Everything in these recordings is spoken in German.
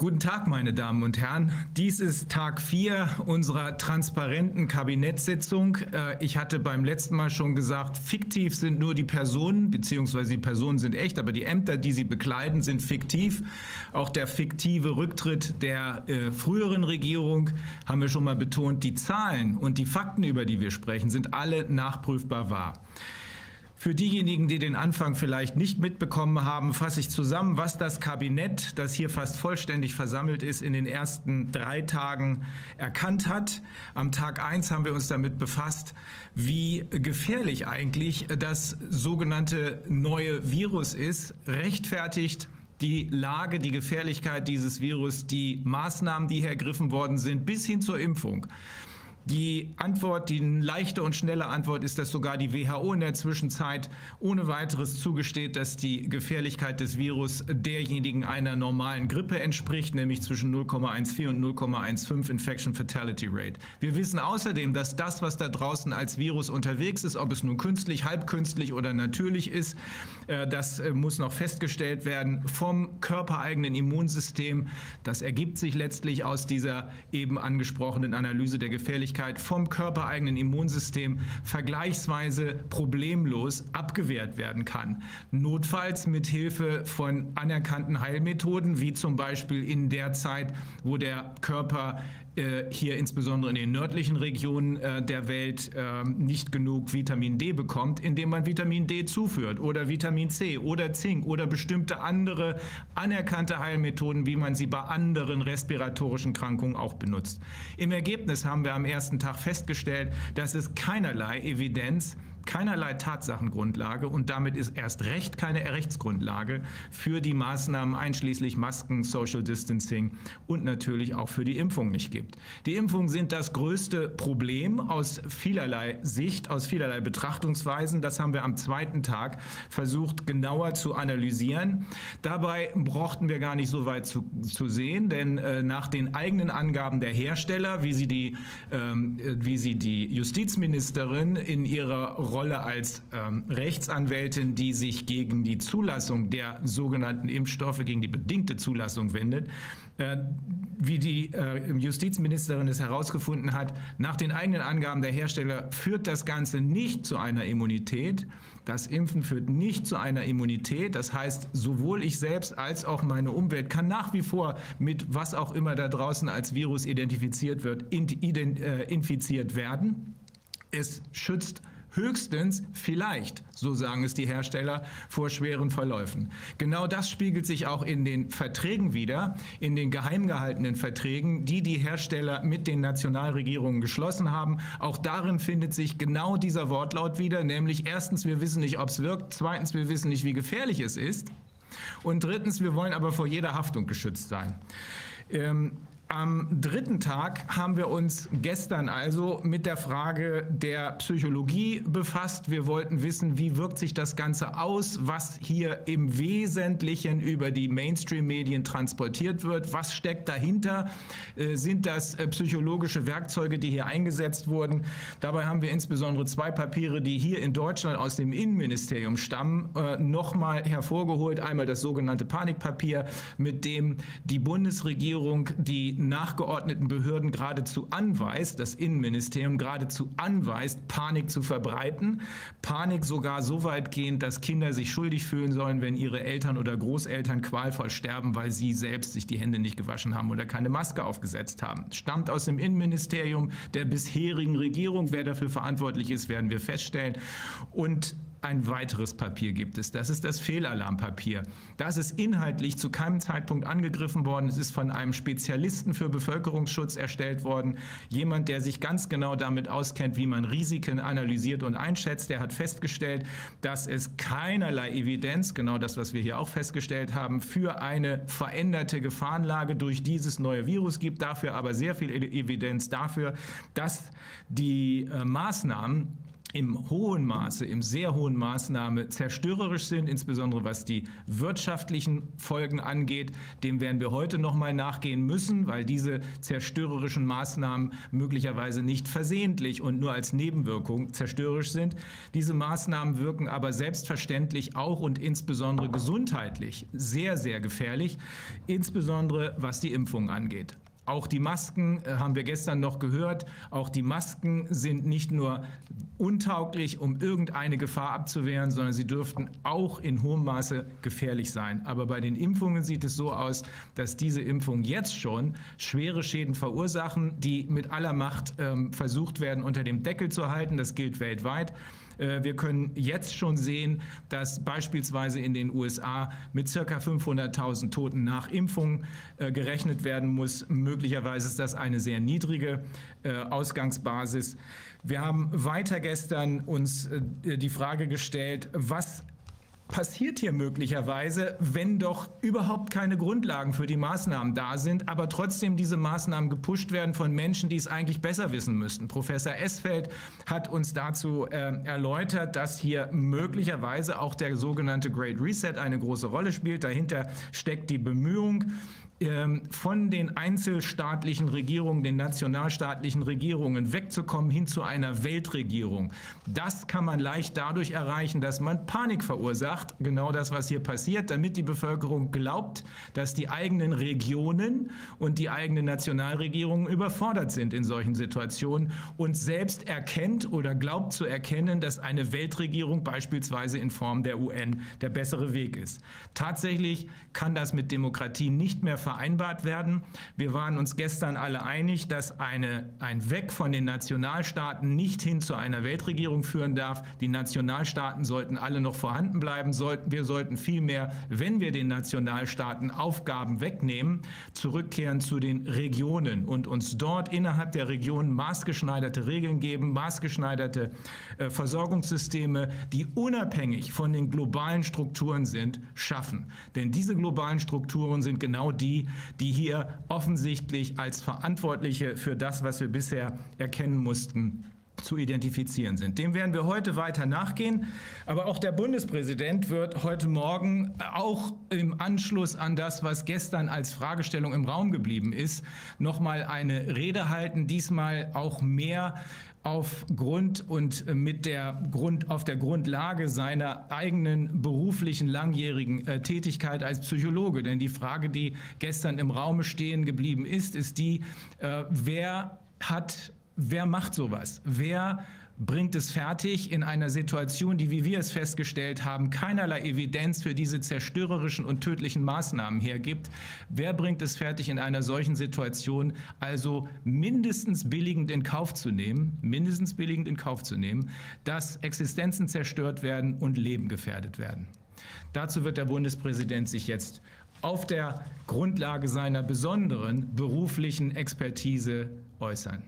Guten Tag, meine Damen und Herren. Dies ist Tag 4 unserer transparenten Kabinettssitzung. Äh, ich hatte beim letzten Mal schon gesagt, fiktiv sind nur die Personen, beziehungsweise die Personen sind echt, aber die Ämter, die sie bekleiden, sind fiktiv. Auch der fiktive Rücktritt der äh, früheren Regierung, haben wir schon mal betont, die Zahlen und die Fakten, über die wir sprechen, sind alle nachprüfbar wahr. Für diejenigen, die den Anfang vielleicht nicht mitbekommen haben, fasse ich zusammen, was das Kabinett, das hier fast vollständig versammelt ist, in den ersten drei Tagen erkannt hat. Am Tag eins haben wir uns damit befasst, wie gefährlich eigentlich das sogenannte neue Virus ist, rechtfertigt die Lage, die Gefährlichkeit dieses Virus, die Maßnahmen, die hier ergriffen worden sind, bis hin zur Impfung. Die Antwort, die leichte und schnelle Antwort ist, dass sogar die WHO in der Zwischenzeit ohne weiteres zugesteht, dass die Gefährlichkeit des Virus derjenigen einer normalen Grippe entspricht, nämlich zwischen 0,14 und 0,15 Infection Fatality Rate. Wir wissen außerdem, dass das, was da draußen als Virus unterwegs ist, ob es nun künstlich, halbkünstlich oder natürlich ist, äh, das äh, muss noch festgestellt werden vom körpereigenen Immunsystem. Das ergibt sich letztlich aus dieser eben angesprochenen Analyse der Gefährlichkeit Möglichkeit vom körpereigenen Immunsystem vergleichsweise problemlos abgewehrt werden kann. Notfalls mit Hilfe von anerkannten Heilmethoden, wie zum Beispiel in der Zeit, wo der Körper hier insbesondere in den nördlichen Regionen äh, der Welt ähm, nicht genug Vitamin D bekommt, indem man Vitamin D zuführt oder Vitamin C oder Zink oder bestimmte andere anerkannte Heilmethoden, wie man sie bei anderen respiratorischen Krankungen auch benutzt. Im Ergebnis haben wir am ersten Tag festgestellt, dass es keinerlei Evidenz keinerlei Tatsachengrundlage und damit ist erst recht keine Rechtsgrundlage für die Maßnahmen einschließlich Masken, Social Distancing und natürlich auch für die Impfung nicht gibt. Die Impfungen sind das größte Problem aus vielerlei Sicht, aus vielerlei Betrachtungsweisen. Das haben wir am zweiten Tag versucht genauer zu analysieren. Dabei brauchten wir gar nicht so weit zu, zu sehen, denn äh, nach den eigenen Angaben der Hersteller, wie sie die, ähm, wie sie die Justizministerin in ihrer Rolle als ähm, Rechtsanwältin, die sich gegen die Zulassung der sogenannten Impfstoffe, gegen die bedingte Zulassung wendet, äh, wie die äh, Justizministerin es herausgefunden hat, nach den eigenen Angaben der Hersteller führt das Ganze nicht zu einer Immunität. Das Impfen führt nicht zu einer Immunität. Das heißt, sowohl ich selbst als auch meine Umwelt kann nach wie vor mit was auch immer da draußen als Virus identifiziert wird, äh, infiziert werden. Es schützt höchstens vielleicht, so sagen es die Hersteller, vor schweren Verläufen. Genau das spiegelt sich auch in den Verträgen wieder, in den geheim gehaltenen Verträgen, die die Hersteller mit den Nationalregierungen geschlossen haben. Auch darin findet sich genau dieser Wortlaut wieder, nämlich erstens, wir wissen nicht, ob es wirkt, zweitens, wir wissen nicht, wie gefährlich es ist und drittens, wir wollen aber vor jeder Haftung geschützt sein. Ähm, am dritten Tag haben wir uns gestern also mit der Frage der Psychologie befasst. Wir wollten wissen, wie wirkt sich das Ganze aus, was hier im Wesentlichen über die Mainstream-Medien transportiert wird. Was steckt dahinter? Äh, sind das äh, psychologische Werkzeuge, die hier eingesetzt wurden? Dabei haben wir insbesondere zwei Papiere, die hier in Deutschland aus dem Innenministerium stammen, äh, nochmal hervorgeholt. Einmal das sogenannte Panikpapier, mit dem die Bundesregierung die nachgeordneten Behörden geradezu anweist, das Innenministerium geradezu anweist, Panik zu verbreiten. Panik sogar so weit gehend, dass Kinder sich schuldig fühlen sollen, wenn ihre Eltern oder Großeltern qualvoll sterben, weil sie selbst sich die Hände nicht gewaschen haben oder keine Maske aufgesetzt haben. Stammt aus dem Innenministerium der bisherigen Regierung. Wer dafür verantwortlich ist, werden wir feststellen. Und ein weiteres Papier gibt es. Das ist das Fehlalarmpapier. Das ist inhaltlich zu keinem Zeitpunkt angegriffen worden. Es ist von einem Spezialisten für Bevölkerungsschutz erstellt worden. Jemand, der sich ganz genau damit auskennt, wie man Risiken analysiert und einschätzt. Der hat festgestellt, dass es keinerlei Evidenz, genau das, was wir hier auch festgestellt haben, für eine veränderte Gefahrenlage durch dieses neue Virus gibt. Dafür aber sehr viel Evidenz dafür, dass die äh, Maßnahmen, im hohen Maße, im sehr hohen Maßnahme zerstörerisch sind, insbesondere was die wirtschaftlichen Folgen angeht. Dem werden wir heute noch mal nachgehen müssen, weil diese zerstörerischen Maßnahmen möglicherweise nicht versehentlich und nur als Nebenwirkung zerstörerisch sind. Diese Maßnahmen wirken aber selbstverständlich auch und insbesondere gesundheitlich sehr, sehr gefährlich, insbesondere was die Impfung angeht. Auch die Masken äh, haben wir gestern noch gehört. Auch die Masken sind nicht nur untauglich, um irgendeine Gefahr abzuwehren, sondern sie dürften auch in hohem Maße gefährlich sein. Aber bei den Impfungen sieht es so aus, dass diese Impfungen jetzt schon schwere Schäden verursachen, die mit aller Macht ähm, versucht werden, unter dem Deckel zu halten. Das gilt weltweit. Äh, wir können jetzt schon sehen, dass beispielsweise in den USA mit circa 500.000 Toten nach Impfung äh, gerechnet werden muss. Möglicherweise ist das eine sehr niedrige äh, Ausgangsbasis. Wir haben weiter gestern uns die Frage gestellt, was passiert hier möglicherweise, wenn doch überhaupt keine Grundlagen für die Maßnahmen da sind, aber trotzdem diese Maßnahmen gepusht werden von Menschen, die es eigentlich besser wissen müssten. Professor Esfeld hat uns dazu äh, erläutert, dass hier möglicherweise auch der sogenannte Great Reset eine große Rolle spielt. Dahinter steckt die Bemühung, von den einzelstaatlichen Regierungen, den nationalstaatlichen Regierungen wegzukommen hin zu einer Weltregierung. Das kann man leicht dadurch erreichen, dass man Panik verursacht, genau das, was hier passiert, damit die Bevölkerung glaubt, dass die eigenen Regionen und die eigenen Nationalregierungen überfordert sind in solchen Situationen und selbst erkennt oder glaubt zu erkennen, dass eine Weltregierung beispielsweise in Form der UN der bessere Weg ist. Tatsächlich kann das mit Demokratie nicht mehr vereinbart werden. Wir waren uns gestern alle einig, dass eine, ein Weg von den Nationalstaaten nicht hin zu einer Weltregierung führen darf. Die Nationalstaaten sollten alle noch vorhanden bleiben. Wir sollten vielmehr, wenn wir den Nationalstaaten Aufgaben wegnehmen, zurückkehren zu den Regionen und uns dort innerhalb der Regionen maßgeschneiderte Regeln geben, maßgeschneiderte Versorgungssysteme, die unabhängig von den globalen Strukturen sind, schaffen. Denn diese globalen Strukturen sind genau die, die, hier offensichtlich als Verantwortliche für das, was wir bisher erkennen mussten, zu identifizieren sind. Dem werden wir heute weiter nachgehen. Aber auch der Bundespräsident wird heute Morgen auch im Anschluss an das, was gestern als Fragestellung im Raum geblieben ist, noch mal eine Rede halten. Diesmal auch mehr aufgrund und äh, mit der Grund, auf der Grundlage seiner eigenen beruflichen langjährigen äh, Tätigkeit als Psychologe. Denn die Frage, die gestern im Raume stehen geblieben ist, ist die, äh, wer hat, wer macht sowas? Wer bringt es fertig in einer Situation, die, wie wir es festgestellt haben, keinerlei Evidenz für diese zerstörerischen und tödlichen Maßnahmen hergibt. Wer bringt es fertig in einer solchen Situation, also mindestens billigend in Kauf zu nehmen, mindestens billigend in Kauf zu nehmen, dass Existenzen zerstört werden und Leben gefährdet werden? Dazu wird der Bundespräsident sich jetzt auf der Grundlage seiner besonderen beruflichen Expertise äußern.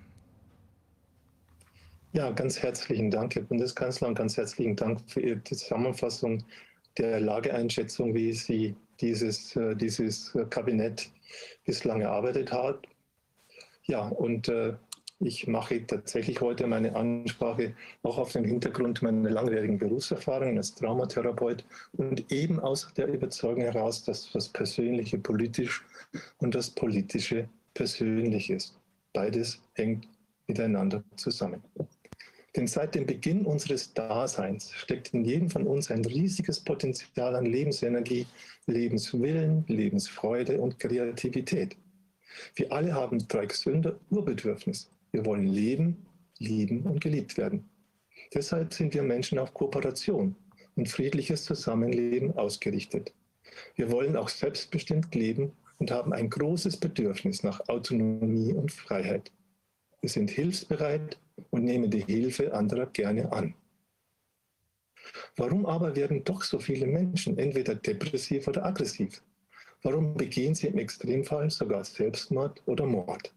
Ja, ganz herzlichen Dank, Herr Bundeskanzler, und ganz herzlichen Dank für Ihre Zusammenfassung der Lageeinschätzung, wie Sie dieses, äh, dieses Kabinett bislang erarbeitet hat. Ja, und äh, ich mache tatsächlich heute meine Ansprache auch auf den Hintergrund meiner langjährigen Berufserfahrung als Traumatherapeut und eben aus der Überzeugung heraus, dass das Persönliche politisch und das Politische persönlich ist. Beides hängt miteinander zusammen. Denn seit dem Beginn unseres Daseins steckt in jedem von uns ein riesiges Potenzial an Lebensenergie, Lebenswillen, Lebensfreude und Kreativität. Wir alle haben drei gesunde Urbedürfnisse. Wir wollen leben, lieben und geliebt werden. Deshalb sind wir Menschen auf Kooperation und friedliches Zusammenleben ausgerichtet. Wir wollen auch selbstbestimmt leben und haben ein großes Bedürfnis nach Autonomie und Freiheit. Wir sind hilfsbereit und nehmen die Hilfe anderer gerne an. Warum aber werden doch so viele Menschen entweder depressiv oder aggressiv? Warum begehen sie im Extremfall sogar Selbstmord oder Mord?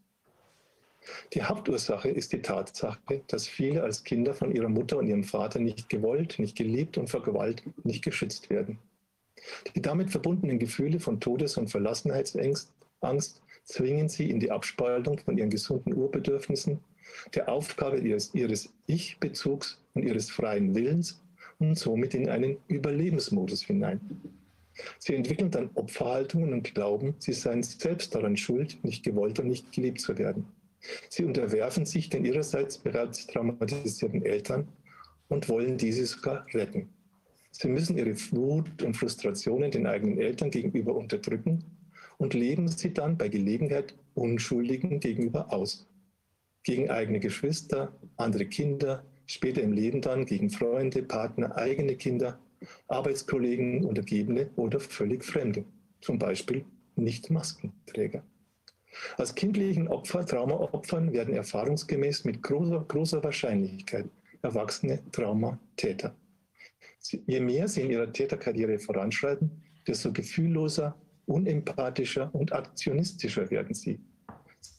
Die Hauptursache ist die Tatsache, dass viele als Kinder von ihrer Mutter und ihrem Vater nicht gewollt, nicht geliebt und vor Gewalt nicht geschützt werden. Die damit verbundenen Gefühle von Todes- und Verlassenheitsangst zwingen sie in die Abspaltung von ihren gesunden Urbedürfnissen der Aufgabe ihres, ihres Ich-Bezugs und ihres freien Willens und somit in einen Überlebensmodus hinein. Sie entwickeln dann Opferhaltungen und glauben, sie seien selbst daran schuld, nicht gewollt und nicht geliebt zu werden. Sie unterwerfen sich den ihrerseits bereits traumatisierten Eltern und wollen diese sogar retten. Sie müssen ihre Wut und Frustrationen den eigenen Eltern gegenüber unterdrücken und leben sie dann bei Gelegenheit Unschuldigen gegenüber aus. Gegen eigene Geschwister, andere Kinder, später im Leben dann gegen Freunde, Partner, eigene Kinder, Arbeitskollegen, Untergebene oder völlig Fremde, zum Beispiel Nicht-Maskenträger. Als kindlichen Opfer, Traumaopfern werden erfahrungsgemäß mit großer, großer Wahrscheinlichkeit erwachsene Traumatäter. Je mehr sie in ihrer Täterkarriere voranschreiten, desto gefühlloser, unempathischer und aktionistischer werden sie.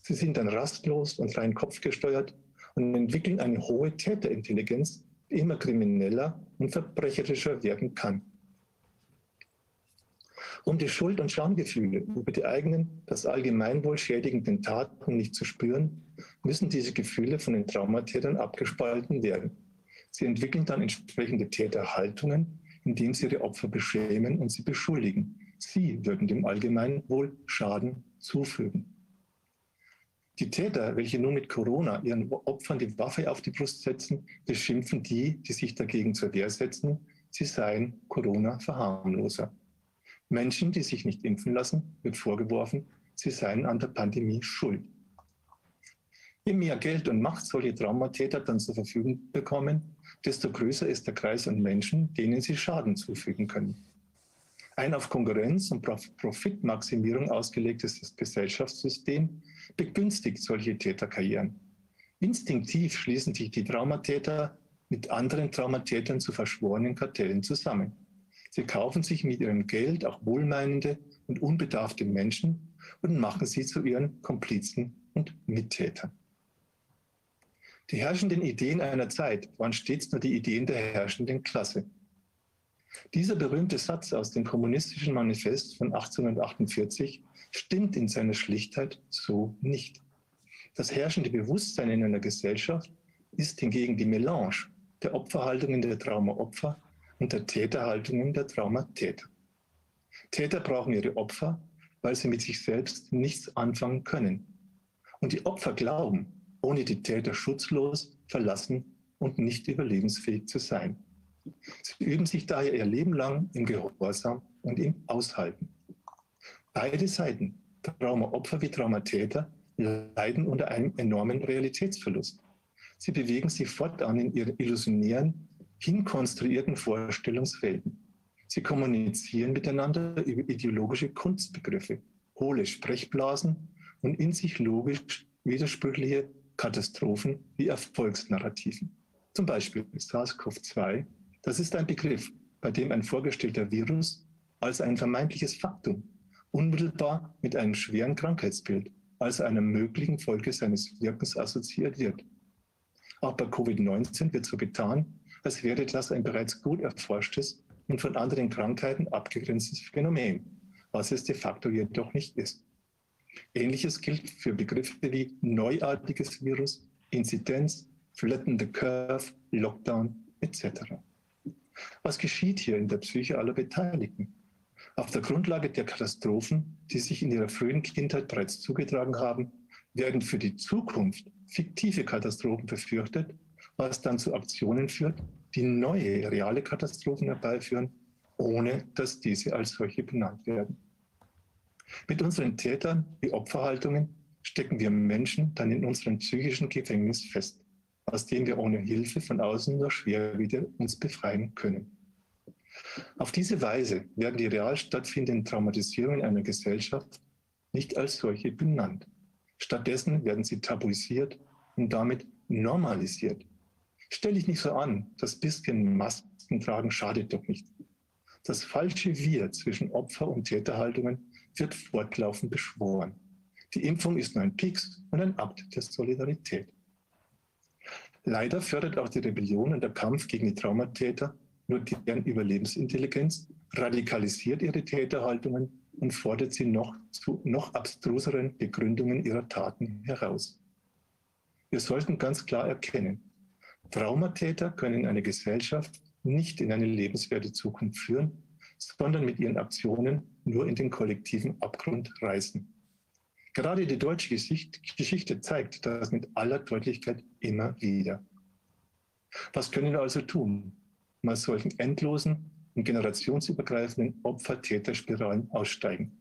Sie sind dann rastlos und rein kopfgesteuert und entwickeln eine hohe Täterintelligenz, die immer krimineller und verbrecherischer werden kann. Um die Schuld- und Schamgefühle über die eigenen, das Allgemeinwohl schädigenden Taten nicht zu spüren, müssen diese Gefühle von den Traumatätern abgespalten werden. Sie entwickeln dann entsprechende Täterhaltungen, indem sie ihre Opfer beschämen und sie beschuldigen. Sie würden dem Allgemeinwohl Schaden zufügen. Die Täter, welche nun mit Corona ihren Opfern die Waffe auf die Brust setzen, beschimpfen die, die sich dagegen zur Wehr setzen, sie seien Corona-Verharmloser. Menschen, die sich nicht impfen lassen, wird vorgeworfen, sie seien an der Pandemie schuld. Je mehr Geld und Macht solche Traumatäter dann zur Verfügung bekommen, desto größer ist der Kreis an Menschen, denen sie Schaden zufügen können. Ein auf Konkurrenz und Profitmaximierung ausgelegtes Gesellschaftssystem begünstigt solche Täterkarrieren. Instinktiv schließen sich die Traumatäter mit anderen Traumatätern zu verschworenen Kartellen zusammen. Sie kaufen sich mit ihrem Geld auch wohlmeinende und unbedarfte Menschen und machen sie zu ihren Komplizen und Mittätern. Die herrschenden Ideen einer Zeit waren stets nur die Ideen der herrschenden Klasse. Dieser berühmte Satz aus dem Kommunistischen Manifest von 1848 stimmt in seiner Schlichtheit so nicht. Das herrschende Bewusstsein in einer Gesellschaft ist hingegen die Melange der Opferhaltungen der Traumaopfer und der Täterhaltungen der Traumatäter. Täter brauchen ihre Opfer, weil sie mit sich selbst nichts anfangen können. Und die Opfer glauben, ohne die Täter schutzlos, verlassen und nicht überlebensfähig zu sein. Sie üben sich daher ihr Leben lang im Gehorsam und im Aushalten. Beide Seiten, Traumaopfer wie Traumatäter, leiden unter einem enormen Realitätsverlust. Sie bewegen sich fortan in ihren illusionären, hinkonstruierten Vorstellungswelten. Sie kommunizieren miteinander über ideologische Kunstbegriffe, hohle Sprechblasen und in sich logisch widersprüchliche Katastrophen wie Erfolgsnarrativen. Zum Beispiel SARS-CoV-2, das ist ein Begriff, bei dem ein vorgestellter Virus als ein vermeintliches Faktum unmittelbar mit einem schweren Krankheitsbild, als einer möglichen Folge seines Wirkens assoziiert wird. Auch bei Covid-19 wird so getan, als wäre das ein bereits gut erforschtes und von anderen Krankheiten abgegrenztes Phänomen, was es de facto jedoch nicht ist. Ähnliches gilt für Begriffe wie neuartiges Virus, Inzidenz, Flatten the Curve, Lockdown etc. Was geschieht hier in der Psyche aller Beteiligten? Auf der Grundlage der Katastrophen, die sich in ihrer frühen Kindheit bereits zugetragen haben, werden für die Zukunft fiktive Katastrophen befürchtet, was dann zu Aktionen führt, die neue reale Katastrophen herbeiführen, ohne dass diese als solche benannt werden. Mit unseren Tätern wie Opferhaltungen stecken wir Menschen dann in unserem psychischen Gefängnis fest, aus dem wir ohne Hilfe von außen nur schwer wieder uns befreien können. Auf diese Weise werden die real stattfindenden Traumatisierungen einer Gesellschaft nicht als solche benannt. Stattdessen werden sie tabuisiert und damit normalisiert. Stell dich nicht so an, das bisschen Masken tragen schadet doch nicht. Das falsche Wir zwischen Opfer- und Täterhaltungen wird fortlaufend beschworen. Die Impfung ist nur ein Pieks und ein Akt der Solidarität. Leider fördert auch die Rebellion und der Kampf gegen die Traumatäter nur deren Überlebensintelligenz, radikalisiert ihre Täterhaltungen und fordert sie noch zu noch abstruseren Begründungen ihrer Taten heraus. Wir sollten ganz klar erkennen, Traumatäter können eine Gesellschaft nicht in eine lebenswerte Zukunft führen, sondern mit ihren Aktionen nur in den kollektiven Abgrund reißen. Gerade die deutsche Geschichte zeigt das mit aller Deutlichkeit immer wieder. Was können wir also tun? Mal solchen endlosen und generationsübergreifenden Opfer-Täter-Spiralen aussteigen.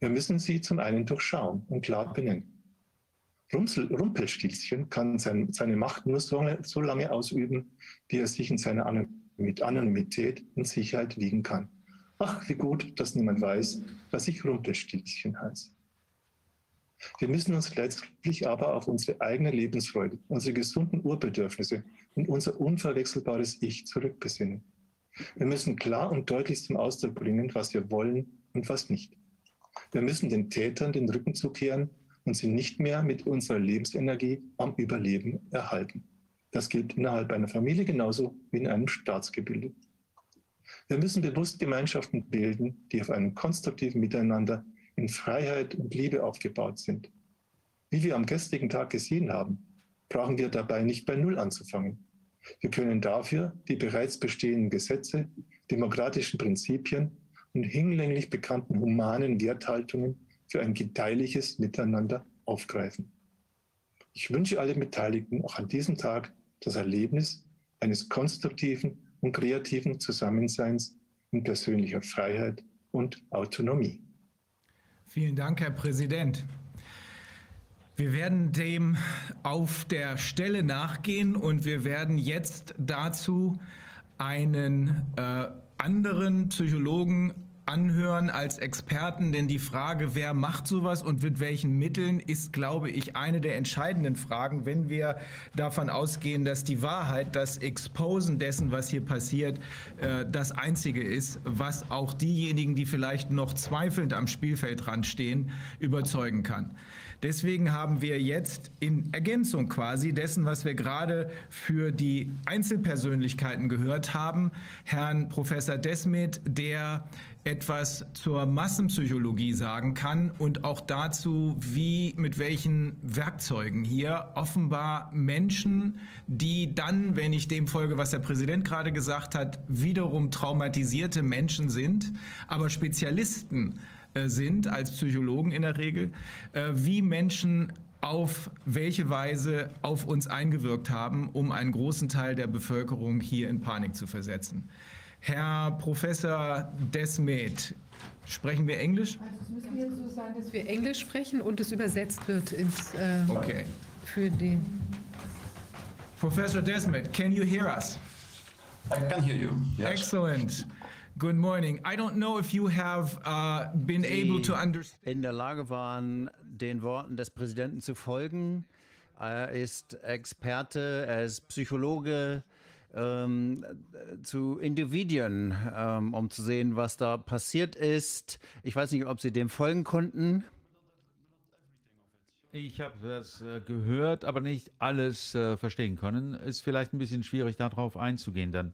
Wir müssen sie zum einen durchschauen und klar benennen. Rumsel, Rumpelstilzchen kann sein, seine Macht nur so, so, lange ausüben, wie er sich in seiner Anonymität und Sicherheit wiegen kann. Ach, wie gut, dass niemand weiß, dass ich Rumpelstilzchen heiße. Wir müssen uns letztlich aber auf unsere eigene Lebensfreude, unsere gesunden Urbedürfnisse und unser unverwechselbares Ich zurückbesinnen. Wir müssen klar und deutlich zum Ausdruck bringen, was wir wollen und was nicht. Wir müssen den Tätern den Rücken zukehren und sie nicht mehr mit unserer Lebensenergie am Überleben erhalten. Das gilt innerhalb einer Familie genauso wie in einem Staatsgebilde. Wir müssen bewusst Gemeinschaften bilden, die auf einem konstruktiven Miteinander in Freiheit und Liebe aufgebaut sind. Wie wir am gestrigen Tag gesehen haben, brauchen wir dabei nicht bei Null anzufangen. Wir können dafür die bereits bestehenden Gesetze, demokratischen Prinzipien und hinlänglich bekannten humanen Werthaltungen für ein gedeihliches Miteinander aufgreifen. Ich wünsche allen Beteiligten auch an diesem Tag das Erlebnis eines konstruktiven und kreativen Zusammenseins in persönlicher Freiheit und Autonomie. Vielen Dank, Herr Präsident. Wir werden dem auf der Stelle nachgehen und wir werden jetzt dazu einen äh, anderen Psychologen anhören als Experten, denn die Frage, wer macht sowas und mit welchen Mitteln, ist, glaube ich, eine der entscheidenden Fragen, wenn wir davon ausgehen, dass die Wahrheit, das Exposen dessen, was hier passiert, äh, das Einzige ist, was auch diejenigen, die vielleicht noch zweifelnd am Spielfeldrand stehen, überzeugen kann. Deswegen haben wir jetzt in Ergänzung quasi dessen, was wir gerade für die Einzelpersönlichkeiten gehört haben, Herrn Professor Desmet, der etwas zur Massenpsychologie sagen kann und auch dazu, wie mit welchen Werkzeugen hier offenbar Menschen, die dann, wenn ich dem folge, was der Präsident gerade gesagt hat, wiederum traumatisierte Menschen sind, aber Spezialisten sind als Psychologen in der Regel, äh, wie Menschen auf welche Weise auf uns eingewirkt haben, um einen großen Teil der Bevölkerung hier in Panik zu versetzen. Herr Professor Desmet, sprechen wir Englisch? Also es müsste jetzt so sein, dass wir Englisch sprechen und es übersetzt wird ins äh, okay. für den. Professor Desmet, can you hear us? I can hear you. Yes. Excellent. Good morning. I don't know if you have uh, been able to understand. In der Lage waren, den Worten des Präsidenten zu folgen. Er ist Experte, er ist Psychologe ähm, zu Individuen, ähm, um zu sehen, was da passiert ist. Ich weiß nicht, ob Sie dem folgen konnten. Ich habe das äh, gehört, aber nicht alles äh, verstehen können. Ist vielleicht ein bisschen schwierig, darauf einzugehen dann.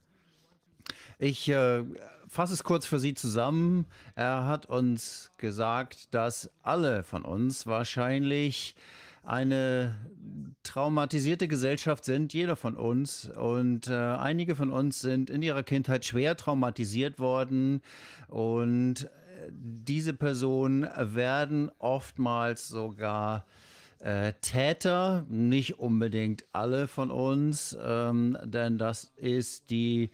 Ich äh, fasse es kurz für Sie zusammen. Er hat uns gesagt, dass alle von uns wahrscheinlich eine traumatisierte Gesellschaft sind, jeder von uns. Und äh, einige von uns sind in ihrer Kindheit schwer traumatisiert worden. Und äh, diese Personen werden oftmals sogar äh, Täter, nicht unbedingt alle von uns, ähm, denn das ist die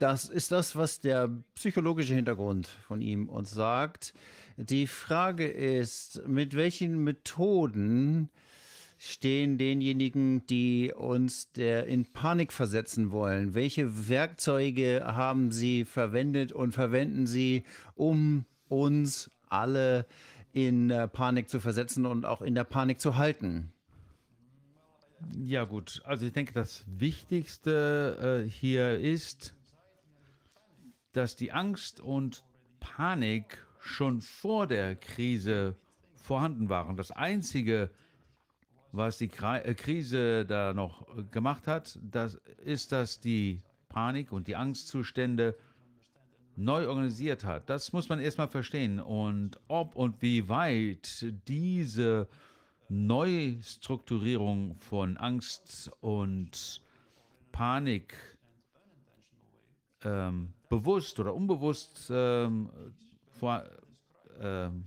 das ist das, was der psychologische Hintergrund von ihm uns sagt. Die Frage ist, mit welchen Methoden stehen denjenigen, die uns der in Panik versetzen wollen? Welche Werkzeuge haben sie verwendet und verwenden sie, um uns alle in äh, Panik zu versetzen und auch in der Panik zu halten? Ja gut, also ich denke, das Wichtigste äh, hier ist, dass die Angst und Panik schon vor der Krise vorhanden waren. Das Einzige, was die äh, Krise da noch gemacht hat, das ist, dass die Panik und die Angstzustände neu organisiert hat. Das muss man erstmal verstehen. Und ob und wie weit diese Neustrukturierung von Angst und Panik ähm, bewusst oder unbewusst ähm, vor, ähm,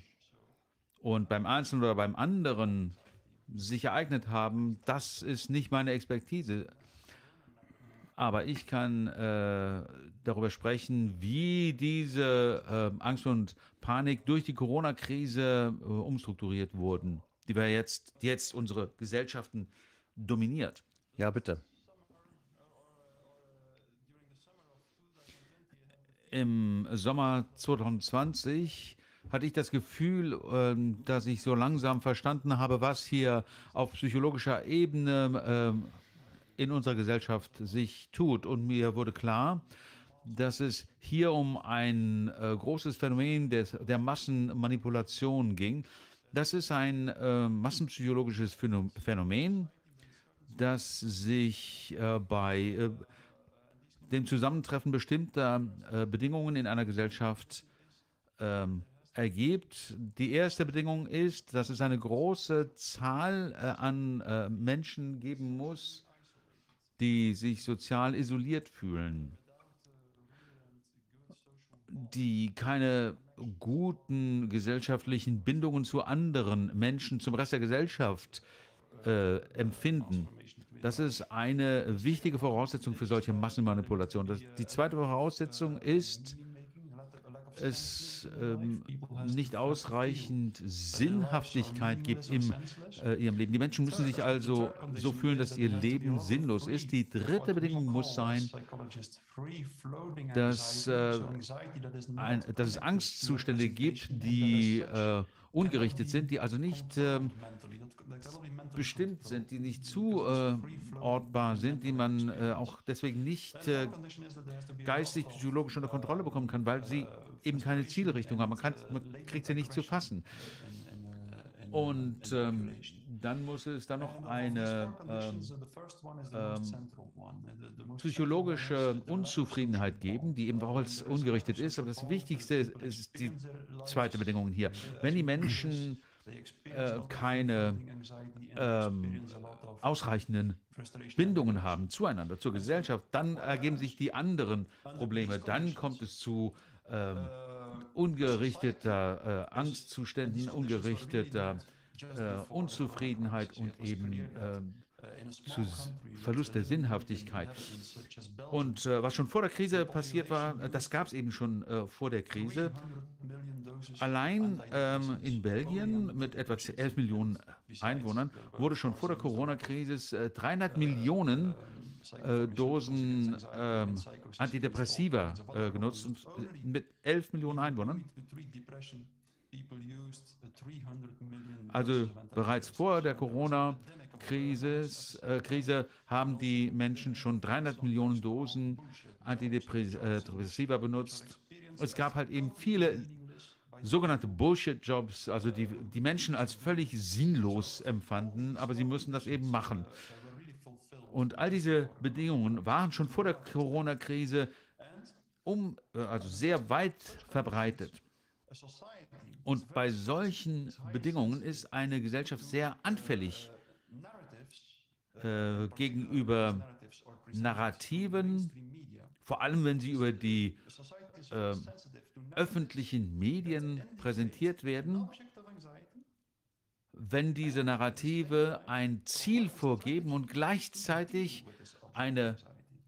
und beim Einzelnen oder beim anderen sich ereignet haben, das ist nicht meine Expertise. Aber ich kann äh, darüber sprechen, wie diese äh, Angst und Panik durch die Corona-Krise äh, umstrukturiert wurden, die wir jetzt, die jetzt unsere Gesellschaften dominiert. Ja, bitte. Im Sommer 2020 hatte ich das Gefühl, ähm, dass ich so langsam verstanden habe, was hier auf psychologischer Ebene ähm, in unserer Gesellschaft sich tut. Und mir wurde klar, dass es hier um ein äh, großes Phänomen des, der Massenmanipulation ging. Das ist ein äh, massenpsychologisches Phänomen, das sich äh, bei dem Zusammentreffen bestimmter äh, Bedingungen in einer Gesellschaft ähm, ergibt. Die erste Bedingung ist, dass es eine große Zahl äh, an äh, Menschen geben muss, die sich sozial isoliert fühlen, die keine guten gesellschaftlichen Bindungen zu anderen Menschen, zum Rest der Gesellschaft äh, empfinden. Das ist eine wichtige Voraussetzung für solche Massenmanipulationen. Die zweite Voraussetzung ist, es ähm, nicht ausreichend Sinnhaftigkeit gibt in äh, ihrem Leben. Die Menschen müssen sich also so fühlen, dass ihr Leben sinnlos ist. Die dritte Bedingung muss sein, dass, äh, ein, dass es Angstzustände gibt, die äh, ungerichtet sind, die also nicht ähm, bestimmt sind, die nicht zuortbar sind, die man äh, auch deswegen nicht äh, geistig, psychologisch unter Kontrolle bekommen kann, weil sie eben keine Zielrichtung haben. Man, kann, man kriegt sie nicht zu fassen. Und ähm, dann muss es dann noch eine ähm, ähm, psychologische Unzufriedenheit geben, die eben auch als ungerichtet ist. Aber das Wichtigste ist die zweite Bedingung hier. Wenn die Menschen äh, keine ähm, ausreichenden Bindungen haben zueinander, zur Gesellschaft, dann ergeben sich die anderen Probleme. Dann kommt es zu ähm, ungerichteter äh, Angstzuständen, ungerichteter äh, Unzufriedenheit und eben ähm, zu Verlust der Sinnhaftigkeit. Und äh, was schon vor der Krise passiert war, das gab es eben schon äh, vor der Krise. Allein ähm, in Belgien mit etwa 11 Millionen Einwohnern wurde schon vor der Corona-Krise äh, 300 Millionen äh, Dosen ähm, Antidepressiva äh, genutzt und mit 11 Millionen Einwohnern. Also bereits vor der Corona-Krise äh, haben die Menschen schon 300 Millionen Dosen Antidepressiva benutzt. Es gab halt eben viele sogenannte Bullshit-Jobs, also die die Menschen als völlig sinnlos empfanden, aber sie müssen das eben machen. Und all diese Bedingungen waren schon vor der Corona-Krise um, äh, also sehr weit verbreitet. Und bei solchen Bedingungen ist eine Gesellschaft sehr anfällig äh, gegenüber Narrativen, vor allem wenn sie über die äh, öffentlichen Medien präsentiert werden, wenn diese Narrative ein Ziel vorgeben und gleichzeitig eine,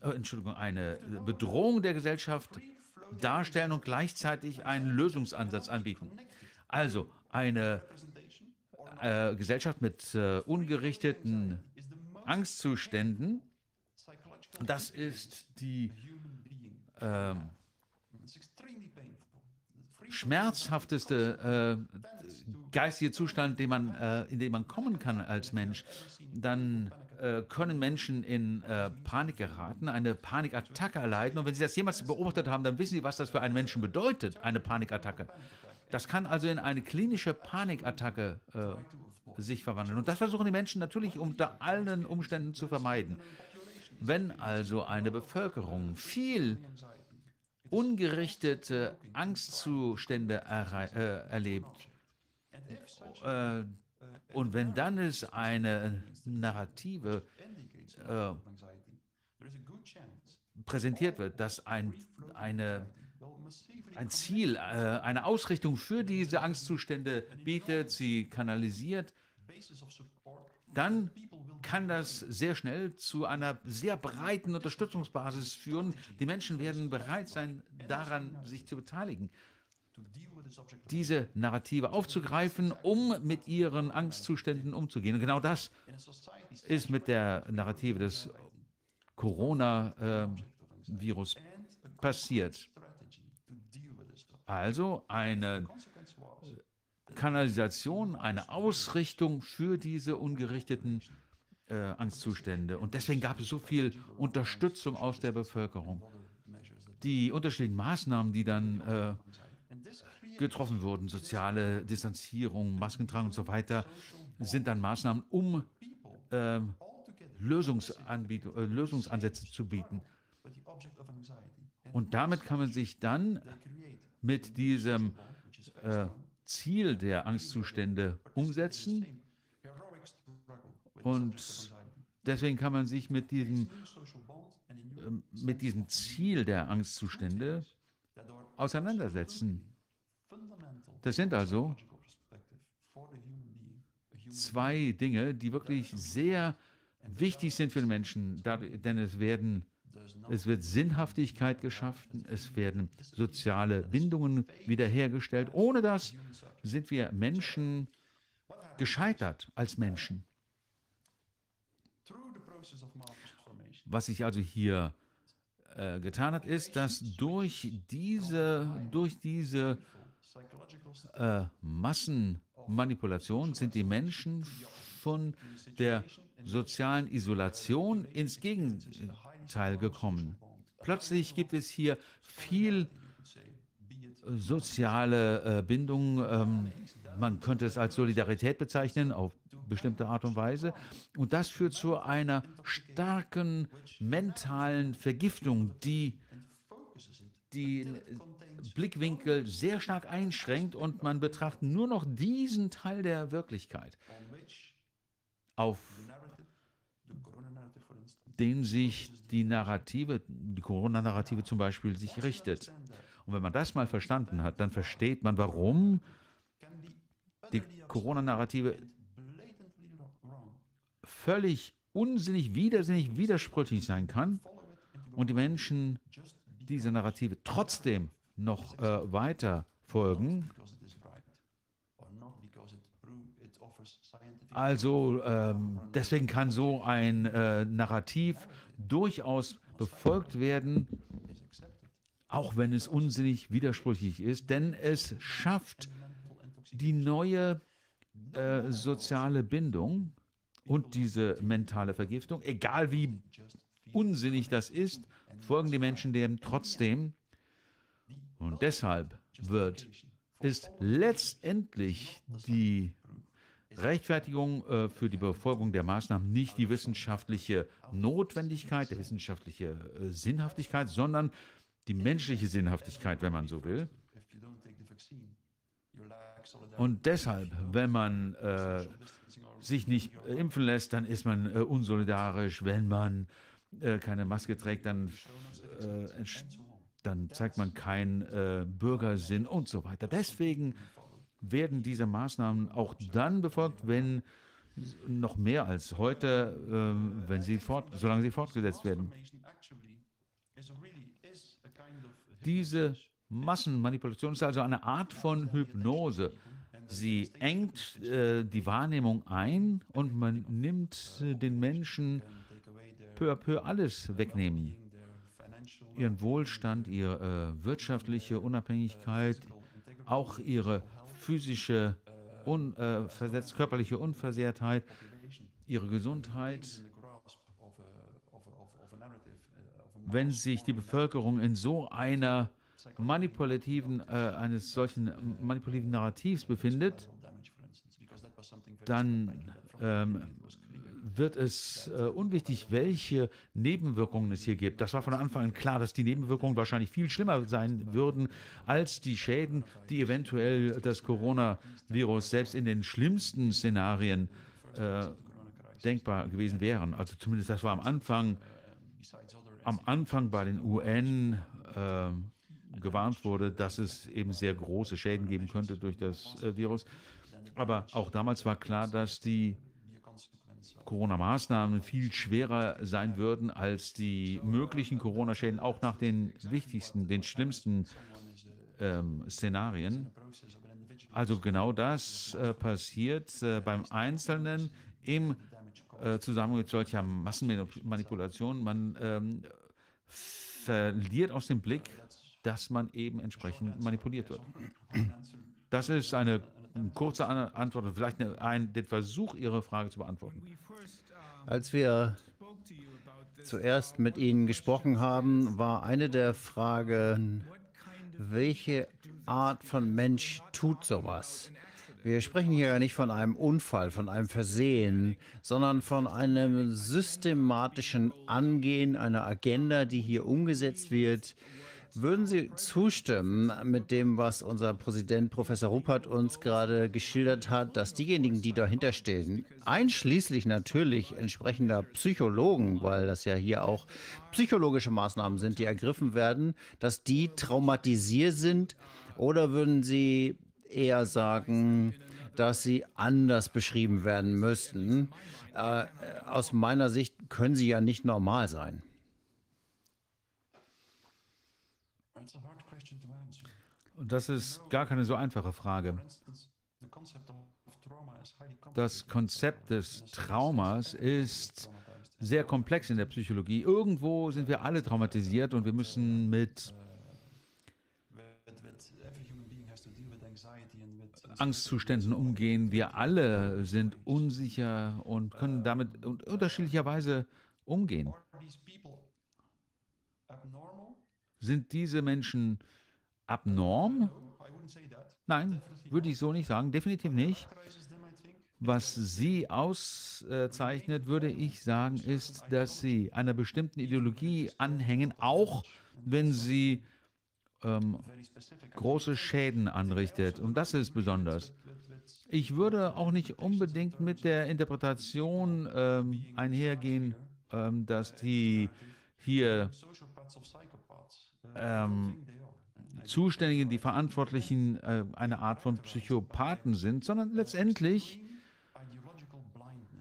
äh, Entschuldigung, eine Bedrohung der Gesellschaft darstellen und gleichzeitig einen Lösungsansatz anbieten. Also eine äh, Gesellschaft mit äh, ungerichteten Angstzuständen, das ist die äh, schmerzhafteste äh, geistige Zustand, den man, äh, in den man kommen kann als Mensch, dann äh, können Menschen in äh, Panik geraten, eine Panikattacke erleiden. Und wenn Sie das jemals beobachtet haben, dann wissen Sie, was das für einen Menschen bedeutet, eine Panikattacke. Das kann also in eine klinische Panikattacke äh, sich verwandeln. Und das versuchen die Menschen natürlich unter allen Umständen zu vermeiden. Wenn also eine Bevölkerung viel ungerichtete Angstzustände äh, erlebt, äh, Und wenn dann es eine Narrative äh, präsentiert wird, dass ein, eine, ein Ziel, äh, eine Ausrichtung für diese Angstzustände bietet, sie kanalisiert, dann kann das sehr schnell zu einer sehr breiten Unterstützungsbasis führen. Die Menschen werden bereit sein, daran sich zu beteiligen, diese Narrative aufzugreifen, um mit ihren Angstzuständen umzugehen. Und genau das ist mit der Narrative des Corona-Virus passiert. Also eine Kanalisation, eine Ausrichtung für diese ungerichteten äh, Angstzustände. Und deswegen gab es so viel Unterstützung aus der Bevölkerung. Die unterschiedlichen Maßnahmen, die dann äh, getroffen wurden, soziale Distanzierung, Maskentragen und so weiter, sind dann Maßnahmen, um äh, Lösungsanbiet- äh, Lösungsansätze zu bieten. Und damit kann man sich dann mit diesem äh, Ziel der Angstzustände umsetzen. Und deswegen kann man sich mit diesem, ähm, mit diesem Ziel der Angstzustände auseinandersetzen. Das sind also zwei Dinge, die wirklich sehr wichtig sind für den Menschen, denn es werden es wird Sinnhaftigkeit geschaffen, es werden soziale Bindungen wiederhergestellt. Ohne das sind wir Menschen gescheitert als Menschen. Was sich also hier äh, getan hat, ist, dass durch diese, durch diese äh, Massenmanipulation sind die Menschen von der sozialen Isolation ins Gegenteil gekommen. Plötzlich gibt es hier viel soziale äh, Bindung. Ähm, man könnte es als Solidarität bezeichnen, auf bestimmte Art und Weise. Und das führt zu einer starken mentalen Vergiftung, die den Blickwinkel sehr stark einschränkt und man betrachtet nur noch diesen Teil der Wirklichkeit, auf den sich die Narrative, die Corona-Narrative zum Beispiel, sich richtet. Und wenn man das mal verstanden hat, dann versteht man, warum die Corona-Narrative völlig unsinnig, widersinnig, widersprüchlich sein kann und die Menschen diese Narrative trotzdem noch äh, weiter folgen. Also ähm, deswegen kann so ein äh, Narrativ durchaus befolgt werden, auch wenn es unsinnig widersprüchlich ist, denn es schafft die neue äh, soziale Bindung und diese mentale Vergiftung, egal wie unsinnig das ist, folgen die Menschen dem trotzdem. Und deshalb wird, ist letztendlich die Rechtfertigung äh, für die Befolgung der Maßnahmen nicht die wissenschaftliche Notwendigkeit, der wissenschaftliche äh, Sinnhaftigkeit, sondern die menschliche Sinnhaftigkeit, wenn man so will. Und deshalb, wenn man äh, sich nicht impfen lässt, dann ist man äh, unsolidarisch. Wenn man äh, keine Maske trägt, dann, äh, dann zeigt man keinen Bürgersinn und so weiter. Deswegen werden diese Maßnahmen auch dann befolgt, wenn noch mehr als heute, ähm, wenn sie fort, solange sie fortgesetzt werden. Diese Massenmanipulation ist also eine Art von Hypnose. Sie engt äh, die Wahrnehmung ein und man nimmt äh, den Menschen peu à peu alles wegnehmen. Ihren Wohlstand, ihre äh, wirtschaftliche Unabhängigkeit, auch ihre physische, un, äh, körperliche Unversehrtheit, ihre Gesundheit. Wenn sich die Bevölkerung in so einer manipulativen, äh, eines solchen manipulativen Narrativs befindet, dann ähm, wird es äh, unwichtig, welche Nebenwirkungen es hier gibt. Das war von Anfang an klar, dass die Nebenwirkungen wahrscheinlich viel schlimmer sein würden als die Schäden, die eventuell das Coronavirus selbst in den schlimmsten Szenarien äh, denkbar gewesen wären. Also zumindest das war am Anfang, am Anfang bei den UN äh, gewarnt wurde, dass es eben sehr große Schäden geben könnte durch das äh, Virus. Aber auch damals war klar, dass die Corona-Maßnahmen viel schwerer sein würden als die möglichen Corona-Schäden, auch nach den wichtigsten, den schlimmsten ähm, Szenarien. Also genau das äh, passiert äh, beim Einzelnen im äh, Zusammenhang mit solcher Massenmanipulation. Man ähm, verliert aus dem Blick, dass man eben entsprechend manipuliert wird. Das ist eine kurze Antwort, vielleicht eine, ein, den Versuch, Ihre Frage zu beantworten. Als wir zuerst mit Ihnen gesprochen haben, war eine der Fragen, welche Art von Mensch tut sowas? Wir sprechen hier ja nicht von einem Unfall, von einem Versehen, sondern von einem systematischen Angehen einer Agenda, die hier umgesetzt wird, würden Sie zustimmen mit dem, was unser Präsident Professor Ruppert uns gerade geschildert hat, dass diejenigen, die dahinter stehen, einschließlich natürlich entsprechender Psychologen, weil das ja hier auch psychologische Maßnahmen sind, die ergriffen werden, dass die traumatisiert sind? Oder würden Sie eher sagen, dass sie anders beschrieben werden müssten? Äh, aus meiner Sicht können sie ja nicht normal sein. Und das ist gar keine so einfache Frage. Das Konzept des Traumas ist sehr komplex in der Psychologie. Irgendwo sind wir alle traumatisiert und wir müssen mit Angstzuständen umgehen. Wir alle sind unsicher und können damit unterschiedlicherweise umgehen. Sind diese Menschen abnorm? Nein, würde ich so nicht sagen, definitiv nicht. Was sie auszeichnet, würde ich sagen, ist, dass sie einer bestimmten Ideologie anhängen, auch wenn sie ähm, große Schäden anrichtet. Und das ist besonders. Ich würde auch nicht unbedingt mit der Interpretation ähm, einhergehen, ähm, dass die hier ähm, Zuständigen, die Verantwortlichen äh, eine Art von Psychopathen sind, sondern letztendlich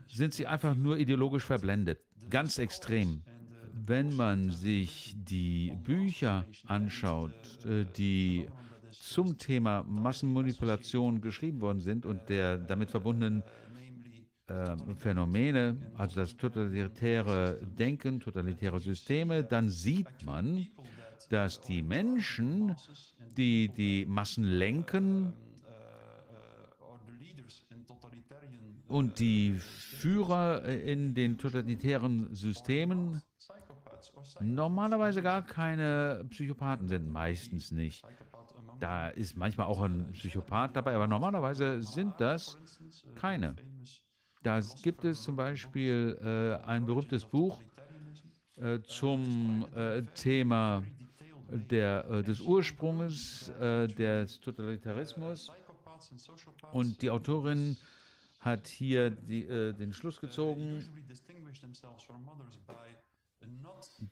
sind sie einfach nur ideologisch verblendet. Ganz extrem. Wenn man sich die Bücher anschaut, äh, die zum Thema Massenmanipulation geschrieben worden sind und der damit verbundenen äh, Phänomene, also das totalitäre Denken, totalitäre Systeme, dann sieht man, dass die Menschen, die die Massen lenken und die Führer in den totalitären Systemen normalerweise gar keine Psychopathen sind, meistens nicht. Da ist manchmal auch ein Psychopath dabei, aber normalerweise sind das keine. Da gibt es zum Beispiel äh, ein berühmtes Buch äh, zum äh, Thema der, äh, des Ursprungs äh, des Totalitarismus. Und die Autorin hat hier die, äh, den Schluss gezogen,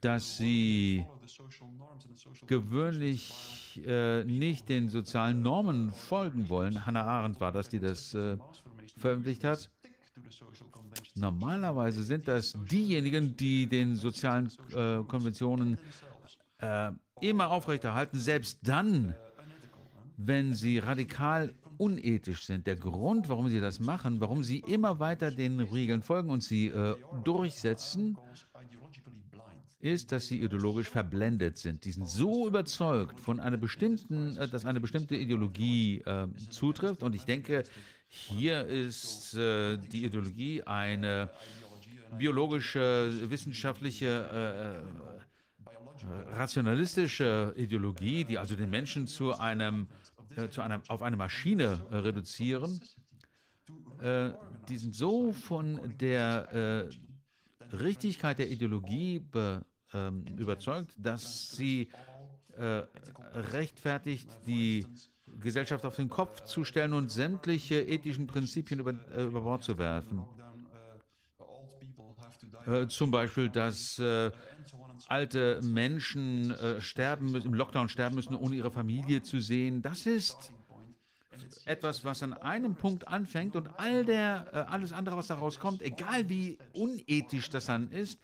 dass sie gewöhnlich äh, nicht den sozialen Normen folgen wollen. Hannah Arendt war das, die das äh, veröffentlicht hat. Normalerweise sind das diejenigen, die den sozialen äh, Konventionen äh, immer aufrechterhalten, selbst dann, wenn sie radikal unethisch sind. Der Grund, warum sie das machen, warum sie immer weiter den Regeln folgen und sie äh, durchsetzen, ist, dass sie ideologisch verblendet sind. Die sind so überzeugt von einer bestimmten, äh, dass eine bestimmte Ideologie äh, zutrifft. Und ich denke, hier ist äh, die Ideologie eine biologische, wissenschaftliche äh, rationalistische Ideologie, die also den Menschen zu einem, äh, zu einem auf eine Maschine äh, reduzieren, äh, die sind so von der äh, Richtigkeit der Ideologie be, ähm, überzeugt, dass sie äh, rechtfertigt, die Gesellschaft auf den Kopf zu stellen und sämtliche ethischen Prinzipien über, äh, über Bord zu werfen. Zum Beispiel, dass alte Menschen äh, sterben müssen, im Lockdown sterben müssen, ohne ihre Familie zu sehen. Das ist etwas, was an einem Punkt anfängt und all der, äh, alles andere, was daraus kommt, egal wie unethisch das dann ist,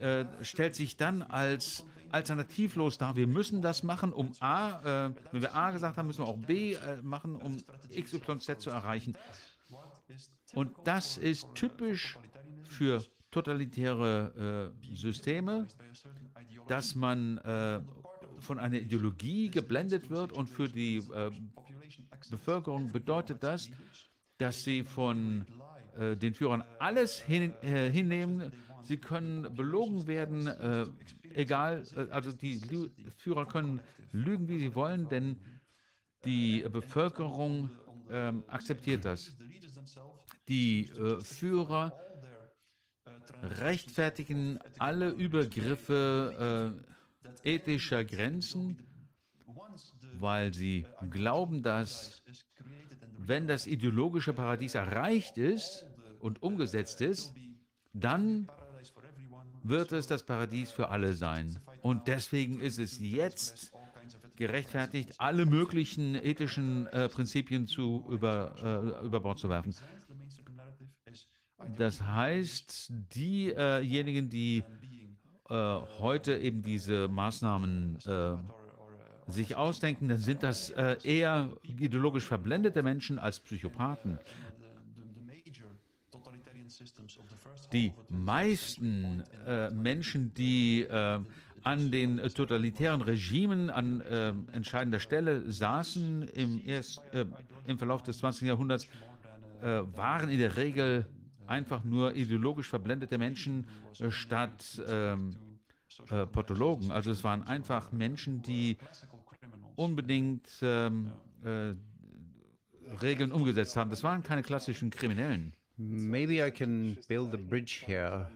äh, stellt sich dann als alternativlos dar. Wir müssen das machen, um A, äh, wenn wir A gesagt haben, müssen wir auch B äh, machen, um X, Y, Z zu erreichen. Und das ist typisch für totalitäre äh, Systeme, dass man äh, von einer Ideologie geblendet wird und für die äh, Bevölkerung bedeutet das, dass sie von äh, den Führern alles hin, äh, hinnehmen. Sie können belogen werden, äh, egal, äh, also die Lü Führer können lügen, wie sie wollen, denn die Bevölkerung ähm, akzeptiert das. Die Führer rechtfertigen alle Übergriffe äh, ethischer Grenzen, weil sie glauben, dass wenn das ideologische Paradies erreicht ist und umgesetzt ist, dann wird es das Paradies für alle sein. Und deswegen ist es jetzt gerechtfertigt, alle möglichen ethischen äh, Prinzipien zu über, äh, über Bord zu werfen. Das heißt, diejenigen, die äh, heute eben diese Maßnahmen äh, sich ausdenken, dann sind das äh, eher ideologisch verblendete Menschen als Psychopathen. Die meisten äh, Menschen, die äh, an den totalitären Regimen an äh, entscheidender Stelle saßen im, erst, äh, im Verlauf des 20. Jahrhunderts, äh, waren in der Regel einfach nur ideologisch verblendete Menschen äh, statt ähm, äh, Pathologen. Also es waren einfach Menschen, die unbedingt ähm, äh, Regeln umgesetzt haben. Das waren keine klassischen Kriminellen. Maybe I can build a bridge here.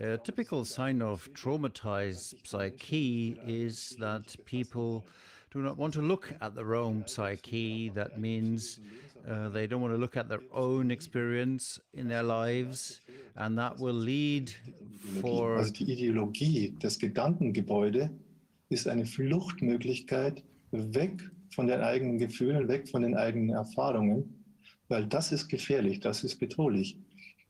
A typical sign of traumatized psyche is that people do not want to look at their own psyche. That means uh, they don't want to look at their own experience in their lives, and that will lead for. Also die Ideologie, das Gedankengebäude ist eine Fluchtmöglichkeit weg von den eigenen Gefühlen, weg von den eigenen Erfahrungen, weil das ist gefährlich, das ist bedrohlich.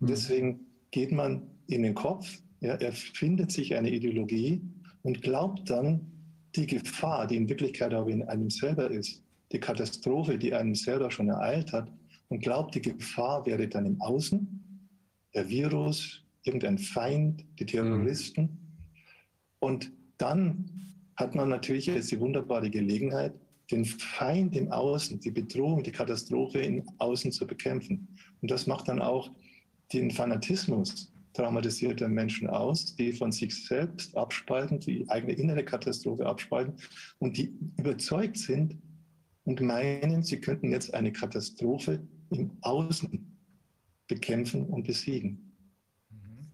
Und deswegen geht man in den Kopf, ja, erfindet sich eine Ideologie und glaubt dann, die Gefahr, die in Wirklichkeit aber in einem selber ist, die Katastrophe, die einen selber schon ereilt hat, und glaubt, die Gefahr wäre dann im Außen, der Virus, irgendein Feind, die Terroristen. Und dann hat man natürlich jetzt die wunderbare Gelegenheit, den Feind im Außen, die Bedrohung, die Katastrophe im Außen zu bekämpfen. Und das macht dann auch den Fanatismus traumatisierter Menschen aus, die von sich selbst abspalten, die eigene innere Katastrophe abspalten und die überzeugt sind und meinen, sie könnten jetzt eine Katastrophe im Außen bekämpfen und besiegen.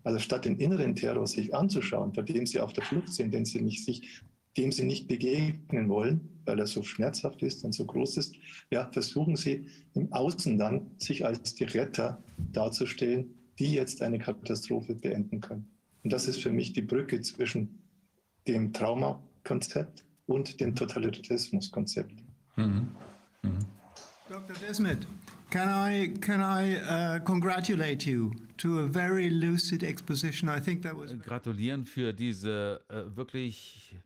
Also statt den inneren Terror sich anzuschauen, vor dem sie auf der Flucht sind, den sie nicht sich dem sie nicht begegnen wollen, weil er so schmerzhaft ist und so groß ist, ja, versuchen sie im Außen dann, sich als die Retter darzustellen, die jetzt eine Katastrophe beenden können. Und das ist für mich die Brücke zwischen dem Traumakonzept und dem Totalitarismuskonzept. Dr. Desmet, can I can I uh, congratulate you to a very lucid exposition? I think that was Gratulieren für diese äh, wirklich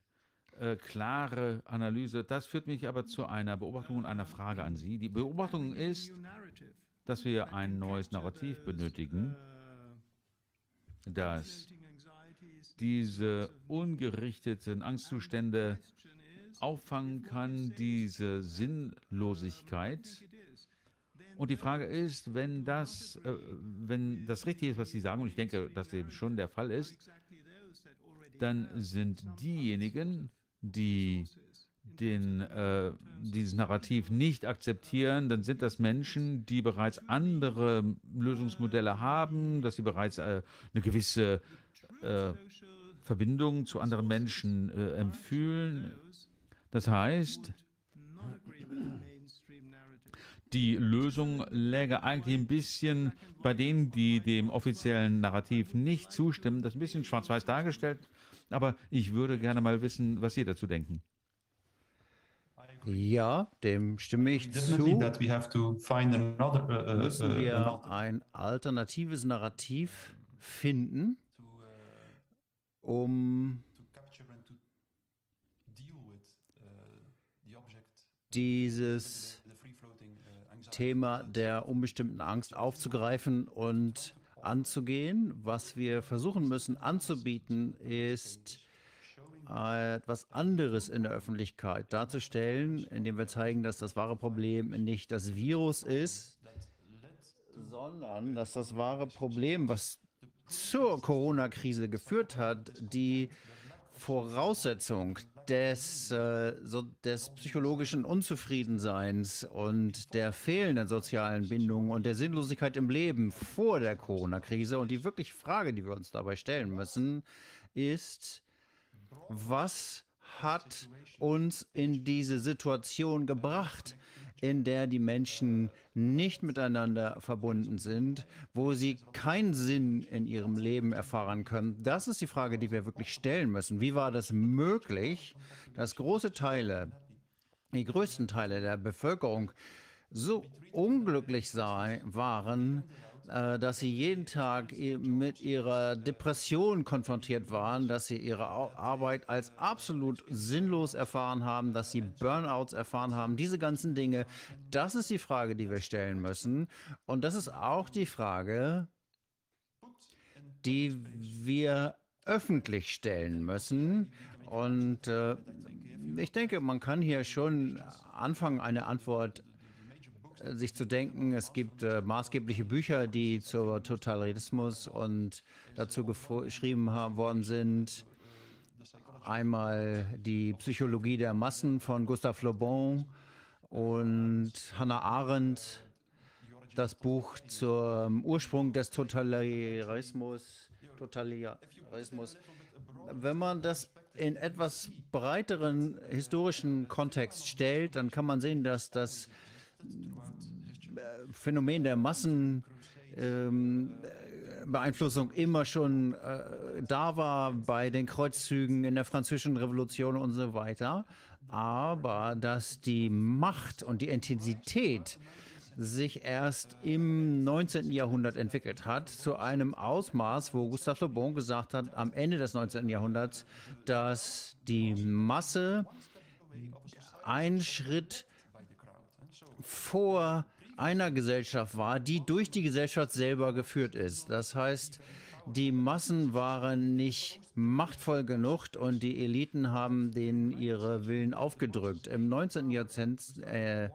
äh, klare Analyse. Das führt mich aber zu einer Beobachtung und einer Frage an Sie. Die Beobachtung ist, dass wir ein neues Narrativ benötigen, das diese ungerichteten Angstzustände auffangen kann, diese Sinnlosigkeit. Und die Frage ist, wenn das, äh, wenn das richtig ist, was Sie sagen, und ich denke, dass dem schon der Fall ist, dann sind diejenigen, die den, äh, dieses Narrativ nicht akzeptieren, dann sind das Menschen, die bereits andere Lösungsmodelle haben, dass sie bereits äh, eine gewisse äh, Verbindung zu anderen Menschen äh, empfühlen. Das heißt, die Lösung läge eigentlich ein bisschen bei denen, die dem offiziellen Narrativ nicht zustimmen. Das ist ein bisschen schwarz-weiß dargestellt, aber ich würde gerne mal wissen, was Sie dazu denken. Ja, dem stimme ich zu. uh, uh, Müssen uh, wir another ein alternatives Narrativ finden, um to capture and to deal with uh, the object, dieses. Thema der unbestimmten Angst aufzugreifen und anzugehen. Was wir versuchen müssen anzubieten, ist äh, etwas anderes in der Öffentlichkeit darzustellen, indem wir zeigen, dass das wahre Problem nicht das Virus ist, sondern dass das wahre Problem, was zur Corona-Krise geführt hat, die Voraussetzung des, äh, so, des psychologischen Unzufriedenseins und der fehlenden sozialen Bindung und der Sinnlosigkeit im Leben vor der Corona-Krise. Und die wirklich Frage, die wir uns dabei stellen müssen, ist, was hat uns in diese Situation gebracht, in der die Menschen nicht miteinander verbunden sind, wo sie keinen Sinn in ihrem Leben erfahren können? Das ist die Frage, die wir wirklich stellen müssen. Wie war das möglich, dass große Teile, die größten Teile der Bevölkerung so unglücklich sei, waren, dass sie jeden Tag mit ihrer Depression konfrontiert waren, dass sie ihre Arbeit als absolut sinnlos erfahren haben, dass sie Burnouts erfahren haben. Diese ganzen Dinge, das ist die Frage, die wir stellen müssen. Und das ist auch die Frage, die wir öffentlich stellen müssen. Und äh, ich denke, man kann hier schon anfangen, eine Antwort äh, sich zu denken. Es gibt äh, maßgebliche Bücher, die zur Totalitarismus und dazu geschrieben worden sind. Einmal die Psychologie der Massen von Gustave Le Bon und Hannah Arendt, das Buch zum Ursprung des Totalitarismus. Totalitarismus. Wenn man das in etwas breiteren historischen Kontext stellt, dann kann man sehen, dass das Phänomen der Massenbeeinflussung ähm, immer schon äh, da war bei den Kreuzzügen in der Französischen Revolution und so weiter. Aber dass die Macht und die Intensität sich erst im 19. Jahrhundert entwickelt hat, zu einem Ausmaß, wo Gustave Le Bon gesagt hat, am Ende des 19. Jahrhunderts, dass die Masse ein Schritt vor einer Gesellschaft war, die durch die Gesellschaft selber geführt ist. Das heißt, die Massen waren nicht machtvoll genug und die Eliten haben denen ihre Willen aufgedrückt. Im 19. Jahrzehnt, äh, äh,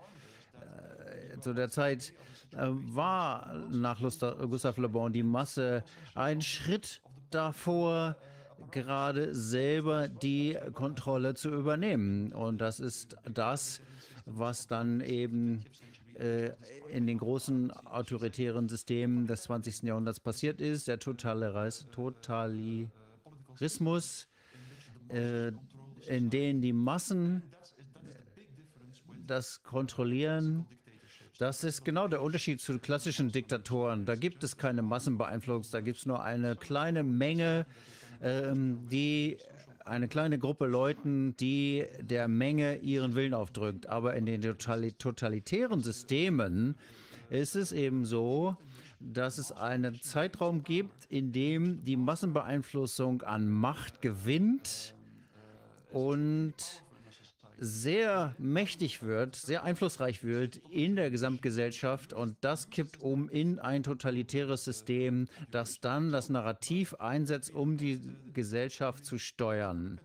zu der Zeit, äh, war nach Gustave Le Bon die Masse ein Schritt davor, gerade selber die Kontrolle zu übernehmen. Und das ist das, was dann eben äh, in den großen autoritären Systemen des 20. Jahrhunderts passiert ist, der Totalitarismus, äh, in denen die Massen das kontrollieren. Das ist genau der Unterschied zu klassischen Diktatoren. Da gibt es keine Massenbeeinflussung, da gibt es nur eine kleine Menge, ähm, die eine kleine Gruppe Leuten, die der Menge ihren Willen aufdrückt. Aber in den totali totalitären Systemen ist es eben so, dass es einen Zeitraum gibt, in dem die Massenbeeinflussung an Macht gewinnt und sehr mächtig wird, sehr einflussreich wird in der Gesamtgesellschaft und das kippt um in ein totalitäres System, das dann das Narrativ einsetzt, um die Gesellschaft zu steuern.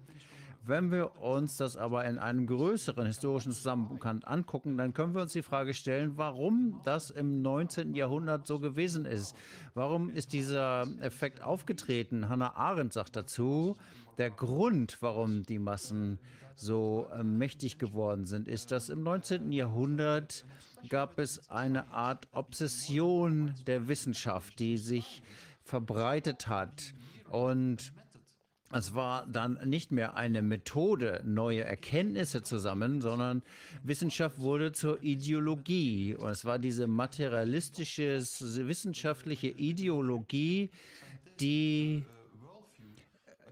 Wenn wir uns das aber in einem größeren historischen Zusammenhang angucken, dann können wir uns die Frage stellen, warum das im 19. Jahrhundert so gewesen ist. Warum ist dieser Effekt aufgetreten? Hannah Arendt sagt dazu, der Grund, warum die Massen so äh, mächtig geworden sind, ist, dass im 19. Jahrhundert gab es eine Art Obsession der Wissenschaft, die sich verbreitet hat. Und es war dann nicht mehr eine Methode, neue Erkenntnisse zu sammeln, sondern Wissenschaft wurde zur Ideologie. Und es war diese materialistische, wissenschaftliche Ideologie, die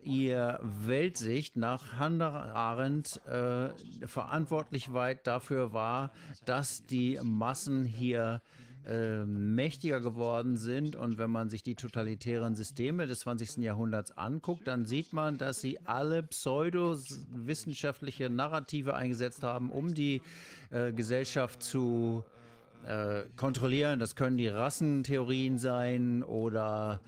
ihr Weltsicht nach Hannah Arendt äh, verantwortlich weit dafür war, dass die Massen hier äh, mächtiger geworden sind. Und wenn man sich die totalitären Systeme des 20. Jahrhunderts anguckt, dann sieht man, dass sie alle pseudowissenschaftliche Narrative eingesetzt haben, um die äh, Gesellschaft zu äh, kontrollieren. Das können die Rassentheorien sein oder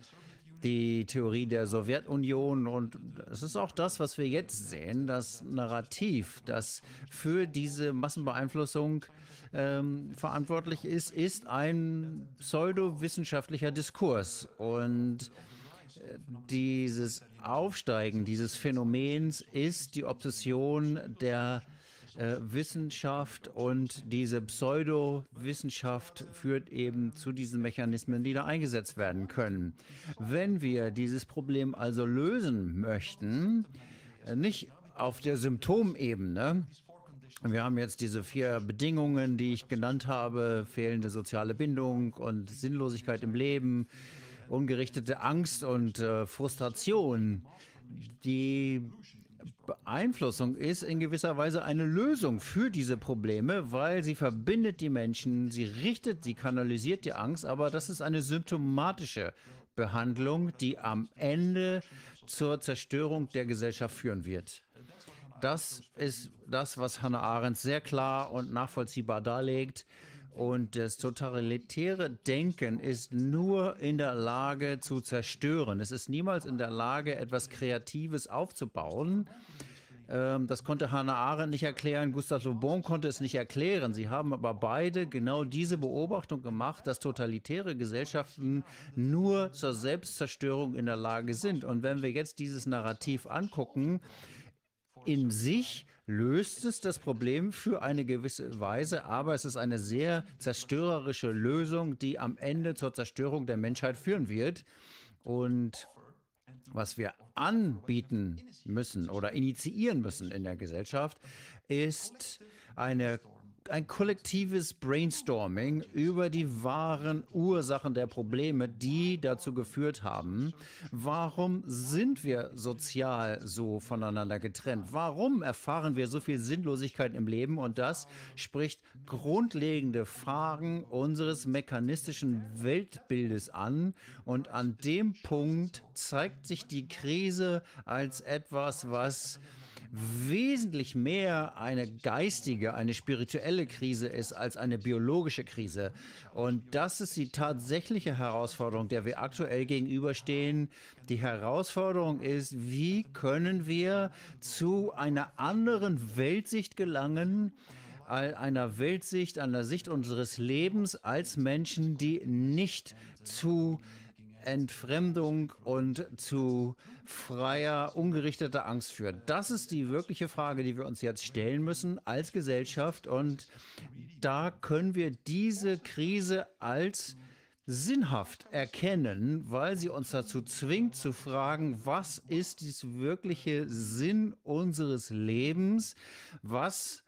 die Theorie der Sowjetunion. Und es ist auch das, was wir jetzt sehen, das Narrativ, das für diese Massenbeeinflussung ähm, verantwortlich ist, ist ein pseudowissenschaftlicher Diskurs. Und äh, dieses Aufsteigen dieses Phänomens ist die Obsession der äh, Wissenschaft und diese Pseudowissenschaft führt eben zu diesen Mechanismen, die da eingesetzt werden können. Wenn wir dieses Problem also lösen möchten, äh, nicht auf der Symptomebene, wir haben jetzt diese vier Bedingungen, die ich genannt habe, fehlende soziale Bindung und Sinnlosigkeit im Leben, ungerichtete Angst und äh, Frustration. Die Beeinflussung ist in gewisser Weise eine Lösung für diese Probleme, weil sie verbindet die Menschen, sie richtet, sie kanalisiert die Angst, aber das ist eine symptomatische Behandlung, die am Ende zur Zerstörung der Gesellschaft führen wird. Das ist das, was Hannah Arendt sehr klar und nachvollziehbar darlegt. Und das totalitäre Denken ist nur in der Lage zu zerstören. Es ist niemals in der Lage, etwas Kreatives aufzubauen. Ähm, das konnte Hannah Arendt nicht erklären, Gustave Le Bon konnte es nicht erklären. Sie haben aber beide genau diese Beobachtung gemacht, dass totalitäre Gesellschaften nur zur Selbstzerstörung in der Lage sind. Und wenn wir jetzt dieses Narrativ angucken, in sich löst es das Problem für eine gewisse Weise, aber es ist eine sehr zerstörerische Lösung, die am Ende zur Zerstörung der Menschheit führen wird. Und was wir anbieten müssen oder initiieren müssen in der Gesellschaft, ist eine ein kollektives Brainstorming über die wahren Ursachen der Probleme, die dazu geführt haben. Warum sind wir sozial so voneinander getrennt? Warum erfahren wir so viel Sinnlosigkeit im Leben? Und das spricht grundlegende Fragen unseres mechanistischen Weltbildes an. Und an dem Punkt zeigt sich die Krise als etwas, was wesentlich mehr eine geistige, eine spirituelle Krise ist als eine biologische Krise. Und das ist die tatsächliche Herausforderung, der wir aktuell gegenüberstehen. Die Herausforderung ist, wie können wir zu einer anderen Weltsicht gelangen, einer Weltsicht, einer Sicht unseres Lebens als Menschen, die nicht zu Entfremdung und zu freier, ungerichteter Angst führt. Das ist die wirkliche Frage, die wir uns jetzt stellen müssen als Gesellschaft. Und da können wir diese Krise als sinnhaft erkennen, weil sie uns dazu zwingt zu fragen, was ist das wirkliche Sinn unseres Lebens? Was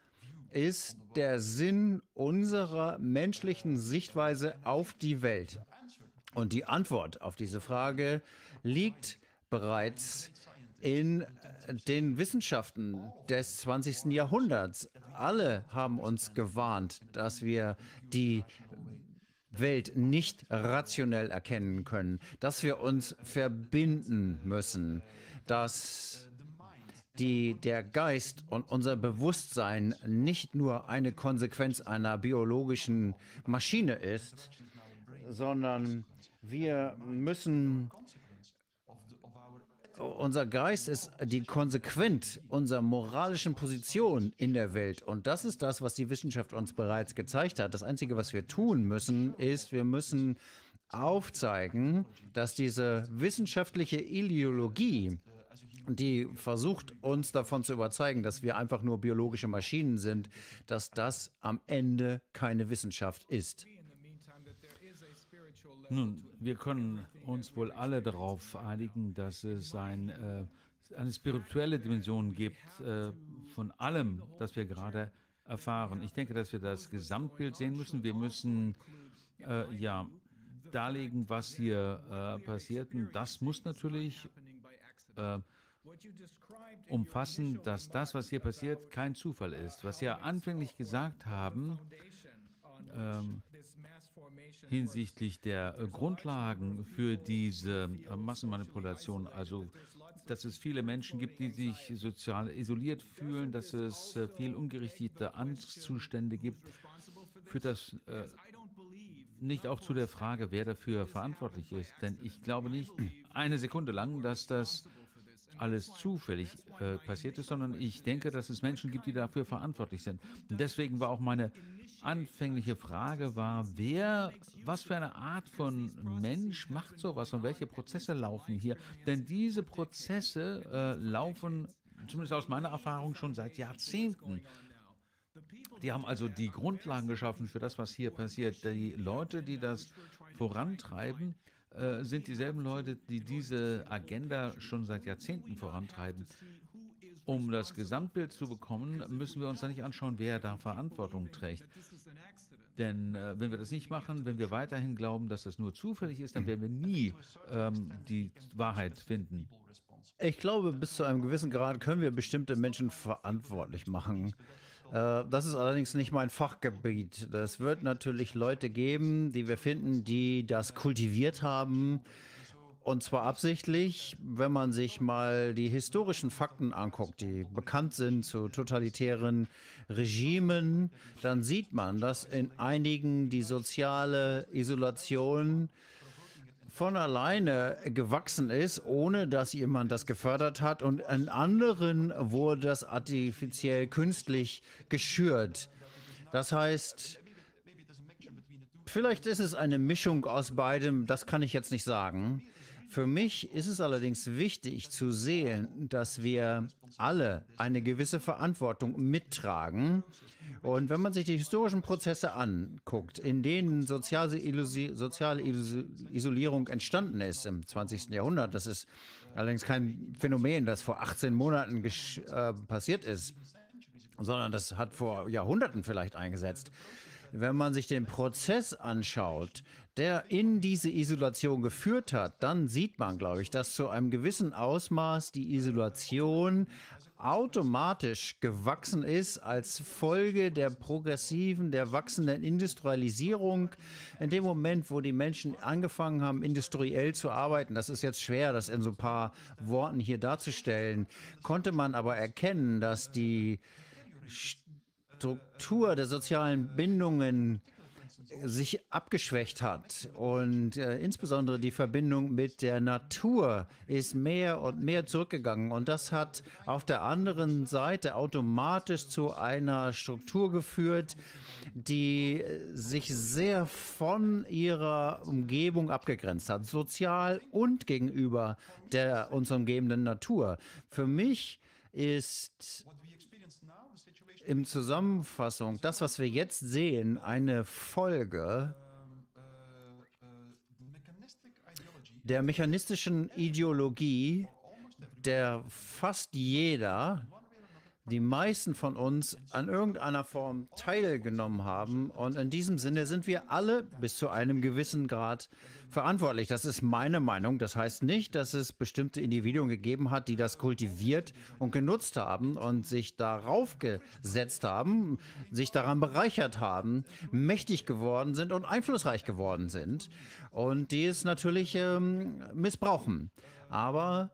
ist der Sinn unserer menschlichen Sichtweise auf die Welt? Und die Antwort auf diese Frage liegt bereits in den Wissenschaften des 20. Jahrhunderts. Alle haben uns gewarnt, dass wir die Welt nicht rationell erkennen können, dass wir uns verbinden müssen, dass die, der Geist und unser Bewusstsein nicht nur eine Konsequenz einer biologischen Maschine ist, sondern wir müssen unser Geist ist die konsequent unserer moralischen Position in der Welt. Und das ist das, was die Wissenschaft uns bereits gezeigt hat. Das Einzige, was wir tun müssen, ist, wir müssen aufzeigen, dass diese wissenschaftliche Ideologie die versucht, uns davon zu überzeugen, dass wir einfach nur biologische Maschinen sind, dass das am Ende keine Wissenschaft ist. Nun, wir können uns wohl alle darauf einigen, dass es ein, äh, eine spirituelle Dimension gibt äh, von allem, das wir gerade erfahren. Ich denke, dass wir das Gesamtbild sehen müssen. Wir müssen äh, ja darlegen, was hier äh, passiert. Und das muss natürlich äh, umfassen, dass das, was hier passiert, kein Zufall ist. Was Sie ja anfänglich gesagt haben, ähm, hinsichtlich der äh, Grundlagen für diese äh, Massenmanipulation, also dass es viele Menschen gibt, die sich sozial isoliert fühlen, dass es äh, viel ungerichtete Angstzustände gibt, führt das äh, nicht auch zu der Frage, wer dafür verantwortlich ist. Denn ich glaube nicht eine Sekunde lang, dass das alles zufällig äh, passiert ist, sondern ich denke, dass es Menschen gibt, die dafür verantwortlich sind. Und deswegen war auch meine anfängliche Frage war, wer, was für eine Art von Mensch macht sowas und welche Prozesse laufen hier? Denn diese Prozesse äh, laufen, zumindest aus meiner Erfahrung, schon seit Jahrzehnten. Die haben also die Grundlagen geschaffen für das, was hier passiert. Die Leute, die das vorantreiben, äh, sind dieselben Leute, die diese Agenda schon seit Jahrzehnten vorantreiben. Um das Gesamtbild zu bekommen, müssen wir uns da nicht anschauen, wer da Verantwortung trägt. Denn äh, wenn wir das nicht machen, wenn wir weiterhin glauben, dass das nur zufällig ist, dann werden wir nie ähm, die Wahrheit finden. Ich glaube, bis zu einem gewissen Grad können wir bestimmte Menschen verantwortlich machen. Äh, Das ist allerdings nicht mein Fachgebiet. Es wird natürlich Leute geben, die wir finden, die das kultiviert haben. Und zwar absichtlich, wenn man sich mal die historischen Fakten anguckt, die bekannt sind zu totalitären Regimen, dann sieht man, dass in einigen die soziale Isolation von alleine gewachsen ist, ohne dass jemand das gefördert hat. Und in anderen wurde das artifiziell künstlich geschürt. Das heißt, vielleicht ist es eine Mischung aus beidem, das kann ich jetzt nicht sagen. Für mich ist es allerdings wichtig zu sehen, dass wir alle eine gewisse Verantwortung mittragen. Und wenn man sich die historischen Prozesse anguckt, in denen soziale, Illusi soziale Iso Isolierung entstanden ist im 20. Jahrhundert, das ist allerdings kein Phänomen, das vor 18 Monaten äh, passiert ist, sondern das hat vor Jahrhunderten vielleicht eingesetzt. Wenn man sich den Prozess anschaut, der in diese Isolation geführt hat, dann sieht man, glaube ich, dass zu einem gewissen Ausmaß die Isolation automatisch gewachsen ist als Folge der progressiven, der wachsenden Industrialisierung. In dem Moment, wo die Menschen angefangen haben, industriell zu arbeiten, das ist jetzt schwer, das in so ein paar Worten hier darzustellen, konnte man aber erkennen, dass die Struktur der sozialen Bindungen sich abgeschwächt hat. Und äh, insbesondere die Verbindung mit der Natur ist mehr und mehr zurückgegangen. Und das hat auf der anderen Seite automatisch zu einer Struktur geführt, die sich sehr von ihrer Umgebung abgegrenzt hat, sozial und gegenüber der uns umgebenden Natur. Für mich ist im Zusammenfassung das, was wir jetzt sehen, eine Folge der mechanistischen Ideologie, der fast jeder, die meisten von uns an irgendeiner Form teilgenommen haben. Und in diesem Sinne sind wir alle bis zu einem gewissen Grad verantwortlich. Das ist meine Meinung. Das heißt nicht, dass es bestimmte Individuen gegeben hat, die das kultiviert und genutzt haben und sich darauf gesetzt haben, sich daran bereichert haben, mächtig geworden sind und einflussreich geworden sind und die es natürlich ähm, missbrauchen. Aber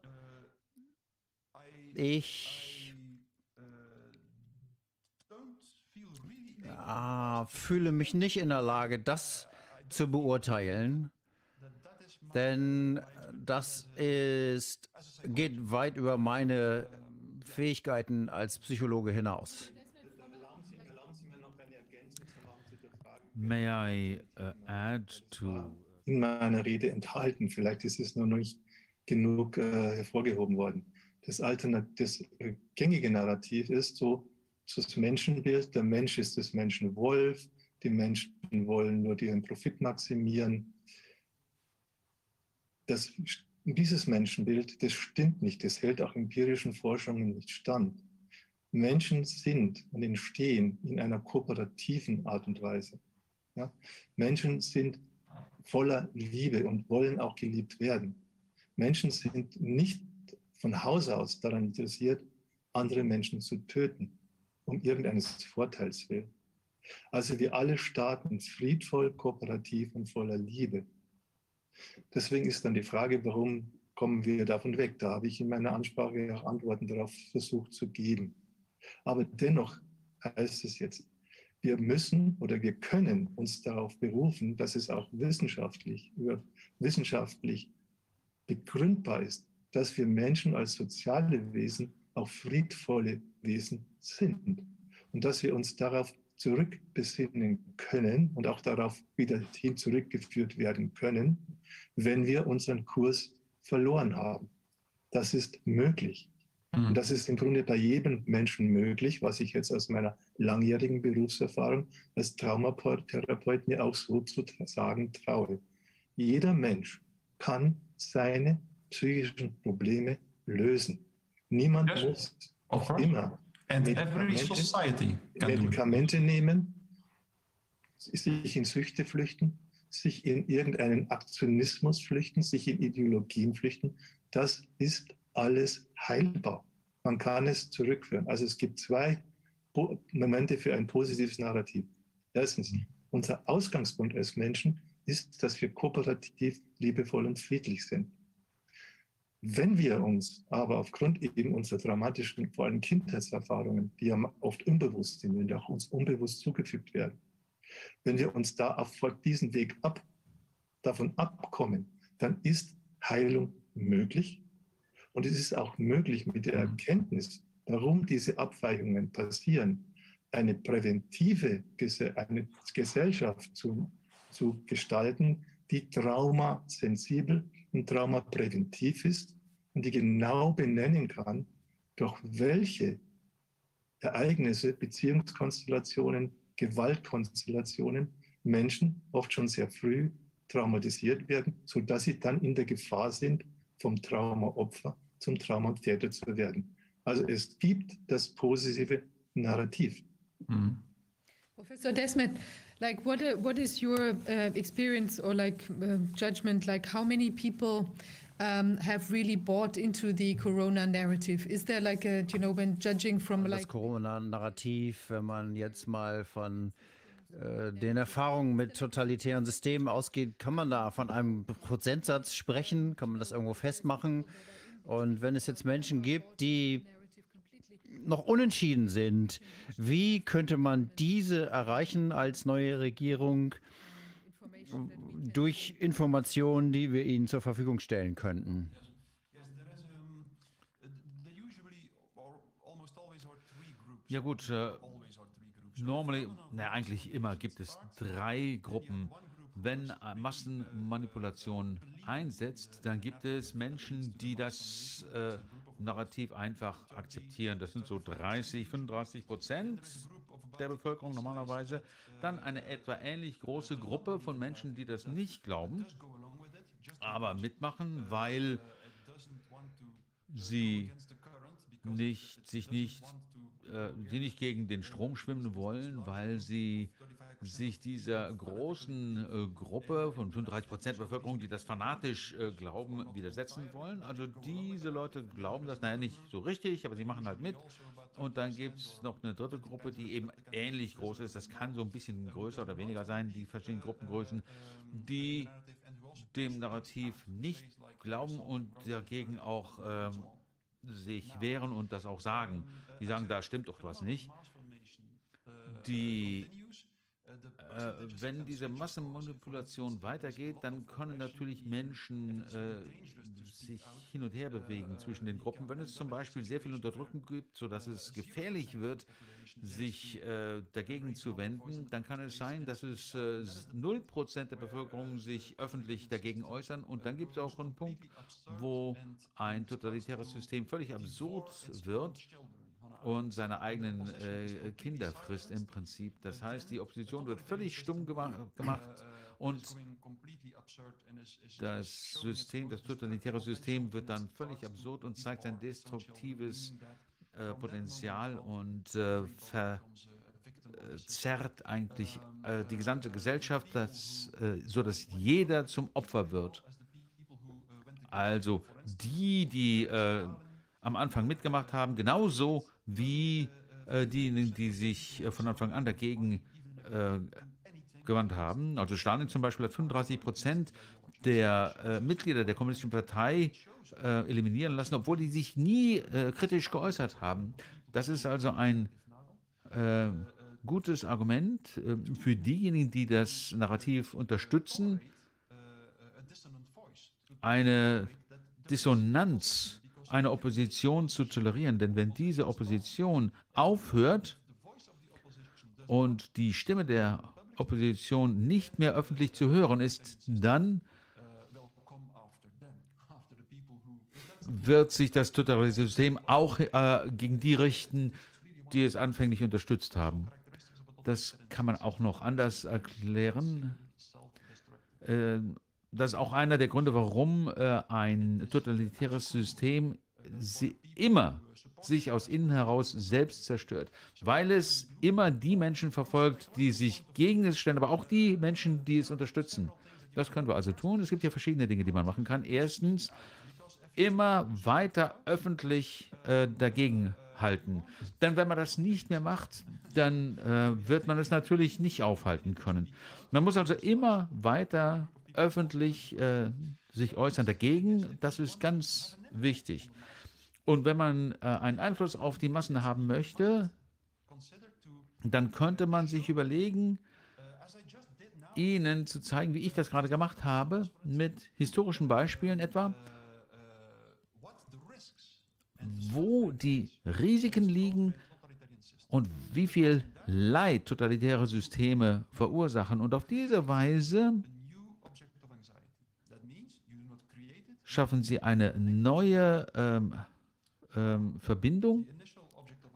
ich ah, fühle mich nicht in der Lage, das zu beurteilen. Denn das ist, geht weit über meine Fähigkeiten als Psychologe hinaus. May I uh, add to in meiner Rede enthalten. Vielleicht ist es nur noch nicht genug äh, hervorgehoben worden. Das, Alternat das äh, gängige Narrativ ist so, das Menschenbild, der Mensch ist des Menschen Wolf, die Menschen wollen nur ihren Profit maximieren. Das, dieses Menschenbild, das stimmt nicht, das hält auch empirischen Forschungen nicht stand. Menschen sind und entstehen in einer kooperativen Art und Weise. Ja? Menschen sind voller Liebe und wollen auch geliebt werden. Menschen sind nicht von Haus aus daran interessiert, andere Menschen zu töten, um irgendeines Vorteils willen. Also wir alle starten friedvoll, kooperativ und voller Liebe. Deswegen ist dann die Frage, warum kommen wir davon weg? Da habe ich in meiner Ansprache auch Antworten darauf versucht zu geben. Aber dennoch heißt es jetzt, wir müssen oder wir können uns darauf berufen, dass es auch wissenschaftlich, wissenschaftlich begründbar ist, dass wir Menschen als soziale Wesen auch friedvolle Wesen sind und dass wir uns darauf zurückbesinnen können und auch darauf wieder hin zurückgeführt werden können, wenn wir unseren Kurs verloren haben. Das ist möglich. Und Mhm. das ist im Grunde bei jedem Menschen möglich, was ich jetzt aus meiner langjährigen Berufserfahrung als Traumatherapeut mir auch so zu sagen traue. Jeder Mensch kann seine psychischen Probleme lösen. Niemand Yes, muss course. immer And Medikamente- every society. Medikamente nehmen, sich in Süchte flüchten, sich in irgendeinen Aktionismus flüchten, sich in Ideologien flüchten. Das ist alles heilbar. Man kann es zurückführen. Also es gibt zwei Momente für ein positives Narrativ. Erstens, unser Ausgangspunkt als Menschen ist, dass wir kooperativ, liebevoll und friedlich sind. Wenn wir uns aber aufgrund eben unserer dramatischen, vor allem Kindheitserfahrungen, die ja oft unbewusst sind und auch uns unbewusst zugefügt werden, wenn wir uns da auf diesen Weg ab, davon abkommen, dann ist Heilung möglich. Und es ist auch möglich mit der Erkenntnis, warum diese Abweichungen passieren, eine präventive eine Gesellschaft zu, zu gestalten, die traumasensibel und traumapräventiv ist und die genau benennen kann, durch welche Ereignisse, Beziehungskonstellationen, Gewaltkonstellationen Menschen oft schon sehr früh traumatisiert werden, sodass sie dann in der Gefahr sind, vom Traumaopfer zum Traumatäter zu werden. Also es gibt das positive Narrativ. Mhm. Professor Desmet, like what uh, what is your uh, experience or like uh, judgment? Like how many people um, have really bought into the Corona narrative? Is there like a you know when judging from Das like Corona-Narrativ, wenn man jetzt mal von äh, den Erfahrungen mit totalitären Systemen ausgeht, kann man da von einem Prozentsatz sprechen? Kann man das irgendwo festmachen? Und wenn es jetzt Menschen gibt, die noch unentschieden sind, wie könnte man diese erreichen als neue Regierung durch Informationen, die wir ihnen zur Verfügung stellen könnten? Ja gut, äh, normally, na eigentlich immer gibt es drei Gruppen. Wenn Massenmanipulation einsetzt, dann gibt es Menschen, die das äh, Narrativ einfach akzeptieren. Das sind so 30, 35 Prozent der Bevölkerung normalerweise. Dann eine etwa ähnlich große Gruppe von Menschen, die das nicht glauben, aber mitmachen, weil sie nicht, sich nicht, äh, die nicht gegen den Strom schwimmen wollen, weil sie sich dieser großen äh, Gruppe von 35 Prozent Bevölkerung, die das fanatisch äh, glauben, widersetzen wollen. Also diese Leute glauben das, naja, nicht so richtig, aber sie machen halt mit. Und dann gibt es noch eine dritte Gruppe, die eben ähnlich groß ist. Das kann so ein bisschen größer oder weniger sein, die verschiedenen Gruppengrößen, die dem Narrativ nicht glauben und dagegen auch ähm, sich wehren und das auch sagen. Die sagen, da stimmt doch was nicht. Die, äh, wenn diese Massenmanipulation weitergeht, dann können natürlich Menschen äh, sich hin und her bewegen zwischen den Gruppen. Wenn es zum Beispiel sehr viel Unterdrückung gibt, sodass es gefährlich wird, sich äh, dagegen zu wenden, dann kann es sein, dass es äh, 0% der Bevölkerung sich öffentlich dagegen äußern. Und dann gibt es auch einen Punkt, wo ein totalitäres System völlig absurd wird und seine eigenen äh, Kinder frisst im Prinzip. Das heißt, die Opposition wird völlig stumm gema gemacht und das System, das totalitäre System wird dann völlig absurd und zeigt ein destruktives äh, Potenzial und äh, verzerrt eigentlich äh, die gesamte Gesellschaft, das, äh, so dass jeder zum Opfer wird. Also die, die äh, am Anfang mitgemacht haben, genauso wie äh, diejenigen, die sich äh, von Anfang an dagegen äh, gewandt haben. Also Stalin zum Beispiel hat 35 Prozent der äh, Mitglieder der Kommunistischen Partei äh, eliminieren lassen, obwohl die sich nie äh, kritisch geäußert haben. Das ist also ein äh, gutes Argument äh, für diejenigen, die das Narrativ unterstützen, eine Dissonanz eine Opposition zu tolerieren. Denn wenn diese Opposition aufhört und die Stimme der Opposition nicht mehr öffentlich zu hören ist, dann wird sich das totalitäre System auch äh, gegen die richten, die es anfänglich unterstützt haben. Das kann man auch noch anders erklären. Äh, das ist auch einer der Gründe, warum äh, ein totalitäres System sie immer sich aus innen heraus selbst zerstört, weil es immer die Menschen verfolgt, die sich gegen es stellen, aber auch die Menschen, die es unterstützen. Das können wir also tun. Es gibt ja verschiedene Dinge, die man machen kann. Erstens, immer weiter öffentlich äh, dagegen halten. Denn wenn man das nicht mehr macht, dann äh, wird man es natürlich nicht aufhalten können. Man muss also immer weiter öffentlich äh, sich äußern dagegen. Das ist ganz wichtig. Und wenn man äh, einen Einfluss auf die Massen haben möchte, dann könnte man sich überlegen, ihnen zu zeigen, wie ich das gerade gemacht habe, mit historischen Beispielen etwa, wo die Risiken liegen und wie viel Leid totalitäre Systeme verursachen. Und auf diese Weise schaffen sie eine neue ähm, ähm, Verbindung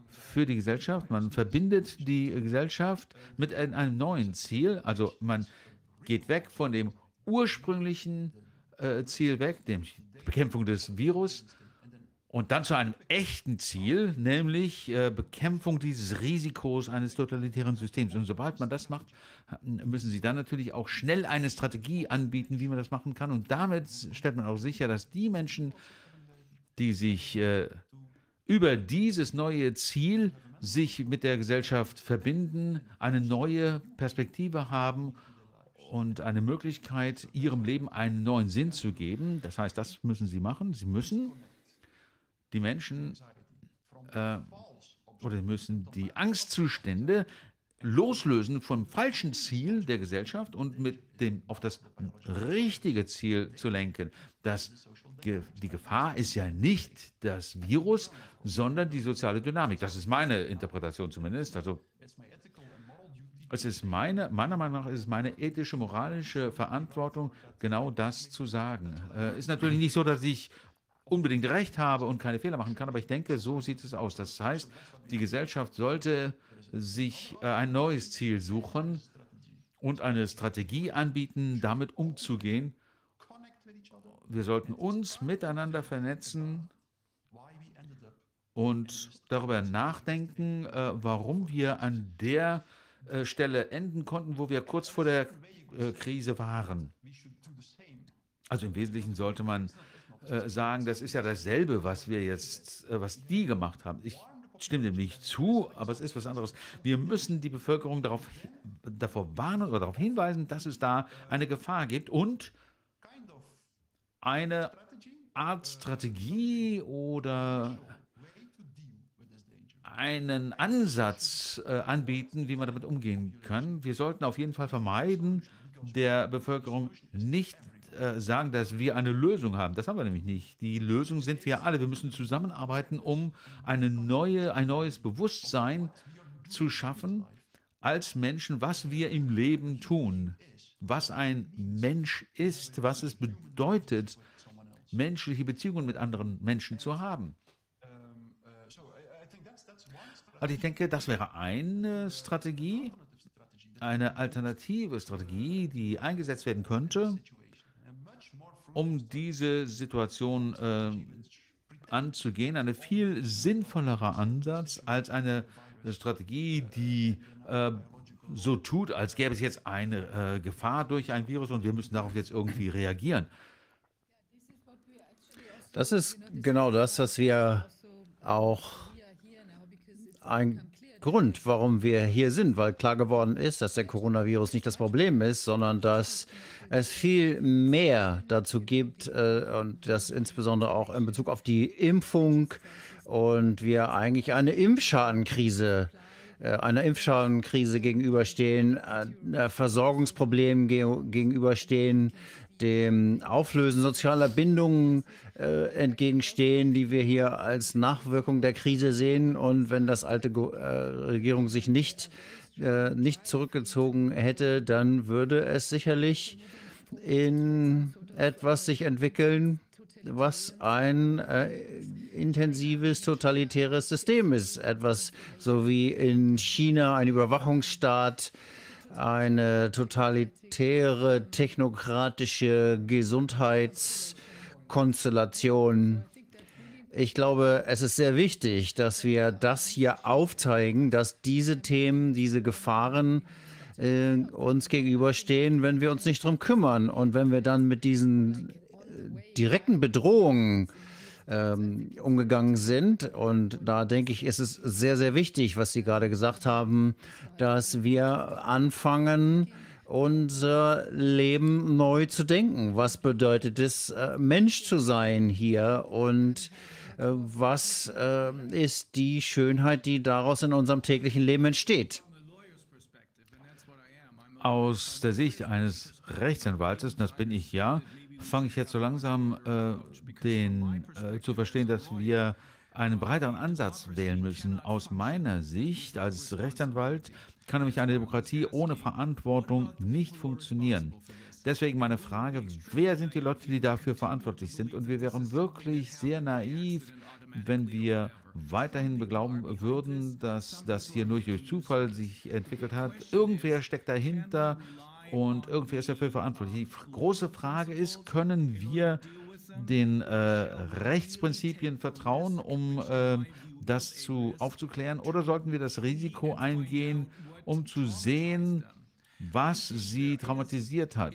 für die Gesellschaft. Man verbindet die Gesellschaft mit ein, einem neuen Ziel. Also man geht weg von dem ursprünglichen äh, Ziel weg, dem Bekämpfung des Virus, und dann zu einem echten Ziel, nämlich äh, Bekämpfung dieses Risikos eines totalitären Systems. Und sobald man das macht, müssen Sie dann natürlich auch schnell eine Strategie anbieten, wie man das machen kann. Und damit stellt man auch sicher, dass die Menschen, die sich äh, über dieses neue Ziel sich mit der Gesellschaft verbinden, eine neue Perspektive haben und eine Möglichkeit, ihrem Leben einen neuen Sinn zu geben. Das heißt, das müssen sie machen. Sie müssen die Menschen äh, oder müssen die Angstzustände loslösen vom falschen Ziel der Gesellschaft und mit dem auf das richtige Ziel zu lenken. Das, die Gefahr ist ja nicht das Virus, sondern die soziale Dynamik. Das ist meine Interpretation zumindest. Also es ist meine, meiner Meinung nach ist es meine ethische, moralische Verantwortung, genau das zu sagen. Äh, ist natürlich nicht so, dass ich unbedingt recht habe und keine Fehler machen kann, aber ich denke, so sieht es aus. Das heißt, die Gesellschaft sollte sich äh, ein neues Ziel suchen und eine Strategie anbieten, damit umzugehen. Wir sollten uns miteinander vernetzen und darüber nachdenken, äh, warum wir an der äh, Stelle enden konnten, wo wir kurz vor der Krise waren. Also im Wesentlichen sollte man sagen, das ist ja dasselbe, was wir jetzt, was die gemacht haben. Ich stimme dem nicht zu, aber es ist was anderes. Wir müssen die Bevölkerung darauf, davor warnen oder darauf hinweisen, dass es da eine Gefahr gibt und eine Art Strategie oder einen Ansatz äh, anbieten, wie man damit umgehen kann. Wir sollten auf jeden Fall vermeiden, der Bevölkerung nicht äh, sagen, dass wir eine Lösung haben. Das haben wir nämlich nicht. Die Lösung sind wir alle. Wir müssen zusammenarbeiten, um eine neue, ein neues Bewusstsein zu schaffen als Menschen, was wir im Leben tun, was ein Mensch ist, was es bedeutet, menschliche Beziehungen mit anderen Menschen zu haben. Also ich denke, das wäre eine Strategie, eine alternative Strategie, die eingesetzt werden könnte, um diese Situation äh, anzugehen. Ein viel sinnvollerer Ansatz als eine Strategie, die äh, so tut, als gäbe es jetzt eine äh, Gefahr durch ein Virus und wir müssen darauf jetzt irgendwie reagieren. Das ist genau das, was wir auch ein Grund, warum wir hier sind, weil klar geworden ist, dass der Coronavirus nicht das Problem ist, sondern dass es viel mehr dazu gibt äh, und das insbesondere auch in Bezug auf die Impfung und wir eigentlich eine Impfschadenkrise äh, einer Impfschadenkrise gegenüberstehen, äh, Versorgungsproblemen ge gegenüberstehen, dem Auflösen sozialer Bindungen äh, entgegenstehen, die wir hier als Nachwirkung der Krise sehen. Und wenn das alte Go äh, Regierung sich nicht, äh, nicht zurückgezogen hätte, dann würde es sicherlich in etwas sich entwickeln, was ein äh, intensives totalitäres System ist. Etwas so wie in China ein Überwachungsstaat, eine totalitäre, technokratische Gesundheitskonstellation. Ich glaube, es ist sehr wichtig, dass wir das hier aufzeigen, dass diese Themen, diese Gefahren äh, uns gegenüberstehen, wenn wir uns nicht darum kümmern. Und wenn wir dann mit diesen direkten Bedrohungen ähm, umgegangen sind. Und da denke ich, ist es sehr, sehr wichtig, was Sie gerade gesagt haben, dass wir anfangen, unser Leben neu zu denken. Was bedeutet es, äh, Mensch zu sein hier und äh, was äh, ist die Schönheit, die daraus in unserem täglichen Leben entsteht? Aus der Sicht eines Rechtsanwaltes, und das bin ich ja, fange ich jetzt so langsam äh, den, äh, zu verstehen, dass wir einen breiteren Ansatz wählen müssen. Aus meiner Sicht als Rechtsanwalt kann nämlich eine Demokratie ohne Verantwortung nicht funktionieren. Deswegen meine Frage, wer sind die Leute, die dafür verantwortlich sind? Und wir wären wirklich sehr naiv, wenn wir weiterhin beglauben würden, dass das hier nur durch Zufall sich entwickelt hat. Irgendwer steckt dahinter und irgendwer ist dafür verantwortlich. Die große Frage ist, können wir den äh, Rechtsprinzipien vertrauen, um äh, das zu, aufzuklären, oder sollten wir das Risiko eingehen, um zu sehen, was sie traumatisiert hat?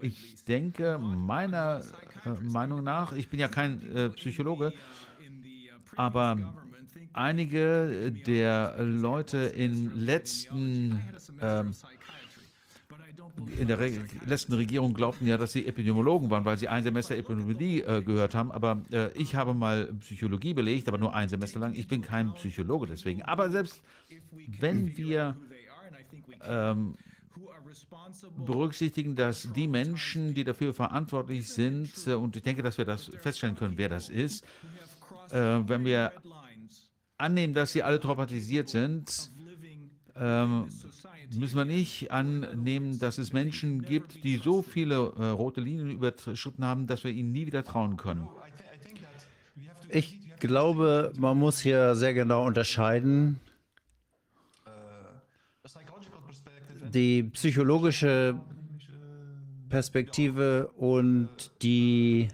Ich denke, meiner äh, Meinung nach, ich bin ja kein äh, Psychologe, aber einige der Leute im letzten ähm, in der Re letzten Regierung glaubten ja, dass sie Epidemiologen waren, weil sie ein Semester Epidemiologie äh, gehört haben. Aber äh, ich habe mal Psychologie belegt, aber nur ein Semester lang. Ich bin kein Psychologe deswegen. Aber selbst wenn wir ähm, berücksichtigen, dass die Menschen, die dafür verantwortlich sind, äh, und ich denke, dass wir das feststellen können, wer das ist, äh, wenn wir annehmen, dass sie alle traumatisiert sind, ähm, müssen wir nicht annehmen, dass es Menschen gibt, die so viele äh, rote Linien überschritten haben, dass wir ihnen nie wieder trauen können. Ich glaube, man muss hier sehr genau unterscheiden. Die psychologische Perspektive und die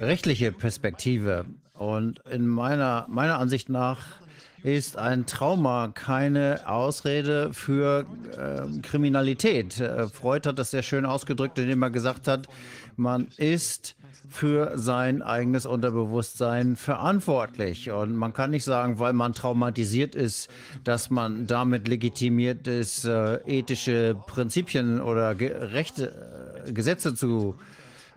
rechtliche Perspektive. Und in meiner, meiner Ansicht nach ist ein Trauma keine Ausrede für äh, Kriminalität. Freud hat das sehr schön ausgedrückt, indem er gesagt hat, man ist für sein eigenes Unterbewusstsein verantwortlich. Und man kann nicht sagen, weil man traumatisiert ist, dass man damit legitimiert ist, äh, ethische Prinzipien oder Rechte, äh, Gesetze zu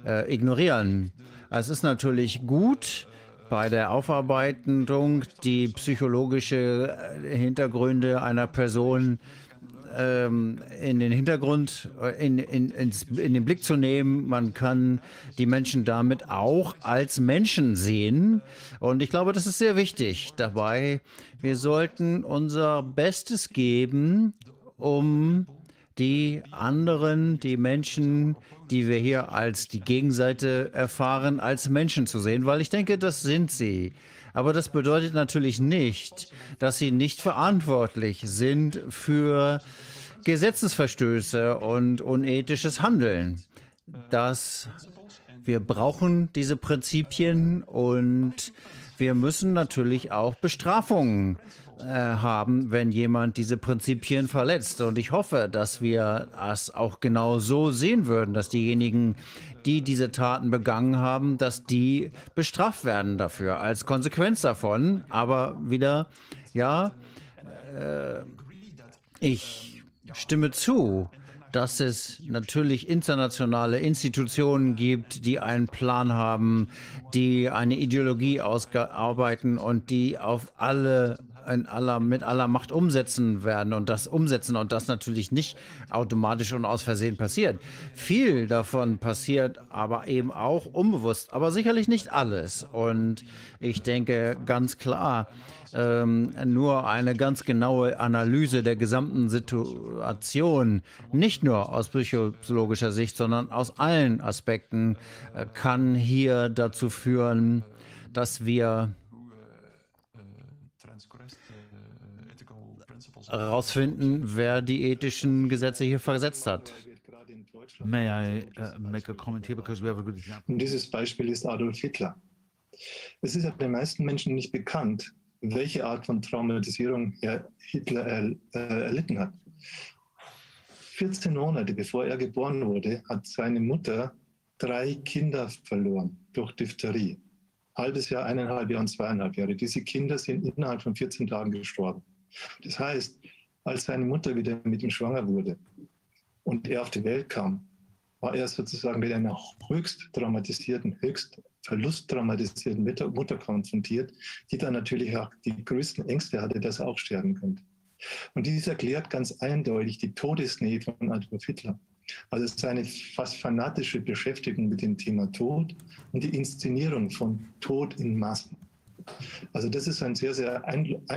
äh, ignorieren. Es ist natürlich gut, bei der Aufarbeitung die psychologische äh, Hintergründe einer Person ähm, in den Hintergrund, äh, in, in, ins, in den Blick zu nehmen. Man kann die Menschen damit auch als Menschen sehen. Und ich glaube, das ist sehr wichtig dabei. Wir sollten unser Bestes geben, um die anderen, die Menschen, die wir hier als die Gegenseite erfahren, als Menschen zu sehen, weil ich denke, das sind sie. Aber das bedeutet natürlich nicht, dass sie nicht verantwortlich sind für Gesetzesverstöße und unethisches Handeln. Das, wir brauchen diese Prinzipien und wir müssen natürlich auch Bestrafungen äh, haben, wenn jemand diese Prinzipien verletzt. Und ich hoffe, dass wir das auch genau so sehen würden, dass diejenigen, die diese Taten begangen haben, dass die bestraft werden dafür als Konsequenz davon. Aber wieder, ja, äh, ich stimme zu, dass es natürlich internationale Institutionen gibt, die einen Plan haben, die eine Ideologie ausarbeiten und die auf alle in aller, mit aller Macht umsetzen werden und das umsetzen und das natürlich nicht automatisch und aus Versehen passiert. Viel davon passiert aber eben auch unbewusst, aber sicherlich nicht alles. Und ich denke ganz klar, ähm, nur eine ganz genaue Analyse der gesamten Situation, nicht nur aus psychologischer Sicht, sondern aus allen Aspekten, äh, kann hier dazu führen, dass wir herausfinden, wer die ethischen Gesetze hier versetzt hat. May I uh, make a comment here because we have a good example? Und dieses Beispiel ist Adolf Hitler. Es ist ja den meisten Menschen nicht bekannt, welche Art von Traumatisierung Herr Hitler er, äh, erlitten hat. 14 Monate bevor er geboren wurde, hat seine Mutter drei Kinder verloren durch Diphtherie. Halbes Jahr, eineinhalb Jahre und zweieinhalb Jahre. Diese Kinder sind innerhalb von 14 Tagen gestorben. Das heißt, als seine Mutter wieder mit ihm schwanger wurde und er auf die Welt kam, war er sozusagen mit einer höchst traumatisierten, höchst verlusttraumatisierten Mutter konfrontiert, die dann natürlich auch die größten Ängste hatte, dass er auch sterben könnte. Und dies erklärt ganz eindeutig die Todesnähe von Adolf Hitler. Also seine fast fanatische Beschäftigung mit dem Thema Tod und die Inszenierung von Tod in Massen. Also das ist ein sehr, sehr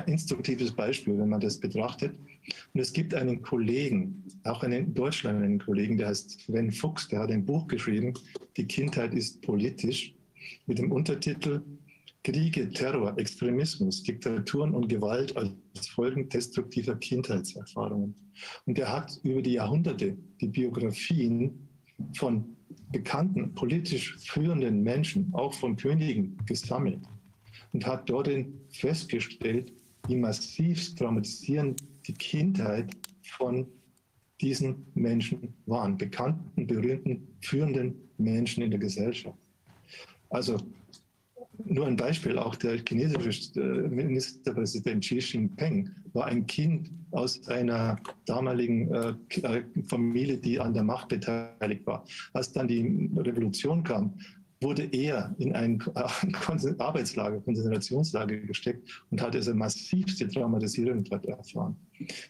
instruktives Beispiel, wenn man das betrachtet. Und es gibt einen Kollegen, auch einen in Deutschland einen Kollegen, der heißt Sven Fuchs, der hat ein Buch geschrieben, Die Kindheit ist politisch, mit dem Untertitel Kriege, Terror, Extremismus, Diktaturen und Gewalt als Folgen destruktiver Kindheitserfahrungen. Und er hat über die Jahrhunderte die Biografien von bekannten politisch führenden Menschen, auch von Königen, gesammelt und hat dort festgestellt, wie massiv traumatisierend die Kindheit von diesen Menschen waren, bekannten, berühmten, führenden Menschen in der Gesellschaft. Also nur ein Beispiel, auch der chinesische äh, Ministerpräsident Xi Jinping war ein Kind aus einer damaligen äh, äh, Familie, die an der Macht beteiligt war. Als dann die Revolution kam, wurde er in ein Arbeitslager, Konzentrationslager gesteckt und hat also massivste Traumatisierung dort erfahren.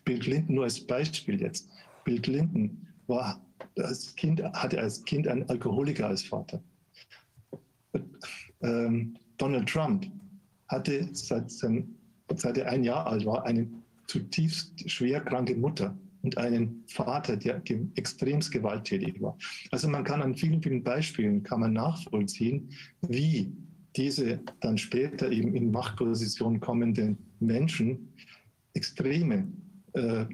Bill Clinton nur als Beispiel jetzt. Bill Clinton war als Kind, hatte als Kind einen Alkoholiker als Vater. Ähm, Donald Trump hatte seit, seit er ein Jahr alt war eine zutiefst schwer kranke Mutter und einen Vater, der extremst gewalttätig war. Also man kann an vielen, vielen Beispielen kann man nachvollziehen, wie diese dann später eben in Machtpositionen kommenden Menschen extreme äh,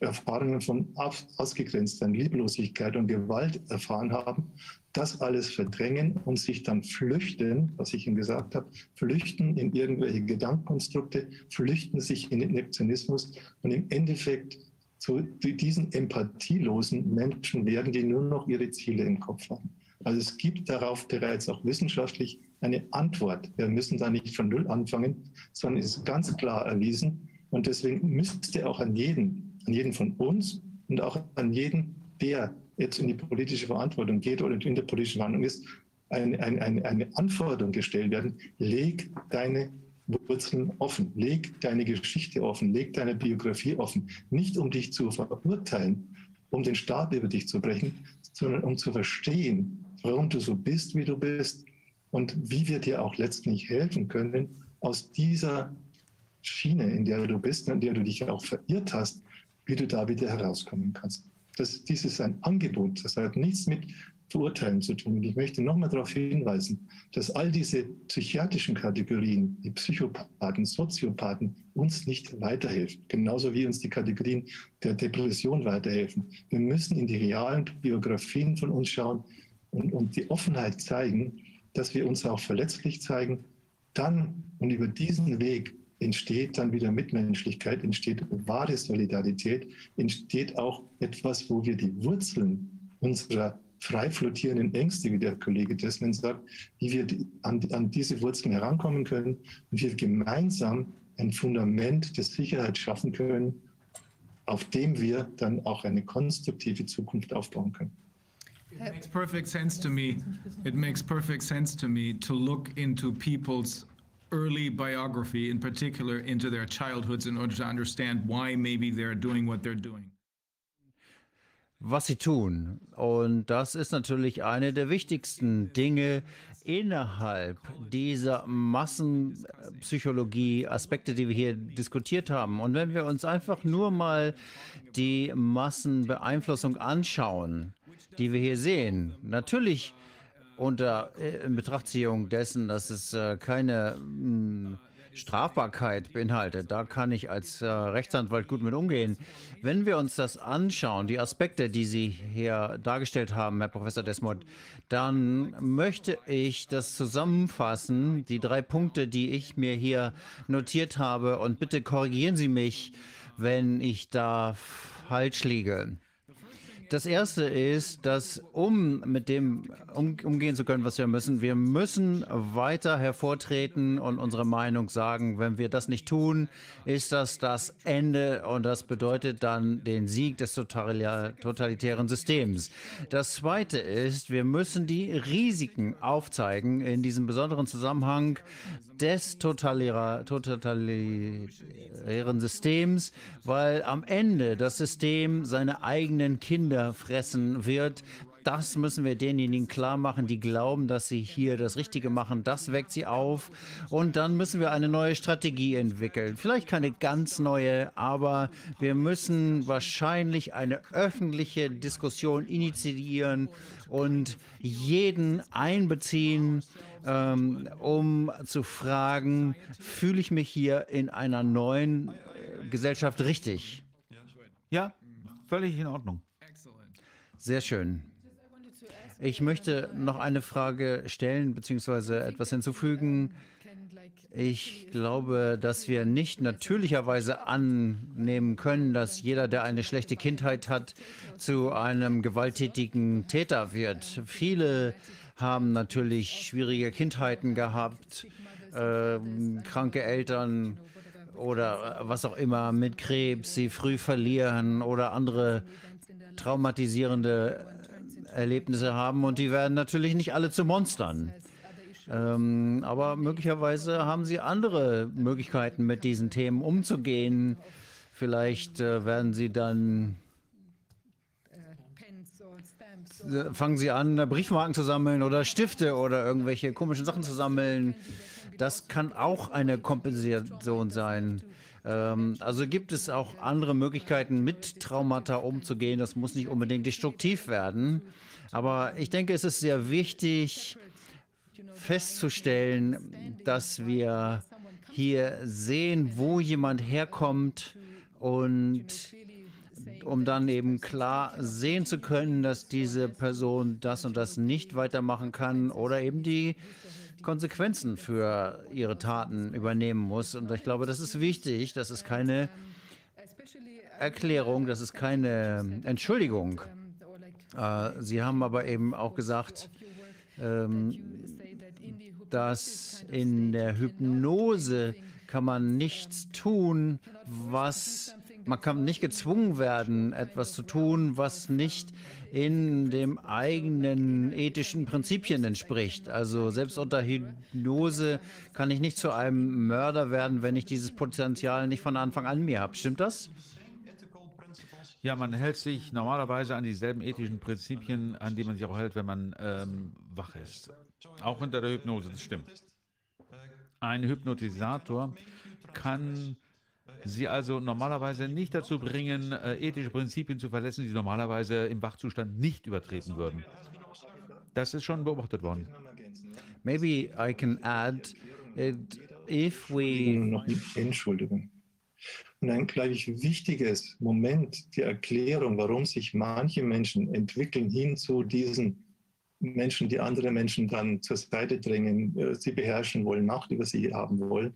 Erfahrungen von ausgegrenzter Lieblosigkeit und Gewalt erfahren haben, das alles verdrängen und sich dann flüchten, was ich Ihnen gesagt habe, flüchten in irgendwelche Gedankenkonstrukte, flüchten sich in den Neptionismus und im Endeffekt zu diesen empathielosen Menschen werden, die nur noch ihre Ziele im Kopf haben. Also es gibt darauf bereits auch wissenschaftlich eine Antwort. Wir müssen da nicht von Null anfangen, sondern es ist ganz klar erwiesen. Und deswegen müsste auch an jeden, an jeden von uns und auch an jeden, der jetzt in die politische Verantwortung geht oder in der politischen Verhandlung ist, eine, eine, eine Anforderung gestellt werden. Leg deine Wurzeln offen. Leg deine Geschichte offen, leg deine Biografie offen. Nicht um dich zu verurteilen, um den Stab über dich zu brechen, sondern um zu verstehen, warum du so bist, wie du bist und wie wir dir auch letztlich helfen können, aus dieser Schiene, in der du bist, in der du dich auch verirrt hast, wie du da wieder herauskommen kannst. Das, dies ist ein Angebot, das hat nichts mit Verurteilen zu tun. Und ich möchte nochmal darauf hinweisen, dass all diese psychiatrischen Kategorien, die Psychopathen, Soziopathen, uns nicht weiterhelfen. Genauso wie uns die Kategorien der Depression weiterhelfen. Wir müssen in die realen Biografien von uns schauen und, und die Offenheit zeigen, dass wir uns auch verletzlich zeigen. Dann und über diesen Weg entsteht dann wieder Mitmenschlichkeit, entsteht wahre Solidarität, entsteht auch etwas, wo wir die Wurzeln unserer frei flottierenden Ängste, wie der Kollege Desmond sagt, wie wir an, an diese Wurzeln herankommen können und wir gemeinsam ein Fundament der Sicherheit schaffen können, auf dem wir dann auch eine konstruktive Zukunft aufbauen können. It makes perfect sense to me. It makes perfect sense to me to look into people's early biography, in particular into their childhoods, in order to understand why maybe they're doing what they're doing. was sie tun. Und das ist natürlich eine der wichtigsten Dinge innerhalb dieser Massenpsychologie-Aspekte, die wir hier diskutiert haben. Und wenn wir uns einfach nur mal die Massenbeeinflussung anschauen, die wir hier sehen, natürlich unter äh, Betrachtziehung dessen, dass es äh, keine mh, Strafbarkeit beinhaltet. Da kann ich als äh, Rechtsanwalt gut mit umgehen. Wenn wir uns das anschauen, die Aspekte, die Sie hier dargestellt haben, Herr Professor Desmond, dann möchte ich das zusammenfassen, die drei Punkte, die ich mir hier notiert habe. Und bitte korrigieren Sie mich, wenn ich da falsch liege. Das erste ist, dass um mit dem um, umgehen zu können, was wir müssen, wir müssen weiter hervortreten und unsere Meinung sagen. Wenn wir das nicht tun, ist das das Ende und das bedeutet dann den Sieg des totalitären Systems. Das zweite ist, wir müssen die Risiken aufzeigen in diesem besonderen Zusammenhang des totalitären Systems, weil am Ende das System seine eigenen Kinder fressen wird. Das müssen wir denjenigen klar machen, die glauben, dass sie hier das Richtige machen. Das weckt sie auf. Und dann müssen wir eine neue Strategie entwickeln. Vielleicht keine ganz neue, aber wir müssen wahrscheinlich eine öffentliche Diskussion initiieren und jeden einbeziehen, ähm, um zu fragen, fühle ich mich hier in einer neuen äh, Gesellschaft richtig? Ja, völlig in Ordnung. Sehr schön. Ich möchte noch eine Frage stellen bzw. etwas hinzufügen. Ich glaube, dass wir nicht natürlicherweise annehmen können, dass jeder, der eine schlechte Kindheit hat, zu einem gewalttätigen Täter wird. Viele haben natürlich schwierige Kindheiten gehabt, äh, kranke Eltern oder was auch immer mit Krebs, sie früh verlieren oder andere traumatisierende Erlebnisse haben und die werden natürlich nicht alle zu Monstern. Ähm, aber möglicherweise haben sie andere Möglichkeiten, mit diesen Themen umzugehen. Vielleicht äh, werden sie dann äh, fangen sie an, Briefmarken zu sammeln oder Stifte oder irgendwelche komischen Sachen zu sammeln. Das kann auch eine Kompensation sein. Ähm, also gibt es auch andere Möglichkeiten, mit Traumata umzugehen. Das muss nicht unbedingt destruktiv werden. Aber ich denke, es ist sehr wichtig festzustellen, dass wir hier sehen, wo jemand herkommt und um dann eben klar sehen zu können, dass diese Person das und das nicht weitermachen kann oder eben die Konsequenzen für ihre Taten übernehmen muss. Und ich glaube, das ist wichtig. Das ist keine Erklärung, das ist keine Entschuldigung. Äh, Sie haben aber eben auch gesagt, ähm, dass in der Hypnose kann man nichts tun, was man kann nicht gezwungen werden, etwas zu tun, was nicht in dem eigenen ethischen Prinzipien entspricht. Also selbst unter Hypnose kann ich nicht zu einem Mörder werden, wenn ich dieses Potenzial nicht von Anfang an mir habe. Stimmt das? Ja, man hält sich normalerweise an dieselben ethischen Prinzipien, an die man sich auch hält, wenn man ähm, wach ist. Auch unter der Hypnose, das stimmt. Ein Hypnotisator kann Sie also normalerweise nicht dazu bringen, äh, ethische Prinzipien zu verletzen, die normalerweise im Wachzustand nicht übertreten würden. Das ist schon beobachtet worden. Maybe I can add it, if we noch Entschuldigung. Und ein gleich wichtiges Moment der Erklärung, warum sich manche Menschen entwickeln hin zu diesen Menschen, die andere Menschen dann zur Seite drängen, äh, sie beherrschen wollen, Macht über sie haben wollen,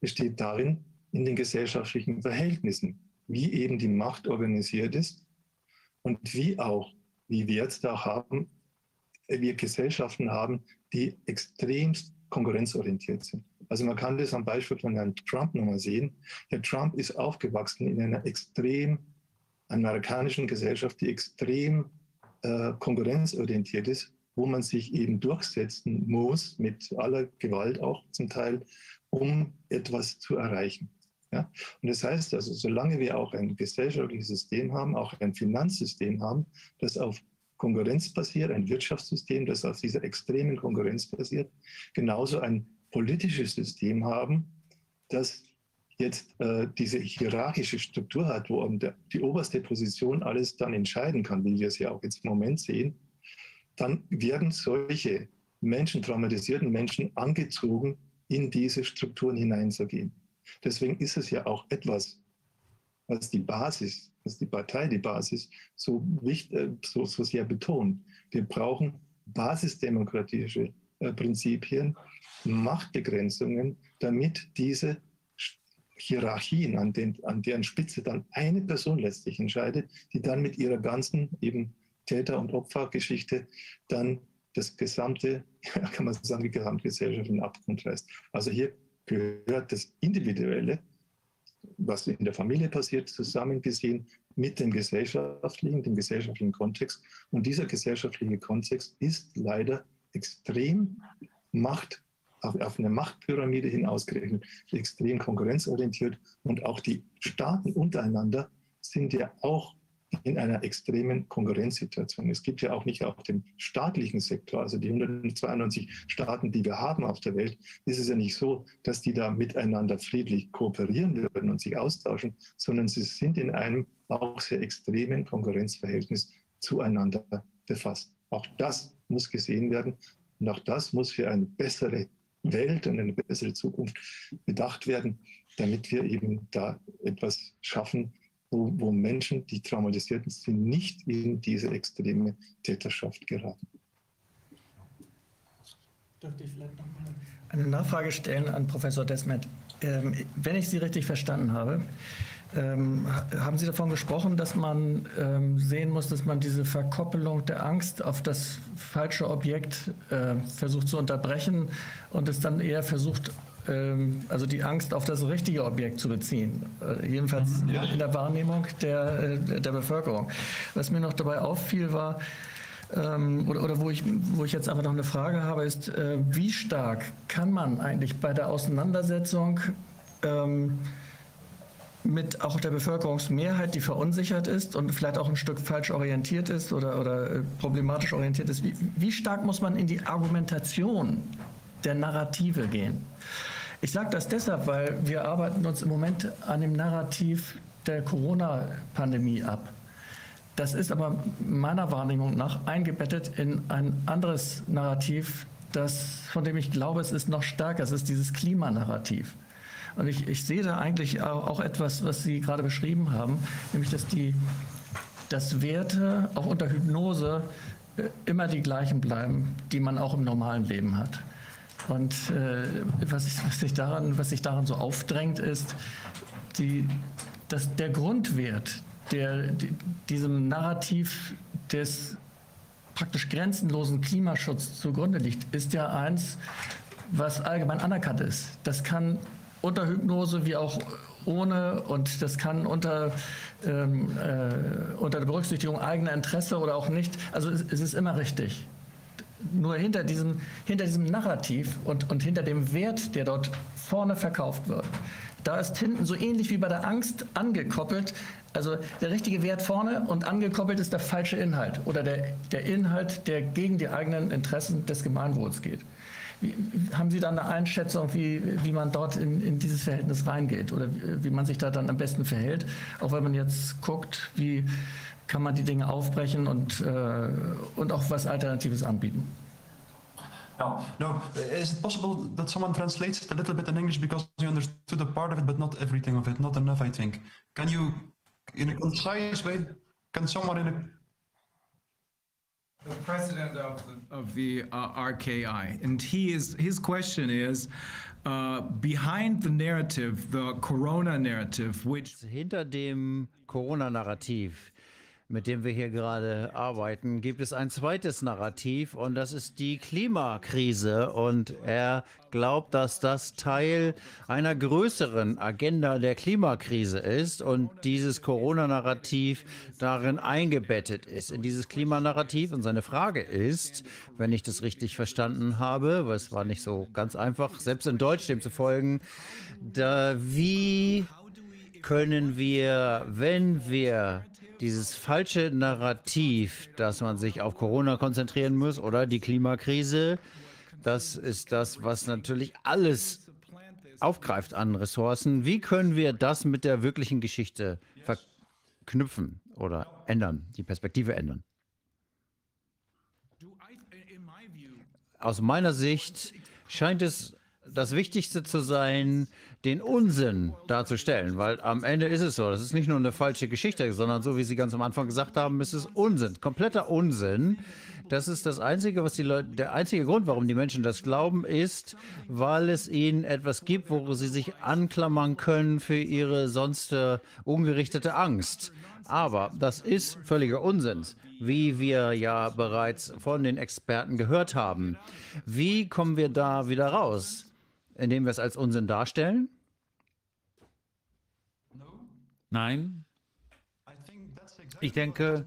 besteht darin, in den gesellschaftlichen Verhältnissen, wie eben die Macht organisiert ist und wie auch, wie wir jetzt auch haben, wir Gesellschaften haben, die extremst konkurrenzorientiert sind. Also man kann das am Beispiel von Herrn Trump nochmal sehen. Herr Trump ist aufgewachsen in einer extrem amerikanischen Gesellschaft, die extrem äh, konkurrenzorientiert ist, wo man sich eben durchsetzen muss, mit aller Gewalt auch zum Teil, um etwas zu erreichen. Ja? Und das heißt also, solange wir auch ein gesellschaftliches System haben, auch ein Finanzsystem haben, das auf Konkurrenz basiert, ein Wirtschaftssystem, das auf dieser extremen Konkurrenz basiert, genauso ein politisches System haben, das jetzt äh, diese hierarchische Struktur hat, wo der, die oberste Position alles dann entscheiden kann, wie wir es ja auch jetzt im Moment sehen, dann werden solche Menschen, traumatisierten Menschen angezogen, in diese Strukturen hineinzugehen. Deswegen ist es ja auch etwas, was die Basis, was die Partei die Basis so, äh, so, so sehr betont. Wir brauchen basisdemokratische äh, Prinzipien, Machtbegrenzungen, damit diese Hierarchien, an, den, an deren Spitze dann eine Person letztlich entscheidet, die dann mit ihrer ganzen eben Täter- und Opfergeschichte dann das gesamte, kann man sagen, die Gesamtgesellschaft in Abgrund reißt. Also hier gehört das Individuelle, was in der Familie passiert, zusammengesehen mit dem gesellschaftlichen, dem gesellschaftlichen Kontext. Und dieser gesellschaftliche Kontext ist leider extrem Macht, auf, eine Machtpyramide hin ausgerechnet, extrem konkurrenzorientiert. Und auch die Staaten untereinander sind ja auch in einer extremen Konkurrenzsituation. Es gibt ja auch nicht auf dem staatlichen Sektor, also die 192 Staaten, die wir haben auf der Welt, ist es ja nicht so, dass die da miteinander friedlich kooperieren würden und sich austauschen, sondern sie sind in einem auch sehr extremen Konkurrenzverhältnis zueinander befasst. Auch das muss gesehen werden und auch das muss für eine bessere Welt und eine bessere Zukunft bedacht werden, damit wir eben da etwas schaffen, wo, wo Menschen, die traumatisiert sind, nicht in diese extreme Täterschaft geraten. Dürfte ich vielleicht noch mal eine Nachfrage stellen an Professor Desmet? Ähm, wenn ich Sie richtig verstanden habe, ähm, haben Sie davon gesprochen, dass man ähm, sehen muss, dass man diese Verkoppelung der Angst auf das falsche Objekt äh, versucht zu unterbrechen und es dann eher versucht also die Angst auf das richtige Objekt zu beziehen, äh, jedenfalls in der Wahrnehmung der, äh, der Bevölkerung. Was mir noch dabei auffiel, war, ähm, oder, oder wo, ich, wo ich jetzt einfach noch eine Frage habe, ist, äh, wie stark kann man eigentlich bei der Auseinandersetzung ähm, mit auch der Bevölkerungsmehrheit, die verunsichert ist und vielleicht auch ein Stück falsch orientiert ist oder, oder problematisch orientiert ist, wie, wie stark muss man in die Argumentation der Narrative gehen? Ich sage das deshalb, weil wir arbeiten uns im Moment an dem Narrativ der Corona-Pandemie ab. Das ist aber meiner Wahrnehmung nach eingebettet in ein anderes Narrativ, das, von dem ich glaube, es ist noch stärker. Es ist dieses Klimanarrativ. Und ich, ich sehe da eigentlich auch, etwas, was Sie gerade beschrieben haben, nämlich dass die dass Werte auch unter Hypnose äh, immer die gleichen bleiben, die man auch im normalen Leben hat. Und äh, was, ich, was, sich daran, was sich daran so aufdrängt, ist die, dass der Grundwert, der die, diesem Narrativ des praktisch grenzenlosen Klimaschutzes zugrunde liegt, ist ja eins, was allgemein anerkannt ist. Das kann unter Hypnose wie auch ohne und das kann unter, ähm, äh, unter der Berücksichtigung eigener Interesse oder auch nicht. Also es, es ist immer richtig. Nur hinter diesem, hinter diesem Narrativ und, und hinter dem Wert, der dort vorne verkauft wird, da ist hinten so ähnlich wie bei der Angst angekoppelt, also der richtige Wert vorne und angekoppelt ist der falsche Inhalt oder der, der Inhalt, der gegen die eigenen Interessen des Gemeinwohls geht. Wie, haben Sie da eine Einschätzung, wie, wie man dort in, in dieses Verhältnis reingeht oder wie, wie man sich da dann am besten verhält? Auch wenn man jetzt guckt, wie kann man die Dinge aufbrechen und, äh, und auch was Alternatives anbieten. Yeah. No, is it possible that someone translates it a little bit in English because you understood a part of it, but not everything of it? Not enough, I think. Can you, in a concise way, can someone in a the president of the, of the uh, RKI, and he is his question is uh, behind the narrative, the Corona narrative, which Hinter dem Corona-Narrativ, mit dem wir hier gerade arbeiten, gibt es ein zweites Narrativ und das ist die Klimakrise. Und er glaubt, dass das Teil einer größeren Agenda der Klimakrise ist und dieses Corona-Narrativ darin eingebettet ist, in dieses Klimanarrativ. Und seine Frage ist, wenn ich das richtig verstanden habe, weil es war nicht so ganz einfach, selbst in Deutsch dem zu folgen, da, wie können wir, wenn wir dieses falsche Narrativ, dass man sich auf Corona konzentrieren muss oder die Klimakrise, das ist das, was natürlich alles aufgreift an Ressourcen. Wie können wir das mit der wirklichen Geschichte verknüpfen oder ändern, die Perspektive ändern? Aus meiner Sicht scheint es das Wichtigste zu sein, den Unsinn darzustellen, weil am Ende ist es so, das ist nicht nur eine falsche Geschichte, sondern so wie Sie ganz am Anfang gesagt haben, ist es Unsinn, kompletter Unsinn. Das ist das einzige, was die Leute, der einzige Grund, warum die Menschen das glauben, ist, weil es ihnen etwas gibt, wo sie sich anklammern können für ihre sonst äh, ungerichtete Angst. Aber das ist völliger Unsinn, wie wir ja bereits von den Experten gehört haben. Wie kommen wir da wieder raus? Indem wir es als Unsinn darstellen? Nein, ich denke,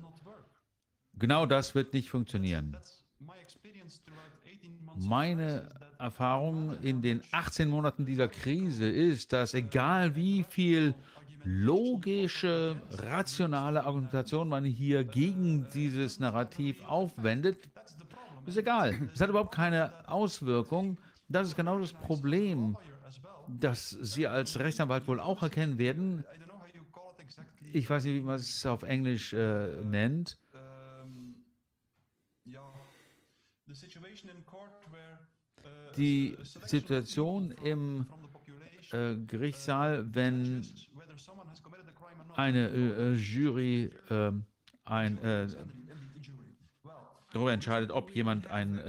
genau das wird nicht funktionieren. That's my experience throughout 18 months. Meine Erfahrung in den 18 Monaten dieser Krise ist, dass egal wie viel logische, rationale Argumentation man hier gegen dieses Narrativ aufwendet, ist egal. Es hat überhaupt keine Auswirkung. Das ist genau das Problem, das Sie als Rechtsanwalt wohl auch erkennen werden. I don't know how you call it exactly. Ich weiß nicht, wie man es auf Englisch äh, nennt. Where uh, Die Situation im äh, Gerichtssaal, wenn or not. eine äh, äh, Jury äh, ein, äh, darüber entscheidet, ob jemand ein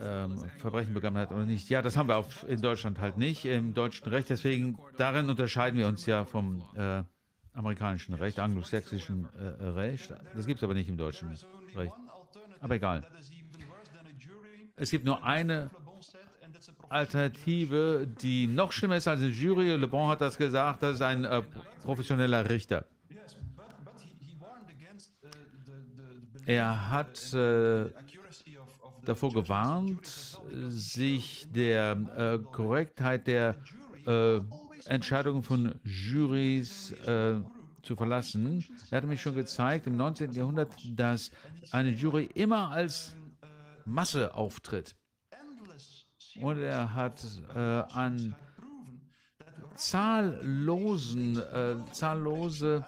ähm, Verbrechen begangen hat oder nicht. Ja, das haben wir auf, in Deutschland halt nicht, im deutschen Recht. Deswegen, darin unterscheiden wir uns ja vom äh, amerikanischen Recht, anglosächsischen äh, Recht. Das gibt es aber nicht im deutschen Recht. Aber egal. Es gibt nur eine Alternative, die noch schlimmer ist als eine Jury. Le Bon hat das gesagt, das ist ein äh, professioneller Richter. Er hat äh, accuracy of, of the davor gewarnt, sich der äh, Korrektheit der äh, Entscheidungen von Jurys äh, zu verlassen. Er hat mich schon gezeigt im 19. Jahrhundert, dass eine Jury immer als Masse auftritt. Und er hat äh, an zahllosen, äh, zahllose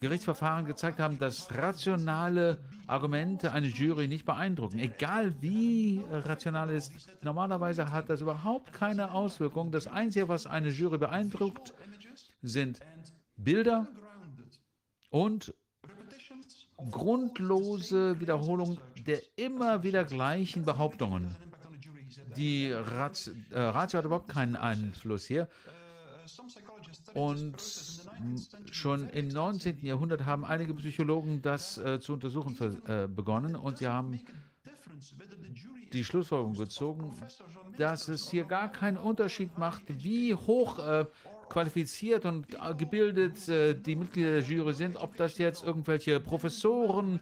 Gerichtsverfahren gezeigt haben, dass rationale Argumente eine Jury nicht beeindrucken. Egal wie rational es ist, normalerweise hat das überhaupt keine Auswirkung. Das Einzige, was eine Jury beeindruckt, sind Bilder und grundlose Wiederholung der immer wieder gleichen Behauptungen. Die Rat, äh, Ratio hat überhaupt keinen Einfluss hier. Und schon im 19. Jahrhundert haben einige Psychologen das äh, zu untersuchen äh, begonnen und sie haben die Schlussfolgerung gezogen, dass es hier gar keinen Unterschied macht, wie hoch äh, qualifiziert und äh, gebildet äh, die Mitglieder der Jury sind, ob das jetzt irgendwelche Professoren,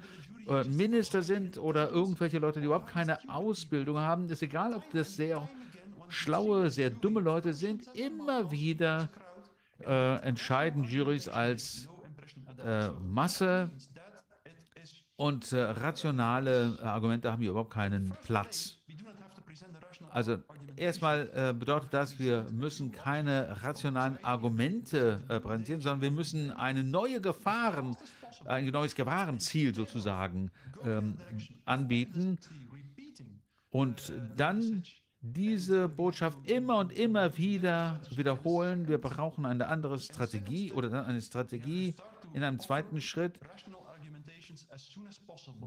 äh, Minister sind oder irgendwelche Leute, die überhaupt keine Ausbildung haben. Ist egal, ob das sehr schlaue, sehr dumme Leute sind. Immer wieder äh, entscheiden Juries als äh, Masse und äh, rationale Argumente haben hier überhaupt keinen Platz. Also erstmal äh, bedeutet das, wir müssen keine rationalen Argumente äh, präsentieren, sondern wir müssen eine neue Gefahren, ein neues Gefahrenziel sozusagen ähm, anbieten und dann diese Botschaft immer und immer wieder wiederholen. Wir brauchen eine andere Strategie oder eine Strategie in einem zweiten Schritt,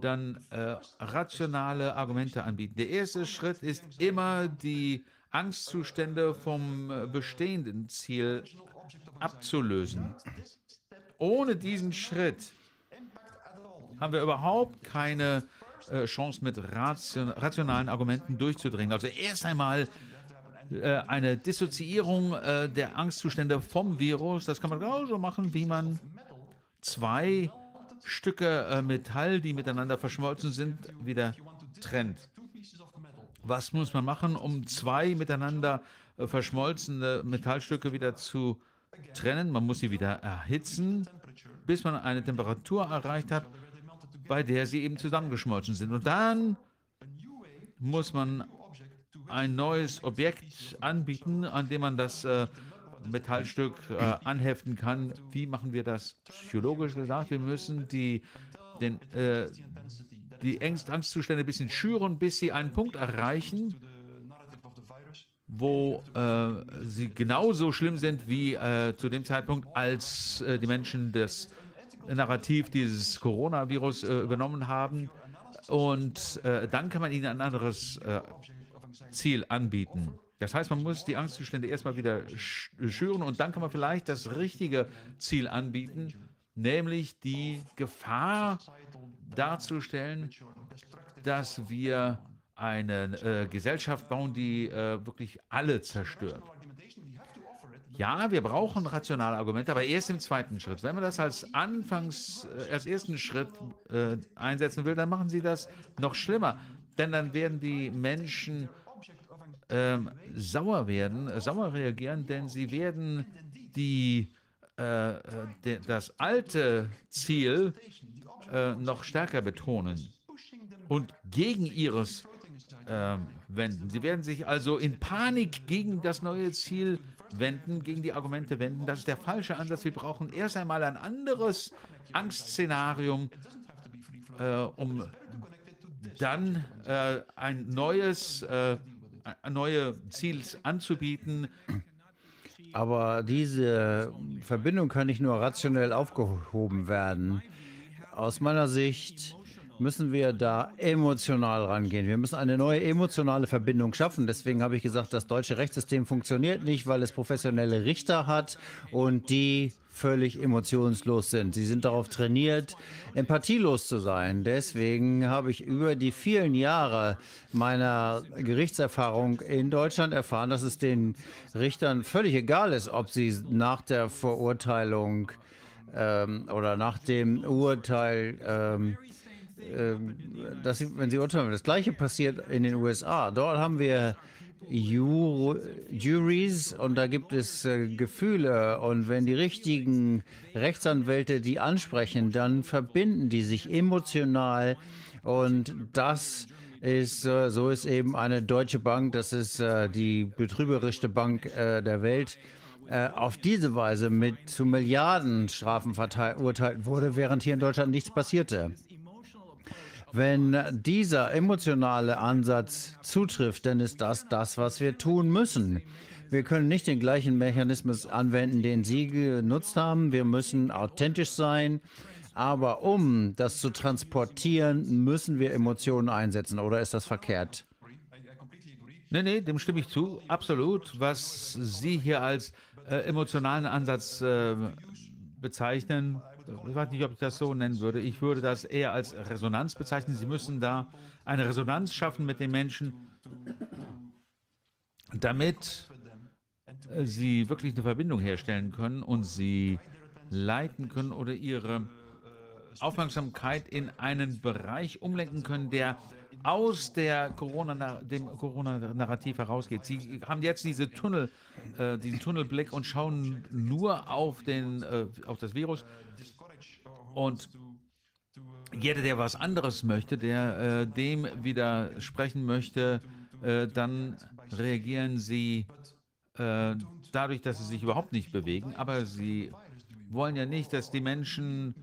dann äh, rationale Argumente anbieten. Der erste Schritt ist immer die Angstzustände vom äh, bestehenden Ziel abzulösen. Ohne diesen Schritt haben wir überhaupt keine äh, Chance, mit ration rationalen Argumenten durchzudringen. Also erst einmal äh, eine Dissoziierung äh, der Angstzustände vom Virus. Das kann man genauso machen, wie man zwei Stücke Metall, die miteinander verschmolzen sind, wieder trennt. Was muss man machen, um zwei miteinander verschmolzene Metallstücke wieder zu trennen? Man muss sie wieder erhitzen, bis man eine Temperatur erreicht hat, bei der sie eben zusammengeschmolzen sind. Und dann muss man ein neues Objekt anbieten, an dem man das äh, Metallstück äh, anheften kann. Wie machen wir das psychologisch gesagt? Wir müssen die, den, äh, die Angst, Angstzustände ein bisschen schüren, bis sie einen Punkt erreichen, wo äh, sie genauso schlimm sind wie äh, zu dem Zeitpunkt, als äh, die Menschen das Narrativ dieses Coronavirus äh, übernommen haben. Und dann kann man ihnen ein anderes Ziel anbieten. Das heißt, man muss die Angstzustände erstmal wieder schüren und dann kann man vielleicht das richtige Ziel anbieten, nämlich die Gefahr darzustellen, dass wir eine äh, Gesellschaft bauen, die äh, wirklich alle zerstört. Ja, wir brauchen rationale Argumente, aber erst im zweiten Schritt. Wenn man das als Anfangs, äh, als ersten Schritt äh, einsetzen will, dann machen Sie das noch schlimmer, denn dann werden die Menschen ähm, sauer werden, äh, sauer reagieren, denn sie werden die, äh, äh, de, das alte Ziel äh, noch stärker betonen und gegen ihres ähm, wenden. Sie werden sich also in Panik gegen das neue Ziel wenden, gegen die Argumente wenden. Das ist der falsche Ansatz. Wir brauchen erst einmal ein anderes Angstszenarium, äh, um dann äh, ein neues äh, neue Ziels anzubieten. Aber diese Verbindung kann nicht nur rationell aufgehoben werden. Aus meiner Sicht müssen wir da emotional rangehen. Wir müssen eine neue emotionale Verbindung schaffen. Deswegen habe ich gesagt, das deutsche Rechtssystem funktioniert nicht, weil es professionelle Richter hat und die völlig emotionslos sind. Sie sind darauf trainiert, empathielos zu sein. Deswegen habe ich über die vielen Jahre meiner Gerichtserfahrung in Deutschland erfahren, dass es den Richtern völlig egal ist, ob sie nach der Verurteilung ähm, oder nach dem Urteil ähm dass sie, wenn sie urteilen, das Gleiche passiert in den USA. Dort haben wir Jur Juries und da gibt es äh, Gefühle und wenn die richtigen Rechtsanwälte die ansprechen, dann verbinden die sich emotional und das ist, äh, so ist eben eine deutsche Bank, das ist äh, die betrügerischste Bank äh, der Welt, äh, auf diese Weise mit zu Milliardenstrafen verurteilt wurde, während hier in Deutschland nichts passierte. Wenn dieser emotionale Ansatz zutrifft, dann ist das das, was wir tun müssen. Wir können nicht den gleichen Mechanismus anwenden, den Sie genutzt haben. Wir müssen authentisch sein. Aber um das zu transportieren, müssen wir Emotionen einsetzen. Oder ist das verkehrt? Nee, nee, dem stimme ich zu. Absolut. Was Sie hier als äh, emotionalen Ansatz äh, bezeichnen, ich weiß nicht, ob ich das so nennen würde. Ich würde das eher als Resonanz bezeichnen. Sie müssen da eine Resonanz schaffen mit den Menschen. damit äh, sie wirklich eine Verbindung herstellen können und sie leiten können oder ihre Aufmerksamkeit in einen Bereich umlenken können, der aus der Corona, dem Corona-Narrativ herausgeht. Sie haben jetzt diese Tunnel, äh, diesen Tunnelblick und schauen nur auf, den, äh, auf das Virus. Und jeder, der was anderes möchte, der äh, dem widersprechen möchte, äh, dann reagieren sie äh, dadurch, dass sie sich überhaupt nicht bewegen. Aber sie wollen ja nicht, dass die Menschen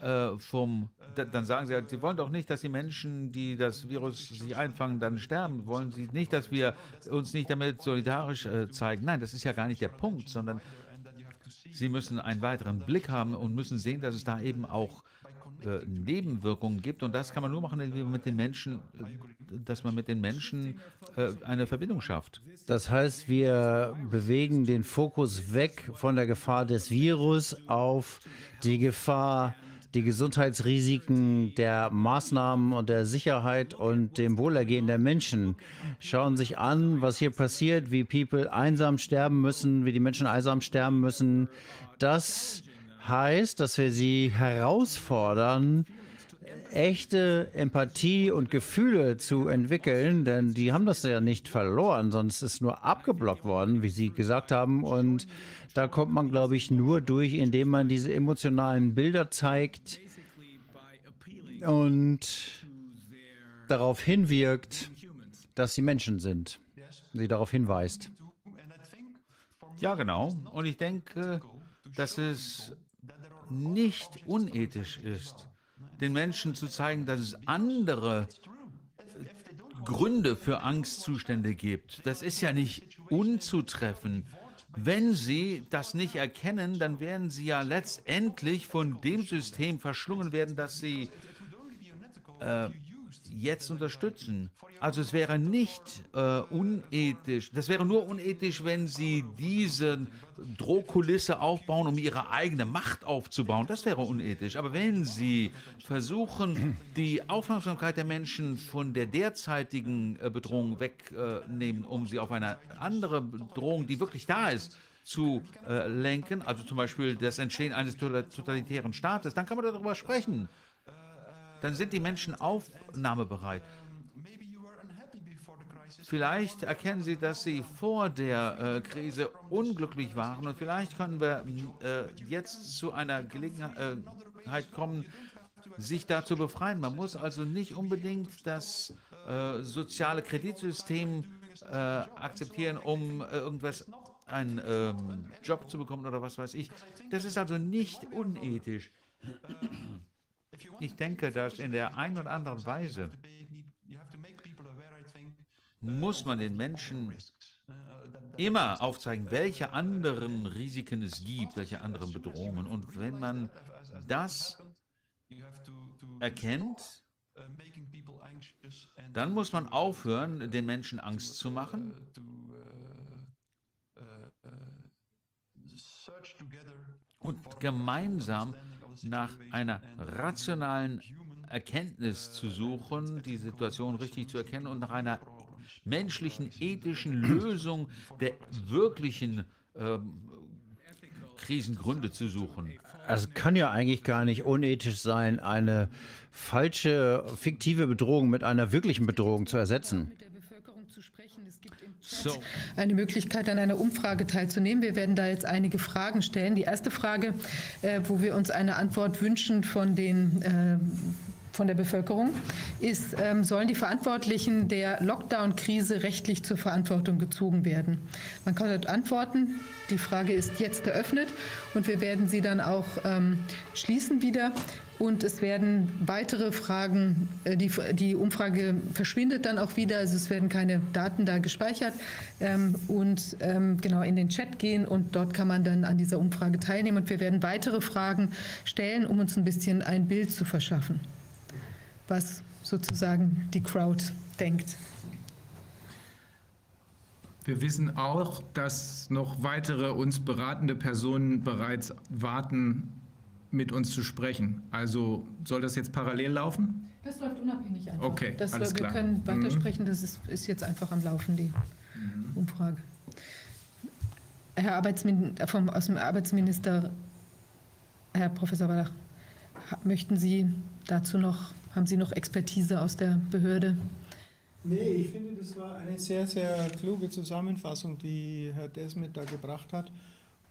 äh, vom, da, dann sagen sie, sie wollen doch nicht, dass die Menschen, die das Virus sich einfangen, dann sterben. Wollen sie nicht, dass wir uns nicht damit solidarisch äh, zeigen? Nein, das ist ja gar nicht der Punkt, sondern sie müssen einen weiteren Blick haben und müssen sehen, dass es da eben auch äh, Nebenwirkungen gibt. Und das kann man nur machen, indem man mit den Menschen, dass man mit den Menschen äh, eine Verbindung schafft. Das heißt, wir bewegen den Fokus weg von der Gefahr des Virus auf die Gefahr, die Gesundheitsrisiken der Maßnahmen und der Sicherheit und dem Wohlergehen der Menschen. Schauen sich an, was hier passiert, wie People einsam sterben müssen, wie die Menschen einsam sterben müssen. Das heißt, dass wir sie herausfordern, echte Empathie und Gefühle zu entwickeln, denn die haben das ja nicht verloren, sonst ist nur abgeblockt worden, wie Sie gesagt haben. Und da kommt man, glaube ich, nur durch, indem man diese emotionalen Bilder zeigt und darauf hinwirkt, dass sie Menschen sind. Sie darauf hinweist. Ja, genau. Und ich denke, dass es nicht unethisch ist, den Menschen zu zeigen, dass es andere Gründe für Angstzustände gibt. Das ist ja nicht unzutreffen. Wenn Sie das nicht erkennen, dann werden Sie ja letztendlich von dem System verschlungen werden, das Sie äh, jetzt unterstützen. Also es wäre nicht äh, unethisch, das wäre nur unethisch, wenn Sie diese Drohkulisse aufbauen, um Ihre eigene Macht aufzubauen. Das wäre unethisch. Aber wenn Sie versuchen, die Aufmerksamkeit der Menschen von der derzeitigen äh, Bedrohung wegnehmen, um sie auf eine andere Bedrohung, die wirklich da ist, zu äh, lenken, also zum Beispiel das Entstehen eines totalitären Staates, dann kann man darüber sprechen. Dann sind die Menschen aufnahmebereit. Vielleicht erkennen Sie, dass Sie vor der äh, Krise unglücklich waren und vielleicht können wir äh, jetzt zu einer Gelegenheit kommen, sich da zu befreien. Man muss also nicht unbedingt das äh, soziale Kreditsystem äh, akzeptieren, um äh, irgendwas, einen ähm, Job zu bekommen oder was weiß ich. Das ist also nicht unethisch. Ich denke, dass in der einen oder anderen Weise muss man den Menschen immer aufzeigen, welche anderen Risiken es gibt, welche anderen Bedrohungen. Und wenn man das erkennt, dann muss man aufhören, den Menschen Angst zu machen. Und gemeinsam nach einer rationalen Erkenntnis zu suchen, die Situation richtig zu erkennen und nach einer menschlichen, ethischen Lösung der wirklichen ähm, Krisengründe zu suchen. Es kann ja eigentlich gar nicht unethisch sein, eine falsche, fiktive Bedrohung mit einer wirklichen Bedrohung zu ersetzen. Mit der Bevölkerung zu sprechen. Es gibt im Chat So. eine Möglichkeit, an einer Umfrage teilzunehmen. Wir werden da jetzt einige Fragen stellen. Die erste Frage, äh, wo wir uns eine Antwort wünschen von den äh, von der Bevölkerung ist, ähm, sollen die Verantwortlichen der Lockdown-Krise rechtlich zur Verantwortung gezogen werden? Man kann dort antworten. Die Frage ist jetzt eröffnet und wir werden sie dann auch ähm, schließen wieder. Und es werden weitere Fragen, äh, die, die Umfrage verschwindet dann auch wieder, also es werden keine Daten da gespeichert ähm, und ähm, genau in den Chat gehen und dort kann man dann an dieser Umfrage teilnehmen und wir werden weitere Fragen stellen, um uns ein bisschen ein Bild zu verschaffen, was sozusagen die Crowd denkt. Wir wissen auch, dass noch weitere uns beratende Personen bereits warten, mit uns zu sprechen. Also soll das jetzt parallel laufen? Das läuft unabhängig einfach. Okay, das, alles wir klar. können Mhm. weitersprechen, das ist, ist jetzt einfach am Laufen, die Umfrage. Herr Arbeitsmin vom, aus dem Arbeitsminister, Herr Professor Wallach, möchten Sie dazu noch, haben Sie noch Expertise aus der Behörde? Nee, ich finde, das war eine sehr, sehr kluge Zusammenfassung, die Herr Desmet da gebracht hat.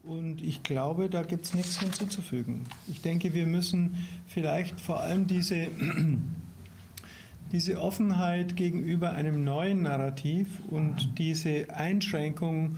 Und ich glaube, da gibt es nichts hinzuzufügen. Ich denke, wir müssen vielleicht vor allem diese, diese Offenheit gegenüber einem neuen Narrativ und diese Einschränkung,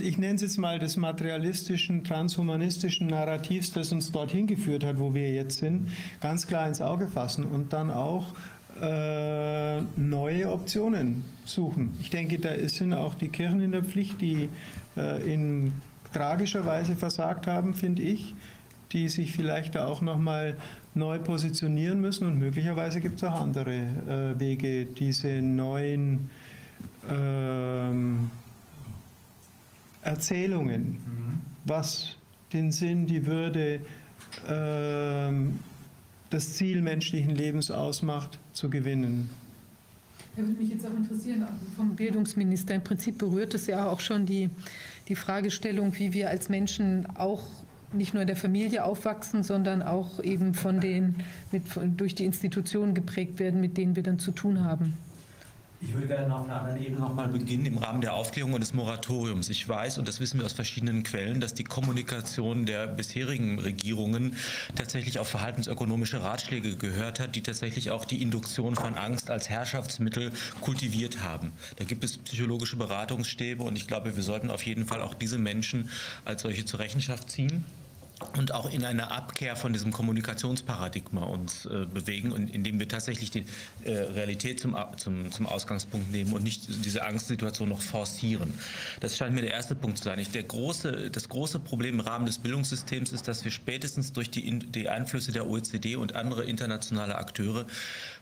ich, nenne es jetzt mal des materialistischen, transhumanistischen Narrativs, das uns dorthin geführt hat, wo wir jetzt sind, ganz klar ins Auge fassen und dann auch äh, neue Optionen suchen. Ich denke, da sind auch die Kirchen in der Pflicht, die äh, in tragischer Weise versagt haben, finde ich, die sich vielleicht da auch nochmal neu positionieren müssen und möglicherweise gibt es auch andere äh, Wege, diese neuen ähm, Erzählungen, was den Sinn, die Würde, ähm, das Ziel menschlichen Lebens ausmacht, zu gewinnen. Da würde mich jetzt auch interessieren, vom Bildungsminister. Im Prinzip berührt es ja auch schon die, die Fragestellung, wie wir als Menschen auch nicht nur in der Familie aufwachsen, sondern auch eben von den, mit, durch die Institutionen geprägt werden, mit denen wir dann zu tun haben. Ich würde gerne auf einer anderen Ebene nochmal beginnen im Rahmen der Aufklärung und des Moratoriums. Ich weiß, und das wissen wir aus verschiedenen Quellen, dass die Kommunikation der bisherigen Regierungen tatsächlich auf verhaltensökonomische Ratschläge gehört hat, die tatsächlich auch die Induktion von Angst als Herrschaftsmittel kultiviert haben. Da gibt es psychologische Beratungsstäbe und ich glaube, wir sollten auf jeden Fall auch diese Menschen als solche zur Rechenschaft ziehen und auch in einer Abkehr von diesem Kommunikationsparadigma uns äh, bewegen und indem wir tatsächlich die äh, Realität zum, zum, zum Ausgangspunkt nehmen und nicht diese Angstsituation noch forcieren. Das scheint mir der erste Punkt zu sein. Ich, der große, das große Problem im Rahmen des Bildungssystems ist, dass wir spätestens durch die, die Einflüsse der OECD und andere internationale Akteure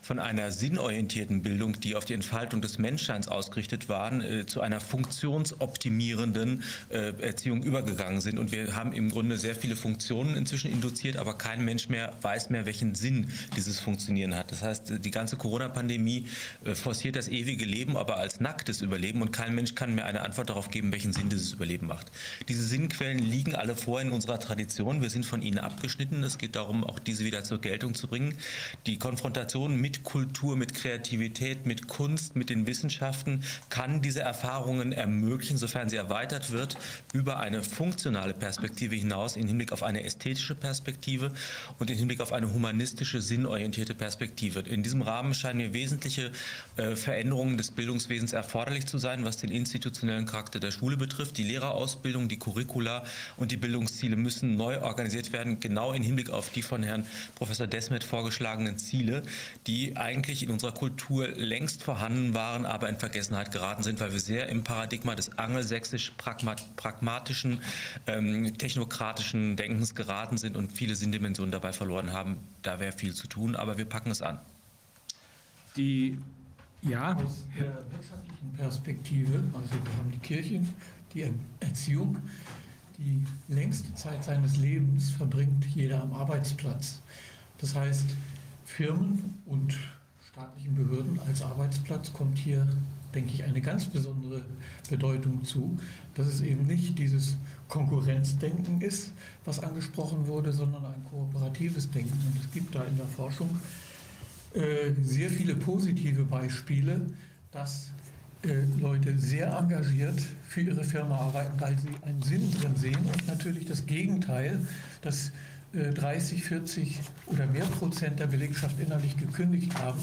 von einer sinnorientierten Bildung, die auf die Entfaltung des Menschseins ausgerichtet waren, äh, zu einer funktionsoptimierenden äh, Erziehung übergegangen sind. Und wir haben im Grunde sehr viele Funktionen inzwischen induziert, aber kein Mensch mehr weiß mehr, welchen Sinn dieses Funktionieren hat. Das heißt, die ganze Corona-Pandemie äh, forciert das ewige Leben, aber als nacktes Überleben und kein Mensch kann mehr eine Antwort darauf geben, welchen Sinn dieses Überleben macht. Diese Sinnquellen liegen alle vor in unserer Tradition. Wir sind von ihnen abgeschnitten. Es geht darum, auch diese wieder zur Geltung zu bringen. Die Konfrontation mit Kultur, mit Kreativität, mit Kunst, mit den Wissenschaften kann diese Erfahrungen ermöglichen, sofern sie erweitert wird, über eine funktionale Perspektive hinaus im Hinblick auf eine ästhetische Perspektive und im Hinblick auf eine humanistische, sinnorientierte Perspektive. In diesem Rahmen scheinen mir wesentliche äh, Veränderungen des Bildungswesens erforderlich zu sein, was den institutionellen Charakter der Schule betrifft. Die Lehrerausbildung, die Curricula und die Bildungsziele müssen neu organisiert werden, genau im Hinblick auf die von Herrn Professor Desmet vorgeschlagenen Ziele, die eigentlich in unserer Kultur längst vorhanden waren, aber in Vergessenheit geraten sind, weil wir sehr im Paradigma des angelsächsisch-pragmatischen, ähm, technokratischen Denkens geraten sind und viele Sinndimensionen dabei verloren haben. Da wäre viel zu tun, aber wir packen es an. Die, ja, Aus der wirtschaftlichen Perspektive, also wir haben die Kirche, die Er- Erziehung, die längste Zeit seines Lebens verbringt jeder am Arbeitsplatz. Das heißt, Firmen und staatlichen Behörden als Arbeitsplatz kommt hier, denke ich, eine ganz besondere Bedeutung zu, dass es eben nicht dieses Konkurrenzdenken ist, was angesprochen wurde, sondern ein kooperatives Denken. Und es gibt da in der Forschung äh, sehr viele positive Beispiele, dass äh, Leute sehr engagiert für ihre Firma arbeiten, weil sie einen Sinn drin sehen und natürlich das Gegenteil, dass 30, 40 oder mehr Prozent der Belegschaft innerlich gekündigt haben,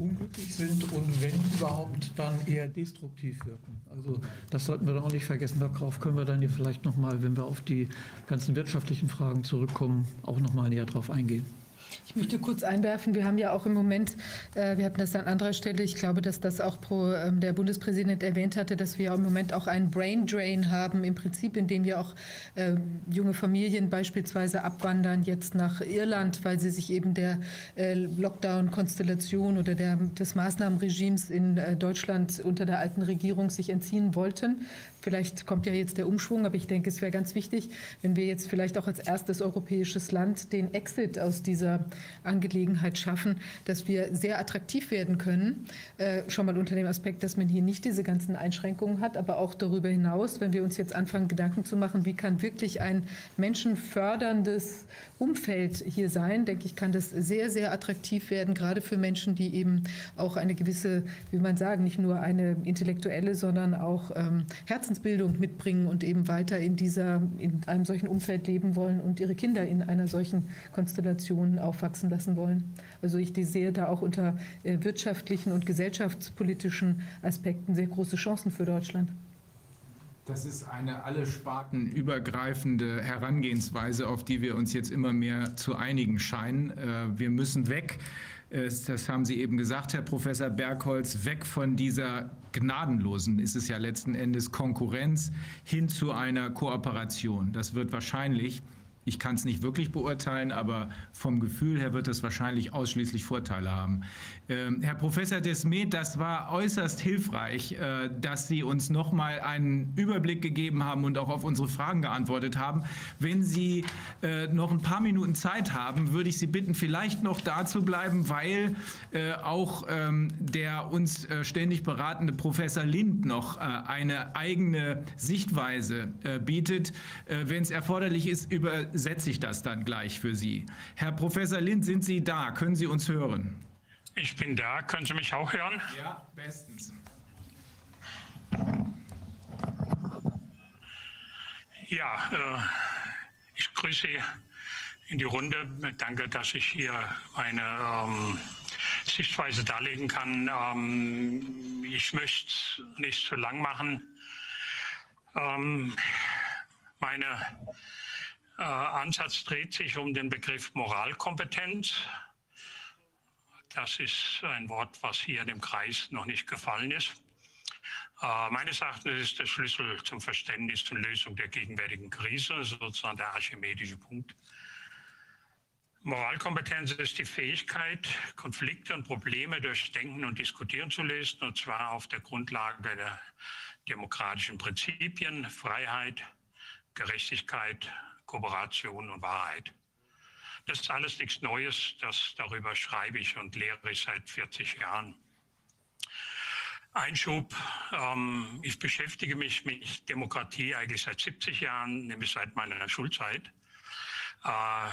unglücklich sind und wenn überhaupt dann eher destruktiv wirken. Also das sollten wir dann auch nicht vergessen. Darauf können wir dann hier vielleicht nochmal, wenn wir auf die ganzen wirtschaftlichen Fragen zurückkommen, auch nochmal näher drauf eingehen. Ich möchte kurz einwerfen, wir haben ja auch im Moment, äh, wir hatten das an anderer Stelle, ich glaube, dass das auch pro, ähm, der Bundespräsident erwähnt hatte, dass wir im Moment auch einen Brain Drain haben, im Prinzip, indem wir auch äh, junge Familien beispielsweise abwandern jetzt nach Irland, weil sie sich eben der äh, Lockdown-Konstellation oder der, des Maßnahmenregimes in äh, Deutschland unter der alten Regierung sich entziehen wollten. Vielleicht kommt ja jetzt der Umschwung, aber ich denke, es wäre ganz wichtig, wenn wir jetzt vielleicht auch als erstes europäisches Land den Exit aus dieser Angelegenheit schaffen, dass wir sehr attraktiv werden können. Äh, schon mal unter dem Aspekt, dass man hier nicht diese ganzen Einschränkungen hat, aber auch darüber hinaus, wenn wir uns jetzt anfangen, Gedanken zu machen, wie kann wirklich ein menschenförderndes Umfeld hier sein, denke ich, kann das sehr, sehr attraktiv werden, gerade für Menschen, die eben auch eine gewisse, wie man sagen, nicht nur eine intellektuelle, sondern auch ähm, Herzens Herzensbildung mitbringen und eben weiter in, dieser, in einem solchen Umfeld leben wollen und ihre Kinder in einer solchen Konstellation aufwachsen lassen wollen. Also ich sehe da auch unter äh, wirtschaftlichen und gesellschaftspolitischen Aspekten sehr große Chancen für Deutschland. Das ist eine alle Sparten übergreifende Herangehensweise, auf die wir uns jetzt immer mehr zu einigen scheinen. Äh, wir müssen weg das haben Sie eben gesagt, Herr Professor Bergholz, weg von dieser gnadenlosen, ist es ja letzten Endes Konkurrenz, hin zu einer Kooperation. Das wird wahrscheinlich ich kann es nicht wirklich beurteilen, aber vom Gefühl her wird es wahrscheinlich ausschließlich Vorteile haben. Ähm, Herr Professor Desmet, das war äußerst hilfreich, äh, dass Sie uns noch mal einen Überblick gegeben haben und auch auf unsere Fragen geantwortet haben. Wenn Sie äh, noch ein paar Minuten Zeit haben, würde ich Sie bitten, vielleicht noch da zu bleiben, weil äh, auch ähm, der uns äh, ständig beratende Professor Lind noch äh, eine eigene Sichtweise äh, bietet, wenn es erforderlich ist, über setze ich das dann gleich für Sie. Herr Professor Lind, sind Sie da? Können Sie uns hören? Ich bin da. Können Sie mich auch hören? Ja, bestens. Ja, äh, ich grüße in die Runde. Danke, dass ich hier meine ähm, Sichtweise darlegen kann. Ähm, ich möchte nicht zu lang machen. Ähm, meine äh, Ansatz dreht sich um den Begriff Moralkompetenz. Das ist ein Wort, was hier dem Kreis noch nicht gefallen ist. Äh, meines Erachtens ist der Schlüssel zum Verständnis und Lösung der gegenwärtigen Krise, sozusagen der archimedische Punkt. Moralkompetenz ist die Fähigkeit, Konflikte und Probleme durch Denken und Diskutieren zu lösen, und zwar auf der Grundlage der demokratischen Prinzipien, Freiheit, Gerechtigkeit, Kooperation und Wahrheit. Das ist alles nichts Neues, das, darüber schreibe ich und lehre ich seit 40 Jahren. Einschub, ähm, ich beschäftige mich mit Demokratie eigentlich seit 70 Jahren, nämlich seit meiner Schulzeit. Äh,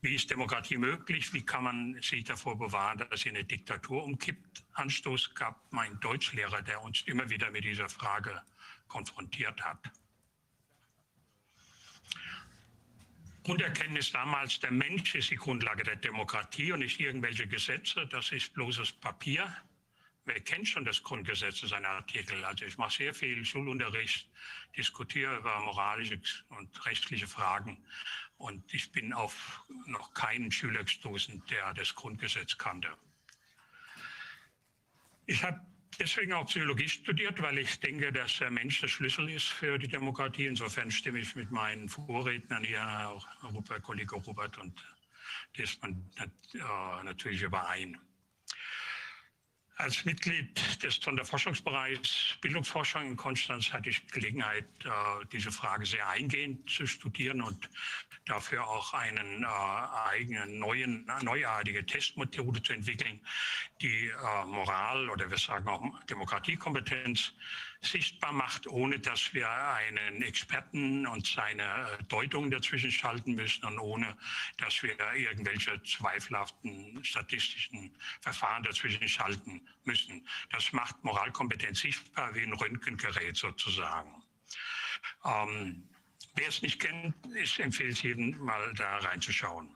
wie ist Demokratie möglich? Wie kann man sich davor bewahren, dass sie eine Diktatur umkippt? Anstoß gab mein Deutschlehrer, der uns immer wieder mit dieser Frage konfrontiert hat. Grunderkenntnis damals, der Mensch ist die Grundlage der Demokratie und nicht irgendwelche Gesetze, das ist bloßes Papier. Wer kennt schon das Grundgesetz, seine Artikel? Also ich mache sehr viel Schulunterricht, diskutiere über moralische und rechtliche Fragen und ich bin auf noch keinen Schüler gestoßen, der das Grundgesetz kannte. Ich habe deswegen auch Psychologie studiert, weil ich denke, dass der Mensch der Schlüssel ist für die Demokratie. Insofern stimme ich mit meinen Vorrednern hier, auch Robert, Kollege Robert und Desmond, äh, natürlich überein. Als Mitglied des Sonderforschungsbereichs Bildungsforschung in Konstanz hatte ich Gelegenheit, äh, diese Frage sehr eingehend zu studieren und dafür auch einen äh, eigenen neuen, neuartige Testmethode zu entwickeln, die äh, Moral oder wir sagen auch Demokratiekompetenz sichtbar macht, ohne dass wir einen Experten und seine äh, Deutung dazwischen schalten müssen und ohne dass wir irgendwelche zweifelhaften statistischen Verfahren dazwischen schalten müssen. Das macht Moralkompetenz sichtbar wie ein Röntgengerät sozusagen. Ähm, wer es nicht kennt, ich empfehle es jedem mal da reinzuschauen.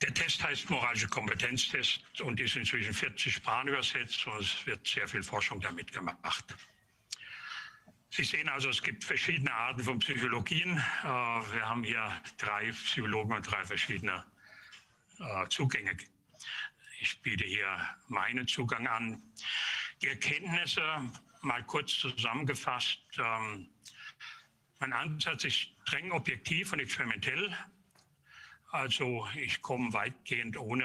Der Test heißt moralische Kompetenztest und ist inzwischen 40 Sprachen übersetzt und es wird sehr viel Forschung damit gemacht. Sie sehen also, es gibt verschiedene Arten von Psychologien. Äh, wir haben hier drei Psychologen und drei verschiedene äh, Zugänge. Ich biete hier meinen Zugang an. Die Erkenntnisse, mal kurz zusammengefasst, ähm, mein Ansatz ist streng objektiv und experimentell. Also ich komme weitgehend ohne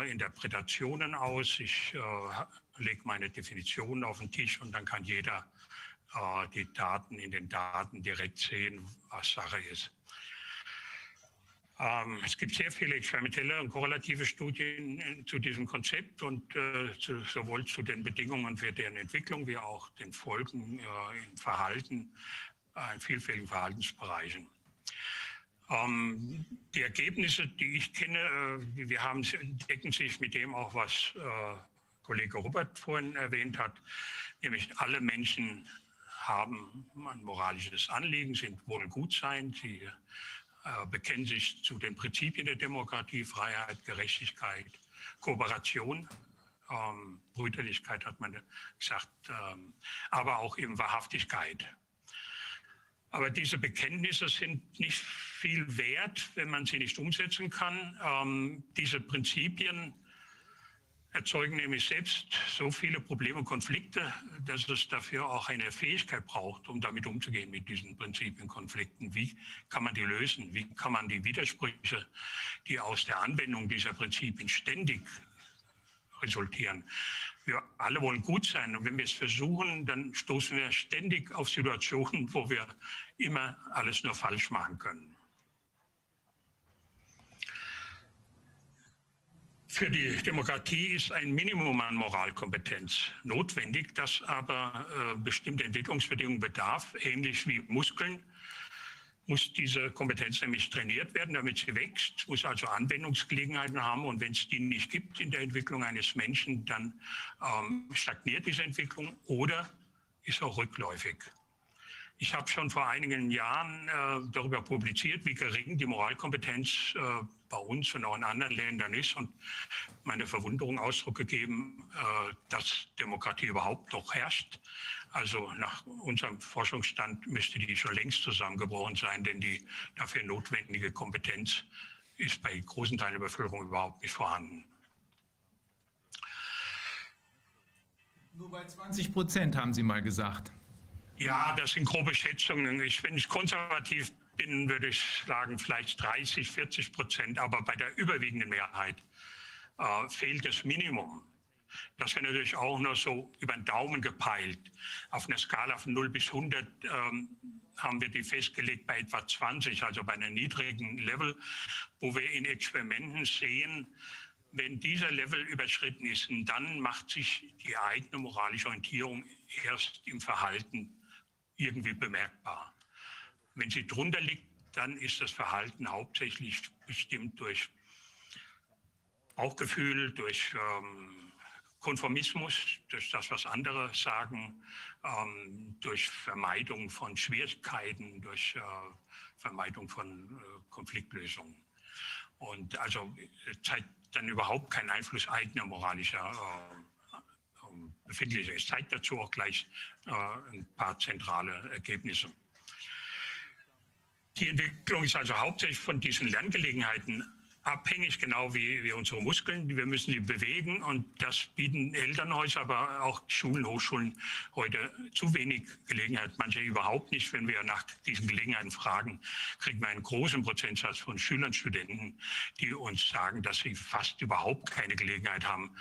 äh, Interpretationen aus. Ich äh, lege meine Definition auf den Tisch und dann kann jeder äh, die Daten in den Daten direkt sehen, was Sache ist. Ähm, es gibt sehr viele experimentelle und korrelative Studien äh, zu diesem Konzept und äh, zu, sowohl zu den Bedingungen für deren Entwicklung wie auch den Folgen äh, im Verhalten, äh, in vielfältigen Verhaltensbereichen. Ähm, die Ergebnisse, die ich kenne, äh, wir haben, decken sich mit dem auch, was äh, Kollege Robert vorhin erwähnt hat, nämlich alle Menschen haben ein moralisches Anliegen, sind wollen gut sein, sie äh, bekennen sich zu den Prinzipien der Demokratie, Freiheit, Gerechtigkeit, Kooperation, ähm, Brüderlichkeit hat man gesagt, ähm, aber auch eben Wahrhaftigkeit. Aber diese Bekenntnisse sind nicht viel wert, wenn man sie nicht umsetzen kann. Ähm, diese Prinzipien erzeugen nämlich selbst so viele Probleme und Konflikte, dass es dafür auch eine Fähigkeit braucht, um damit umzugehen mit diesen Prinzipienkonflikten. Wie kann man die lösen? Wie kann man die Widersprüche, die aus der Anwendung dieser Prinzipien ständig resultieren? Wir alle wollen gut sein und wenn wir es versuchen, dann stoßen wir ständig auf Situationen, wo wir immer alles nur falsch machen können. Für die Demokratie ist ein Minimum an Moralkompetenz notwendig, das aber äh, bestimmte Entwicklungsbedingungen bedarf, ähnlich wie Muskeln muss diese Kompetenz nämlich trainiert werden, damit sie wächst, muss also Anwendungsgelegenheiten haben. Und wenn es die nicht gibt in der Entwicklung eines Menschen, dann ähm, stagniert diese Entwicklung oder ist auch rückläufig. Ich habe schon vor einigen Jahren äh, darüber publiziert, wie gering die Moralkompetenz äh, bei uns und auch in anderen Ländern ist und meine Verwunderung Ausdruck gegeben, äh, dass Demokratie überhaupt noch herrscht. Also nach unserem Forschungsstand müsste die schon längst zusammengebrochen sein, denn die dafür notwendige Kompetenz ist bei großen Teilen der Bevölkerung überhaupt nicht vorhanden. Nur bei 20 Prozent haben Sie mal gesagt. Ja, das sind grobe Schätzungen. Ich, wenn ich konservativ bin, würde ich sagen, vielleicht 30, 40 Prozent. Aber bei der überwiegenden Mehrheit äh, fehlt das Minimum. Das wäre natürlich auch nur so über den Daumen gepeilt. Auf einer Skala von 0 bis 100 ähm, haben wir die festgelegt bei etwa 20, also bei einem niedrigen Level, wo wir in Experimenten sehen, wenn dieser Level überschritten ist, dann macht sich die eigene moralische Orientierung erst im Verhalten irgendwie bemerkbar. Wenn sie drunter liegt, dann ist das Verhalten hauptsächlich bestimmt durch Bauchgefühl, durch ähm, Konformismus, durch das, was andere sagen, ähm, durch Vermeidung von Schwierigkeiten, durch äh, Vermeidung von äh, Konfliktlösungen. Und also äh, zeigt dann überhaupt keinen Einfluss eigener moralischer äh, ähm, Befindlichkeit. Es zeigt dazu auch gleich äh, ein paar zentrale Ergebnisse. Die Entwicklung ist also hauptsächlich von diesen Lerngelegenheiten abhängig, genau wie, wie unsere Muskeln. Wir müssen die bewegen und das bieten Elternhäuser, aber auch Schulen, Hochschulen heute zu wenig Gelegenheit. Manche überhaupt nicht. Wenn wir nach diesen Gelegenheiten fragen, kriegen wir einen großen Prozentsatz von Schülern, Studenten, die uns sagen, dass sie fast überhaupt keine Gelegenheit haben,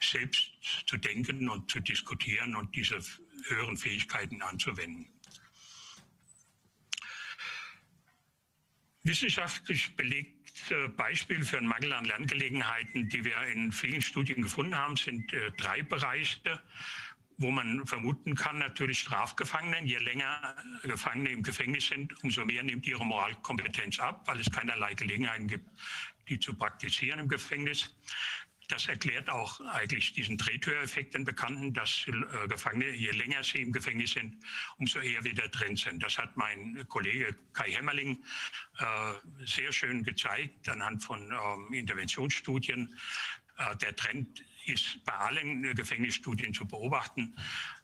selbst zu denken und zu diskutieren und diese höheren Fähigkeiten anzuwenden. Wissenschaftlich belegt Beispiel für einen Mangel an Lerngelegenheiten, die wir in vielen Studien gefunden haben, sind äh, drei Bereiche, wo man vermuten kann, natürlich Strafgefangene. Je länger Gefangene im Gefängnis sind, umso mehr nimmt ihre Moralkompetenz ab, weil es keinerlei Gelegenheiten gibt, die zu praktizieren im Gefängnis. Das erklärt auch eigentlich diesen Drehtüreffekt, den bekannten, dass äh, Gefangene, je länger sie im Gefängnis sind, umso eher wieder drin sind. Das hat mein Kollege Kai Hämmerling äh, sehr schön gezeigt anhand von ähm, Interventionsstudien. Äh, der Trend ist bei allen Gefängnisstudien zu beobachten.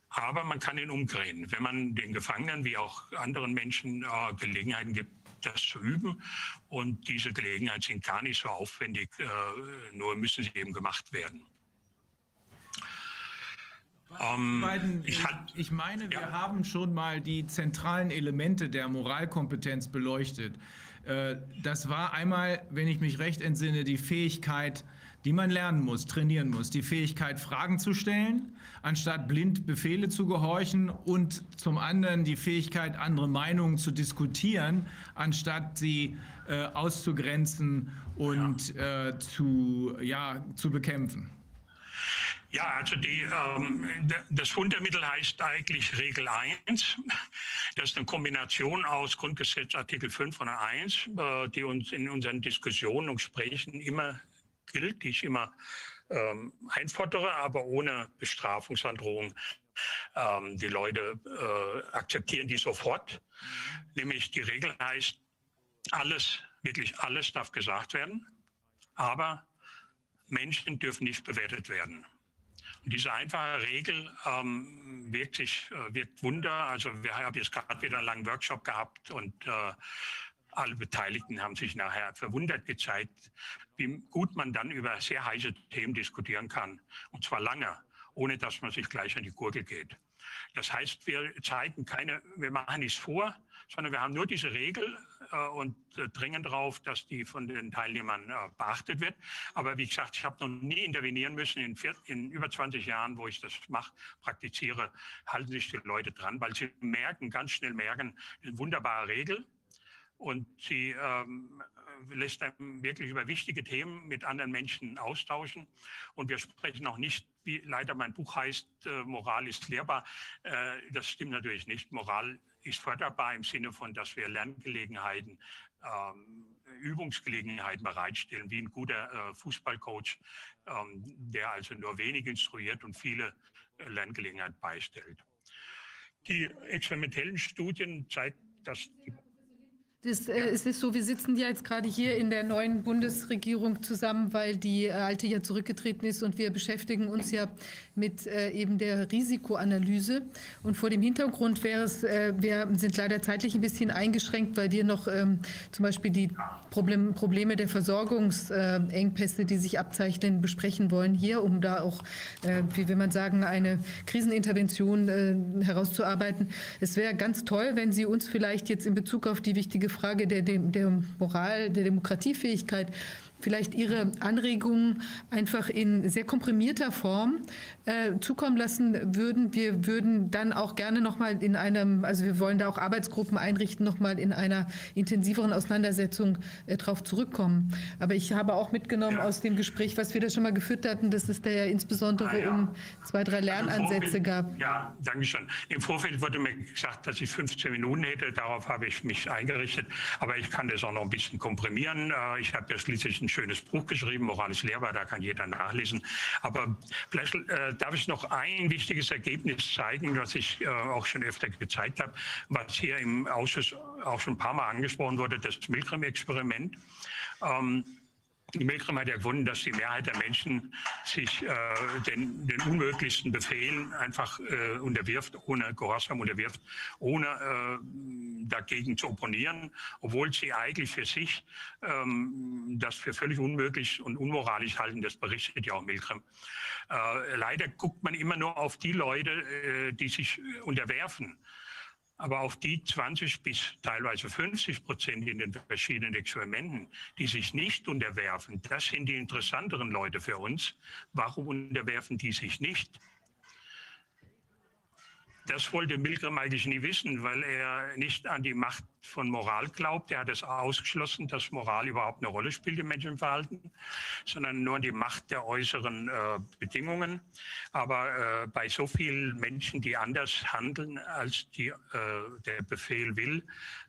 Aber man kann ihn umdrehen. Wenn man den Gefangenen wie auch anderen Menschen äh, Gelegenheiten gibt, das zu üben. Und diese Gelegenheiten sind gar nicht so aufwendig, äh, nur müssen sie eben gemacht werden. Ähm, beiden, ich, ich, meine, ja. wir haben schon mal die zentralen Elemente der Moralkompetenz beleuchtet. Äh, das war einmal, wenn ich mich recht entsinne, die Fähigkeit die man lernen muss, trainieren muss. Die Fähigkeit, Fragen zu stellen, anstatt blind Befehle zu gehorchen und zum anderen die Fähigkeit, andere Meinungen zu diskutieren, anstatt sie äh, auszugrenzen und äh, zu, ja, zu bekämpfen. Ja, also die, ähm, das Wundermittel heißt eigentlich Regel 1. Das ist eine Kombination aus Grundgesetz Artikel 5 und 1, äh, die uns in unseren Diskussionen und Gesprächen immer gilt, die ich immer ähm, einfordere, aber ohne Bestrafungsandrohung. Ähm, die Leute äh, akzeptieren die sofort. Nämlich die Regel heißt, alles, wirklich alles darf gesagt werden, aber Menschen dürfen nicht bewertet werden. Und diese einfache Regel ähm, wirkt sich, äh, wirkt Wunder. Also wir haben jetzt gerade wieder einen langen Workshop gehabt und äh, alle Beteiligten haben sich nachher verwundert gezeigt, wie gut man dann über sehr heiße Themen diskutieren kann. Und zwar lange, ohne dass man sich gleich an die Gurgel geht. Das heißt, wir zeigen keine, wir machen nichts vor, sondern wir haben nur diese Regel äh, und äh, dringen darauf, dass die von den Teilnehmern äh, beachtet wird. Aber wie gesagt, ich habe noch nie intervenieren müssen. In, vier, in über 20 Jahren, wo ich das mache, praktiziere, halten sich die Leute dran, weil sie merken, ganz schnell merken, eine wunderbare Regel. Und sie ähm, lässt einem wirklich über wichtige Themen mit anderen Menschen austauschen. Und wir sprechen auch nicht, wie leider mein Buch heißt, äh, Moral ist lehrbar. Äh, das stimmt natürlich nicht. Moral ist förderbar im Sinne von, dass wir Lerngelegenheiten, ähm, Übungsgelegenheiten bereitstellen, wie ein guter äh, Fußballcoach, ähm, der also nur wenig instruiert und viele Lerngelegenheiten beistellt. Die experimentellen Studien zeigen, dass die das, äh, es ist so, wir sitzen ja jetzt gerade hier in der neuen Bundesregierung zusammen, weil die äh, alte ja zurückgetreten ist und wir beschäftigen uns ja mit äh, eben der Risikoanalyse. Und vor dem Hintergrund wäre es, äh, wir sind leider zeitlich ein bisschen eingeschränkt, weil wir noch ähm, zum Beispiel die Problem, Probleme der Versorgungsengpässe, die sich abzeichnen, besprechen wollen hier, um da auch, äh, wie will man sagen, eine Krisenintervention äh, herauszuarbeiten. Es wäre ganz toll, wenn Sie uns vielleicht jetzt in Bezug auf die wichtige Frage der, der Moral, der Demokratiefähigkeit vielleicht Ihre Anregungen einfach in sehr komprimierter Form äh, zukommen lassen würden. Wir würden dann auch gerne noch mal in einem, also wir wollen da auch Arbeitsgruppen einrichten, noch mal in einer intensiveren Auseinandersetzung äh, darauf zurückkommen. Aber ich habe auch mitgenommen ja. aus dem Gespräch, was wir da schon mal geführt hatten, dass es da ja insbesondere ah, ja. um zwei, drei Lernansätze Vorfeld, gab. Ja, danke schön. Im Vorfeld wurde mir gesagt, dass ich 15 Minuten hätte. Darauf habe ich mich eingerichtet. Aber ich kann das auch noch ein bisschen komprimieren. Äh, ich habe ja schließlich ein schönes Buch geschrieben, Moralisch lehrbar, da kann jeder nachlesen. Aber vielleicht äh, darf ich noch ein wichtiges Ergebnis zeigen, was ich äh, auch schon öfter gezeigt habe, was hier im Ausschuss auch schon ein paar Mal angesprochen wurde, das Milgram-Experiment. Ähm, Milgram hat ja gefunden, dass die Mehrheit der Menschen sich äh, den, den, unmöglichsten Befehlen einfach äh, unterwirft, ohne Gehorsam unterwirft, ohne äh, dagegen zu opponieren, obwohl sie eigentlich für sich ähm, das für völlig unmöglich und unmoralisch halten. Das berichtet ja auch Milgram. Äh, leider guckt man immer nur auf die Leute, äh, die sich unterwerfen. Aber auf die 20 bis teilweise 50 Prozent in den verschiedenen Experimenten, die sich nicht unterwerfen, das sind die interessanteren Leute für uns. Warum unterwerfen die sich nicht? Das wollte Milgram eigentlich nie wissen, weil er nicht an die Macht von Moral glaubt. Er hat es ausgeschlossen, dass Moral überhaupt eine Rolle spielt im Menschenverhalten, sondern nur die Macht der äußeren äh, Bedingungen. Aber äh, bei so vielen Menschen, die anders handeln, als die, äh, der Befehl will,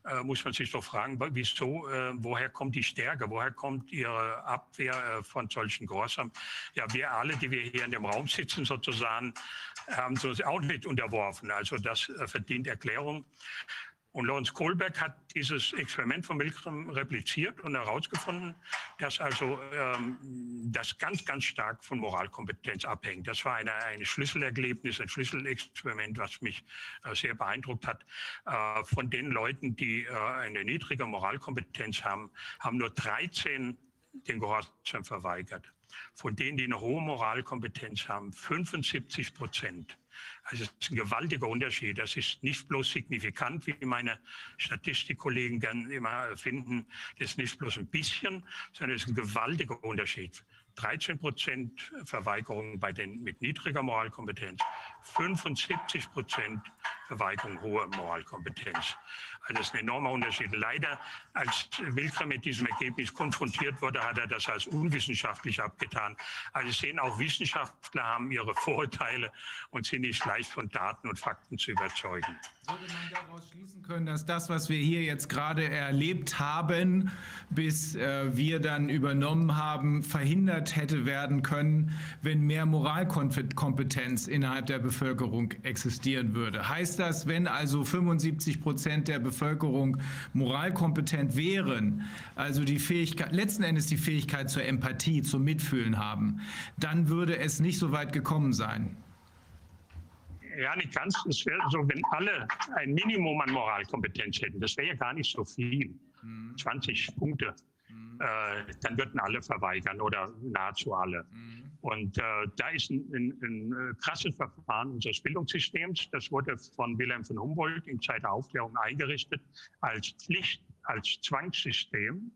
äh, muss man sich doch fragen, wieso, äh, woher kommt die Stärke, woher kommt ihre Abwehr äh, von solchen Gehorsam? Ja, wir alle, die wir hier in dem Raum sitzen sozusagen, haben uns auch nicht unterworfen. Also das verdient Erklärung. Und Lorenz Kohlberg hat dieses Experiment von Milgram repliziert und herausgefunden, dass also ähm, das ganz, ganz stark von Moralkompetenz abhängt. Das war eine, eine Schlüsselerlebnis, ein Schlüsselexperiment, was mich äh, sehr beeindruckt hat. Äh, von den Leuten, die äh, eine niedrige Moralkompetenz haben, haben nur 13 den Gehorsam verweigert. Von denen, die eine hohe Moralkompetenz haben, 75 Prozent. Also es ist ein gewaltiger Unterschied. Das ist nicht bloß signifikant, wie meine Statistikkollegen gern immer finden. Das ist nicht bloß ein bisschen, sondern es ist ein gewaltiger Unterschied. 13 Prozent Verweigerung bei den mit niedriger Moralkompetenz, 75 Prozent Verweigerung hoher Moralkompetenz. Also das ist ein enormer Unterschied. Leider, als Wilker mit diesem Ergebnis konfrontiert wurde, hat er das als unwissenschaftlich abgetan. Also sehen auch Wissenschaftler haben ihre Vorurteile und sind nicht leicht von Daten und Fakten zu überzeugen. Würde man daraus schließen können, dass das, was wir hier jetzt gerade erlebt haben, bis äh, wir dann übernommen haben, verhindert hätte werden können, wenn mehr Moralkompetenz innerhalb der Bevölkerung existieren würde? Heißt das, wenn also 75 Prozent der Bevölkerung moralkompetent wären, also die Fähigkeit, letzten Endes die Fähigkeit zur Empathie, zum Mitfühlen haben, dann würde es nicht so weit gekommen sein? Ja, nicht ganz. Es wäre so, wenn alle ein Minimum an Moralkompetenz hätten, das wäre ja gar nicht so viel. 20 Punkte. Äh, dann würden alle verweigern oder nahezu alle. Und äh, da ist ein, ein, ein äh, krasses Verfahren unseres Bildungssystems. Das wurde von Wilhelm von Humboldt in Zeit der Aufklärung eingerichtet als Pflicht, als Zwangssystem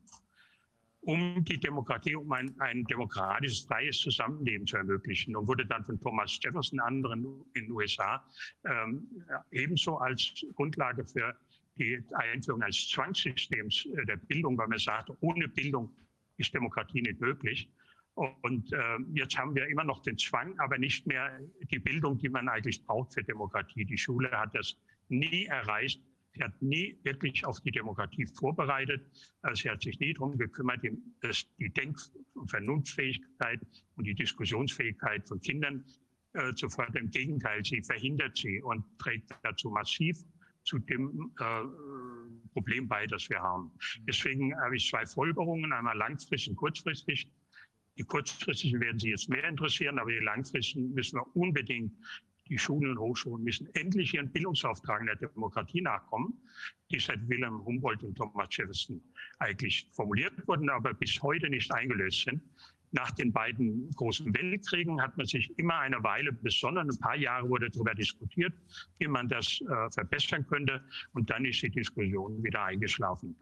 um die Demokratie, um ein, ein demokratisches, freies Zusammenleben zu ermöglichen und wurde dann von Thomas Jefferson und anderen in den USA ähm, ebenso als Grundlage für die Einführung eines Zwangssystems äh, der Bildung, weil man sagt, ohne Bildung ist Demokratie nicht möglich. Und äh, jetzt haben wir immer noch den Zwang, aber nicht mehr die Bildung, die man eigentlich braucht für Demokratie. Die Schule hat das nie erreicht, Sie hat nie wirklich auf die Demokratie vorbereitet. Also sie hat sich nie darum gekümmert, dass die Denk- und Vernunftfähigkeit und die Diskussionsfähigkeit von Kindern äh, zu fördern. Im Gegenteil, sie verhindert sie und trägt dazu massiv zu dem äh, Problem bei, das wir haben. Deswegen habe ich zwei Folgerungen, einmal langfristig und kurzfristig. Die kurzfristigen werden Sie jetzt mehr interessieren, aber die langfristigen müssen wir unbedingt die Schulen und Hochschulen müssen endlich ihren Bildungsauftrag in der Demokratie nachkommen, die seit Wilhelm Humboldt und Thomas Jefferson eigentlich formuliert wurden, aber bis heute nicht eingelöst sind. Nach den beiden großen Weltkriegen hat man sich immer eine Weile besonnen. Ein paar Jahre wurde darüber diskutiert, wie man das äh, verbessern könnte. Und dann ist die Diskussion wieder eingeschlafen.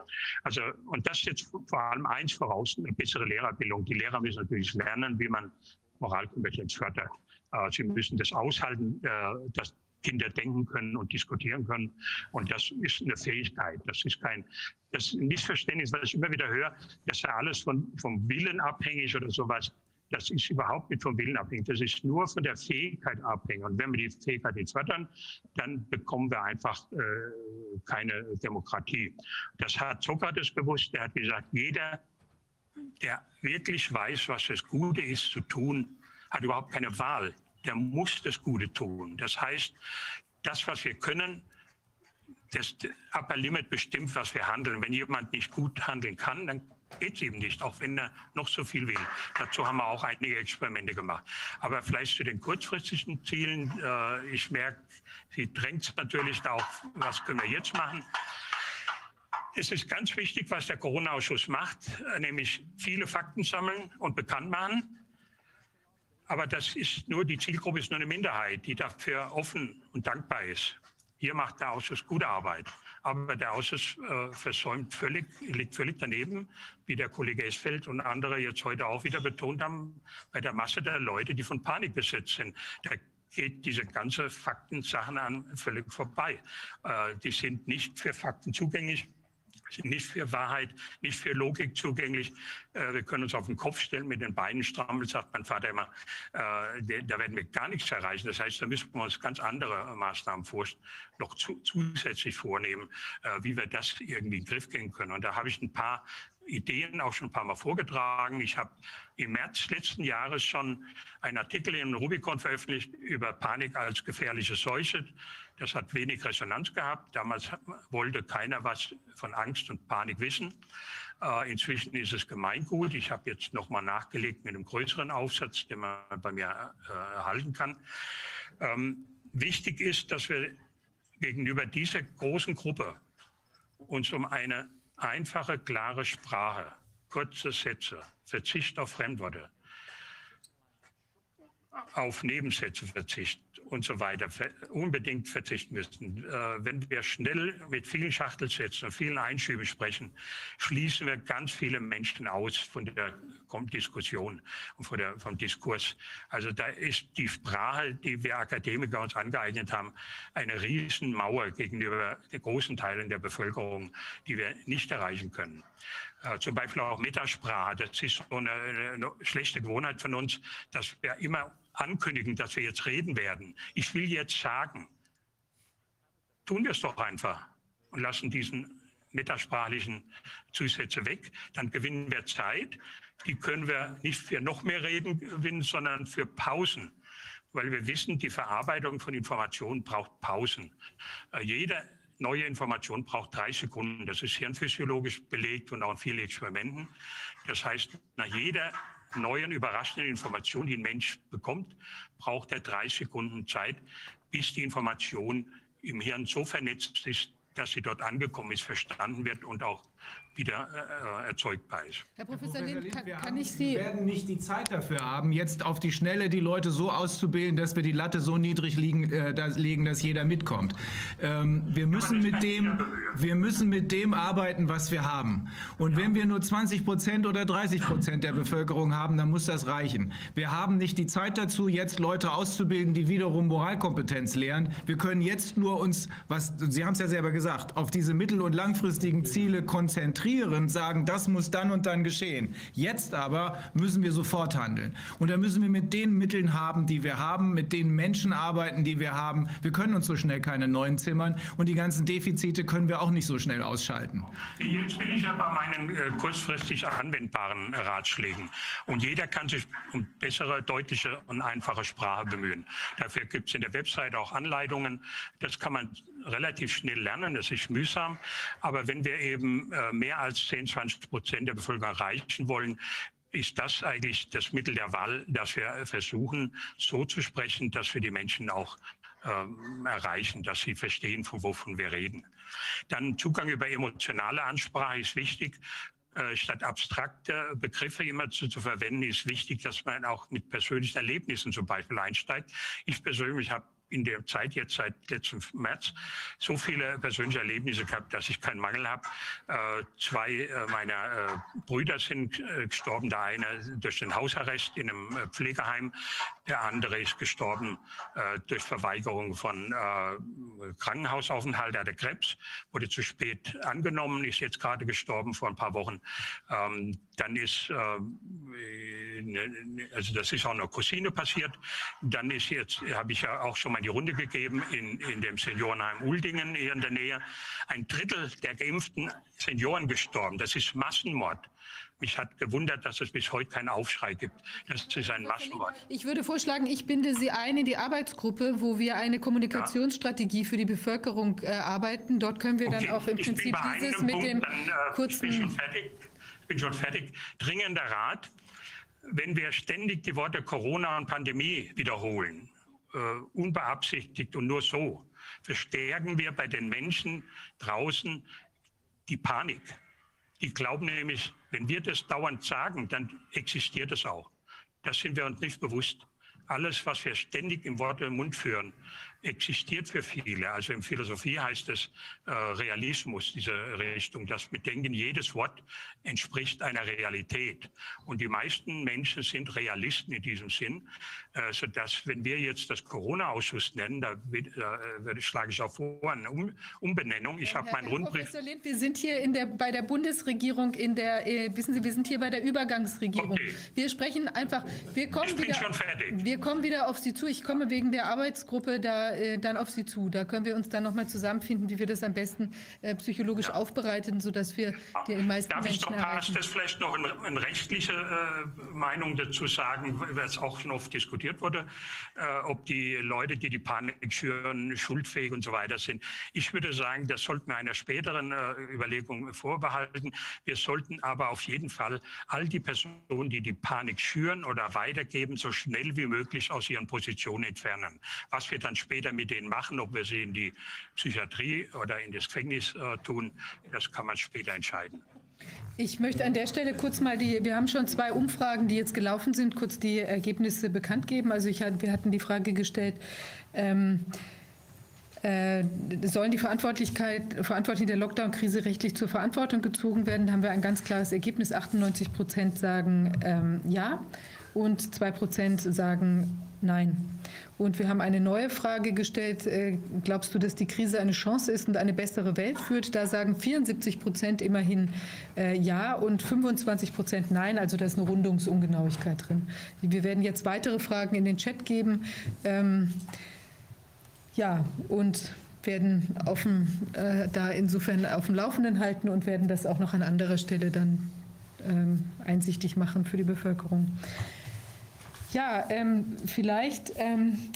Also, und das jetzt vor allem eins voraus, eine bessere Lehrerbildung. Die Lehrer müssen natürlich lernen, wie man Moralkompetenz fördert. Äh, sie müssen das aushalten, äh, dass Kinder denken können und diskutieren können. Und das ist eine Fähigkeit. Das ist kein das Missverständnis, was ich immer wieder höre, dass ja alles von, vom Willen abhängig oder sowas. Das ist überhaupt nicht vom Willen abhängig. Das ist nur von der Fähigkeit abhängig. Und wenn wir die Fähigkeit jetzt fördern, dann bekommen wir einfach äh, keine Demokratie. Das hat Sokrates bewusst. Er hat gesagt, jeder, der wirklich weiß, was das Gute ist zu tun, hat überhaupt keine Wahl der muss das Gute tun. Das heißt, das, was wir können, das Upper Limit bestimmt, was wir handeln. Wenn jemand nicht gut handeln kann, dann geht es eben nicht, auch wenn er noch so viel will. Dazu haben wir auch einige Experimente gemacht. Aber vielleicht zu den kurzfristigen Zielen. Äh, ich merke, sie drängt natürlich auch, was können wir jetzt machen. Es ist ganz wichtig, was der Corona-Ausschuss macht, nämlich viele Fakten sammeln und bekannt machen aber das ist nur, die Zielgruppe ist nur eine Minderheit, die dafür offen und dankbar ist. Hier macht der Ausschuss gute Arbeit. Aber der Ausschuss äh, versäumt völlig, liegt völlig daneben, wie der Kollege Esfeld und andere jetzt heute auch wieder betont haben, bei der Masse der Leute, die von Panik besetzt sind. Da geht diese ganze Faktensachen an völlig vorbei. Äh, die sind nicht für Fakten zugänglich sind nicht für Wahrheit, nicht für Logik zugänglich. Äh, wir können uns auf den Kopf stellen, mit den Beinen strammeln, sagt mein Vater immer. Äh, da werden wir gar nichts erreichen. Das heißt, da müssen wir uns ganz andere Maßnahmen noch zusätzlich vornehmen, äh, wie wir das irgendwie in den Griff gehen können. Und da habe ich ein paar Ideen auch schon ein paar Mal vorgetragen. Ich habe im März letzten Jahres schon einen Artikel im Rubicon veröffentlicht über Panik als gefährliche Seuche. Das hat wenig Resonanz gehabt. Damals wollte keiner was von Angst und Panik wissen. Äh, inzwischen ist es Gemeingut. Ich habe jetzt nochmal nachgelegt mit einem größeren Aufsatz, den man bei mir äh, erhalten kann. Ähm, wichtig ist, dass wir gegenüber dieser großen Gruppe uns um eine einfache, klare Sprache, kurze Sätze, Verzicht auf Fremdworte, auf Nebensätze Verzicht und so weiter unbedingt verzichten müssen. Äh, wenn wir schnell mit vielen Schachtelsätzen und vielen Einschüben sprechen, schließen wir ganz viele Menschen aus von der Diskussion und von der, vom Diskurs. Also da ist die Sprache, die wir Akademiker uns angeeignet haben, eine Riesenmauer gegenüber den großen Teilen der Bevölkerung, die wir nicht erreichen können. Äh, zum Beispiel auch Metasprache. Das ist so eine, eine schlechte Gewohnheit von uns, dass wir immer ankündigen, dass wir jetzt reden werden. Ich will jetzt sagen, tun wir es doch einfach und lassen diesen metasprachlichen Zusätze weg. Dann gewinnen wir Zeit. Die können wir nicht für noch mehr Reden gewinnen, sondern für Pausen. Weil wir wissen, die Verarbeitung von Informationen braucht Pausen. Äh, jede neue Information braucht drei Sekunden. Das ist hirnphysiologisch belegt und auch in vielen Experimenten. Das heißt, nach jeder neuen, überraschenden Information, die ein Mensch bekommt, braucht er drei Sekunden Zeit, bis die Information im Hirn so vernetzt ist, dass sie dort angekommen ist, verstanden wird und auch wieder äh, erzeugbar ist. Herr Professor, Herr Professor Lind, kann, wir, kann ich Sie... wir werden nicht die Zeit dafür haben, jetzt auf die Schnelle die Leute so auszubilden, dass wir die Latte so niedrig liegen, äh, dass, legen, dass jeder mitkommt. Ähm, wir, müssen mit dem, wir müssen mit dem arbeiten, was wir haben. Und wenn wir nur 20 Prozent oder 30 Prozent der Bevölkerung haben, dann muss das reichen. Wir haben nicht die Zeit dazu, jetzt Leute auszubilden, die wiederum Moralkompetenz lehren. Wir können jetzt nur uns, was Sie haben es ja selber gesagt, auf diese mittel- und langfristigen Ziele konzentrieren konzentrieren, sagen, das muss dann und dann geschehen. Jetzt aber müssen wir sofort handeln. Und da müssen wir mit den Mitteln haben, die wir haben, mit den Menschen arbeiten, die wir haben. Wir können uns so schnell keine neuen zimmern und die ganzen Defizite können wir auch nicht so schnell ausschalten. Jetzt bin ich ja bei meinen äh, kurzfristig anwendbaren Ratschlägen. Und jeder kann sich um bessere, deutliche und einfache Sprache bemühen. Dafür gibt es in der Website auch Anleitungen. Das kann man relativ schnell lernen, das ist mühsam. Aber wenn wir eben äh, mehr als 10, 20 Prozent der Bevölkerung erreichen wollen, ist das eigentlich das Mittel der Wahl, dass wir versuchen, so zu sprechen, dass wir die Menschen auch äh, erreichen, dass sie verstehen, von wovon wir reden. Dann Zugang über emotionale Ansprache ist wichtig. Äh, statt abstrakte Begriffe immer zu, zu, verwenden, ist wichtig, dass man auch mit persönlichen Erlebnissen zum Beispiel einsteigt. Ich persönlich habe in der Zeit jetzt seit letztem März so viele persönliche Erlebnisse gehabt, dass ich keinen Mangel habe. Äh, zwei äh, meiner äh, Brüder sind äh, gestorben. Der eine durch den Hausarrest in einem äh, Pflegeheim, der andere ist gestorben äh, durch Verweigerung von Krankenhausaufenthalt. Er hatte Krebs, wurde zu spät angenommen, ist jetzt gerade gestorben vor ein paar Wochen. Ähm, dann ist, ne, also das ist auch einer Cousine passiert. Dann ist jetzt, habe ich ja auch schon mal die Runde gegeben in, in dem Seniorenheim Uldingen hier in der Nähe. Ein Drittel der geimpften Senioren gestorben. Das ist Massenmord. Mich hat gewundert, dass es bis heute keinen Aufschrei gibt. Das ist ein Massenmord. Ich würde vorschlagen, ich binde Sie ein in die Arbeitsgruppe, wo wir eine Kommunikationsstrategie für die Bevölkerung äh, arbeiten. Dort können wir okay. dann auch im ich Prinzip dieses mit Punkt, dem dann, äh, kurzen... Ich bin schon fertig. Bin schon fertig. Dringender Rat, wenn wir ständig die Worte Corona und Pandemie wiederholen, äh, unbeabsichtigt und nur so verstärken wir bei den Menschen draußen die Panik. Die glauben nämlich, wenn wir das dauernd sagen, dann existiert es auch. Das sind wir uns nicht bewusst. Alles, was wir ständig im Wort im Mund führen, existiert für viele. Also in Philosophie heißt es äh, Realismus, diese Richtung. Das Bedenken, jedes Wort entspricht einer Realität. Und die meisten Menschen sind Realisten in diesem Sinn, äh, sodass, wenn wir jetzt das Corona-Ausschuss nennen, da, äh, schlage ich auch vor, eine um Umbenennung. Ich habe meinen Rundbrief. Professor Lind, wir sind hier in der, bei der Bundesregierung, in der, äh, wissen Sie, wir sind hier bei der Übergangsregierung. Okay. Wir sprechen einfach, wir kommen, wieder, wir kommen wieder auf Sie zu. Ich komme wegen der Arbeitsgruppe da äh, dann auf Sie zu. Da können wir uns dann nochmal zusammenfinden, wie wir das am besten äh, psychologisch ja. aufbereiten, sodass wir die meisten Darf Menschen erreichen. das vielleicht noch eine, eine rechtliche äh, Meinung dazu sagen, weil es auch schon oft diskutiert wurde, äh, ob die Leute, die die Panik schüren, schuldfähig und so weiter sind. Ich würde sagen, das sollten wir einer späteren äh, Überlegung vorbehalten. Wir sollten aber auf jeden Fall all die Personen, die die Panik schüren oder weitergeben, so schnell wie möglich aus ihren Positionen entfernen. Was wir dann später später mit denen machen, ob wir sie in die Psychiatrie oder in das Gefängnis äh, tun, das kann man später entscheiden. Ich möchte an der Stelle kurz mal die, wir haben schon zwei Umfragen, die jetzt gelaufen sind, kurz die Ergebnisse bekannt geben. Also ich, wir hatten die Frage gestellt, ähm, äh, sollen die Verantwortlichkeit, Verantwortlichen der Lockdown-Krise rechtlich zur Verantwortung gezogen werden? Da haben wir ein ganz klares Ergebnis. 98 Prozent sagen ähm, ja und 2 Prozent sagen nein. Und wir haben eine neue Frage gestellt. Äh, glaubst du, dass die Krise eine Chance ist und eine bessere Welt führt? Da sagen 74 Prozent immerhin äh, ja und 25 Prozent nein. Also da ist eine Rundungsungenauigkeit drin. Wir werden jetzt weitere Fragen in den Chat geben. Ähm, ja, und werden dem, äh, da insofern auf dem Laufenden halten und werden das auch noch an anderer Stelle dann ähm, einsichtig machen für die Bevölkerung. Ja, ähm, vielleicht, ähm,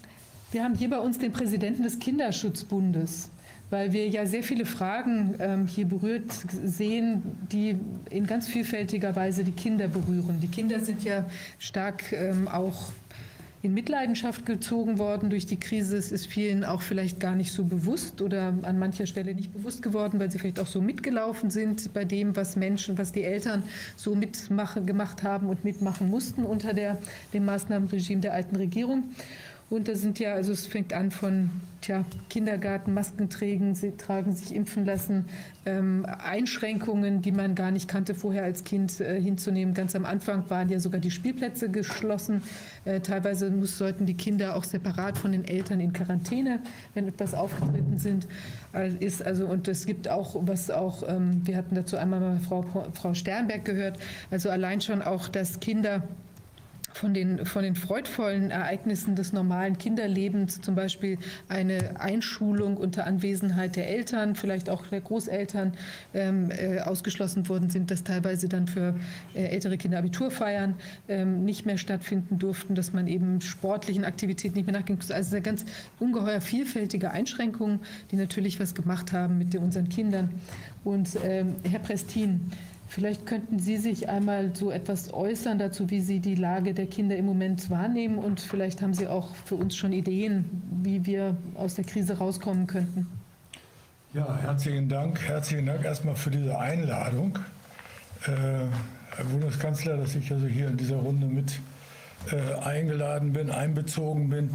wir haben hier bei uns den Präsidenten des Kinderschutzbundes, weil wir ja sehr viele Fragen ähm, hier berührt sehen, die in ganz vielfältiger Weise die Kinder berühren. Die Kinder sind ja stark ähm, auch in Mitleidenschaft gezogen worden durch die Krise. Es ist vielen auch vielleicht gar nicht so bewusst oder an mancher Stelle nicht bewusst geworden, weil sie vielleicht auch so mitgelaufen sind bei dem, was Menschen, was die Eltern so mitmachen, gemacht haben und mitmachen mussten unter der, dem Maßnahmenregime der alten Regierung. Und da sind ja, also es fängt an von tja, Kindergarten, Masken tragen, tragen, sich impfen lassen, ähm, Einschränkungen, die man gar nicht kannte vorher als Kind äh, hinzunehmen. Ganz am Anfang waren ja sogar die Spielplätze geschlossen. Äh, teilweise muss, sollten die Kinder auch separat von den Eltern in Quarantäne, wenn etwas aufgetreten sind. Äh, ist also, und es gibt auch, was auch, ähm, wir hatten dazu einmal mal Frau, Frau Sternberg gehört, also allein schon auch, dass Kinder von den, von den freudvollen Ereignissen des normalen Kinderlebens, zum Beispiel eine Einschulung unter Anwesenheit der Eltern, vielleicht auch der Großeltern, ähm, äh, ausgeschlossen worden sind, dass teilweise dann für äh, ältere Kinder Abiturfeiern ähm, nicht mehr stattfinden durften, dass man eben sportlichen Aktivitäten nicht mehr nachging. Also eine ganz ungeheuer vielfältige Einschränkungen, die natürlich was gemacht haben mit unseren Kindern. Und ähm, Herr Prestin, Vielleicht könnten Sie sich einmal so etwas äußern dazu, wie Sie die Lage der Kinder im Moment wahrnehmen und vielleicht haben Sie auch für uns schon Ideen, wie wir aus der Krise rauskommen könnten. Ja, herzlichen Dank. Herzlichen Dank erstmal für diese Einladung. Äh, Herr Bundeskanzler, dass ich also hier in dieser Runde mit äh, eingeladen bin, einbezogen bin,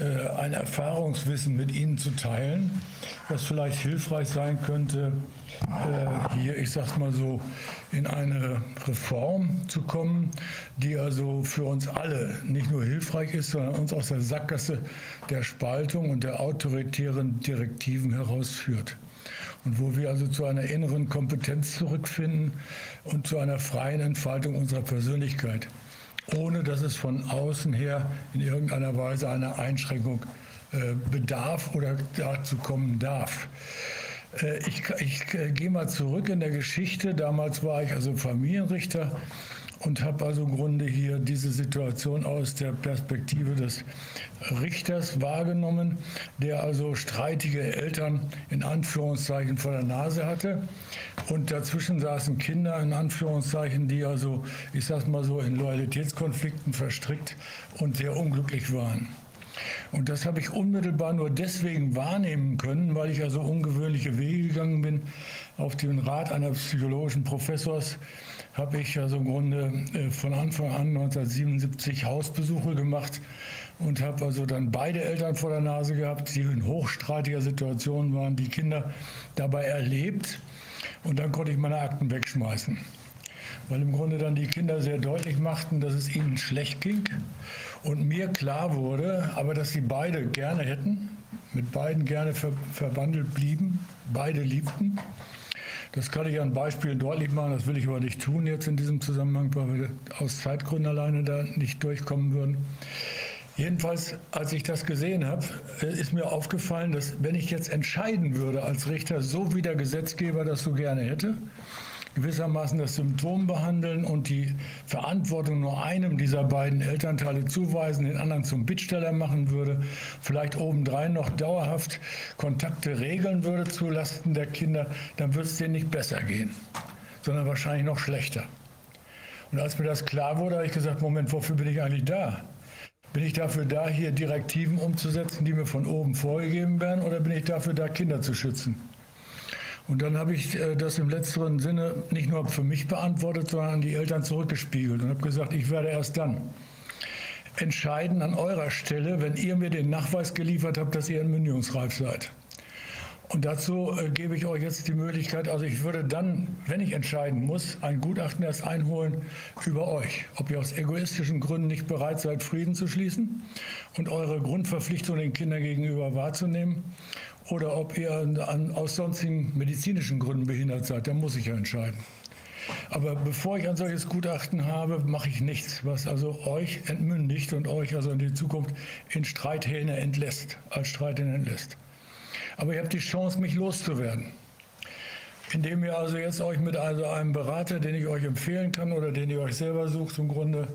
ein Erfahrungswissen mit Ihnen zu teilen, was vielleicht hilfreich sein könnte, äh, hier, ich sag's mal so, in eine Reform zu kommen, die also für uns alle nicht nur hilfreich ist, sondern uns aus der Sackgasse der Spaltung und der autoritären Direktiven herausführt. Und wo wir also zu einer inneren Kompetenz zurückfinden und zu einer freien Entfaltung unserer Persönlichkeit, ohne dass es von außen her in irgendeiner Weise einer Einschränkung äh, bedarf oder dazu kommen darf. Äh, ich, ich äh, gehe mal zurück in der Geschichte. Damals war ich also Familienrichter und habe also im Grunde hier diese Situation aus der Perspektive des Richters wahrgenommen, der also streitige Eltern in Anführungszeichen vor der Nase hatte. Und dazwischen saßen Kinder in Anführungszeichen, die also, ich sage mal so, in Loyalitätskonflikten verstrickt und sehr unglücklich waren. Und das habe ich unmittelbar nur deswegen wahrnehmen können, weil ich also ungewöhnliche Wege gegangen bin. Auf den Rat eines psychologischen Professors habe ich also im Grunde äh, von Anfang an 1977 Hausbesuche gemacht und habe also dann beide Eltern vor der Nase gehabt, die in hochstreitiger Situation waren, die Kinder dabei erlebt. Und dann konnte ich meine Akten wegschmeißen, weil im Grunde dann die Kinder sehr deutlich machten, dass es ihnen schlecht ging und mir klar wurde, aber dass sie beide gerne hätten, mit beiden gerne ver verwandelt blieben, beide liebten. Das kann ich an Beispielen deutlich machen, das will ich aber nicht tun jetzt in diesem Zusammenhang, weil wir aus Zeitgründen alleine da nicht durchkommen würden. Jedenfalls, als ich das gesehen habe, äh, ist mir aufgefallen, dass wenn ich jetzt entscheiden würde als Richter, so wie der Gesetzgeber das so gerne hätte, gewissermaßen das Symptom behandeln und die Verantwortung nur einem dieser beiden Elternteile zuweisen, den anderen zum Bittsteller machen würde, vielleicht obendrein noch dauerhaft Kontakte regeln würde zulasten der Kinder, dann würde es denen nicht besser gehen, sondern wahrscheinlich noch schlechter. Und als mir das klar wurde, habe ich gesagt, Moment, wofür bin ich eigentlich da? Bin ich dafür da, hier Direktiven umzusetzen, die mir von oben vorgegeben werden, oder bin ich dafür da, Kinder zu schützen? Und dann habe ich äh, das im letzteren Sinne nicht nur für mich beantwortet, sondern an die Eltern zurückgespiegelt und habe gesagt, ich werde erst dann entscheiden an eurer Stelle, wenn ihr mir den Nachweis geliefert habt, dass ihr entmündigungsreif seid. Und dazu äh, gebe ich euch jetzt die Möglichkeit, also ich würde dann, wenn ich entscheiden muss, ein Gutachten erst einholen über euch, ob ihr aus egoistischen Gründen nicht bereit seid, Frieden zu schließen und eure Grundverpflichtung den Kindern gegenüber wahrzunehmen oder ob ihr an, an, aus sonstigen medizinischen Gründen behindert seid. Dann muss ich ja entscheiden. Aber bevor ich ein solches Gutachten habe, mache ich nichts, was also euch entmündigt und euch also in die Zukunft in Streithähne entlässt, als Streithähne entlässt. Aber ihr habt die Chance, mich loszuwerden. Indem ihr also jetzt euch mit also einem Berater, den ich euch empfehlen kann oder den ihr euch selber sucht, im Grunde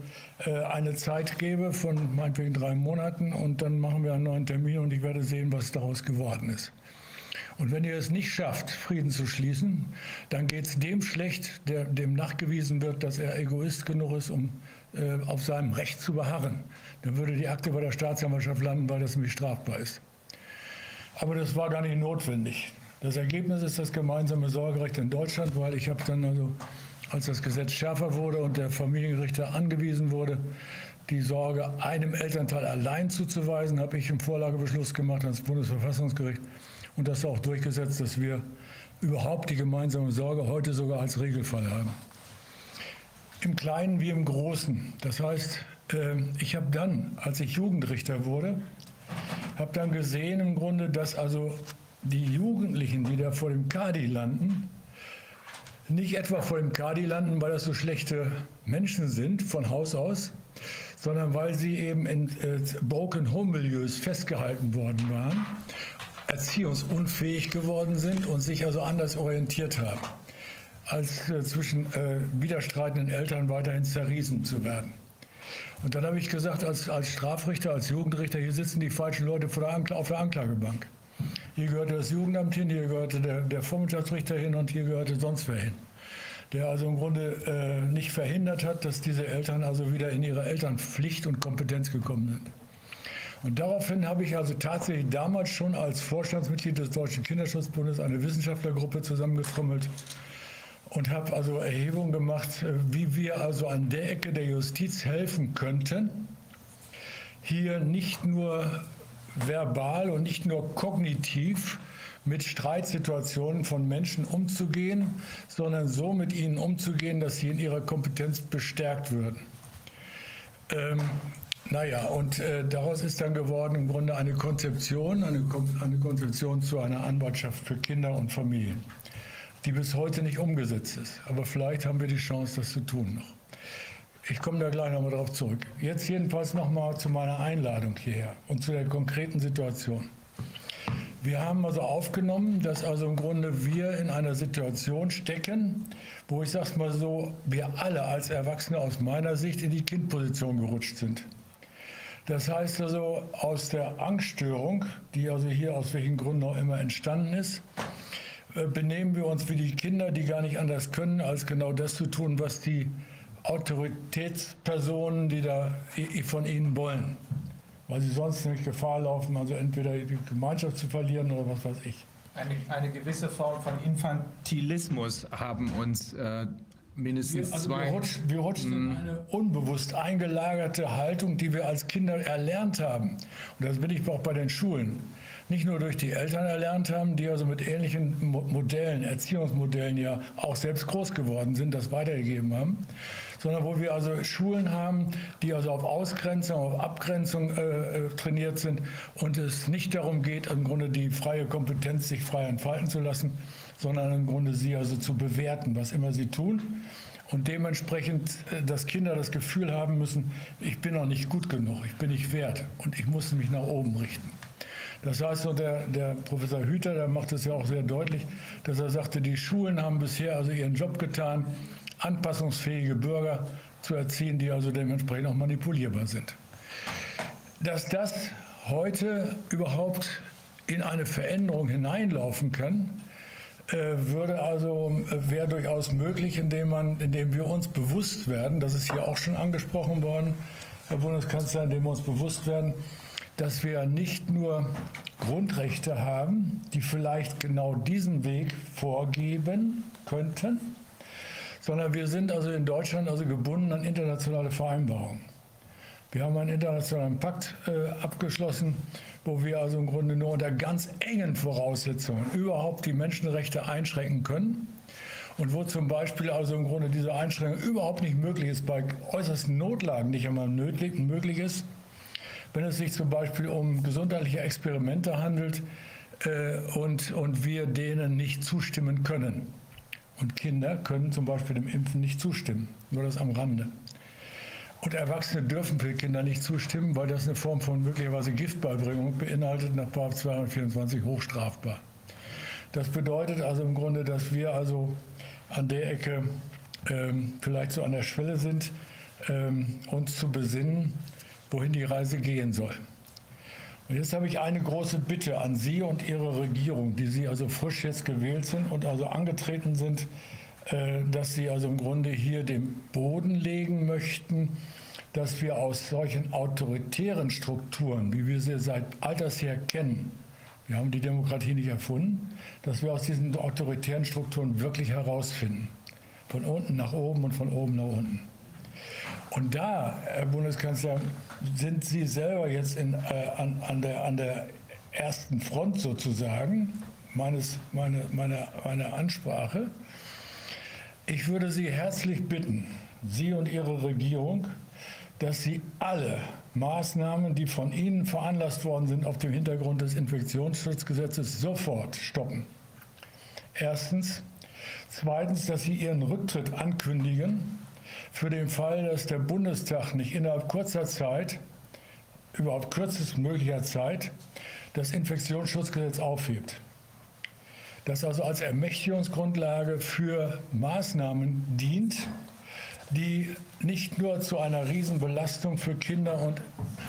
äh, eine Zeit gebe von meinetwegen drei Monaten und dann machen wir einen neuen Termin und ich werde sehen, was daraus geworden ist. Und wenn ihr es nicht schafft, Frieden zu schließen, dann geht es dem schlecht, der, dem nachgewiesen wird, dass er Egoist genug ist, um äh, auf seinem Recht zu beharren. Dann würde die Akte bei der Staatsanwaltschaft landen, weil das nämlich strafbar ist. Aber das war gar nicht notwendig. Das Ergebnis ist das gemeinsame Sorgerecht in Deutschland, weil ich habe dann also, als das Gesetz schärfer wurde und der Familienrichter angewiesen wurde, die Sorge einem Elternteil allein zuzuweisen, habe ich im Vorlagebeschluss gemacht ans Bundesverfassungsgericht und das auch durchgesetzt, dass wir überhaupt die gemeinsame Sorge heute sogar als Regelfall haben. Im Kleinen wie im Großen. Das heißt, ähm, ich habe dann, als ich Jugendrichter wurde, habe dann gesehen im Grunde, dass also die Jugendlichen, die da vor dem Kadi landen, nicht etwa vor dem Kadi landen, weil das so schlechte Menschen sind von Haus aus, sondern weil sie eben in äh, Broken Home Milieus festgehalten worden waren, erziehungsunfähig geworden sind und sich also anders orientiert haben, als äh, zwischen äh, widerstreitenden Eltern weiterhin zerriesen zu werden. Und dann habe ich gesagt, als, als Strafrichter, als Jugendrichter, hier sitzen die falschen Leute der auf der Anklagebank. Hier gehörte das Jugendamt hin, hier gehörte der, der Vormundschaftsrichter hin und hier gehörte sonst wer hin. Der also im Grunde äh, nicht verhindert hat, dass diese Eltern also wieder in ihre Elternpflicht und Kompetenz gekommen sind. Und daraufhin habe ich also tatsächlich damals schon als Vorstandsmitglied des Deutschen Kinderschutzbundes eine Wissenschaftlergruppe zusammengetrommelt und habe also Erhebungen gemacht, äh, wie wir also an der Ecke der Justiz helfen könnten, hier nicht nur verbal und nicht nur kognitiv mit Streitsituationen von Menschen umzugehen, sondern so mit ihnen umzugehen, dass sie in ihrer Kompetenz bestärkt würden. Ähm, naja, und äh, daraus ist dann geworden im Grunde eine Konzeption, eine, eine Konzeption zu einer Anwaltschaft für Kinder und Familien, die bis heute nicht umgesetzt ist. Aber vielleicht haben wir die Chance, das zu tun noch. Ich komme da gleich nochmal drauf zurück. Jetzt jedenfalls nochmal zu meiner Einladung hierher und zu der konkreten Situation. Wir haben also aufgenommen, dass also im Grunde wir in einer Situation stecken, wo ich sag's mal so, wir alle als Erwachsene aus meiner Sicht in die Kindposition gerutscht sind. Das heißt also, aus der Angststörung, die also hier aus welchen Gründen auch immer entstanden ist, äh, benehmen wir uns wie die Kinder, die gar nicht anders können, als genau das zu tun, was die Autoritätspersonen, die da von ihnen wollen. Weil sie sonst nämlich Gefahr laufen, also entweder die Gemeinschaft zu verlieren oder was weiß ich. Eine, eine gewisse Form von Infantilismus haben uns äh, mindestens wir, also zwei. Wir rutschen, wir rutschen in Mhm. eine unbewusst eingelagerte Haltung, die wir als Kinder erlernt haben. Und das bin ich auch bei den Schulen. Nicht nur durch die Eltern erlernt haben, die also mit ähnlichen Mo- Modellen, Erziehungsmodellen ja auch selbst groß geworden sind, das weitergegeben haben, sondern wo wir also Schulen haben, die also auf Ausgrenzung, auf Abgrenzung äh, äh, trainiert sind und es nicht darum geht, im Grunde die freie Kompetenz sich frei entfalten zu lassen, sondern im Grunde sie also zu bewerten, was immer sie tun. Und dementsprechend, äh, dass Kinder das Gefühl haben müssen, ich bin noch nicht gut genug, ich bin nicht wert und ich muss mich nach oben richten. Das heißt, so der, der Professor Hüter, der macht es ja auch sehr deutlich, dass er sagte, die Schulen haben bisher also ihren Job getan, anpassungsfähige Bürger zu erziehen, die also dementsprechend auch manipulierbar sind. Dass das heute überhaupt in eine Veränderung hineinlaufen kann, äh, würde also äh, wäre durchaus möglich, indem man, indem wir uns bewusst werden, das ist hier auch schon angesprochen worden, Herr Bundeskanzler, indem wir uns bewusst werden, dass wir nicht nur Grundrechte haben, die vielleicht genau diesen Weg vorgeben könnten, sondern wir sind also in Deutschland also gebunden an internationale Vereinbarungen. Wir haben einen internationalen Pakt äh, abgeschlossen, wo wir also im Grunde nur unter ganz engen Voraussetzungen überhaupt die Menschenrechte einschränken können. Und wo zum Beispiel also im Grunde diese Einschränkung überhaupt nicht möglich ist, bei äußersten Notlagen nicht einmal möglich ist, wenn es sich zum Beispiel um gesundheitliche Experimente handelt äh, und, und wir denen nicht zustimmen können. Und Kinder können zum Beispiel dem Impfen nicht zustimmen, nur das am Rande. Und Erwachsene dürfen für Kinder nicht zustimmen, weil das eine Form von möglicherweise Giftbeibringung beinhaltet, nach 224 hochstrafbar. Das bedeutet also im Grunde, dass wir also an der Ecke ähm, vielleicht so an der Schwelle sind, ähm, uns zu besinnen, wohin die Reise gehen soll. Und jetzt habe ich eine große Bitte an Sie und Ihre Regierung, die Sie also frisch jetzt gewählt sind und also angetreten sind, äh, dass Sie also im Grunde hier den Boden legen möchten, dass wir aus solchen autoritären Strukturen, wie wir sie seit alters her kennen, wir haben die Demokratie nicht erfunden, dass wir aus diesen autoritären Strukturen wirklich herausfinden. Von unten nach oben und von oben nach unten. Und da, Herr Bundeskanzler, sind Sie selber jetzt in, äh, an, an, der, an der ersten Front sozusagen, meines, meine, meine, meine Ansprache. Ich würde Sie herzlich bitten, Sie und Ihre Regierung, dass Sie alle Maßnahmen, die von Ihnen veranlasst worden sind, auf dem Hintergrund des Infektionsschutzgesetzes sofort stoppen. Erstens. Zweitens, dass Sie Ihren Rücktritt ankündigen für den Fall, dass der Bundestag nicht innerhalb kurzer Zeit, überhaupt kürzestmöglicher Zeit, das Infektionsschutzgesetz aufhebt. Das also als Ermächtigungsgrundlage für Maßnahmen dient, die nicht nur zu einer Riesenbelastung für Kinder und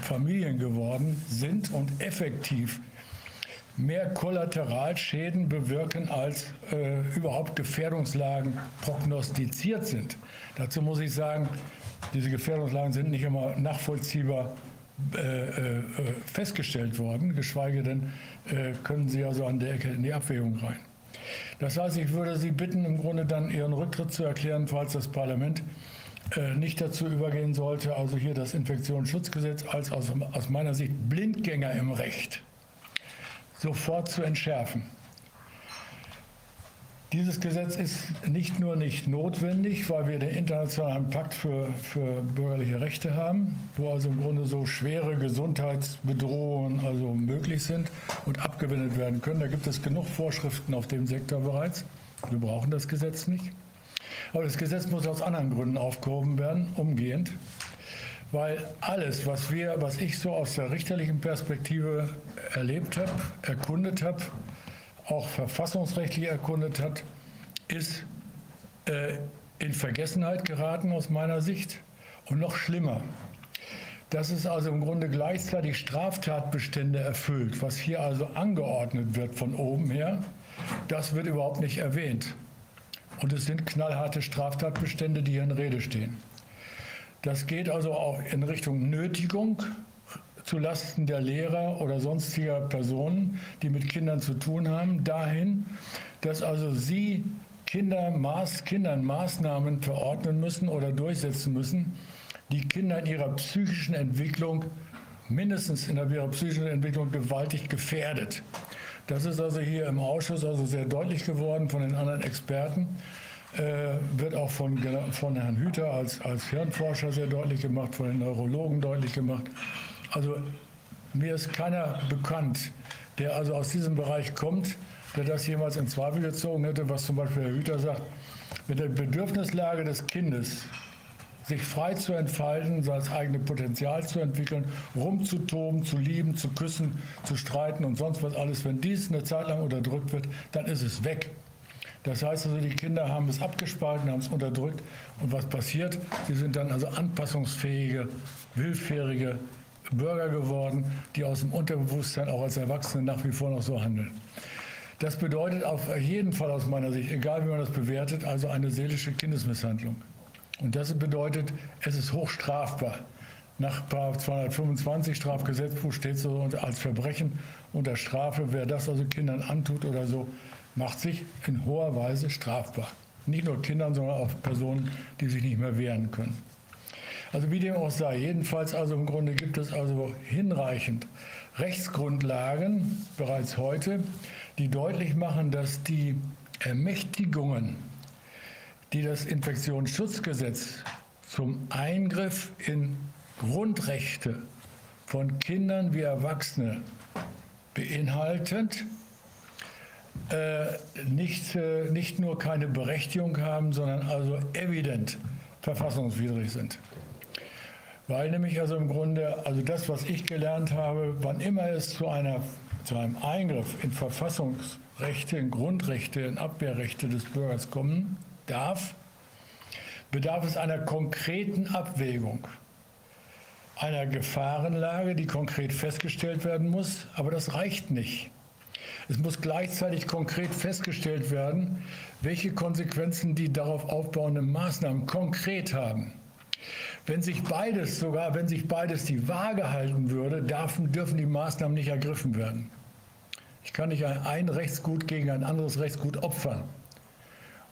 Familien geworden sind und effektiv mehr Kollateralschäden bewirken, als äh, überhaupt Gefährdungslagen prognostiziert sind. Dazu muss ich sagen, diese Gefährdungslagen sind nicht immer nachvollziehbar äh, äh, festgestellt worden, geschweige denn äh, können sie also an der Ecke in die Abwägung rein. Das heißt, ich würde Sie bitten, im Grunde dann Ihren Rücktritt zu erklären, falls das Parlament äh, nicht dazu übergehen sollte, also hier das Infektionsschutzgesetz als aus, aus meiner Sicht Blindgänger im Recht sofort zu entschärfen. Dieses Gesetz ist nicht nur nicht notwendig, weil wir den internationalen Pakt für, für bürgerliche Rechte haben, wo also im Grunde so schwere Gesundheitsbedrohungen also möglich sind und abgewendet werden können. Da gibt es genug Vorschriften auf dem Sektor bereits. Wir brauchen das Gesetz nicht. Aber das Gesetz muss aus anderen Gründen aufgehoben werden, umgehend weil alles, was wir, was ich so aus der richterlichen Perspektive erlebt habe, erkundet habe, auch verfassungsrechtlich erkundet hat, ist äh, in Vergessenheit geraten aus meiner Sicht und noch schlimmer. Dass es also im Grunde gleichzeitig Straftatbestände erfüllt, was hier also angeordnet wird von oben her, das wird überhaupt nicht erwähnt. Und es sind knallharte Straftatbestände, die hier in Rede stehen. Das geht also auch in Richtung Nötigung zulasten der Lehrer oder sonstiger Personen, die mit Kindern zu tun haben, dahin, dass also sie Kinder, Maß, Kindern Maßnahmen verordnen müssen oder durchsetzen müssen, die Kinder in ihrer psychischen Entwicklung, mindestens in ihrer psychischen Entwicklung gewaltig gefährdet. Das ist also hier im Ausschuss also sehr deutlich geworden von den anderen Experten äh, wird auch von, von Herrn Hüter als, als Hirnforscher sehr deutlich gemacht, von den Neurologen deutlich gemacht. Also mir ist keiner bekannt, der also aus diesem Bereich kommt, der das jemals in Zweifel gezogen hätte, was zum Beispiel Herr Hüter sagt, mit der Bedürfnislage des Kindes sich frei zu entfalten, sein eigene Potenzial zu entwickeln, rumzutoben, zu lieben, zu küssen, zu streiten und sonst was alles. Wenn dies eine Zeit lang unterdrückt wird, dann ist es weg. Das heißt also, die Kinder haben es abgespalten, haben es unterdrückt. Und was passiert? Sie sind dann also anpassungsfähige, willfährige Bürger geworden, die aus dem Unterbewusstsein auch als Erwachsene nach wie vor noch so handeln. Das bedeutet auf jeden Fall aus meiner Sicht, egal wie man das bewertet, also eine seelische Kindesmisshandlung. Und das bedeutet, es ist hochstrafbar. Nach 225 Strafgesetzbuch steht so als Verbrechen unter Strafe. Wer das also Kindern antut oder so, macht sich in hoher Weise strafbar. Nicht nur Kindern, sondern auch Personen, die sich nicht mehr wehren können. Also wie dem auch sei, jedenfalls also im Grunde gibt es also hinreichend Rechtsgrundlagen bereits heute, die deutlich machen, dass die Ermächtigungen, die das Infektionsschutzgesetz zum Eingriff in Grundrechte von Kindern wie Erwachsene beinhaltet, äh, nicht, äh, nicht nur keine Berechtigung haben, sondern also evident verfassungswidrig sind. Weil nämlich also im Grunde, also das, was ich gelernt habe, wann immer es zu, einer, zu einem Eingriff in Verfassungsrechte, in Grundrechte, in Abwehrrechte des Bürgers kommen darf, bedarf es einer konkreten Abwägung, einer Gefahrenlage, die konkret festgestellt werden muss, aber das reicht nicht. Es muss gleichzeitig konkret festgestellt werden, welche Konsequenzen die darauf aufbauenden Maßnahmen konkret haben. Wenn sich beides, sogar wenn sich beides die Waage halten würde, dürfen, dürfen die Maßnahmen nicht ergriffen werden. Ich kann nicht ein Rechtsgut gegen ein anderes Rechtsgut opfern.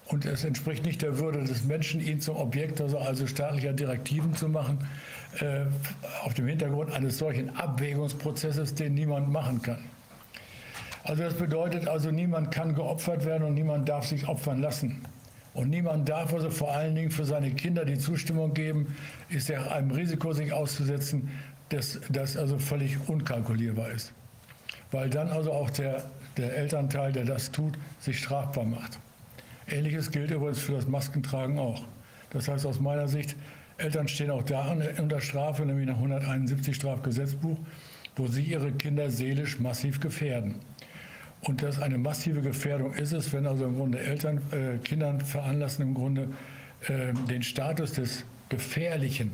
Und es entspricht nicht der Würde des Menschen, ihn zum Objekt also, also staatlicher Direktiven zu machen, äh, auf dem Hintergrund eines solchen Abwägungsprozesses, den niemand machen kann. Also das bedeutet also, niemand kann geopfert werden und niemand darf sich opfern lassen. Und niemand darf also vor allen Dingen für seine Kinder die Zustimmung geben, ist er einem Risiko sich auszusetzen, das, das also völlig unkalkulierbar ist. Weil dann also auch der, der Elternteil, der das tut, sich strafbar macht. Ähnliches gilt übrigens für das Maskentragen auch. Das heißt aus meiner Sicht, Eltern stehen auch da unter Strafe, nämlich nach 171 Strafgesetzbuch, wo sie ihre Kinder seelisch massiv gefährden. Und das eine massive Gefährdung ist es, wenn also im Grunde Eltern äh, Kindern veranlassen, im Grunde äh, den Status des gefährlichen,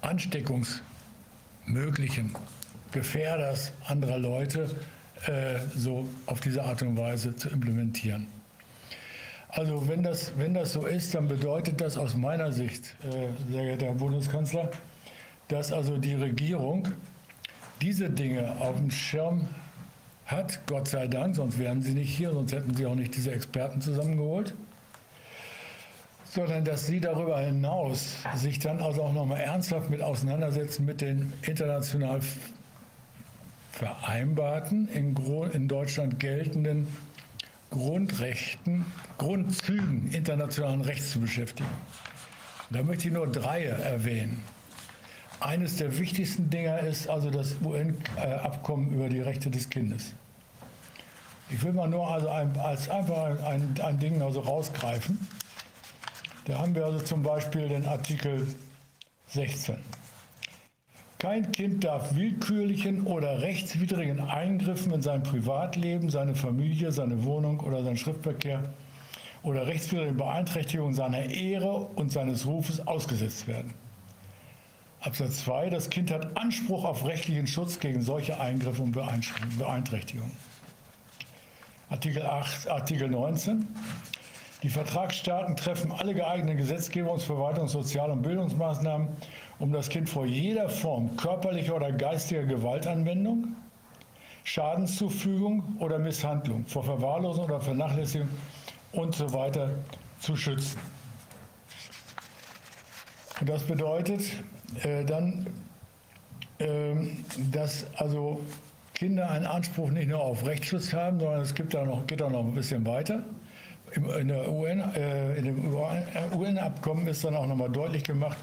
ansteckungsmöglichen Gefährders anderer Leute äh, so auf diese Art und Weise zu implementieren. Also wenn das, wenn das so ist, dann bedeutet das aus meiner Sicht, äh, sehr geehrter Herr Bundeskanzler, dass also die Regierung diese Dinge auf dem Schirm hat, Gott sei Dank, sonst wären sie nicht hier, sonst hätten sie auch nicht diese Experten zusammengeholt, sondern dass sie darüber hinaus sich dann also auch nochmal ernsthaft mit auseinandersetzen mit den international vereinbarten, in, in Deutschland geltenden Grundrechten, Grundzügen internationalen Rechts zu beschäftigen. Da möchte ich nur drei erwähnen. Eines der wichtigsten Dinge ist also das UN-Abkommen über die Rechte des Kindes. Ich will mal nur also ein, als einfach ein, ein Ding also rausgreifen. Da haben wir also zum Beispiel den Artikel 16. Kein Kind darf willkürlichen oder rechtswidrigen Eingriffen in sein Privatleben, seine Familie, seine Wohnung oder seinen Schriftverkehr oder rechtswidrigen Beeinträchtigungen seiner Ehre und seines Rufes ausgesetzt werden. Absatz 2. Das Kind hat Anspruch auf rechtlichen Schutz gegen solche Eingriffe und Beeinträchtigungen. Artikel, 8, Artikel 19. Die Vertragsstaaten treffen alle geeigneten Gesetzgebungs-, Verwaltungs-, Sozial- und Bildungsmaßnahmen, um das Kind vor jeder Form körperlicher oder geistiger Gewaltanwendung, Schadenszufügung oder Misshandlung, vor Verwahrlosung oder Vernachlässigung und so weiter zu schützen. Und das bedeutet äh, dann, äh, dass also Kinder einen Anspruch nicht nur auf Rechtsschutz haben, sondern es gibt da noch, geht da noch ein bisschen weiter. In, der UN, äh, in dem UN-Abkommen ist dann auch nochmal deutlich gemacht,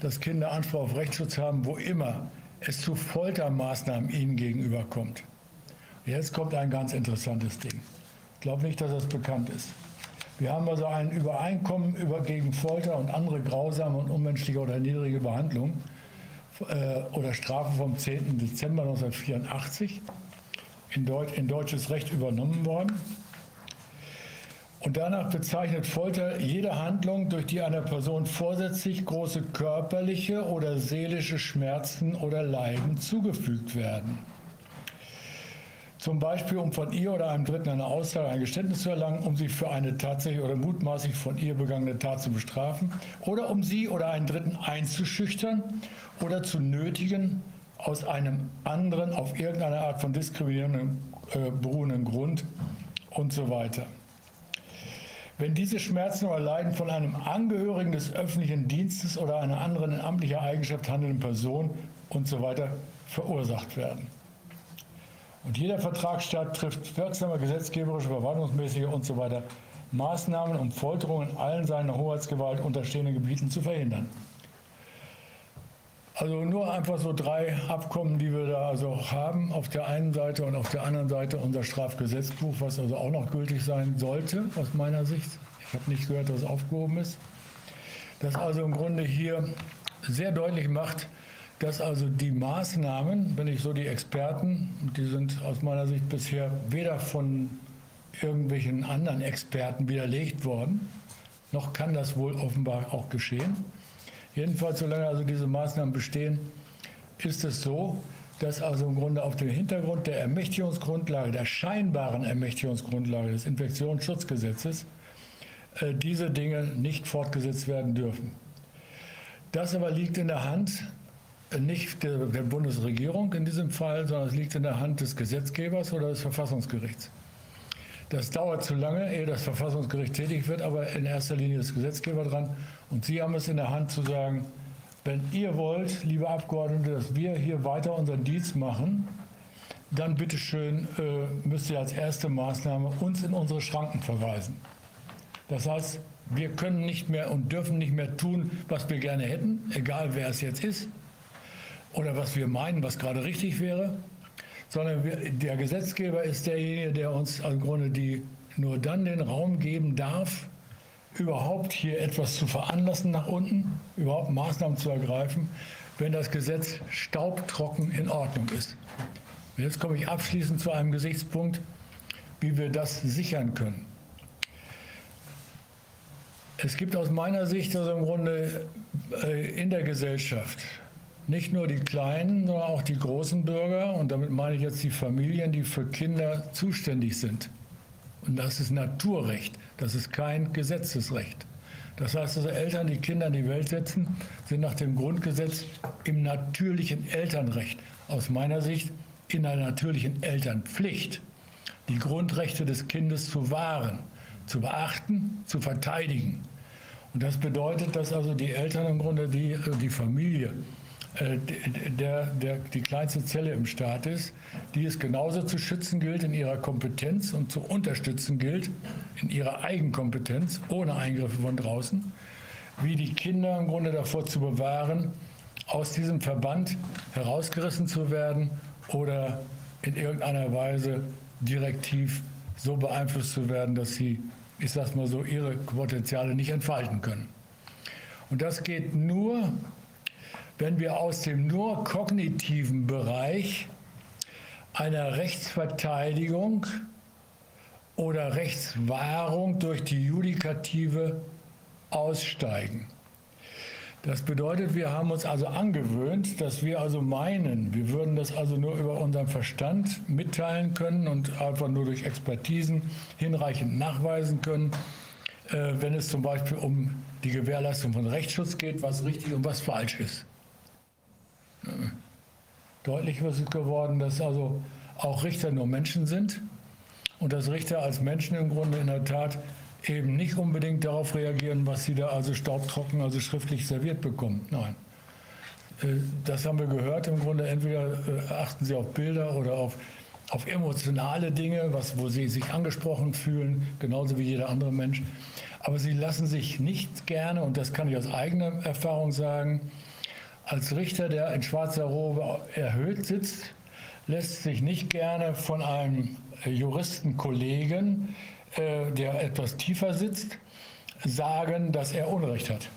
dass Kinder Anspruch auf Rechtsschutz haben, wo immer es zu Foltermaßnahmen ihnen gegenüber kommt. Jetzt kommt ein ganz interessantes Ding. Ich glaube nicht, dass das bekannt ist. Wir haben also ein Übereinkommen über gegen Folter und andere grausame und unmenschliche oder niedrige Behandlung äh, oder Strafe vom 10. Dezember 1984 in, Deut in deutsches Recht übernommen worden. Und danach bezeichnet Folter jede Handlung, durch die einer Person vorsätzlich große körperliche oder seelische Schmerzen oder Leiden zugefügt werden. Zum Beispiel um von ihr oder einem Dritten eine Aussage, ein Geständnis zu erlangen, um sie für eine tatsächlich oder mutmaßlich von ihr begangene Tat zu bestrafen oder um sie oder einen Dritten einzuschüchtern oder zu nötigen, aus einem anderen auf irgendeine Art von diskriminierenden äh, beruhenden Grund und so weiter. Wenn diese Schmerzen oder Leiden von einem Angehörigen des öffentlichen Dienstes oder einer anderen in amtlicher Eigenschaft handelnden Person und so weiter verursacht werden. Und jeder Vertragsstaat trifft wirksame gesetzgeberische, verwaltungsmäßige und so weiter Maßnahmen, um Folterungen in allen seiner Hoheitsgewalt unterstehenden Gebieten zu verhindern. Also nur einfach so drei Abkommen, die wir da also haben, auf der einen Seite und auf der anderen Seite unser Strafgesetzbuch, was also auch noch gültig sein sollte, aus meiner Sicht. Ich habe nicht gehört, dass es aufgehoben ist. Das also im Grunde hier sehr deutlich macht, dass also die Maßnahmen, wenn ich so die Experten, die sind aus meiner Sicht bisher weder von irgendwelchen anderen Experten widerlegt worden, noch kann das wohl offenbar auch geschehen. Jedenfalls, solange also diese Maßnahmen bestehen, ist es so, dass also im Grunde auf dem Hintergrund der Ermächtigungsgrundlage, der scheinbaren Ermächtigungsgrundlage des Infektionsschutzgesetzes, äh, diese Dinge nicht fortgesetzt werden dürfen. Das aber liegt in der Hand nicht der, der Bundesregierung in diesem Fall, sondern es liegt in der Hand des Gesetzgebers oder des Verfassungsgerichts. Das dauert zu lange, ehe das Verfassungsgericht tätig wird, aber in erster Linie ist Gesetzgeber dran. Und Sie haben es in der Hand zu sagen, wenn ihr wollt, liebe Abgeordnete, dass wir hier weiter unseren Dienst machen, dann bitteschön äh, müsst ihr als erste Maßnahme uns in unsere Schranken verweisen. Das heißt, wir können nicht mehr und dürfen nicht mehr tun, was wir gerne hätten, egal wer es jetzt ist oder was wir meinen, was gerade richtig wäre, sondern wir, der Gesetzgeber ist derjenige, der uns im Grunde die nur dann den Raum geben darf, überhaupt hier etwas zu veranlassen nach unten, überhaupt Maßnahmen zu ergreifen, wenn das Gesetz staubtrocken in Ordnung ist. Und jetzt komme ich abschließend zu einem Gesichtspunkt, wie wir das sichern können. Es gibt aus meiner Sicht also im Grunde äh, in der Gesellschaft nicht nur die kleinen, sondern auch die großen Bürger, und damit meine ich jetzt die Familien, die für Kinder zuständig sind. Und das ist Naturrecht, das ist kein Gesetzesrecht. Das heißt also, Eltern, die Kinder in die Welt setzen, sind nach dem Grundgesetz im natürlichen Elternrecht, aus meiner Sicht in der natürlichen Elternpflicht, die Grundrechte des Kindes zu wahren, zu beachten, zu verteidigen. Und das bedeutet, dass also die Eltern im Grunde die, die Familie der, der, die kleinste Zelle im Staat ist, die es genauso zu schützen gilt in ihrer Kompetenz und zu unterstützen gilt in ihrer Eigenkompetenz, ohne Eingriffe von draußen, wie die Kinder im Grunde davor zu bewahren, aus diesem Verband herausgerissen zu werden oder in irgendeiner Weise direktiv so beeinflusst zu werden, dass sie, ich sage mal so, ihre Potenziale nicht entfalten können. Und das geht nur, wenn wir aus dem nur kognitiven Bereich einer Rechtsverteidigung oder Rechtswahrung durch die Judikative aussteigen. Das bedeutet, wir haben uns also angewöhnt, dass wir also meinen, wir würden das also nur über unseren Verstand mitteilen können und einfach nur durch Expertisen hinreichend nachweisen können, äh, wenn es zum Beispiel um die Gewährleistung von Rechtsschutz geht, was richtig und was falsch ist. Deutlich geworden, dass also auch Richter nur Menschen sind und dass Richter als Menschen im Grunde in der Tat eben nicht unbedingt darauf reagieren, was sie da also staubtrocken, also schriftlich serviert bekommen. Nein. Äh, das haben wir gehört. Im Grunde entweder äh, achten sie auf Bilder oder auf, auf emotionale Dinge, was, wo sie sich angesprochen fühlen, genauso wie jeder andere Mensch. Aber sie lassen sich nicht gerne, und das kann ich aus eigener Erfahrung sagen, als Richter, der in schwarzer Robe erhöht sitzt, lässt sich nicht gerne von einem Juristenkollegen, äh, der etwas tiefer sitzt, sagen, dass er Unrecht hat.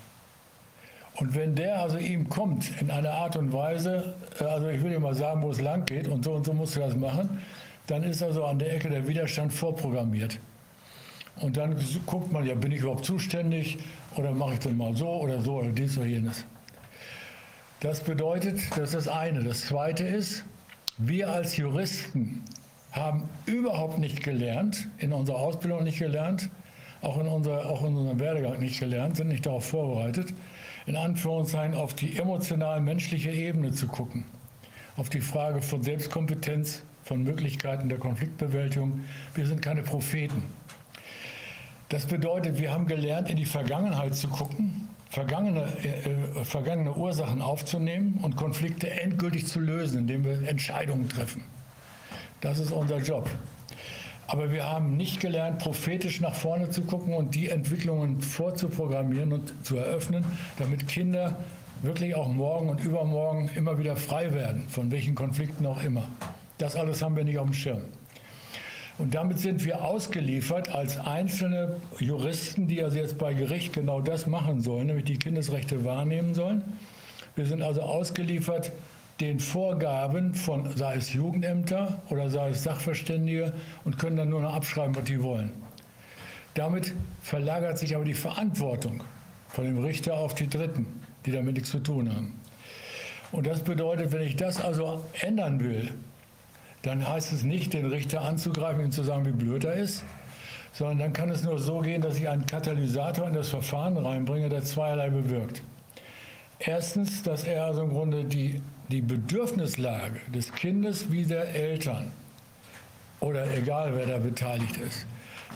Und wenn der also ihm kommt in einer Art und Weise, äh, also ich will dir mal sagen, wo es lang geht und so und so musst du das machen, dann ist also an der Ecke der Widerstand vorprogrammiert. Und dann guckt man, ja, bin ich überhaupt zuständig oder mache ich das mal so oder so oder dies oder jenes. Das bedeutet, das ist das eine. Das zweite ist, wir als Juristen haben überhaupt nicht gelernt, in unserer Ausbildung nicht gelernt, auch in, unserer, auch in unserem Werdegang nicht gelernt, sind nicht darauf vorbereitet, in Anführungszeichen auf die emotional menschliche Ebene zu gucken, auf die Frage von Selbstkompetenz, von Möglichkeiten der Konfliktbewältigung. Wir sind keine Propheten. Das bedeutet, wir haben gelernt, in die Vergangenheit zu gucken, vergangene, äh, vergangene Ursachen aufzunehmen und Konflikte endgültig zu lösen, indem wir Entscheidungen treffen. Das ist unser Job. Aber wir haben nicht gelernt, prophetisch nach vorne zu gucken und die Entwicklungen vorzuprogrammieren und zu eröffnen, damit Kinder wirklich auch morgen und übermorgen immer wieder frei werden, von welchen Konflikten auch immer. Das alles haben wir nicht auf dem Schirm. Und damit sind wir ausgeliefert als einzelne Juristen, die also jetzt bei Gericht genau das machen sollen, nämlich die Kindesrechte wahrnehmen sollen. Wir sind also ausgeliefert den Vorgaben von, sei es Jugendämter oder sei es Sachverständige und können dann nur noch abschreiben, was die wollen. Damit verlagert sich aber die Verantwortung von dem Richter auf die Dritten, die damit nichts zu tun haben. Und das bedeutet, wenn ich das also ändern will, dann heißt es nicht, den Richter anzugreifen und zu sagen, wie blöd er ist, sondern dann kann es nur so gehen, dass ich einen Katalysator in das Verfahren reinbringe, der zweierlei bewirkt. Erstens, dass er also im Grunde die, die Bedürfnislage des Kindes wie der Eltern oder egal wer da beteiligt ist,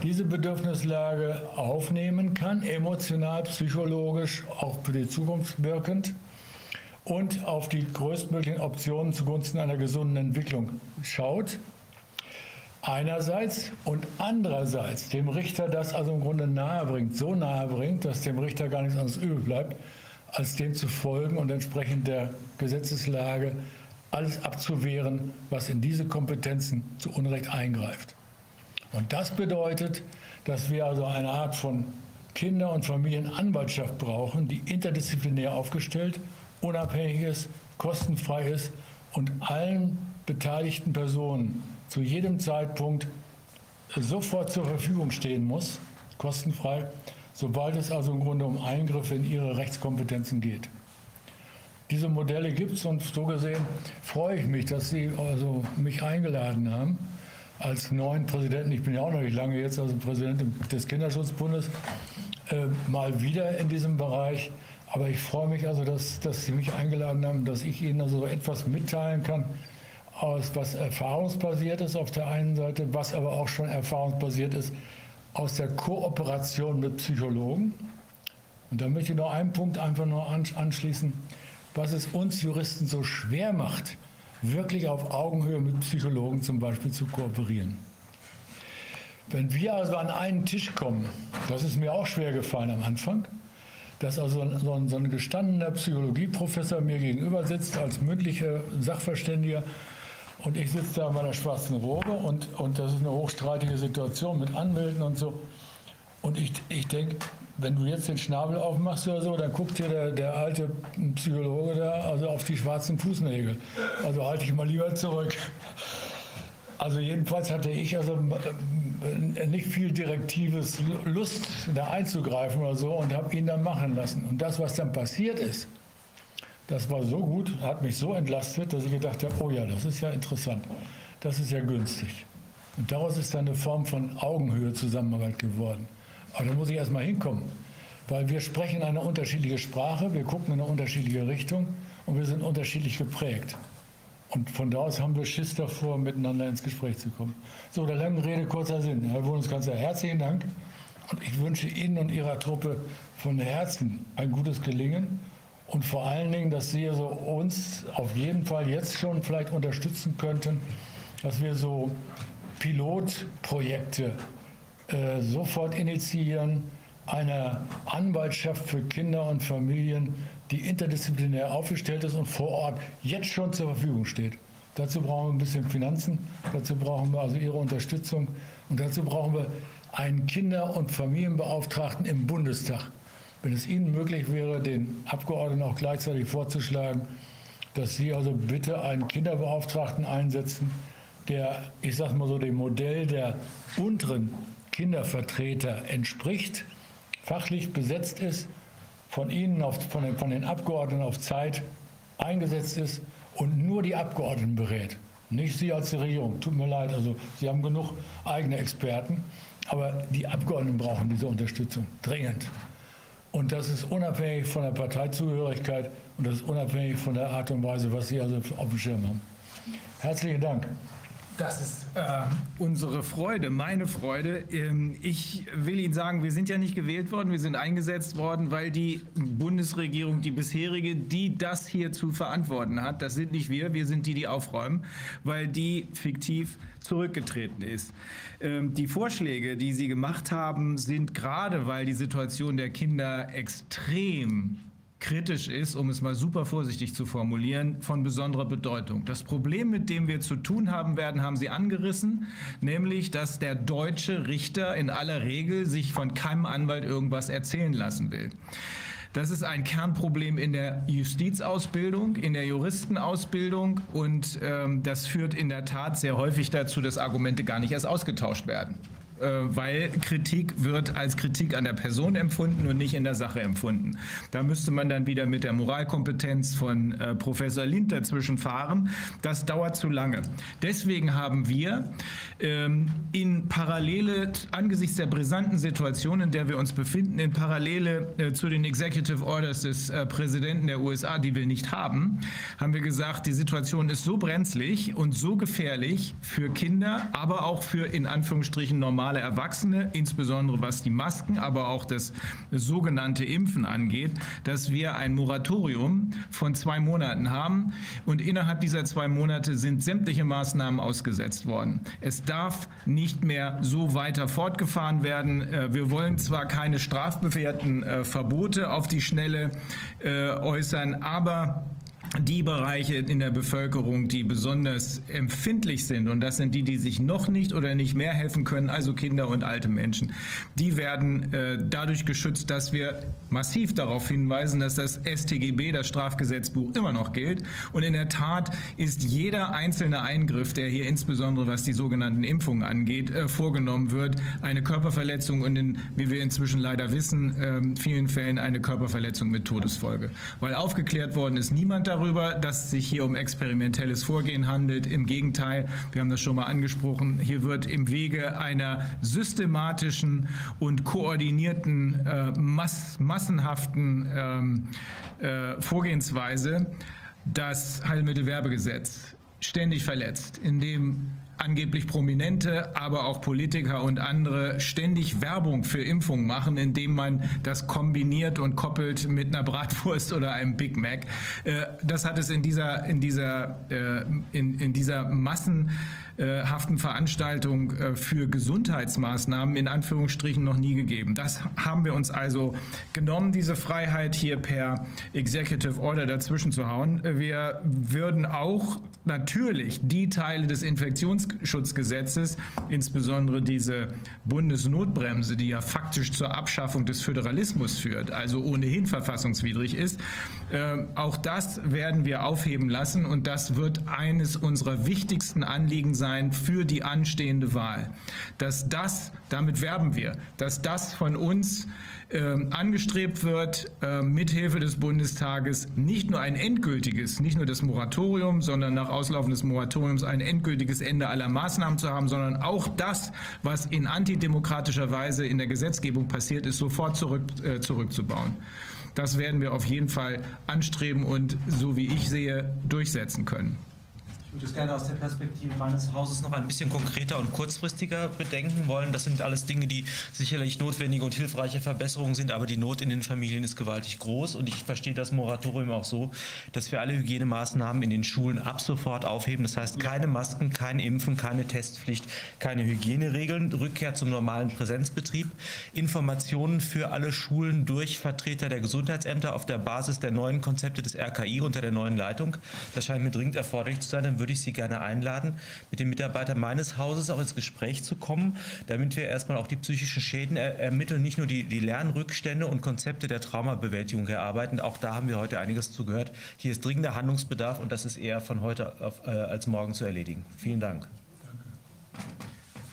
diese Bedürfnislage aufnehmen kann, emotional, psychologisch, auch für die Zukunft wirkend und auf die größtmöglichen Optionen zugunsten einer gesunden Entwicklung schaut. Einerseits und andererseits dem Richter das also im Grunde nahe bringt, so nahe bringt, dass dem Richter gar nichts anderes übrig bleibt, als dem zu folgen und entsprechend der Gesetzeslage alles abzuwehren, was in diese Kompetenzen zu Unrecht eingreift. Und das bedeutet, dass wir also eine Art von Kinder- und Familienanwaltschaft brauchen, die interdisziplinär aufgestellt, ist, kostenfrei ist und allen beteiligten Personen zu jedem Zeitpunkt sofort zur Verfügung stehen muss, kostenfrei, sobald es also im Grunde um Eingriffe in ihre Rechtskompetenzen geht. Diese Modelle gibt es und so gesehen freue ich mich, dass Sie also mich eingeladen haben als neuen Präsidenten, ich bin ja auch noch nicht lange jetzt als Präsident des Kinderschutzbundes, äh, mal wieder in diesem Bereich. Aber ich freue mich also, dass, dass Sie mich eingeladen haben, dass ich Ihnen also etwas mitteilen kann, aus was erfahrungsbasiert ist auf der einen Seite, was aber auch schon erfahrungsbasiert ist aus der Kooperation mit Psychologen. Und da möchte ich noch einen Punkt einfach nur anschließen, was es uns Juristen so schwer macht, wirklich auf Augenhöhe mit Psychologen zum Beispiel zu kooperieren. Wenn wir also an einen Tisch kommen, das ist mir auch schwer gefallen am Anfang, dass also so ein, so ein gestandener Psychologieprofessor mir gegenüber sitzt als mündlicher Sachverständiger und ich sitze da in meiner schwarzen Robe und, und das ist eine hochstreitige Situation mit Anwälten und so. Und ich, ich denke, wenn du jetzt den Schnabel aufmachst oder so, dann guckt dir der, der alte Psychologe da also auf die schwarzen Fußnägel. Also halte ich mal lieber zurück. Also jedenfalls hatte ich also nicht viel direktives Lust, da einzugreifen oder so und habe ihn dann machen lassen. Und das, was dann passiert ist, das war so gut, hat mich so entlastet, dass ich gedacht habe, oh ja, das ist ja interessant, das ist ja günstig. Und daraus ist dann eine Form von Augenhöhe Zusammenarbeit geworden. Aber da muss ich erst mal hinkommen, weil wir sprechen eine unterschiedliche Sprache, wir gucken in eine unterschiedliche Richtung und wir sind unterschiedlich geprägt. Und von da aus haben wir Schiss davor, miteinander ins Gespräch zu kommen. So, der langen Rede, kurzer Sinn. Herr Bundeskanzler, herzlichen Dank. Und ich wünsche Ihnen und Ihrer Truppe von Herzen ein gutes Gelingen. Und vor allen Dingen, dass Sie also uns auf jeden Fall jetzt schon vielleicht unterstützen könnten, dass wir so Pilotprojekte äh, sofort initiieren, eine Anwaltschaft für Kinder und Familien, die interdisziplinär aufgestellt ist und vor Ort jetzt schon zur Verfügung steht. Dazu brauchen wir ein bisschen Finanzen, dazu brauchen wir also Ihre Unterstützung und dazu brauchen wir einen Kinder- und Familienbeauftragten im Bundestag. Wenn es Ihnen möglich wäre, den Abgeordneten auch gleichzeitig vorzuschlagen, dass Sie also bitte einen Kinderbeauftragten einsetzen, der, ich sage mal so, dem Modell der unteren Kindervertreter entspricht, fachlich besetzt ist, von Ihnen, auf, von, den, von den Abgeordneten auf Zeit eingesetzt ist und nur die Abgeordneten berät. Nicht Sie als die Regierung, tut mir leid, also Sie haben genug eigene Experten, aber die Abgeordneten brauchen diese Unterstützung dringend. Und das ist unabhängig von der Parteizugehörigkeit und das ist unabhängig von der Art und Weise, was Sie also auf dem Schirm haben. Herzlichen Dank. Das ist äh, unsere Freude, meine Freude. Ähm, ich will Ihnen sagen, wir sind ja nicht gewählt worden, wir sind eingesetzt worden, weil die Bundesregierung, die bisherige, die das hier zu verantworten hat, das sind nicht wir, wir sind die, die aufräumen, weil die fiktiv zurückgetreten ist. Ähm, die Vorschläge, die Sie gemacht haben, sind gerade, weil die Situation der Kinder extrem kritisch ist, um es mal super vorsichtig zu formulieren, von besonderer Bedeutung. Das Problem, mit dem wir zu tun haben werden, haben Sie angerissen, nämlich, dass der deutsche Richter in aller Regel sich von keinem Anwalt irgendwas erzählen lassen will. Das ist ein Kernproblem in der Justizausbildung, in der Juristenausbildung und ähm, das führt in der Tat sehr häufig dazu, dass Argumente gar nicht erst ausgetauscht werden. Äh, weil Kritik wird als Kritik an der Person empfunden und nicht in der Sache empfunden. Da müsste man dann wieder mit der Moralkompetenz von äh, Professor Lind dazwischen fahren. Das dauert zu lange. Deswegen haben wir ähm, in Parallele, angesichts der brisanten Situation, in der wir uns befinden, in Parallele äh, zu den Executive Orders des Präsidenten der USA, die wir nicht haben, haben wir gesagt, die Situation ist so brenzlig und so gefährlich für Kinder, aber auch für in Anführungsstrichen normale normale Erwachsene, insbesondere was die Masken, aber auch das sogenannte Impfen angeht, dass wir ein Moratorium von zwei Monaten haben. Und innerhalb dieser zwei Monate sind sämtliche Maßnahmen ausgesetzt worden. Es darf nicht mehr so weiter fortgefahren werden. Äh, wir wollen zwar keine strafbewährten äh, Verbote auf die Schnelle äh, äußern, aber die Bereiche in der Bevölkerung, die besonders empfindlich sind, und das sind die, die sich noch nicht oder nicht mehr helfen können, also Kinder und alte Menschen, die werden äh, dadurch geschützt, dass wir massiv darauf hinweisen, dass das StGB, das Strafgesetzbuch, immer noch gilt. Und in der Tat ist jeder einzelne Eingriff, der hier insbesondere was die sogenannten Impfungen angeht, äh, vorgenommen wird, eine Körperverletzung und in, wie wir inzwischen leider wissen, äh, vielen Fällen eine Körperverletzung mit Todesfolge. Weil aufgeklärt worden ist niemand darüber, darüber, dass es sich hier um experimentelles Vorgehen handelt. Im Gegenteil, wir haben das schon mal angesprochen, hier wird im Wege einer systematischen und koordinierten, äh, mass massenhaften ähm, äh, Vorgehensweise das Heilmittelwerbegesetz ständig verletzt, indem angeblich Prominente, aber auch Politiker und andere ständig Werbung für Impfungen machen, indem man das kombiniert und koppelt mit einer Bratwurst oder einem Big Mac. Äh, das hat es in dieser, in dieser, äh, in, in dieser Massen haften Veranstaltung äh, für Gesundheitsmaßnahmen in Anführungsstrichen noch nie gegeben. Das haben wir uns also genommen, diese Freiheit hier per Executive Order dazwischen zu hauen. Wir würden auch natürlich die Teile des Infektionsschutzgesetzes, insbesondere diese Bundesnotbremse, die ja faktisch zur Abschaffung des Föderalismus führt, also ohnehin verfassungswidrig ist, äh, auch das werden wir aufheben lassen und das wird eines unserer wichtigsten Anliegen sein sein für die anstehende Wahl. Dass das, damit werben wir, dass das von uns äh, angestrebt wird, äh, mithilfe des Bundestages nicht nur ein endgültiges, nicht nur das Moratorium, sondern nach Auslaufen des Moratoriums ein endgültiges Ende aller Maßnahmen zu haben, sondern auch das, was in antidemokratischer Weise in der Gesetzgebung passiert ist, sofort zurück, äh, zurückzubauen. Das werden wir auf jeden Fall anstreben und, so wie ich sehe, durchsetzen können. Ich würde es gerne aus der Perspektive meines Hauses noch ein bisschen konkreter und kurzfristiger bedenken wollen. Das sind alles Dinge, die sicherlich notwendige und hilfreiche Verbesserungen sind, aber die Not in den Familien ist gewaltig groß und ich verstehe das Moratorium auch so, dass wir alle Hygienemaßnahmen in den Schulen ab sofort aufheben. Das heißt, keine Masken, kein Impfen, keine Testpflicht, keine Hygieneregeln, Rückkehr zum normalen Präsenzbetrieb, Informationen für alle Schulen durch Vertreter der Gesundheitsämter auf der Basis der neuen Konzepte des RKI unter der neuen Leitung. Das scheint mir dringend erforderlich zu sein würde ich Sie gerne einladen, mit den Mitarbeitern meines Hauses auch ins Gespräch zu kommen, damit wir erstmal auch die psychischen Schäden er ermitteln, nicht nur die, die Lernrückstände und Konzepte der Traumabewältigung erarbeiten. Auch da haben wir heute einiges zugehört. Hier ist dringender Handlungsbedarf und das ist eher von heute auf, äh, als morgen zu erledigen. Vielen Dank.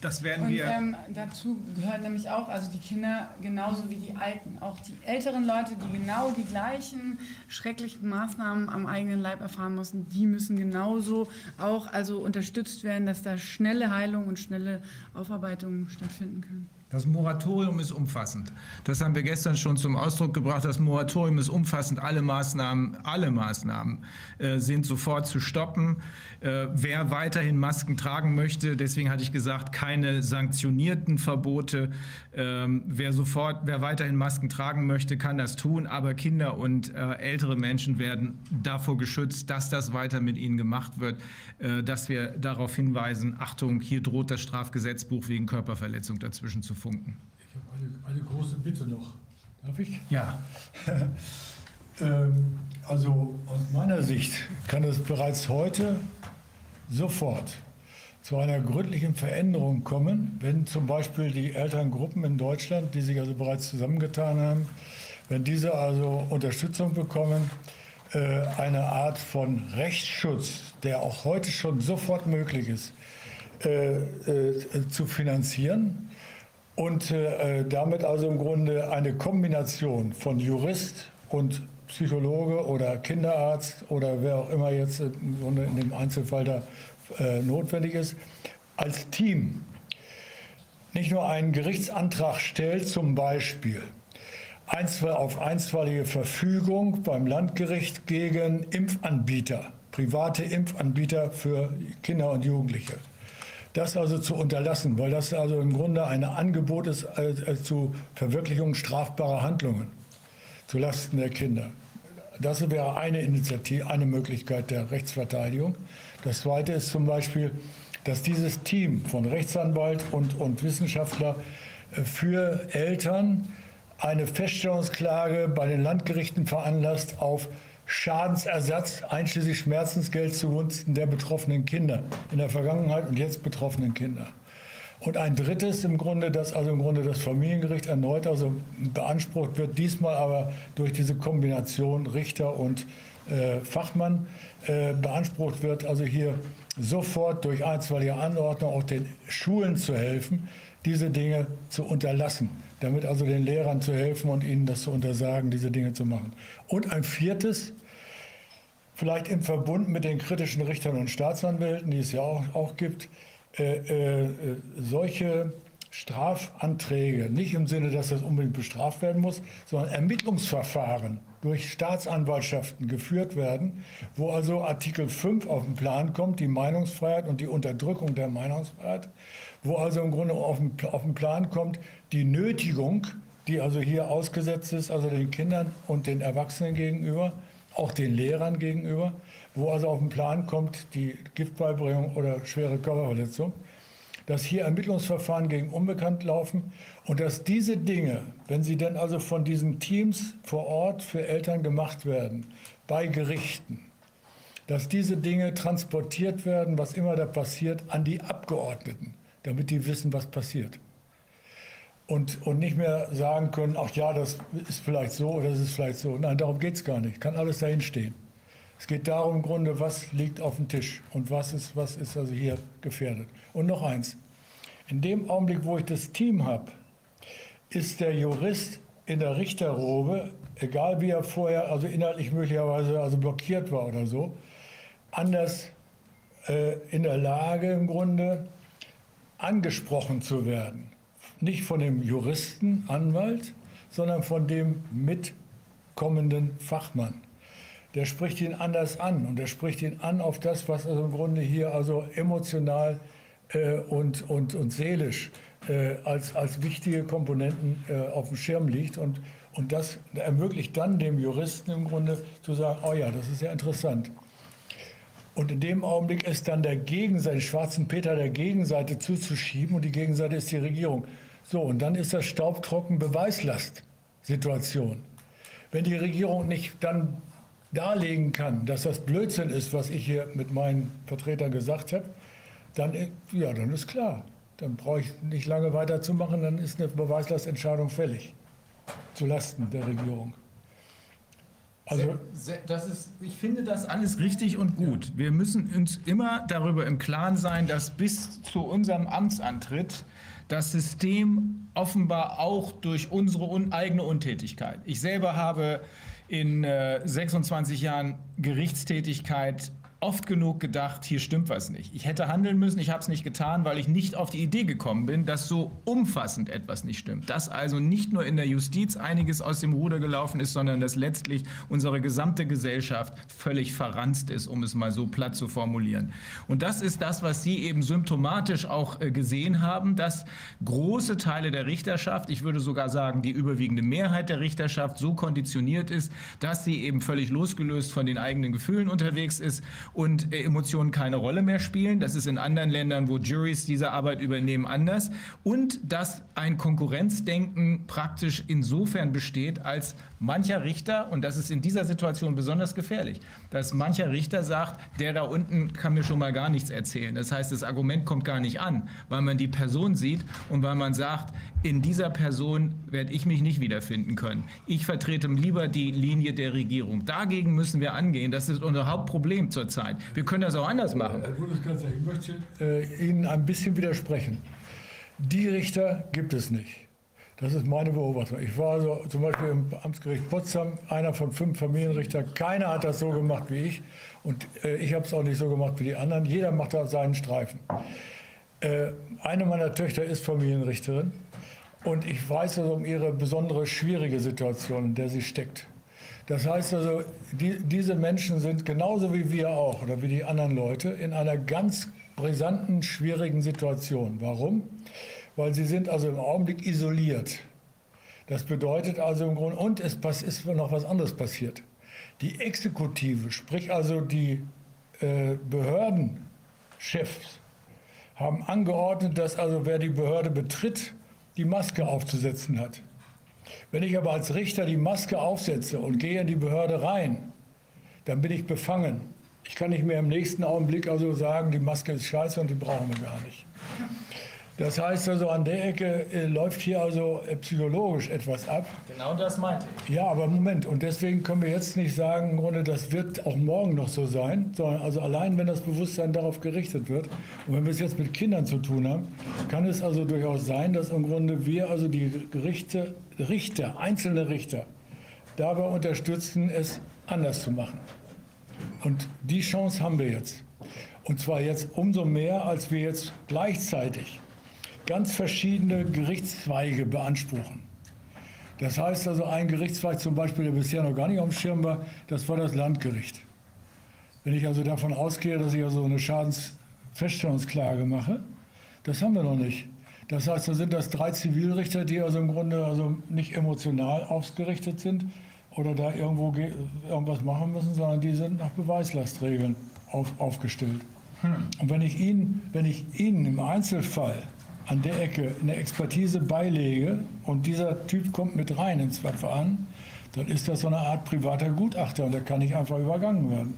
Das werden Und wir. ähm, dazu gehört nämlich auch, also die Kinder genauso wie die Alten, auch die älteren Leute, die genau die gleichen schrecklichen Maßnahmen am eigenen Leib erfahren mussten, die müssen genauso auch also unterstützt werden, dass da schnelle Heilung und schnelle Aufarbeitung stattfinden können. Das Moratorium ist umfassend. Das haben wir gestern schon zum Ausdruck gebracht. Das Moratorium ist umfassend. Alle Maßnahmen, alle Maßnahmen äh, sind sofort zu stoppen. Äh, wer weiterhin Masken tragen möchte, deswegen hatte ich gesagt, keine sanktionierten Verbote. Ähm, wer sofort, wer weiterhin Masken tragen möchte, kann das tun. Aber Kinder und äh, ältere Menschen werden davor geschützt, dass das weiter mit ihnen gemacht wird, äh, dass wir darauf hinweisen, Achtung, hier droht das Strafgesetzbuch wegen Körperverletzung dazwischen zu funken. Ich habe eine, eine große Bitte noch. Darf ich? Ja. Ähm, Also aus meiner Sicht kann es bereits heute sofort zu einer gründlichen Veränderung kommen, wenn zum Beispiel die Elterngruppen in Deutschland, die sich also bereits zusammengetan haben, wenn diese also Unterstützung bekommen, äh, eine Art von Rechtsschutz, der auch heute schon sofort möglich ist, äh, äh, zu finanzieren und damit also im Grunde eine Kombination von Jurist und Psychologe oder Kinderarzt oder wer auch immer jetzt in dem Einzelfall da äh, notwendig ist, als Team nicht nur einen Gerichtsantrag stellt, zum Beispiel auf einstweilige Verfügung beim Landgericht gegen Impfanbieter, private Impfanbieter für Kinder und Jugendliche. Das also zu unterlassen, weil das also im Grunde ein Angebot ist äh, äh, zu Verwirklichung strafbarer Handlungen zulasten der Kinder. Das wäre eine Initiative, eine Möglichkeit der Rechtsverteidigung. Das zweite ist zum Beispiel, dass dieses Team von Rechtsanwalt und, und Wissenschaftler äh, für Eltern eine Feststellungsklage bei den Landgerichten veranlasst auf Schadensersatz einschließlich Schmerzensgeld zugunsten der betroffenen Kinder in der Vergangenheit und jetzt betroffenen Kinder. Und ein drittes im Grunde, dass also im Grunde das Familiengericht erneut also beansprucht wird, diesmal aber durch diese Kombination Richter und äh, Fachmann äh, beansprucht wird, also hier sofort durch einstweilige Anordnung auch den Schulen zu helfen, diese Dinge zu unterlassen, damit also den Lehrern zu helfen und ihnen das zu untersagen, diese Dinge zu machen. Und ein viertes, vielleicht im Verbund mit den kritischen Richtern und Staatsanwälten, die es ja auch, auch gibt, äh, äh, solche Strafanträge, nicht im Sinne, dass das unbedingt bestraft werden muss, sondern Ermittlungsverfahren durch Staatsanwaltschaften geführt werden, wo also Artikel 5 auf den Plan kommt, die Meinungsfreiheit und die Unterdrückung der Meinungsfreiheit, wo also im Grunde auf den, auf den Plan kommt, die Nötigung, die also hier ausgesetzt ist, also den Kindern und den Erwachsenen gegenüber, auch den Lehrern gegenüber, wo also auf den Plan kommt, die Giftbeibringung oder schwere Körperverletzung, dass hier Ermittlungsverfahren gegen Unbekannt laufen und dass diese Dinge, wenn sie dann also von diesen Teams vor Ort für Eltern gemacht werden, bei Gerichten, dass diese Dinge transportiert werden, was immer da passiert, an die Abgeordneten, damit die wissen, was passiert. Und, und nicht mehr sagen können, ach ja, das ist vielleicht so oder das ist vielleicht so. Nein, darum geht es gar nicht. Kann alles dahin stehen. Es geht darum im Grunde, was liegt auf dem Tisch und was ist, was ist also hier gefährdet. Und noch eins. In dem Augenblick, wo ich das Team habe, ist der Jurist in der Richterrobe, egal wie er vorher, also inhaltlich möglicherweise also blockiert war oder so, anders äh, in der Lage im Grunde angesprochen zu werden. Nicht von dem Juristen, Anwalt, sondern von dem mitkommenden Fachmann. Der spricht ihn anders an und er spricht ihn an auf das, was also im Grunde hier also emotional äh, und, und, und seelisch äh, als, als wichtige Komponenten äh, auf dem Schirm liegt. Und, und das ermöglicht dann dem Juristen im Grunde zu sagen, oh ja, das ist ja interessant. Und in dem Augenblick ist dann der Gegenseite, schwarzen Peter der Gegenseite zuzuschieben und die Gegenseite ist die Regierung. So, und dann ist das staubtrocken Beweislast-Situation. Wenn die Regierung nicht dann darlegen kann, dass das Blödsinn ist, was ich hier mit meinen Vertretern gesagt habe, dann, ja, dann ist klar. Dann brauche ich nicht lange weiterzumachen, dann ist eine Beweislastentscheidung fällig. Zulasten der Regierung. Also das ist, ich finde das alles richtig und gut. Wir müssen uns immer darüber im Klaren sein, dass bis zu unserem Amtsantritt das System offenbar auch durch unsere un eigene Untätigkeit. Ich selber habe in äh, 26 Jahren Gerichtstätigkeit oft genug gedacht, hier stimmt was nicht. Ich hätte handeln müssen, ich habe es nicht getan, weil ich nicht auf die Idee gekommen bin, dass so umfassend etwas nicht stimmt. Dass also nicht nur in der Justiz einiges aus dem Ruder gelaufen ist, sondern dass letztlich unsere gesamte Gesellschaft völlig verranzt ist, um es mal so platt zu formulieren. Und das ist das, was Sie eben symptomatisch auch äh, gesehen haben, dass große Teile der Richterschaft, ich würde sogar sagen, die überwiegende Mehrheit der Richterschaft so konditioniert ist, dass sie eben völlig losgelöst von den eigenen Gefühlen unterwegs ist und äh, Emotionen keine Rolle mehr spielen. Das ist in anderen Ländern, wo Juries diese Arbeit übernehmen, anders. Und dass ein Konkurrenzdenken praktisch insofern besteht, als mancher Richter, und das ist in dieser Situation besonders gefährlich, dass mancher Richter sagt, der da unten kann mir schon mal gar nichts erzählen. Das heißt, das Argument kommt gar nicht an, weil man die Person sieht und weil man sagt, in dieser Person werde ich mich nicht wiederfinden können. Ich vertrete lieber die Linie der Regierung. Dagegen müssen wir angehen. Das ist unser Hauptproblem zurzeit. Wir können das auch anders machen. Herr Bundeskanzler, ich möchte äh, Ihnen ein bisschen widersprechen. Die Richter gibt es nicht. Das ist meine Beobachtung. Ich war also zum Beispiel im Amtsgericht Potsdam, einer von fünf Familienrichtern. Keiner hat das so gemacht wie ich. Und äh, ich habe es auch nicht so gemacht wie die anderen. Jeder macht da seinen Streifen. Äh, eine meiner Töchter ist Familienrichterin. Und ich weiß also um ihre besondere schwierige Situation, in der sie steckt. Das heißt also, die, diese Menschen sind genauso wie wir auch oder wie die anderen Leute in einer ganz brisanten, schwierigen Situation. Warum? Weil sie sind also im Augenblick isoliert. Das bedeutet also im Grunde, und es ist noch was anderes passiert. Die Exekutive, sprich also die äh, Behördenchefs, haben angeordnet, dass also wer die Behörde betritt, die Maske aufzusetzen hat. Wenn ich aber als Richter die Maske aufsetze und gehe in die Behörde rein, dann bin ich befangen. Ich kann nicht mehr im nächsten Augenblick also sagen, die Maske ist scheiße und die brauchen wir gar nicht. Das heißt also, an der Ecke äh, läuft hier also äh, psychologisch etwas ab. Genau das meinte ich. Ja, aber Moment, und deswegen können wir jetzt nicht sagen, im Grunde, das wird auch morgen noch so sein, sondern also allein, wenn das Bewusstsein darauf gerichtet wird und wenn wir es jetzt mit Kindern zu tun haben, kann es also durchaus sein, dass im Grunde wir also die Gerichte, Richter, einzelne Richter, dabei unterstützen, es anders zu machen. Und die Chance haben wir jetzt. Und zwar jetzt umso mehr, als wir jetzt gleichzeitig ganz verschiedene Gerichtszweige beanspruchen. Das heißt also, ein Gerichtszweig zum Beispiel, der bisher noch gar nicht auf dem Schirm war, das war das Landgericht. Wenn ich also davon ausgehe, dass ich also eine Schadensfeststellungsklage mache, das haben wir noch nicht. Das heißt, da sind das drei Zivilrichter, die also im Grunde also nicht emotional ausgerichtet sind oder da irgendwo irgendwas machen müssen, sondern die sind nach Beweislastregeln auf, aufgestellt. Hm. Und wenn ich Ihnen, wenn ich Ihnen im Einzelfall an der Ecke eine Expertise beilege und dieser Typ kommt mit rein ins Verfahren, dann ist das so eine Art privater Gutachter und der kann nicht einfach übergangen werden.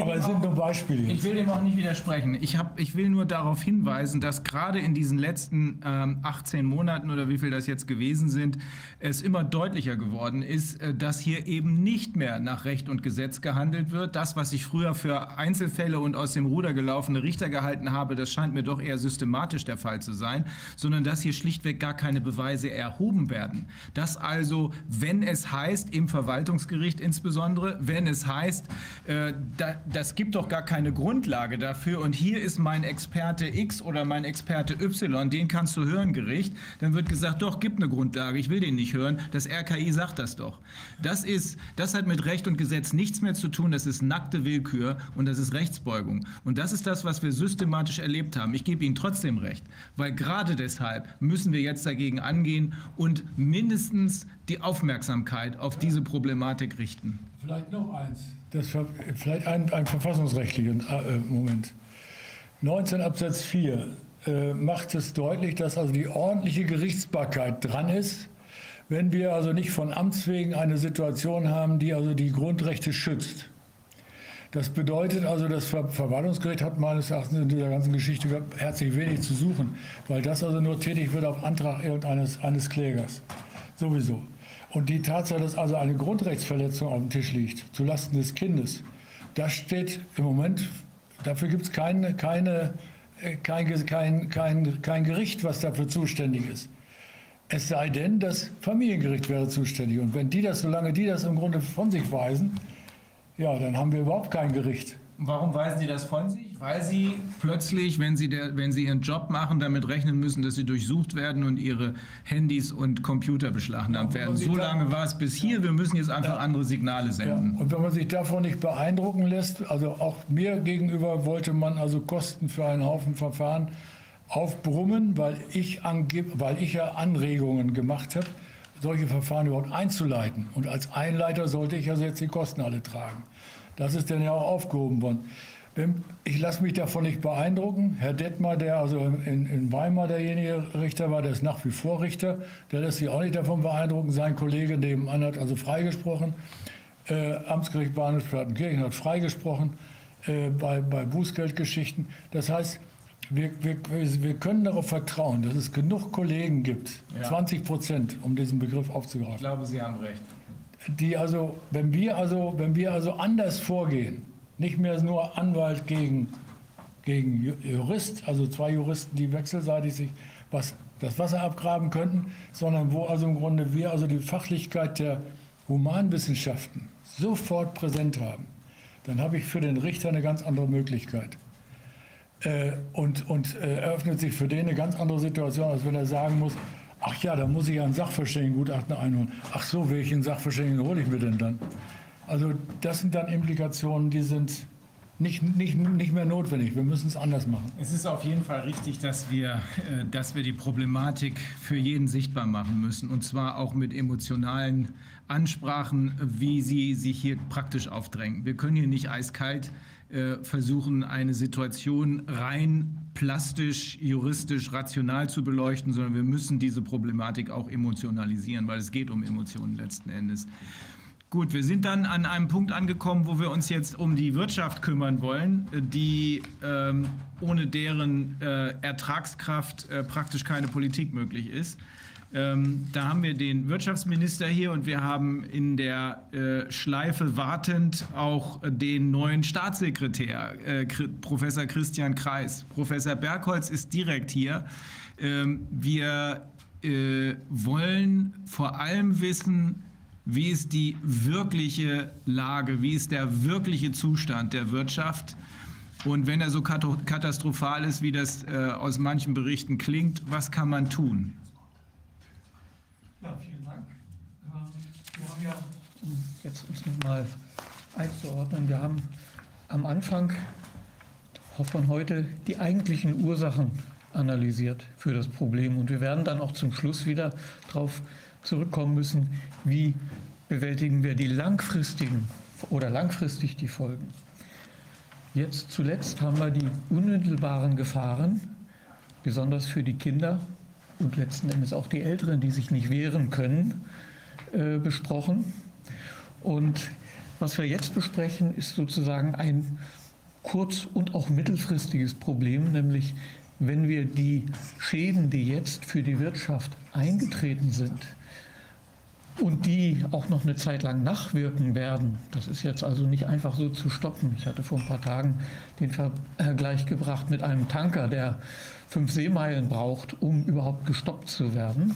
Aber es sind nur Beispiele. Ich will dem auch nicht widersprechen. Ich, hab, ich will nur darauf hinweisen, dass gerade in diesen letzten ähm, 18 Monaten oder wie viel das jetzt gewesen sind, es immer deutlicher geworden ist, äh, dass hier eben nicht mehr nach Recht und Gesetz gehandelt wird. Das, was ich früher für Einzelfälle und aus dem Ruder gelaufene Richter gehalten habe, das scheint mir doch eher systematisch der Fall zu sein, sondern dass hier schlichtweg gar keine Beweise erhoben werden. Dass also, wenn es heißt, im Verwaltungsgericht insbesondere, wenn es heißt, äh, da das gibt doch gar keine Grundlage dafür und hier ist mein Experte X oder mein Experte Y, den kannst du hören, Gericht, dann wird gesagt, doch, gibt eine Grundlage, ich will den nicht hören, das RKI sagt das doch. Das ist, das hat mit Recht und Gesetz nichts mehr zu tun, das ist nackte Willkür und das ist Rechtsbeugung. Und das ist das, was wir systematisch erlebt haben. Ich gebe Ihnen trotzdem recht, weil gerade deshalb müssen wir jetzt dagegen angehen und mindestens die Aufmerksamkeit auf diese Problematik richten. Vielleicht noch eins. Das vielleicht ein, ein verfassungsrechtlichen äh, Moment. 19 Absatz 4 äh, macht es deutlich, dass also die ordentliche Gerichtsbarkeit dran ist, wenn wir also nicht von Amts wegen eine Situation haben, die also die Grundrechte schützt. Das bedeutet also, das Ver Verwaltungsgericht hat meines Erachtens in dieser ganzen Geschichte herzlich wenig zu suchen, weil das also nur tätig wird auf Antrag irgendeines eines Klägers. Sowieso. Und die Tatsache, dass also eine Grundrechtsverletzung auf dem Tisch liegt, zulasten des Kindes, das steht im Moment, dafür gibt es keine, keine, äh, kein, kein, kein, kein Gericht, was dafür zuständig ist. Es sei denn, das Familiengericht wäre zuständig. Und wenn die das, solange die das im Grunde von sich weisen, ja, dann haben wir überhaupt kein Gericht. Warum weisen Sie das von sich? Weil Sie plötzlich, wenn Sie, der, wenn Sie Ihren Job machen, damit rechnen müssen, dass Sie durchsucht werden und Ihre Handys und Computer beschlagnahmt werden. So lange war es bis hier. Wir müssen jetzt einfach andere Signale Ja, senden. und wenn man sich davon nicht beeindrucken lässt, also auch mir gegenüber wollte man also Kosten für einen Haufen Verfahren aufbrummen, weil ich, weil ich ja Anregungen gemacht habe, solche Verfahren überhaupt einzuleiten. Und als Einleiter sollte ich also jetzt die Kosten alle tragen. Das ist dann ja auch aufgehoben worden. Wenn- Ich lasse mich davon nicht beeindrucken. Herr Detmar, der also in, in Weimar derjenige Richter war, der ist nach wie vor Richter, der lässt sich auch nicht davon beeindrucken. Sein Kollege nebenan hat also freigesprochen. Äh, Amtsgericht Bahnhofsplatenkirchen hat freigesprochen äh, bei, bei Bußgeldgeschichten. Das heißt, wir, wir, wir können darauf vertrauen, dass es genug Kollegen gibt, Ja. 20 Prozent, um diesen Begriff Ich aufzugreifen, glaube, Sie haben recht. die also, wenn wir also, wenn wir also anders vorgehen, nicht mehr nur Anwalt gegen, gegen Ju- Jurist, also zwei Juristen, die wechselseitig sich was, das Wasser abgraben könnten, sondern wo also im Grunde wir also die Fachlichkeit der Humanwissenschaften sofort präsent haben, dann habe ich für den Richter eine ganz andere Möglichkeit. Äh, und und äh, eröffnet sich für den eine ganz andere Situation, als wenn er sagen muss, ach ja, da muss ich ja ein Sachverständigengutachten einholen. Ach so, welchen Sachverständigen hole ich mir denn dann? Also das sind dann Implikationen, die sind nicht, nicht, nicht mehr notwendig. Wir müssen es anders machen. Es ist auf jeden Fall richtig, dass wir, äh, dass wir die Problematik für jeden sichtbar machen müssen. Und zwar auch mit emotionalen Ansprachen, wie sie sich hier praktisch aufdrängen. Wir können hier nicht eiskalt äh, versuchen, eine Situation rein plastisch, juristisch, rational zu beleuchten, sondern wir müssen diese Problematik auch emotionalisieren, weil es geht um Emotionen letzten Endes. Gut, wir sind dann an einem Punkt angekommen, wo wir uns jetzt um die Wirtschaft kümmern wollen, die ähm, ohne deren äh, Ertragskraft äh, praktisch keine Politik möglich ist. Ähm, da haben wir den Wirtschaftsminister hier und wir haben in der äh, Schleife wartend auch den neuen Staatssekretär, äh, Professor Christian Kreis. Professor Bergholz ist direkt hier. Ähm, wir äh, wollen vor allem wissen, wie ist die wirkliche Lage, wie ist der wirkliche Zustand der Wirtschaft. Und wenn er so katastrophal ist, wie das äh, aus manchen Berichten klingt, was kann man tun? Ja, vielen Dank. Wir haben ja, um jetzt uns nochmal einzuordnen, wir haben am Anfang von heute die eigentlichen Ursachen analysiert für das Problem. Und wir werden dann auch zum Schluss wieder darauf zurückkommen müssen, wie bewältigen wir die langfristigen oder langfristig die Folgen. Jetzt zuletzt haben wir die unmittelbaren Gefahren, besonders für die Kinder und letzten Endes auch die Älteren, die sich nicht wehren können, äh, besprochen. Und was wir jetzt besprechen, ist sozusagen ein kurz- und auch mittelfristiges Problem, nämlich wenn wir die Schäden, die jetzt für die Wirtschaft eingetreten sind und die auch noch eine Zeit lang nachwirken werden, das ist jetzt also nicht einfach so zu stoppen. Ich hatte vor ein paar Tagen den Vergleich gebracht mit einem Tanker, der fünf Seemeilen braucht, um überhaupt gestoppt zu werden.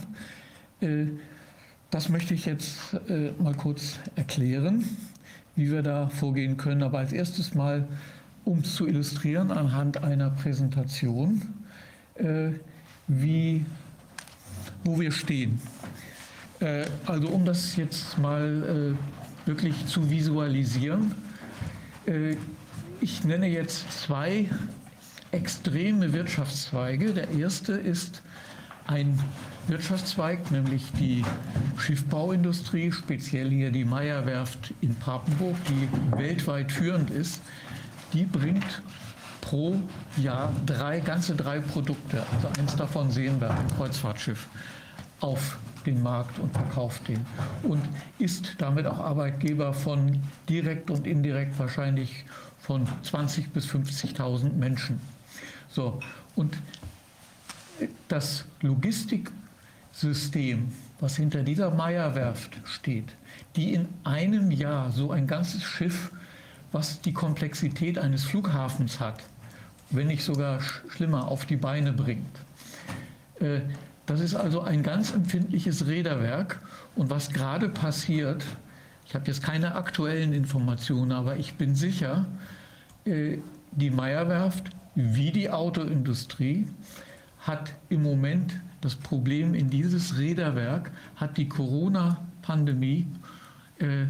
Äh, Das möchte ich jetzt äh, mal kurz erklären, wie wir da vorgehen können. Aber als erstes mal, um es zu illustrieren, anhand einer Präsentation, äh, wie, wo wir stehen. Also um das jetzt mal wirklich zu visualisieren. Ich nenne jetzt zwei extreme Wirtschaftszweige. Der erste ist ein Wirtschaftszweig, nämlich die Schiffbauindustrie, speziell hier die Meyer-Werft in Papenburg, die weltweit führend ist. Die bringt pro Jahr drei, ganze drei Produkte, also eins davon sehen wir, ein Kreuzfahrtschiff, auf den Markt und verkauft den. Und ist damit auch Arbeitgeber von direkt und indirekt wahrscheinlich von 20.000 bis 50.000 Menschen. So, und das System, was hinter dieser Meierwerft steht, die in einem Jahr so ein ganzes Schiff, was die Komplexität eines Flughafens hat, wenn nicht sogar schlimmer, auf die Beine bringt. Äh, das ist also ein ganz empfindliches Räderwerk. Und was gerade passiert, ich habe jetzt keine aktuellen Informationen, aber ich bin sicher, äh, die Meierwerft wie die Autoindustrie hat im Moment das Problem, in dieses Räderwerk hat die Corona-Pandemie äh,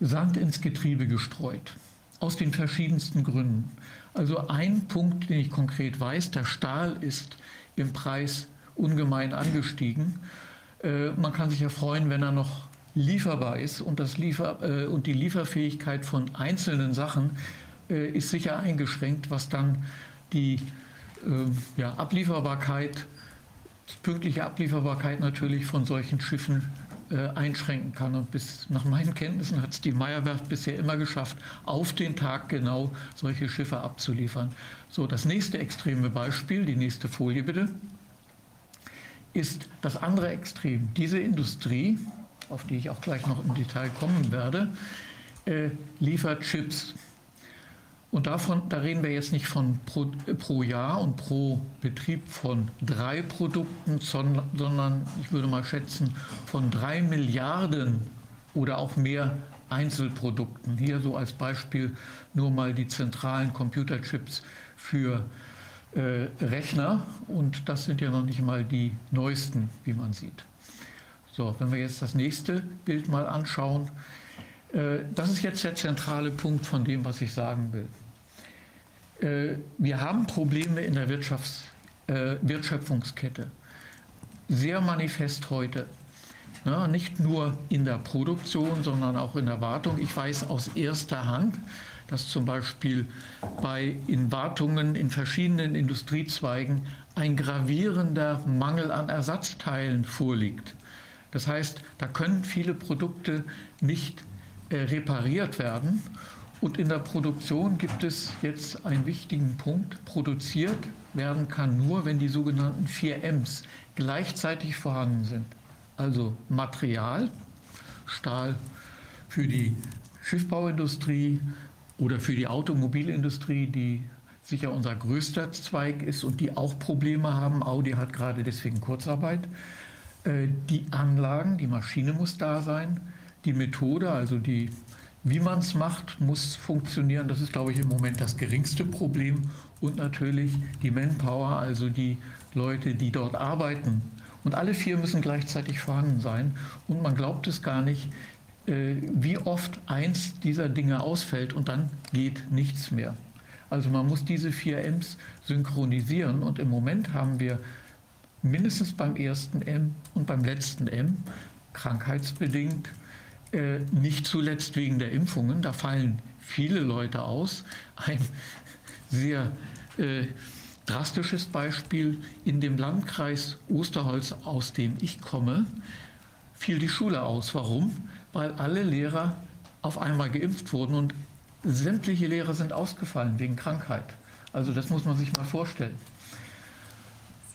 Sand ins Getriebe gestreut. Aus den verschiedensten Gründen. Also ein Punkt, den ich konkret weiß, der Stahl ist im Preis ungemein angestiegen. Äh, man kann sich ja freuen, wenn er noch lieferbar ist und, das Liefer, äh, und die Lieferfähigkeit von einzelnen Sachen äh, ist sicher eingeschränkt, was dann die äh, ja, Ablieferbarkeit, pünktliche Ablieferbarkeit natürlich von solchen Schiffen äh, einschränken kann. Und bis nach meinen Kenntnissen hat es die Meierwerft bisher immer geschafft, auf den Tag genau solche Schiffe abzuliefern. So, das nächste extreme Beispiel, die nächste Folie bitte, ist das andere Extrem. Diese Industrie, auf die ich auch gleich noch im Detail kommen werde, äh, liefert Chips. Und davon, da reden wir jetzt nicht von pro, pro, Jahr und pro Betrieb von drei Produkten, sondern ich würde mal schätzen von drei Milliarden oder auch mehr Einzelprodukten. Hier so als Beispiel nur mal die zentralen Computerchips für äh, Rechner und das sind ja noch nicht mal die neuesten, wie man sieht. So, wenn wir jetzt das nächste Bild mal anschauen, das ist jetzt der zentrale Punkt von dem, was ich sagen will. Äh, wir haben Probleme in der Wirtschafts-, äh, Wertschöpfungskette. Sehr manifest heute. Ja, nicht nur in der Produktion, sondern auch in der Wartung. Ich weiß aus erster Hand, dass zum Beispiel bei in Wartungen in verschiedenen Industriezweigen ein gravierender Mangel an Ersatzteilen vorliegt. Das heißt, da können viele Produkte nicht äh, repariert werden. Und in der Produktion gibt es jetzt einen wichtigen Punkt. Produziert werden kann nur, wenn die sogenannten 4 Ms gleichzeitig vorhanden sind. Also Material, Stahl für die Schiffbauindustrie oder für die Automobilindustrie, die sicher unser größter Zweig ist und die auch Probleme haben. Audi hat gerade deswegen Kurzarbeit. Äh, die Anlagen, die Maschine muss da sein, die Methode, also die wie man es macht, muss funktionieren. Das ist, glaube ich, im Moment das geringste Problem. Und natürlich die Manpower, also die Leute, die dort arbeiten. Und alle vier müssen gleichzeitig vorhanden sein. Und man glaubt es gar nicht, äh, wie oft eins dieser Dinge ausfällt und dann geht nichts mehr. Also man muss diese vier M's synchronisieren. Und im Moment haben wir mindestens beim ersten M und beim letzten M krankheitsbedingt nicht zuletzt wegen der Impfungen. Da fallen viele Leute aus. Ein sehr äh, drastisches Beispiel in dem Landkreis Osterholz, aus dem ich komme, fiel die Schule aus. Warum? Weil alle Lehrer auf einmal geimpft wurden und sämtliche Lehrer sind ausgefallen wegen Krankheit. Also das muss man sich mal vorstellen.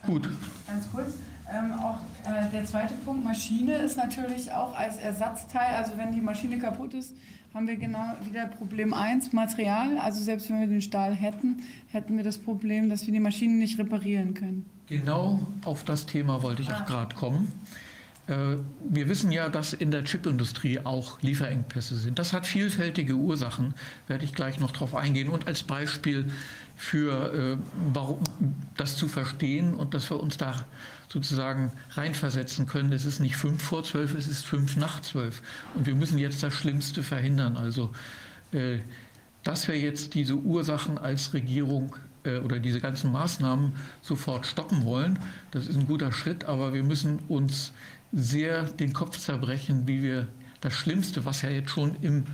Gut. Ganz kurz. Ähm, auch äh, der zweite Punkt, Maschine ist natürlich auch als Ersatzteil, also wenn die Maschine kaputt ist, haben wir genau wieder Problem 1, Material. Also selbst wenn wir den Stahl hätten, hätten wir das Problem, dass wir die Maschine nicht reparieren können. Genau auf das Thema wollte ich auch gerade kommen. Äh, wir wissen ja, dass in der Chipindustrie auch Lieferengpässe sind. Das hat vielfältige Ursachen, werde ich gleich noch darauf eingehen. Und als Beispiel für äh, warum, das zu verstehen und dass wir uns da sozusagen reinversetzen können. Es ist nicht fünf vor zwölf, es ist fünf nach zwölf. Und wir müssen jetzt das Schlimmste verhindern. Also, äh, dass wir jetzt diese Ursachen als Regierung äh, oder diese ganzen Maßnahmen sofort stoppen wollen, das ist ein guter Schritt, aber wir müssen uns sehr den Kopf zerbrechen, wie wir das Schlimmste, was ja jetzt schon im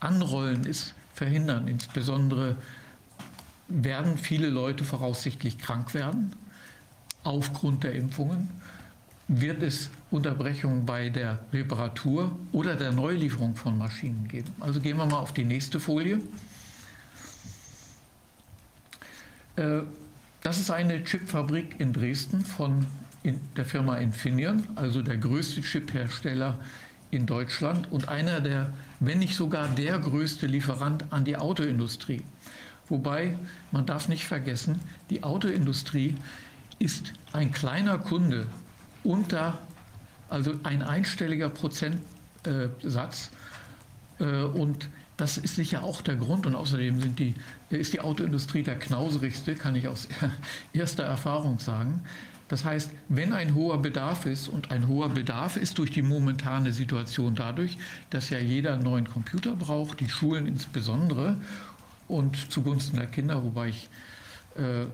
Anrollen ist, verhindern. Insbesondere werden viele Leute voraussichtlich krank werden aufgrund der Impfungen. Wird es Unterbrechungen bei der Reparatur oder der Neulieferung von Maschinen geben? Also gehen wir mal auf die nächste Folie. Äh, das ist eine Chipfabrik in Dresden von der Firma Infineon, also der größte Chiphersteller in Deutschland und einer der, wenn nicht sogar der größte Lieferant an die Autoindustrie. Wobei man darf nicht vergessen, die Autoindustrie ist ein kleiner Kunde unter, also ein einstelliger Prozentsatz. Äh, und das ist sicher auch der Grund. Und außerdem sind die, ist die Autoindustrie der knauserigste, kann ich aus erster Erfahrung sagen. Das heißt, wenn ein hoher Bedarf ist, und ein hoher Bedarf ist durch die momentane Situation dadurch, dass ja jeder einen neuen Computer braucht, die Schulen insbesondere, und zugunsten der Kinder, wobei ich, äh,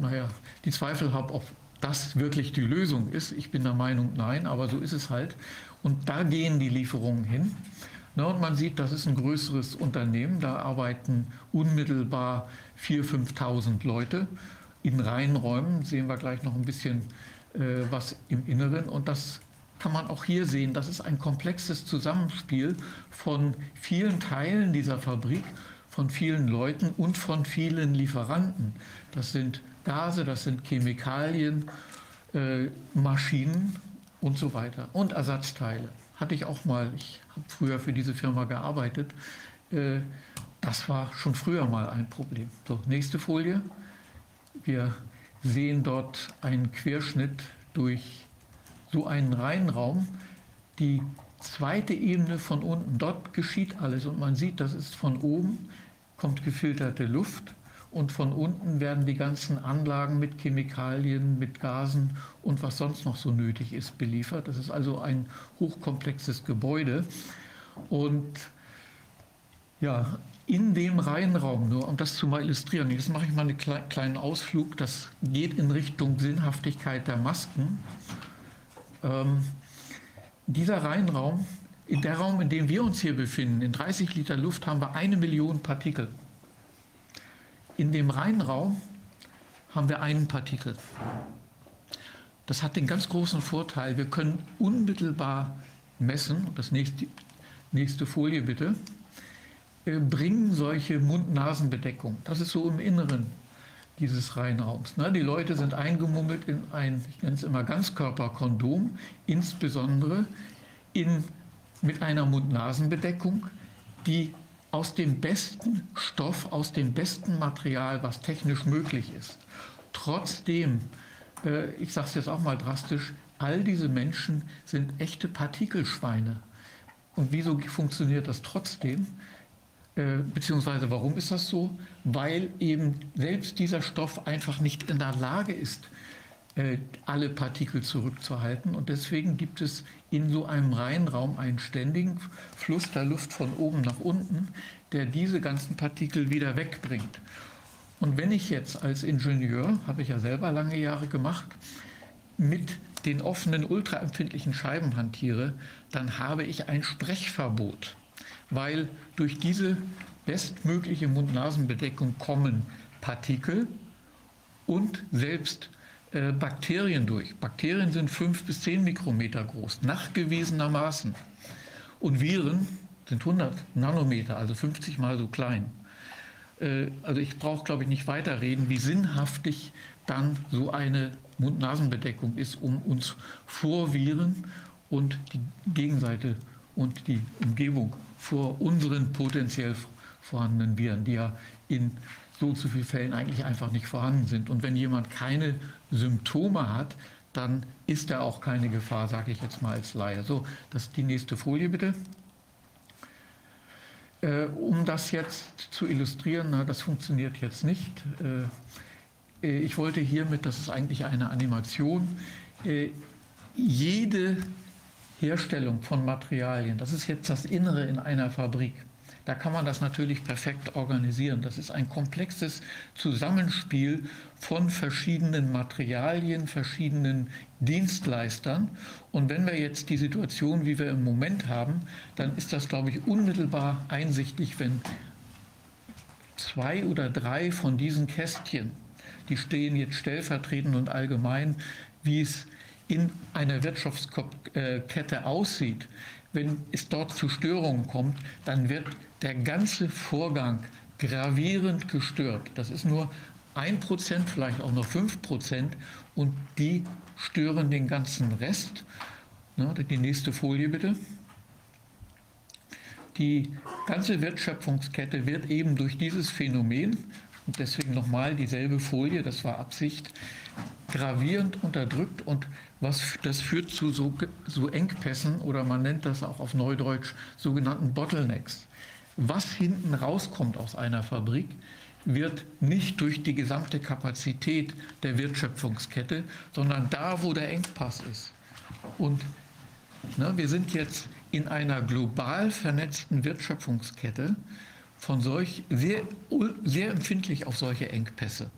naja, die Zweifel habe, ob das wirklich die Lösung ist. Ich bin der Meinung, nein, aber so ist es halt. Und da gehen die Lieferungen hin. Na, und man sieht, das ist ein größeres Unternehmen. Da arbeiten unmittelbar 4.000, 5.000 Leute. In Reihenräumen sehen wir gleich noch ein bisschen äh, was im Inneren. Und das kann man auch hier sehen. Das ist ein komplexes Zusammenspiel von vielen Teilen dieser Fabrik, von vielen Leuten und von vielen Lieferanten. Das sind Gase, das sind Chemikalien, äh, Maschinen und so weiter. Und Ersatzteile. Hatte ich auch mal, ich habe früher für diese Firma gearbeitet. Äh, das war schon früher mal ein Problem. So, nächste Folie. Wir sehen dort einen Querschnitt durch so einen Reihenraum. Die zweite Ebene von unten, dort geschieht alles und man sieht, das ist von oben, kommt gefilterte Luft und von unten werden die ganzen Anlagen mit Chemikalien, mit Gasen und was sonst noch so nötig ist beliefert. Das ist also ein hochkomplexes Gebäude und ja, in dem Reihenraum, nur um das zu mal illustrieren, jetzt mache ich mal einen kleinen Ausflug, das geht in Richtung Sinnhaftigkeit der Masken. Ähm, dieser Reihenraum, in der Raum, in dem wir uns hier befinden, in 30 Liter Luft haben wir eine Million Partikel. In dem Reihenraum haben wir einen Partikel. Das hat den ganz großen Vorteil, wir können unmittelbar messen, das nächste, nächste Folie bitte, äh, bringen solche Mund-Nasen-Bedeckung. Das ist so im Inneren dieses Reinraums. Ne? Die Leute sind eingemummelt in ein, ich nenne es immer Ganzkörperkondom, insbesondere in, mit einer Mund-Nasen-Bedeckung, die aus dem besten Stoff, aus dem besten Material, was technisch möglich ist. Trotzdem, äh, ich sage es jetzt auch mal drastisch, all diese Menschen sind echte Partikelschweine. Und wieso funktioniert das trotzdem? Äh, beziehungsweise warum ist das so? Weil eben selbst dieser Stoff einfach nicht in der Lage ist, äh, alle Partikel zurückzuhalten. Und deswegen gibt es in so einem Reihenraum einen ständigen Fluss der Luft von oben nach unten, der diese ganzen Partikel wieder wegbringt. Und wenn ich jetzt als Ingenieur, habe ich ja selber lange Jahre gemacht, mit den offenen ultraempfindlichen Scheiben hantiere, dann habe ich ein Sprechverbot weil durch diese bestmögliche Mund-Nasen-Bedeckung kommen Partikel und selbst äh, Bakterien durch. Bakterien sind fünf bis zehn Mikrometer groß, nachgewiesenermaßen. Und Viren sind 100 Nanometer, also 50 mal so klein. Äh, also ich brauche, glaube ich, nicht weiterreden, wie sinnhaftig dann so eine Mund-Nasen-Bedeckung ist, um uns vor Viren und die Gegenseite und die Umgebung vor unseren potenziell vorhandenen Viren, die ja in so zu vielen Fällen eigentlich einfach nicht vorhanden sind. Und wenn jemand keine Symptome hat, dann ist er auch keine Gefahr, sage ich jetzt mal als Laie. So, das ist die nächste Folie bitte. Äh, um das jetzt zu illustrieren, na, das funktioniert jetzt nicht. Äh, äh ich wollte hiermit, das ist eigentlich eine Animation, äh, jede Herstellung von Materialien, das ist jetzt das Innere in einer Fabrik. Da kann man das natürlich perfekt organisieren. Das ist ein komplexes Zusammenspiel von verschiedenen Materialien, verschiedenen Dienstleistern. Und wenn wir jetzt die Situation, wie wir im Moment haben, dann ist das, glaube ich, unmittelbar einsichtig, wenn zwei oder drei von diesen Kästchen, die stehen jetzt stellvertretend und allgemein, wie es in einer Wirtschaftskette aussieht, wenn es dort zu Störungen kommt, dann wird der ganze Vorgang gravierend gestört. Das ist nur 1%, vielleicht auch noch 5% und die stören den ganzen Rest. Ne, die nächste Folie bitte. Die ganze Wertschöpfungskette wird eben durch dieses Phänomen, und deswegen nochmal dieselbe Folie, das war Absicht, gravierend unterdrückt und was, das führt zu so, so Engpässen oder man nennt das auch auf Neudeutsch sogenannten Bottlenecks. Was hinten rauskommt aus einer Fabrik, wird nicht durch die gesamte Kapazität der Wertschöpfungskette, sondern da, wo der Engpass ist. Und ne, wir sind jetzt in einer global vernetzten Wertschöpfungskette von solch sehr, sehr empfindlich auf solche Engpässe.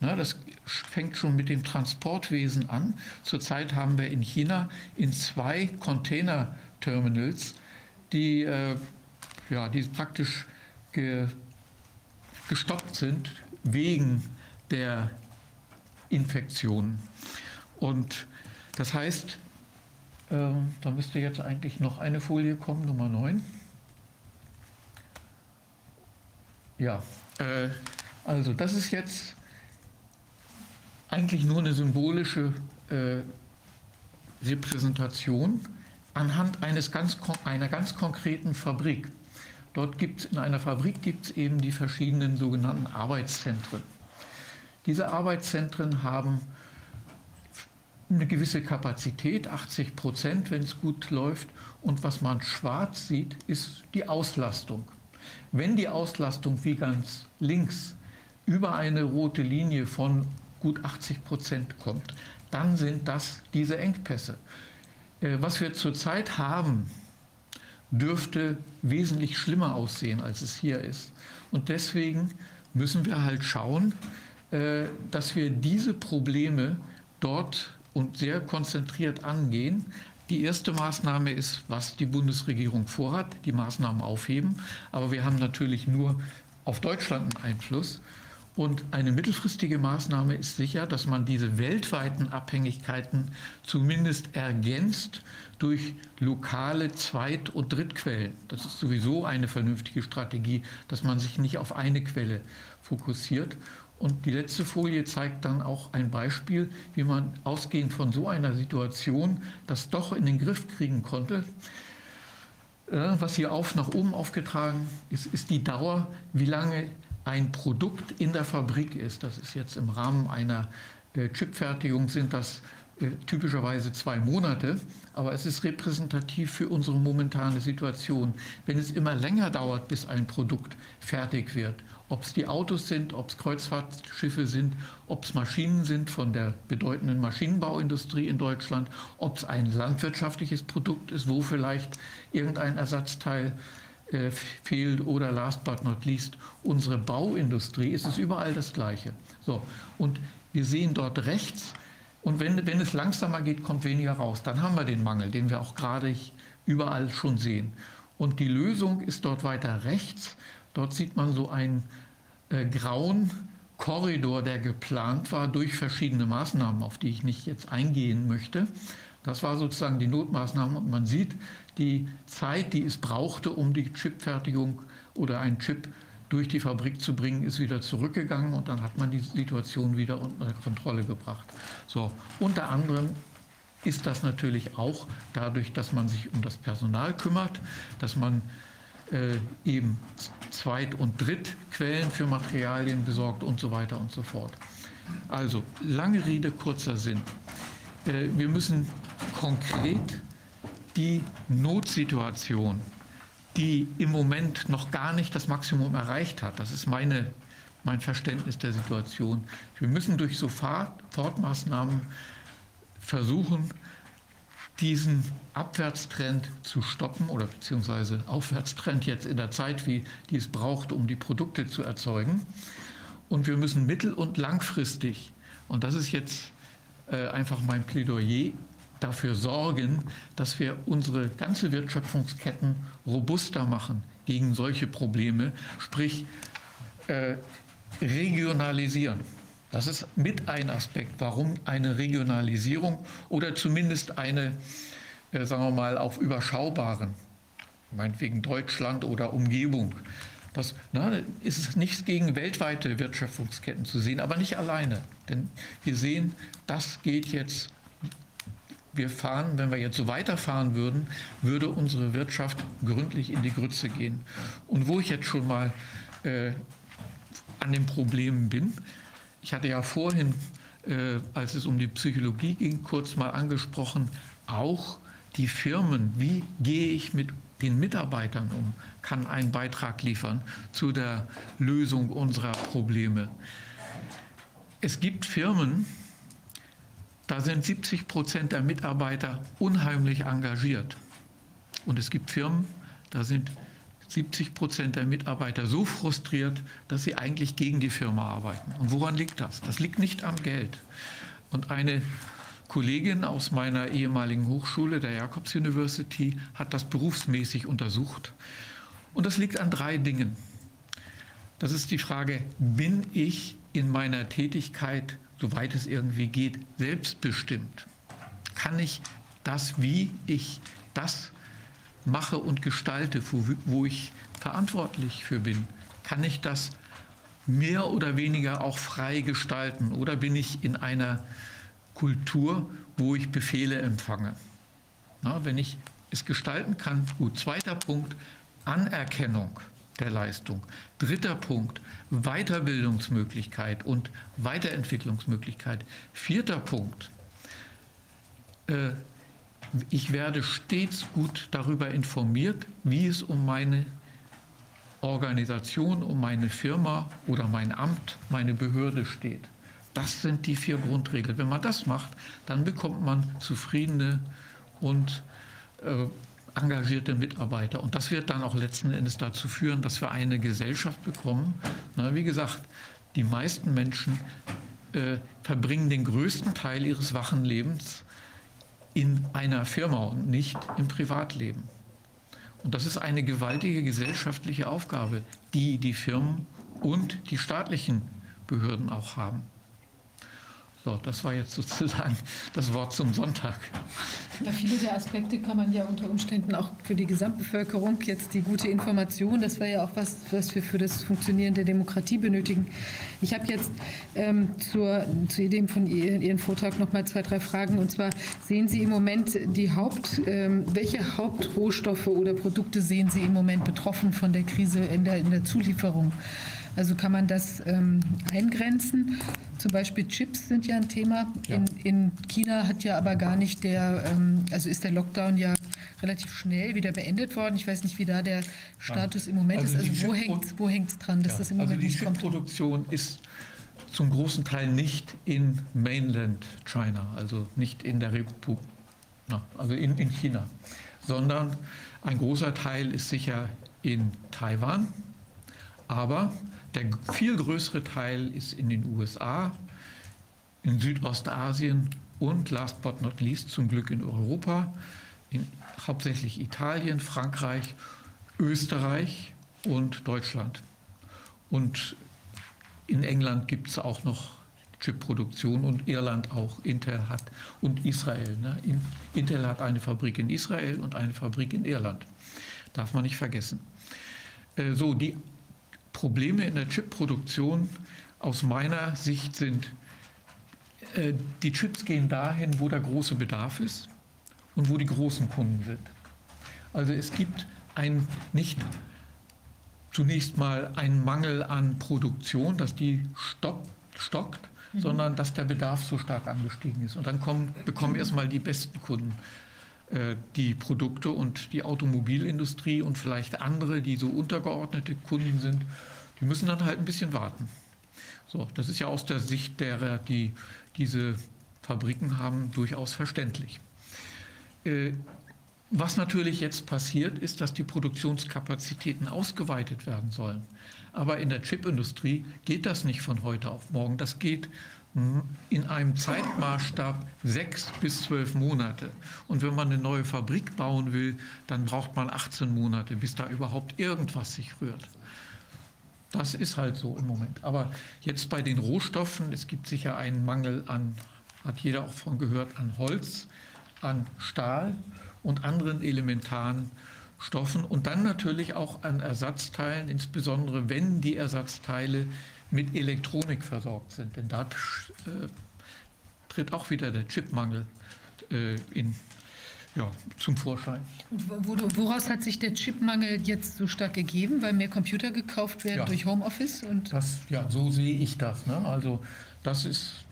Ne, das fängt schon mit dem Transportwesen an. Zurzeit haben wir in China in zwei Container-Terminals, die, äh, ja, die praktisch gestoppt sind wegen der Infektionen. Und das heißt, äh, da müsste jetzt eigentlich noch eine Folie kommen, Nummer 9. Ja, äh, also das ist jetzt eigentlich nur eine symbolische äh, Repräsentation anhand eines ganz, einer ganz konkreten Fabrik. Dort gibt es in einer Fabrik gibt es eben die verschiedenen sogenannten Arbeitszentren. Diese Arbeitszentren haben eine gewisse Kapazität, 80 Prozent, wenn es gut läuft. Und was man schwarz sieht, ist die Auslastung. Wenn die Auslastung wie ganz links über eine rote Linie von gut 80 Prozent kommt, dann sind das diese Engpässe. Äh, was wir zurzeit haben, dürfte wesentlich schlimmer aussehen, als es hier ist. Und deswegen müssen wir halt schauen, äh, dass wir diese Probleme dort und sehr konzentriert angehen. Die erste Maßnahme ist, was die Bundesregierung vorhat, die Maßnahmen aufheben. Aber wir haben natürlich nur auf Deutschland einen Einfluss. Und eine mittelfristige Maßnahme ist sicher, dass man diese weltweiten Abhängigkeiten zumindest ergänzt durch lokale Zweit- und Drittquellen. Das ist sowieso eine vernünftige Strategie, dass man sich nicht auf eine Quelle fokussiert. Und die letzte Folie zeigt dann auch ein Beispiel, wie man ausgehend von so einer Situation das doch in den Griff kriegen konnte. Äh, was hier auf nach oben aufgetragen ist, ist die Dauer, wie lange ein Produkt in der Fabrik ist, das ist jetzt im Rahmen einer äh, Chipfertigung, sind das äh, typischerweise zwei Monate, aber es ist repräsentativ für unsere momentane Situation. Wenn es immer länger dauert, bis ein Produkt fertig wird, ob es die Autos sind, ob es Kreuzfahrtschiffe sind, ob es Maschinen sind von der bedeutenden Maschinenbauindustrie in Deutschland, ob es ein landwirtschaftliches Produkt ist, wo vielleicht irgendein Ersatzteil äh, fehlt oder last but not least unsere Bauindustrie, ist es überall das Gleiche. So, und wir sehen dort rechts, und wenn, wenn es langsamer geht, kommt weniger raus. Dann haben wir den Mangel, den wir auch gerade überall schon sehen. Und die Lösung ist dort weiter rechts. Dort sieht man so einen äh, grauen Korridor, der geplant war durch verschiedene Maßnahmen, auf die ich nicht jetzt eingehen möchte. Das war sozusagen die Notmaßnahme und man sieht, die Zeit, die es brauchte, um die Chipfertigung oder einen Chip durch die Fabrik zu bringen, ist wieder zurückgegangen und dann hat man die Situation wieder unter Kontrolle gebracht. So, unter anderem ist das natürlich auch dadurch, dass man sich um das Personal kümmert, dass man äh, eben Zweit- und Drittquellen für Materialien besorgt und so weiter und so fort. Also lange Rede, kurzer Sinn. Äh, wir müssen konkret die Notsituation, die im Moment noch gar nicht das Maximum erreicht hat, das ist meine, mein Verständnis der Situation. Wir müssen durch Sofortmaßnahmen versuchen, diesen Abwärtstrend zu stoppen oder beziehungsweise Aufwärtstrend jetzt in der Zeit, wie die es braucht, um die Produkte zu erzeugen. Und wir müssen mittel- und langfristig, und das ist jetzt äh, einfach mein Plädoyer, dafür sorgen, dass wir unsere ganze Wertschöpfungsketten robuster machen gegen solche Probleme, sprich äh, regionalisieren. Das ist mit ein Aspekt, warum eine Regionalisierung oder zumindest eine, äh, sagen wir mal, auf überschaubaren, meinetwegen Deutschland oder Umgebung, Das na, ist nichts gegen weltweite Wertschöpfungsketten zu sehen, aber nicht alleine. Denn wir sehen, das geht jetzt wir fahren, wenn wir jetzt so weiterfahren würden, würde unsere Wirtschaft gründlich in die Grütze gehen. Und wo ich jetzt schon mal äh, an den Problemen bin, ich hatte ja vorhin, äh, als es um die Psychologie ging, kurz mal angesprochen, auch die Firmen, wie gehe ich mit den Mitarbeitern um, kann einen Beitrag liefern zu der Lösung unserer Probleme. Es gibt Firmen, da sind 70 Prozent der Mitarbeiter unheimlich engagiert. Und es gibt Firmen, da sind 70 Prozent der Mitarbeiter so frustriert, dass sie eigentlich gegen die Firma arbeiten. Und woran liegt das? Das liegt nicht am Geld. Und eine Kollegin aus meiner ehemaligen Hochschule, der Jacobs University, hat das berufsmäßig untersucht. Und das liegt an drei Dingen. Das ist die Frage, bin ich in meiner Tätigkeit soweit es irgendwie geht, selbstbestimmt? Kann ich das, wie ich das mache und gestalte, wo, wo ich verantwortlich für bin, kann ich das mehr oder weniger auch frei gestalten? Oder bin ich in einer Kultur, wo ich Befehle empfange? Na, wenn ich es gestalten kann, gut. Zweiter Punkt, Anerkennung der Leistung. Dritter Punkt, Weiterbildungsmöglichkeit und Weiterentwicklungsmöglichkeit. Vierter Punkt, äh, ich werde stets gut darüber informiert, wie es um meine Organisation, um meine Firma oder mein Amt, meine Behörde steht. Das sind die vier Grundregeln. Wenn man das macht, dann bekommt man zufriedene und äh, engagierte Mitarbeiter. Und das wird dann auch letzten Endes dazu führen, dass wir eine Gesellschaft bekommen. Na, wie gesagt, die meisten Menschen äh, verbringen den größten Teil ihres wachen Lebens in einer Firma und nicht im Privatleben. Und das ist eine gewaltige gesellschaftliche Aufgabe, die die Firmen und die staatlichen Behörden auch haben. So, das war jetzt sozusagen das Wort zum Sonntag. Ja, viele der Aspekte kann man ja unter Umständen auch für die Gesamtbevölkerung jetzt die gute Information, das wäre ja auch was, was wir für das Funktionieren der Demokratie benötigen. Ich habe jetzt ähm, zur, zu dem von Ihren, Vortrag noch mal zwei, drei Fragen. Und zwar sehen Sie im Moment die Haupt, ähm, welche Hauptrohstoffe oder Produkte sehen Sie im Moment betroffen von der Krise in der, in der Zulieferung? Also kann man das ähm, eingrenzen? Zum Beispiel Chips sind ja ein Thema. Ja. In, in, China hat ja aber gar nicht der, ähm, also ist der Lockdown ja relativ schnell wieder beendet worden. Ich weiß nicht, wie da der Status im Moment also ist. Also wo hängt wo hängt's dran, dass ja. das im also Moment nicht kommt? Die Produktion ist zum großen Teil nicht in Mainland China, also nicht in der Republik, also in, in China, sondern ein großer Teil ist sicher in Taiwan, aber der viel größere Teil ist in den USA, in Südostasien und last but not least zum Glück in Europa, in hauptsächlich Italien, Frankreich, Österreich und Deutschland. Und in England gibt es auch noch Chipproduktion und Irland auch. Intel hat und Israel. Ne? Intel hat eine Fabrik in Israel und eine Fabrik in Irland. Darf man nicht vergessen. Äh, so, die Probleme in der Chipproduktion aus meiner Sicht sind, äh, die Chips gehen dahin, wo der große Bedarf ist und wo die großen Kunden sind. Also es gibt ein nicht zunächst mal einen Mangel an Produktion, dass die stopp, stockt, mhm. sondern dass der Bedarf so stark angestiegen ist. Und dann kommen, bekommen erstmal die besten Kunden die Produkte und die Automobilindustrie und vielleicht andere, die so untergeordnete Kunden sind, die müssen dann halt ein bisschen warten. So, das ist ja aus der Sicht derer, die diese Fabriken haben, durchaus verständlich. Äh, was natürlich jetzt passiert, ist, dass die Produktionskapazitäten ausgeweitet werden sollen. Aber in der Chipindustrie geht das nicht von heute auf morgen. Das geht in einem Zeitmaßstab sechs bis zwölf Monate. Und wenn man eine neue Fabrik bauen will, dann braucht man 18 Monate, bis da überhaupt irgendwas sich rührt. Das ist halt so im Moment. Aber jetzt bei den Rohstoffen, es gibt sicher einen Mangel an, hat jeder auch von gehört, an Holz, an Stahl und anderen elementaren Stoffen und dann natürlich auch an Ersatzteilen, insbesondere wenn die Ersatzteile mit Elektronik versorgt sind. Denn da äh, tritt auch wieder der Chipmangel äh, in, ja, zum Vorschein. Und woraus hat sich der Chipmangel jetzt so stark gegeben? Weil mehr Computer gekauft werden Ja. durch Homeoffice? Und Das, ja, so sehe ich das. Ne? Also das ist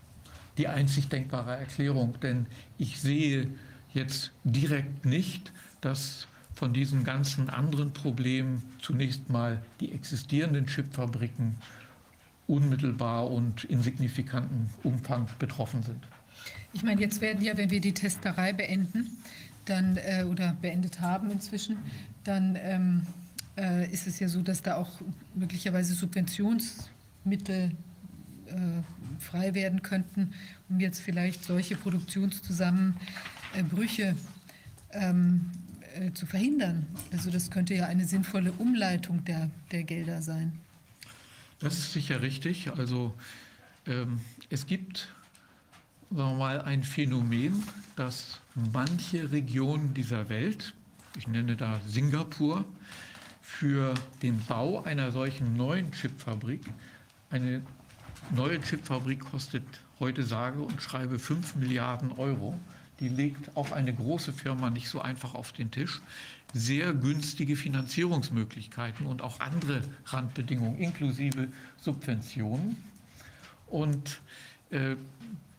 die einzig denkbare Erklärung, denn ich sehe jetzt direkt nicht, dass von diesen ganzen anderen Problemen zunächst mal die existierenden Chipfabriken unmittelbar und in signifikanten Umfang betroffen sind. ich meine, jetzt werden ja, wenn wir die Testerei beenden, dann äh, oder beendet haben inzwischen, dann ähm, äh, ist es ja so, dass da auch möglicherweise Subventionsmittel äh, frei werden könnten, um jetzt vielleicht solche Produktionszusammenbrüche ähm, äh, zu verhindern. Also das könnte ja eine sinnvolle Umleitung der, der Gelder sein. Das ist sicher richtig. Also ähm, es gibt sagen wir mal, ein Phänomen, dass manche Regionen dieser Welt, ich nenne da Singapur, für den Bau einer solchen neuen Chipfabrik, eine neue Chipfabrik kostet heute sage und schreibe 5 Milliarden Euro. Die legt auch eine große Firma nicht so einfach auf den Tisch. Sehr günstige Finanzierungsmöglichkeiten und auch andere Randbedingungen inklusive Subventionen. Und äh,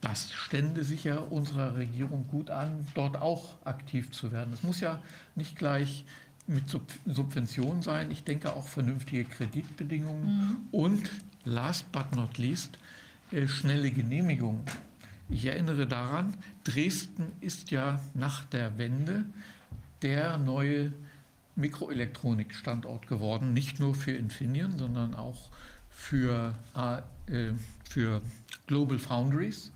das stände sicher unserer Regierung gut an, dort auch aktiv zu werden. Es muss ja nicht gleich mit Sub Subventionen sein. Ich denke auch vernünftige Kreditbedingungen Mhm. und last but not least äh, schnelle Genehmigungen. Ich erinnere daran, Dresden ist ja nach der Wende der neue Mikroelektronikstandort geworden, nicht nur für Infineon, sondern auch für, äh, für Global Foundries.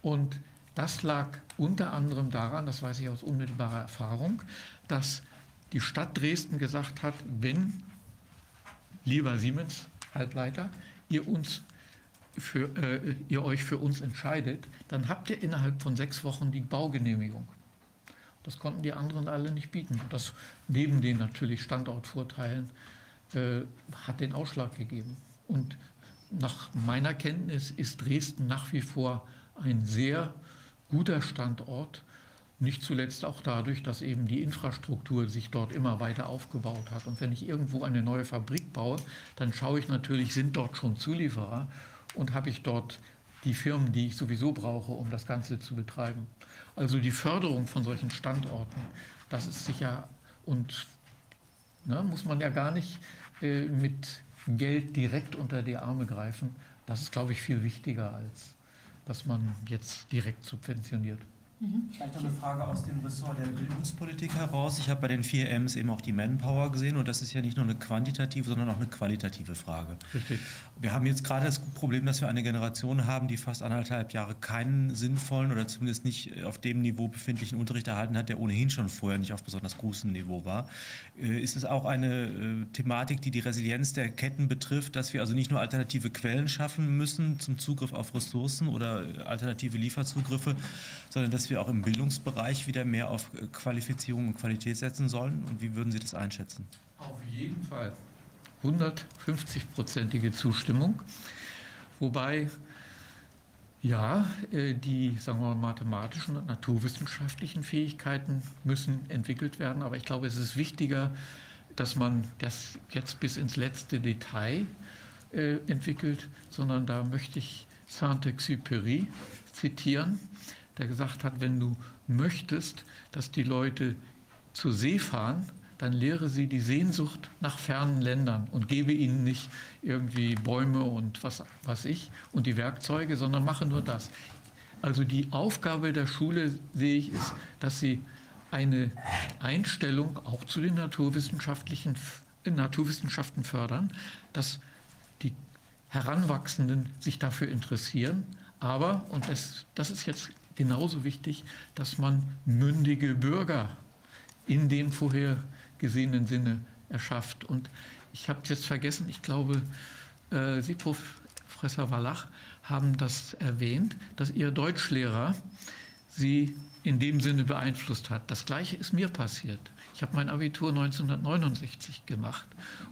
Und das lag unter anderem daran, das weiß ich aus unmittelbarer Erfahrung, dass die Stadt Dresden gesagt hat, wenn, lieber Siemens Halbleiter, ihr uns für, äh, ihr euch für uns entscheidet, dann habt ihr innerhalb von sechs Wochen die Baugenehmigung. Das konnten die anderen alle nicht bieten. Das neben den natürlich Standortvorteilen äh, hat den Ausschlag gegeben. Und nach meiner Kenntnis ist Dresden nach wie vor ein sehr guter Standort, nicht zuletzt auch dadurch, dass eben die Infrastruktur sich dort immer weiter aufgebaut hat. Und wenn ich irgendwo eine neue Fabrik baue, dann schaue ich natürlich, sind dort schon Zulieferer und habe ich dort die Firmen, die ich sowieso brauche, um das Ganze zu betreiben. Also die Förderung von solchen Standorten, das ist sicher und ne, muss man ja gar nicht äh, mit Geld direkt unter die Arme greifen. Das ist, glaube ich, viel wichtiger, als dass man jetzt direkt subventioniert. Vielleicht noch eine Frage aus dem Ressort der Bildungspolitik heraus. Ich habe bei den vier Ms eben auch die Manpower gesehen und das ist ja nicht nur eine quantitative, sondern auch eine qualitative Frage. Richtig. Wir haben jetzt gerade das Problem, dass wir eine Generation haben, die fast anderthalb Jahre keinen sinnvollen oder zumindest nicht auf dem Niveau befindlichen Unterricht erhalten hat, der ohnehin schon vorher nicht auf besonders großem Niveau war. Äh, Ist es auch eine äh, Thematik, die die Resilienz der Ketten betrifft, dass wir also nicht nur alternative Quellen schaffen müssen zum Zugriff auf Ressourcen oder alternative Lieferzugriffe, sondern dass wir auch im Bildungsbereich wieder mehr auf äh, Qualifizierung und Qualität setzen sollen? Und wie würden Sie das einschätzen? Auf jeden Fall. 150-prozentige Zustimmung. Wobei, ja, äh, die sagen wir mal, mathematischen und naturwissenschaftlichen Fähigkeiten müssen entwickelt werden. Aber ich glaube, es ist wichtiger, dass man das jetzt bis ins letzte Detail äh, entwickelt, sondern da möchte ich Saint-Exupéry zitieren, der gesagt hat, wenn du möchtest, dass die Leute zur See fahren, dann lehre sie die Sehnsucht nach fernen Ländern und gebe ihnen nicht irgendwie Bäume und was weiß ich und die Werkzeuge, sondern mache nur das. Also die Aufgabe der Schule, sehe ich, ist, dass sie eine Einstellung auch zu den naturwissenschaftlichen Naturwissenschaften fördern, dass die Heranwachsenden sich dafür interessieren, aber, und das, das ist jetzt genauso wichtig, dass man mündige Bürger in dem vorher gesehenen Sinne erschafft. Und ich habe jetzt vergessen, ich glaube, äh, Sie, Professor Wallach, haben das erwähnt, dass Ihr Deutschlehrer sie in dem Sinne beeinflusst hat. Das Gleiche ist mir passiert. Ich habe mein Abitur 1969 gemacht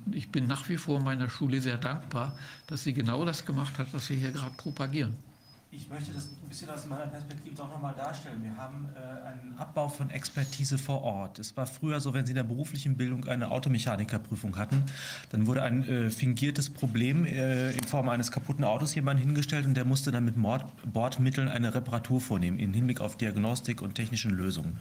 und ich bin nach wie vor meiner Schule sehr dankbar, dass sie genau das gemacht hat, was wir hier gerade propagieren. Ich möchte das ein bisschen aus meiner Perspektive doch nochmal darstellen. Wir haben äh, einen Abbau von Expertise vor Ort. Es war früher so, wenn Sie in der beruflichen Bildung eine Automechanikerprüfung hatten, dann wurde ein äh, fingiertes Problem äh, in Form eines kaputten Autos jemand hingestellt und der musste dann mit Mord Bordmitteln eine Reparatur vornehmen im Hinblick auf Diagnostik und technischen Lösungen.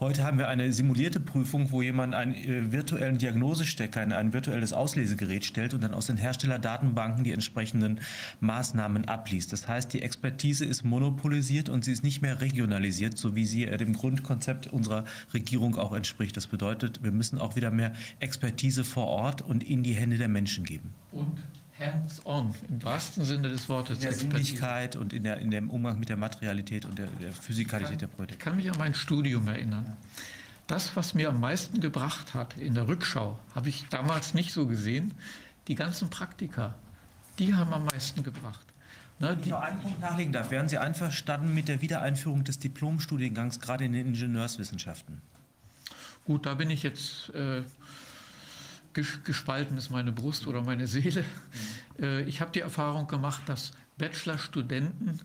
Heute haben wir eine simulierte Prüfung, wo jemand einen äh, virtuellen Diagnosestecker in ein virtuelles Auslesegerät stellt und dann aus den Herstellerdatenbanken die entsprechenden Maßnahmen abliest. Das heißt, die Expertise ist monopolisiert und sie ist nicht mehr regionalisiert, so wie sie äh, dem Grundkonzept unserer Regierung auch entspricht. Das bedeutet, wir müssen auch wieder mehr Expertise vor Ort und in die Hände der Menschen geben. Und hands-on, im wahrsten Sinne des Wortes. In der. Sinnlichkeit und in, der, in dem Umgang mit der Materialität und der, der Physikalität der Projekte. Ich kann mich an mein Studium erinnern. Das, was mir am meisten gebracht hat in der Rückschau, habe ich damals nicht so gesehen. Die ganzen Praktika, die haben am meisten gebracht. Ne, Wenn ich noch einen Punkt nachlegen darf, wären Sie einverstanden mit der Wiedereinführung des Diplomstudiengangs, gerade in den Ingenieurswissenschaften? Gut, da bin ich jetzt äh, gespalten, ist meine Brust oder meine Seele. Äh, ich habe die Erfahrung gemacht, dass Bachelorstudenten,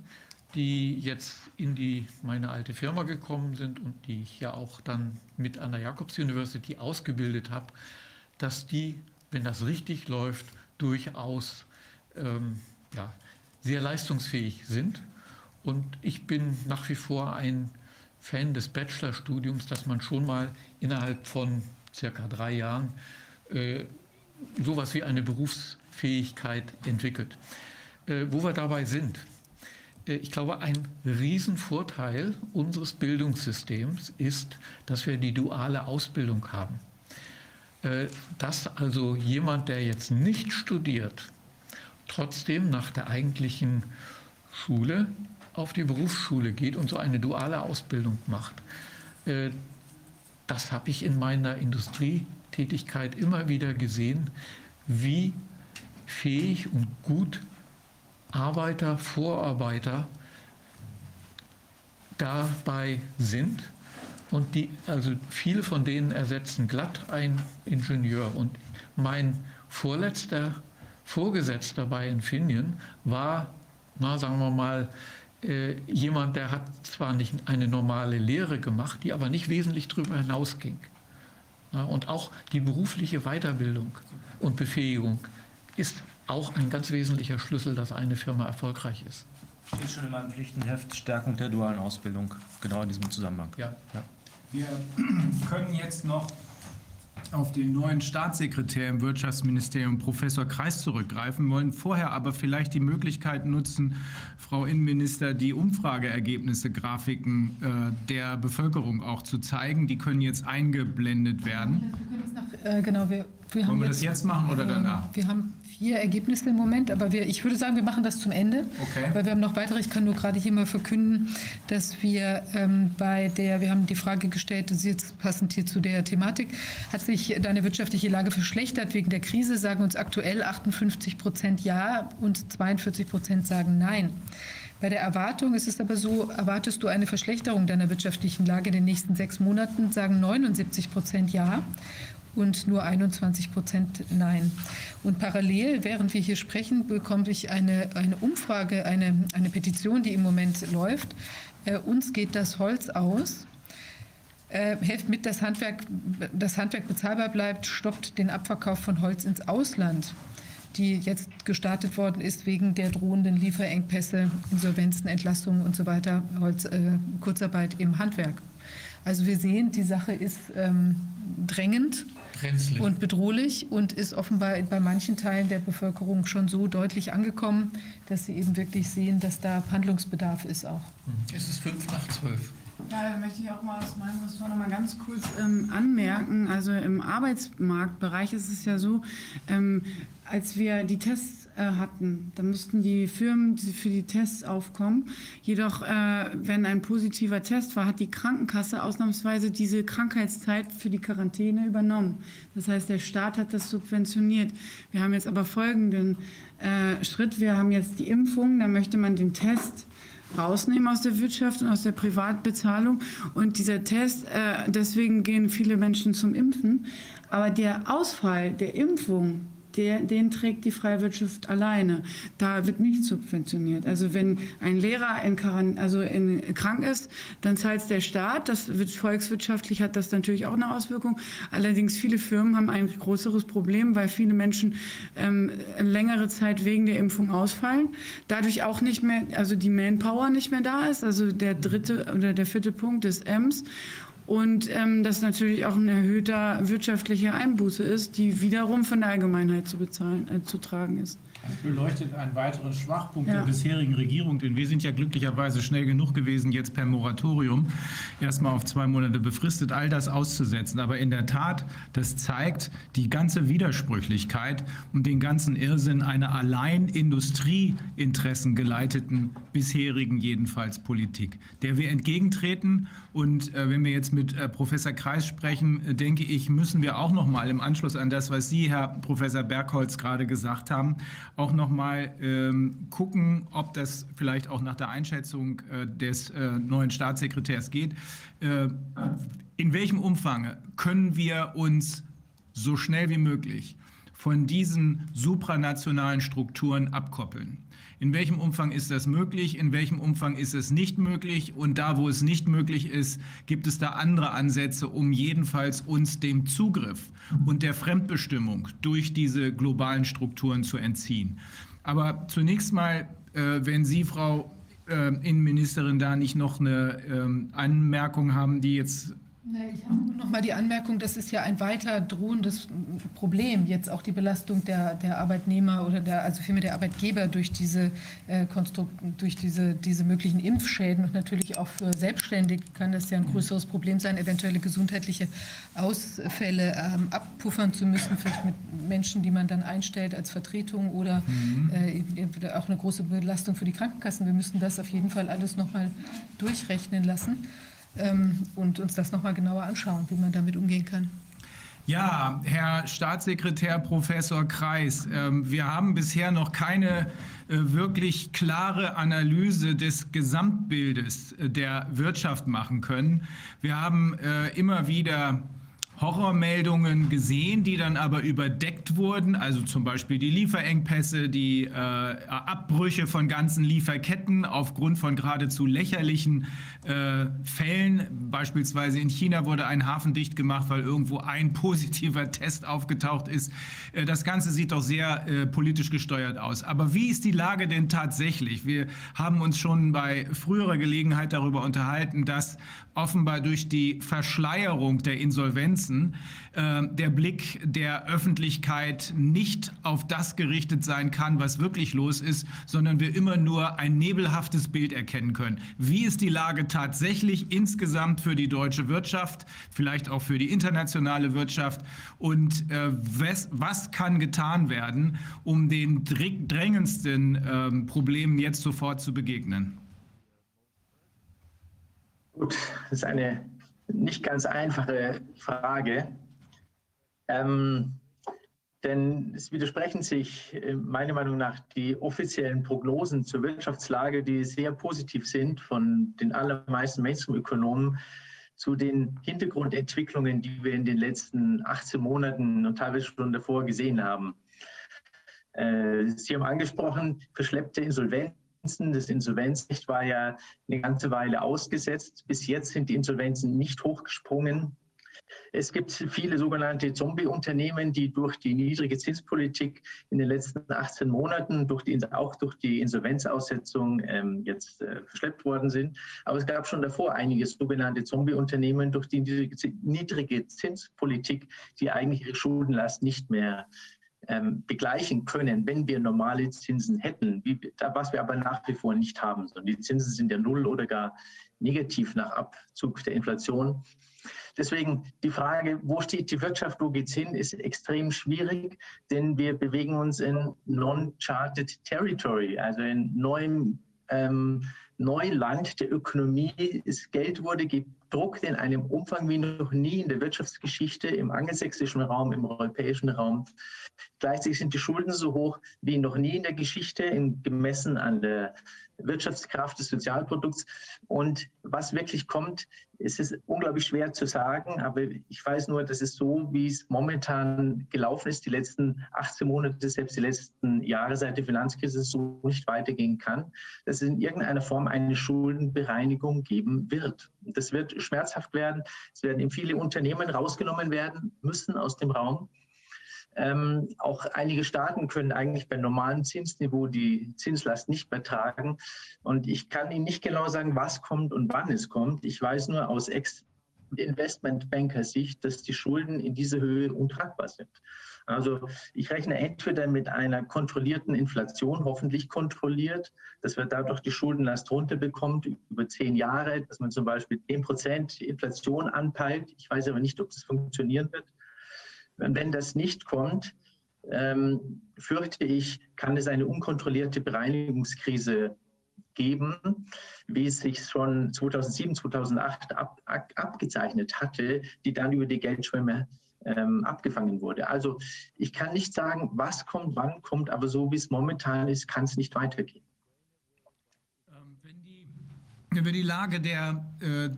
die jetzt in die, meine alte Firma gekommen sind und die ich ja auch dann mit an der Jacobs University ausgebildet habe, dass die, wenn das richtig läuft, durchaus ähm, ja, sehr leistungsfähig sind. Und ich bin nach wie vor ein Fan des Bachelorstudiums, dass man schon mal innerhalb von circa drei Jahren äh, sowas wie eine Berufsfähigkeit entwickelt. Äh, wo wir dabei sind, äh, ich glaube, ein Riesenvorteil unseres Bildungssystems ist, dass wir die duale Ausbildung haben. Äh, Dass also jemand, der jetzt nicht studiert, trotzdem nach der eigentlichen Schule auf die Berufsschule geht und so eine duale Ausbildung macht. Äh, Das habe ich in meiner Industrietätigkeit immer wieder gesehen, wie fähig und gut Arbeiter, Vorarbeiter dabei sind. Und die, also viele von denen ersetzen glatt einen Ingenieur. Und mein vorletzter Vorgesetzter bei Infineon war, na, sagen wir mal, äh, jemand, der hat zwar nicht eine normale Lehre gemacht, die aber nicht wesentlich darüber hinausging. Ja, und auch die berufliche Weiterbildung und Befähigung ist auch ein ganz wesentlicher Schlüssel, dass eine Firma erfolgreich ist. Steht schon in meinem Pflichtenheft Stärkung der dualen Ausbildung, genau in diesem Zusammenhang. Ja. Wir können jetzt noch auf den neuen Staatssekretär im Wirtschaftsministerium, Professor Kreis, zurückgreifen, wollen vorher aber vielleicht die Möglichkeit nutzen, Frau Innenminister, die Umfrageergebnisse, Grafiken äh, der Bevölkerung auch zu zeigen. Die können jetzt eingeblendet werden. Äh, genau, wir, wir Wollen wir das jetzt machen oder danach? Wir haben vier Ergebnisse im Moment, aber wir, ich würde sagen, wir machen das zum Ende. Okay. Weil wir haben noch weitere. Ich kann nur gerade hier mal verkünden, dass wir ähm, bei der, wir haben die Frage gestellt, das ist jetzt passend hier zu der Thematik, hat sich deine wirtschaftliche Lage verschlechtert wegen der Krise, sagen uns aktuell 58 Prozent ja und 42 Prozent sagen nein. Bei der Erwartung ist es aber so, erwartest du eine Verschlechterung deiner wirtschaftlichen Lage in den nächsten sechs Monaten, sagen 79 Prozent ja und nur 21 Prozent Nein. Und parallel, während wir hier sprechen, bekomme ich eine, eine Umfrage, eine, eine Petition, die im Moment läuft. Äh, uns geht das Holz aus. Äh, helft mit, dass Handwerk, das Handwerk bezahlbar bleibt, stoppt den Abverkauf von Holz ins Ausland, die jetzt gestartet worden ist wegen der drohenden Lieferengpässe, Insolvenzen, Entlastungen und so weiter, Holz, äh, Kurzarbeit im Handwerk. Also wir sehen, die Sache ist ähm, drängend Brenzlig. und bedrohlich und ist offenbar bei manchen Teilen der Bevölkerung schon so deutlich angekommen, dass sie eben wirklich sehen, dass da Handlungsbedarf ist auch. Es ist fünf nach zwölf. Ja, da möchte ich auch mal aus meinem Ressort noch mal ganz kurz ähm, anmerken. Also im Arbeitsmarktbereich ist es ja so, ähm, als wir die Tests hatten, da mussten die Firmen für die Tests aufkommen. Jedoch, äh, wenn ein positiver Test war, hat die Krankenkasse ausnahmsweise diese Krankheitszeit für die Quarantäne übernommen. Das heißt, der Staat hat das subventioniert. Wir haben jetzt aber folgenden äh, Schritt. Wir haben jetzt die Impfung, da möchte man den Test rausnehmen aus der Wirtschaft und aus der Privatbezahlung. Und dieser Test, äh, deswegen gehen viele Menschen zum Impfen. Aber der Ausfall der Impfung, der, den trägt die freie Wirtschaft alleine. Da wird nicht subventioniert. Also wenn ein Lehrer in, Quarant also in, krank ist, dann zahlt es der Staat. Das wird volkswirtschaftlich hat das natürlich auch eine Auswirkung. Allerdings viele Firmen haben ein größeres Problem, weil viele Menschen ähm, längere Zeit wegen der Impfung ausfallen. Dadurch auch nicht mehr, also die Manpower nicht mehr da ist. Also der dritte oder der vierte Punkt des Ms und ähm, das natürlich auch ein erhöhter wirtschaftlicher Einbuße ist, die wiederum von der Allgemeinheit zu bezahlen, äh, zu tragen ist. Das beleuchtet einen weiteren Schwachpunkt ja. der bisherigen Regierung, denn wir sind ja glücklicherweise schnell genug gewesen, jetzt per Moratorium erstmal auf zwei Monate befristet, all das auszusetzen. Aber in der Tat, das zeigt die ganze Widersprüchlichkeit und den ganzen Irrsinn einer allein Industrieinteressen geleiteten bisherigen jedenfalls Politik, der wir entgegentreten. Und äh, wenn wir jetzt mit äh, Professor Kreis sprechen, äh, denke ich, müssen wir auch noch mal im Anschluss an das, was Sie, Herr Professor Bergholz, gerade gesagt haben, auch noch mal ähm, gucken, ob das vielleicht auch nach der Einschätzung äh, des äh, neuen Staatssekretärs geht. Äh, in welchem Umfang können wir uns so schnell wie möglich von diesen supranationalen Strukturen abkoppeln? In welchem Umfang ist das möglich? In welchem Umfang ist es nicht möglich? Und da, wo es nicht möglich ist, gibt es da andere Ansätze, um jedenfalls uns dem Zugriff und der Fremdbestimmung durch diese globalen Strukturen zu entziehen. Aber zunächst mal, äh, wenn Sie, Frau äh, Innenministerin, da nicht noch eine ähm, Anmerkung haben, die jetzt ich habe noch mal die Anmerkung, das ist ja ein weiter drohendes Problem, jetzt auch die Belastung der, der Arbeitnehmer oder der, also vielmehr der Arbeitgeber durch diese äh, Konstrukt, durch diese, diese möglichen Impfschäden und natürlich auch für Selbstständige kann das ja ein größeres Problem sein, eventuelle gesundheitliche Ausfälle ähm, abpuffern zu müssen, vielleicht mit Menschen, die man dann einstellt als Vertretung oder mhm. äh, auch eine große Belastung für die Krankenkassen. Wir müssen das auf jeden Fall alles noch mal durchrechnen lassen ähm, und uns das nochmal genauer anschauen, wie man damit umgehen kann. Ja, Herr Staatssekretär Professor Kreis, ähm, wir haben bisher noch keine äh, wirklich klare Analyse des Gesamtbildes äh, der Wirtschaft machen können. Wir haben äh, immer wieder Horrormeldungen gesehen, die dann aber überdeckt wurden, also zum Beispiel die Lieferengpässe, die Abbrüche von ganzen Lieferketten aufgrund von geradezu lächerlichen äh, Fällen. Beispielsweise in China wurde ein Hafen dicht gemacht, weil irgendwo ein positiver Test aufgetaucht ist. Äh, das Ganze sieht doch sehr äh, politisch gesteuert aus. Aber wie ist die Lage denn tatsächlich? Wir haben uns schon bei früherer Gelegenheit darüber unterhalten, dass offenbar durch die Verschleierung der Insolvenzen äh, der Blick der Öffentlichkeit nicht auf das gerichtet sein kann, was wirklich los ist, sondern wir immer nur ein nebelhaftes Bild erkennen können. Wie ist die Lage tatsächlich insgesamt für die deutsche Wirtschaft, vielleicht auch für die internationale Wirtschaft und äh, was, was, kann getan werden, um den drängendsten äh, Problemen jetzt sofort zu begegnen? Gut, das ist eine nicht ganz einfache Frage. Ähm, denn es widersprechen sich äh, meiner Meinung nach die offiziellen Prognosen zur Wirtschaftslage, die sehr positiv sind von den allermeisten Mainstream-Ökonomen, zu den Hintergrundentwicklungen, die wir in den letzten 18 Monaten und teilweise schon davor gesehen haben. Äh, Sie haben angesprochen, verschleppte Insolvenz das Insolvenzrecht war ja eine ganze Weile ausgesetzt. Bis jetzt sind die Insolvenzen nicht hochgesprungen. Es gibt viele sogenannte Zombie-Unternehmen, die durch die niedrige Zinspolitik in den letzten 18 Monaten, durch die, auch durch die Insolvenzaussetzung ähm, jetzt äh, verschleppt worden sind. Aber es gab schon davor einige sogenannte Zombie-Unternehmen durch die niedrige Zinspolitik, die eigentlich ihre Schuldenlast nicht mehr ähm, begleichen können, wenn wir normale Zinsen hätten, wie, was wir aber nach wie vor nicht haben. Die Zinsen sind ja null oder gar negativ nach Abzug der Inflation. Deswegen die Frage, wo steht die Wirtschaft, wo geht es hin, ist extrem schwierig, denn wir bewegen uns in non-charted territory, also in neuem ähm, Neuland der Ökonomie. Das Geld wurde Druck in einem Umfang wie noch nie in der Wirtschaftsgeschichte, im angelsächsischen Raum, im europäischen Raum. Gleichzeitig sind die Schulden so hoch wie noch nie in der Geschichte, in, gemessen an der Wirtschaftskraft des Sozialprodukts. Und was wirklich kommt, ist es unglaublich schwer zu sagen. Aber ich weiß nur, dass es so, wie es momentan gelaufen ist, die letzten 18 Monate, selbst die letzten Jahre seit der Finanzkrise, so nicht weitergehen kann, dass es in irgendeiner Form eine Schuldenbereinigung geben wird. Das wird schmerzhaft werden. Es werden viele Unternehmen rausgenommen werden müssen aus dem Raum. Ähm, auch einige Staaten können eigentlich bei normalem Zinsniveau die Zinslast nicht mehr tragen. Und ich kann Ihnen nicht genau sagen, was kommt und wann es kommt. Ich weiß nur aus Ex Investmentbanker-Sicht, dass die Schulden in dieser Höhe untragbar sind. Also ich rechne entweder mit einer kontrollierten Inflation, hoffentlich kontrolliert, dass wir dadurch die Schuldenlast runterbekommt über zehn Jahre, dass man zum Beispiel 10 Prozent Inflation anpeilt. Ich weiß aber nicht, ob das funktionieren wird. Wenn das nicht kommt, ähm, fürchte ich, kann es eine unkontrollierte Bereinigungskrise geben, wie es sich schon 2007, 2008 ab, ab, abgezeichnet hatte, die dann über die Geldschwemme ähm, abgefangen wurde. Also ich kann nicht sagen, was kommt, wann kommt, aber so wie es momentan ist, kann es nicht weitergehen. Ähm, wenn, die, wenn die Lage der äh,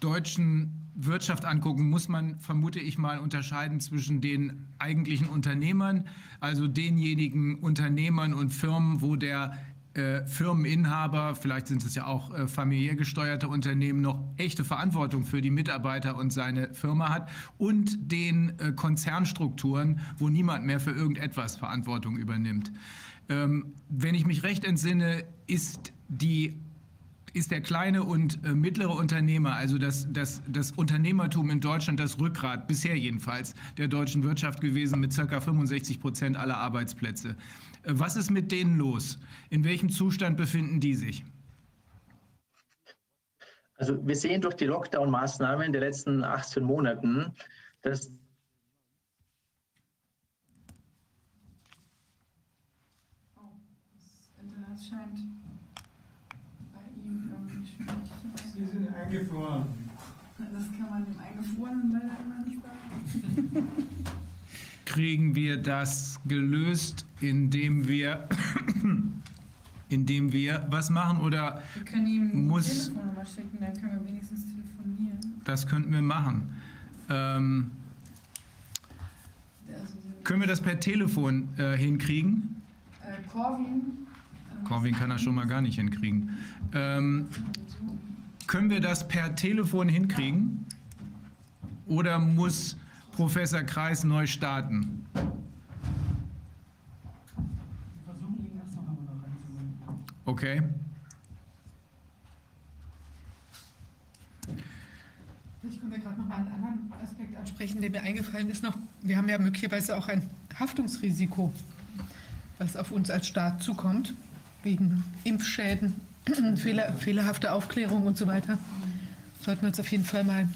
deutschen Wirtschaft angucken, muss man, vermute ich mal, unterscheiden zwischen den eigentlichen Unternehmern, also denjenigen Unternehmern und Firmen, wo der äh, Firmeninhaber, vielleicht sind es ja auch äh, familiär gesteuerte Unternehmen, noch echte Verantwortung für die Mitarbeiter und seine Firma hat und den äh, Konzernstrukturen, wo niemand mehr für irgendetwas Verantwortung übernimmt. Ähm, wenn ich mich recht entsinne, ist die ist der kleine und äh, mittlere Unternehmer, also das, das, das Unternehmertum in Deutschland, das Rückgrat, bisher jedenfalls, der deutschen Wirtschaft gewesen mit ca. 65 Prozent aller Arbeitsplätze. Äh, was ist mit denen los? In welchem Zustand befinden die sich? Also wir sehen durch die Lockdown-Maßnahmen der letzten 18 Monaten, dass Oh, das Internet scheint eingefroren. Das kann man dem Eingefrorenen leider immer nicht sagen. Kriegen wir das gelöst, indem wir, indem wir was machen oder Wir können ihm muss, Telefonnummer schicken, dann können wir wenigstens telefonieren. das könnten wir machen. Ähm, Also, können wir das per Telefon äh, hinkriegen? äh, Corwin, Corwin kann das schon mal gar nicht hinkriegen. Ähm, können wir das per Telefon hinkriegen? Oder muss Professor Kreis neu starten? Okay. Ich komme gerade noch mal einen anderen Aspekt ansprechen, der mir eingefallen ist noch. Wir haben ja möglicherweise auch ein Haftungsrisiko, was auf uns als Staat zukommt, wegen Impfschäden, Fehler, fehlerhafte Aufklärung und so weiter. Sollten wir uns auf jeden Fall mal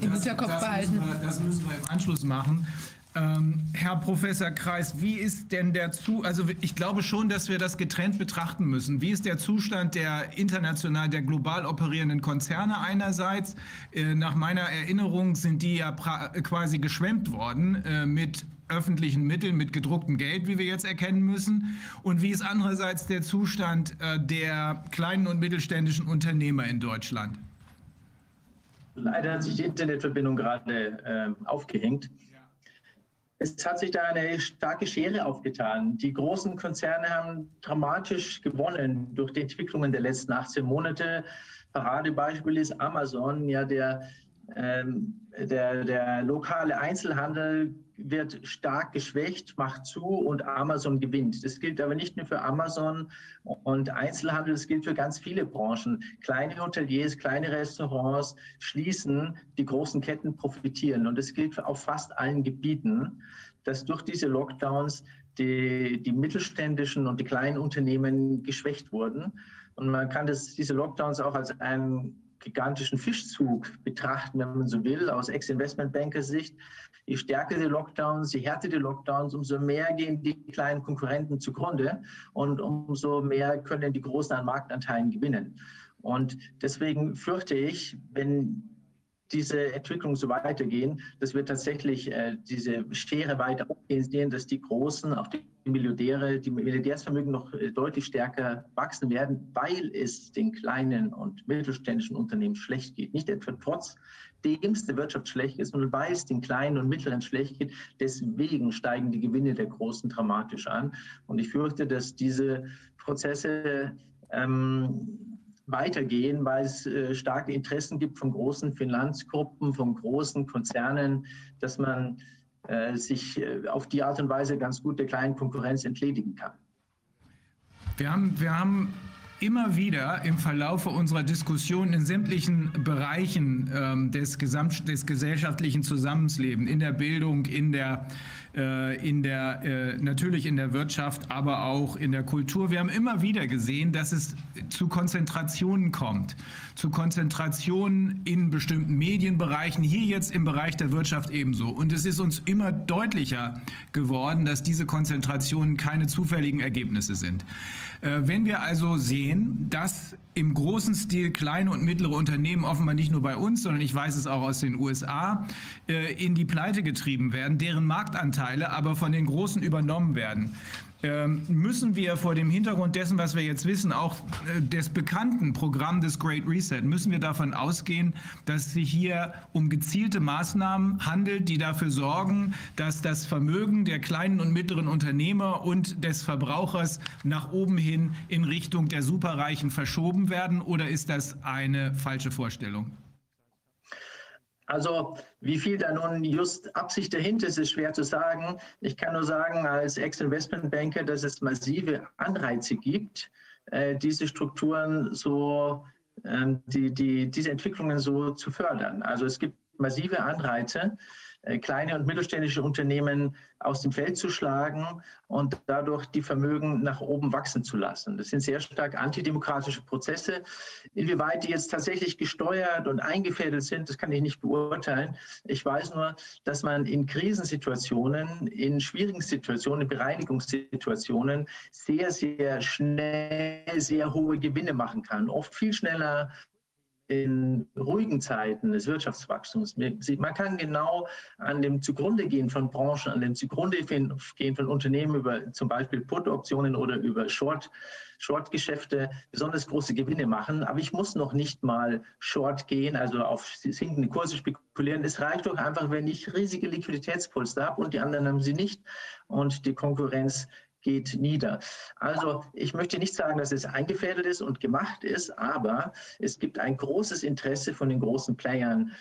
im Hinterkopf das behalten. Müssen wir, das müssen wir im Anschluss machen. Ähm, Herr Professor Kreis, wie ist denn der Zu, also ich glaube schon, dass wir das getrennt betrachten müssen. Wie ist der Zustand der international, der global operierenden Konzerne einerseits? Äh, nach meiner Erinnerung sind die ja quasi geschwemmt worden äh, mit öffentlichen Mitteln, mit gedrucktem Geld, wie wir jetzt erkennen müssen. Und wie ist andererseits der Zustand äh, der kleinen und mittelständischen Unternehmer in Deutschland? Leider hat sich die Internetverbindung gerade äh, aufgehängt. Es hat sich da eine starke Schere aufgetan. Die großen Konzerne haben dramatisch gewonnen durch die Entwicklungen der letzten 18 Monate. Paradebeispiel ist Amazon, ja, der, ähm, der, der lokale Einzelhandel wird stark geschwächt, macht zu und Amazon gewinnt. Das gilt aber nicht nur für Amazon und Einzelhandel, das gilt für ganz viele Branchen. Kleine Hoteliers, kleine Restaurants schließen, die großen Ketten profitieren. Und das gilt auf fast allen Gebieten, dass durch diese Lockdowns die, die mittelständischen und die kleinen Unternehmen geschwächt wurden. Und man kann das, diese Lockdowns auch als einen gigantischen Fischzug betrachten, wenn man so will, aus Ex-Investmentbanker-Sicht. Je stärker die Lockdowns, je härter die Lockdowns, umso mehr gehen die kleinen Konkurrenten zugrunde und umso mehr können die Großen an Marktanteilen gewinnen. Und deswegen fürchte ich, wenn diese Entwicklung so weitergehen, dass wir tatsächlich äh, diese Schere weiter aufgehen dass die Großen, auch die Milliardäre, die Milliardärsvermögen noch äh, deutlich stärker wachsen werden, weil es den kleinen und mittelständischen Unternehmen schlecht geht. Nicht etwa trotz dem es der Wirtschaft schlecht ist, sondern weil es den kleinen und mittleren schlecht geht. Deswegen steigen die Gewinne der Großen dramatisch an. Und ich fürchte, dass diese Prozesse ähm, weitergehen, weil es äh, starke Interessen gibt von großen Finanzgruppen, von großen Konzernen, dass man äh, sich äh, auf die Art und Weise ganz gut der kleinen Konkurrenz entledigen kann. Wir haben, wir haben immer wieder im Verlaufe unserer Diskussion in sämtlichen Bereichen ähm, des, Gesamt, des gesellschaftlichen Zusammenlebens, in der Bildung, in der äh, in der, äh, natürlich in der Wirtschaft, aber auch in der Kultur. Wir haben immer wieder gesehen, dass es zu Konzentrationen kommt, zu Konzentrationen in bestimmten Medienbereichen, hier jetzt im Bereich der Wirtschaft ebenso. Und es ist uns immer deutlicher geworden, dass diese Konzentrationen keine zufälligen Ergebnisse sind. Äh, wenn wir also sehen, dass im großen Stil kleine und mittlere Unternehmen offenbar nicht nur bei uns, sondern ich weiß es auch aus den USA, in die Pleite getrieben werden, deren Marktanteil Anteile aber von den Großen übernommen werden. Ähm, müssen wir vor dem Hintergrund dessen, was wir jetzt wissen, auch äh, des bekannten Programm des Great Reset, müssen wir davon ausgehen, dass es sich hier um gezielte Maßnahmen handelt, die dafür sorgen, dass das Vermögen der kleinen und mittleren Unternehmer und des Verbrauchers nach oben hin in Richtung der Superreichen verschoben werden? Oder ist das eine falsche Vorstellung? Also wie viel da nun just Absicht dahinter ist, ist schwer zu sagen. Ich kann nur sagen als Ex-Investmentbanker, dass es massive Anreize gibt, äh, diese Strukturen so, ähm, die, die, diese Entwicklungen so zu fördern. Also es gibt massive Anreize, kleine und mittelständische Unternehmen aus dem Feld zu schlagen und dadurch die Vermögen nach oben wachsen zu lassen. Das sind sehr stark antidemokratische Prozesse. Inwieweit die jetzt tatsächlich gesteuert und eingefädelt sind, das kann ich nicht beurteilen. Ich weiß nur, dass man in Krisensituationen, in schwierigen Situationen, in Bereinigungssituationen sehr, sehr schnell sehr hohe Gewinne machen kann. Oft viel schneller in ruhigen Zeiten des Wirtschaftswachstums. Man kann genau an dem zugrunde gehen von Branchen, an dem zugrunde gehen von Unternehmen über zum Beispiel Put-Optionen oder über Short, Short-Geschäfte besonders große Gewinne machen. Aber ich muss noch nicht mal Short gehen, also auf sinkende Kurse spekulieren. Es reicht doch einfach, wenn ich riesige Liquiditätspolster habe und die anderen haben sie nicht und die Konkurrenz geht nieder. Also ich möchte nicht sagen, dass es eingefädelt ist und gemacht ist, aber es gibt ein großes Interesse von den großen Playern,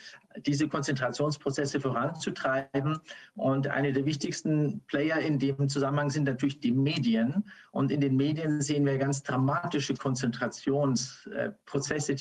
diese Konzentrationsprozesse voranzutreiben. Und eine der wichtigsten Player in dem Zusammenhang sind natürlich die Medien. Und in den Medien sehen wir ganz dramatische Konzentrationsprozesse.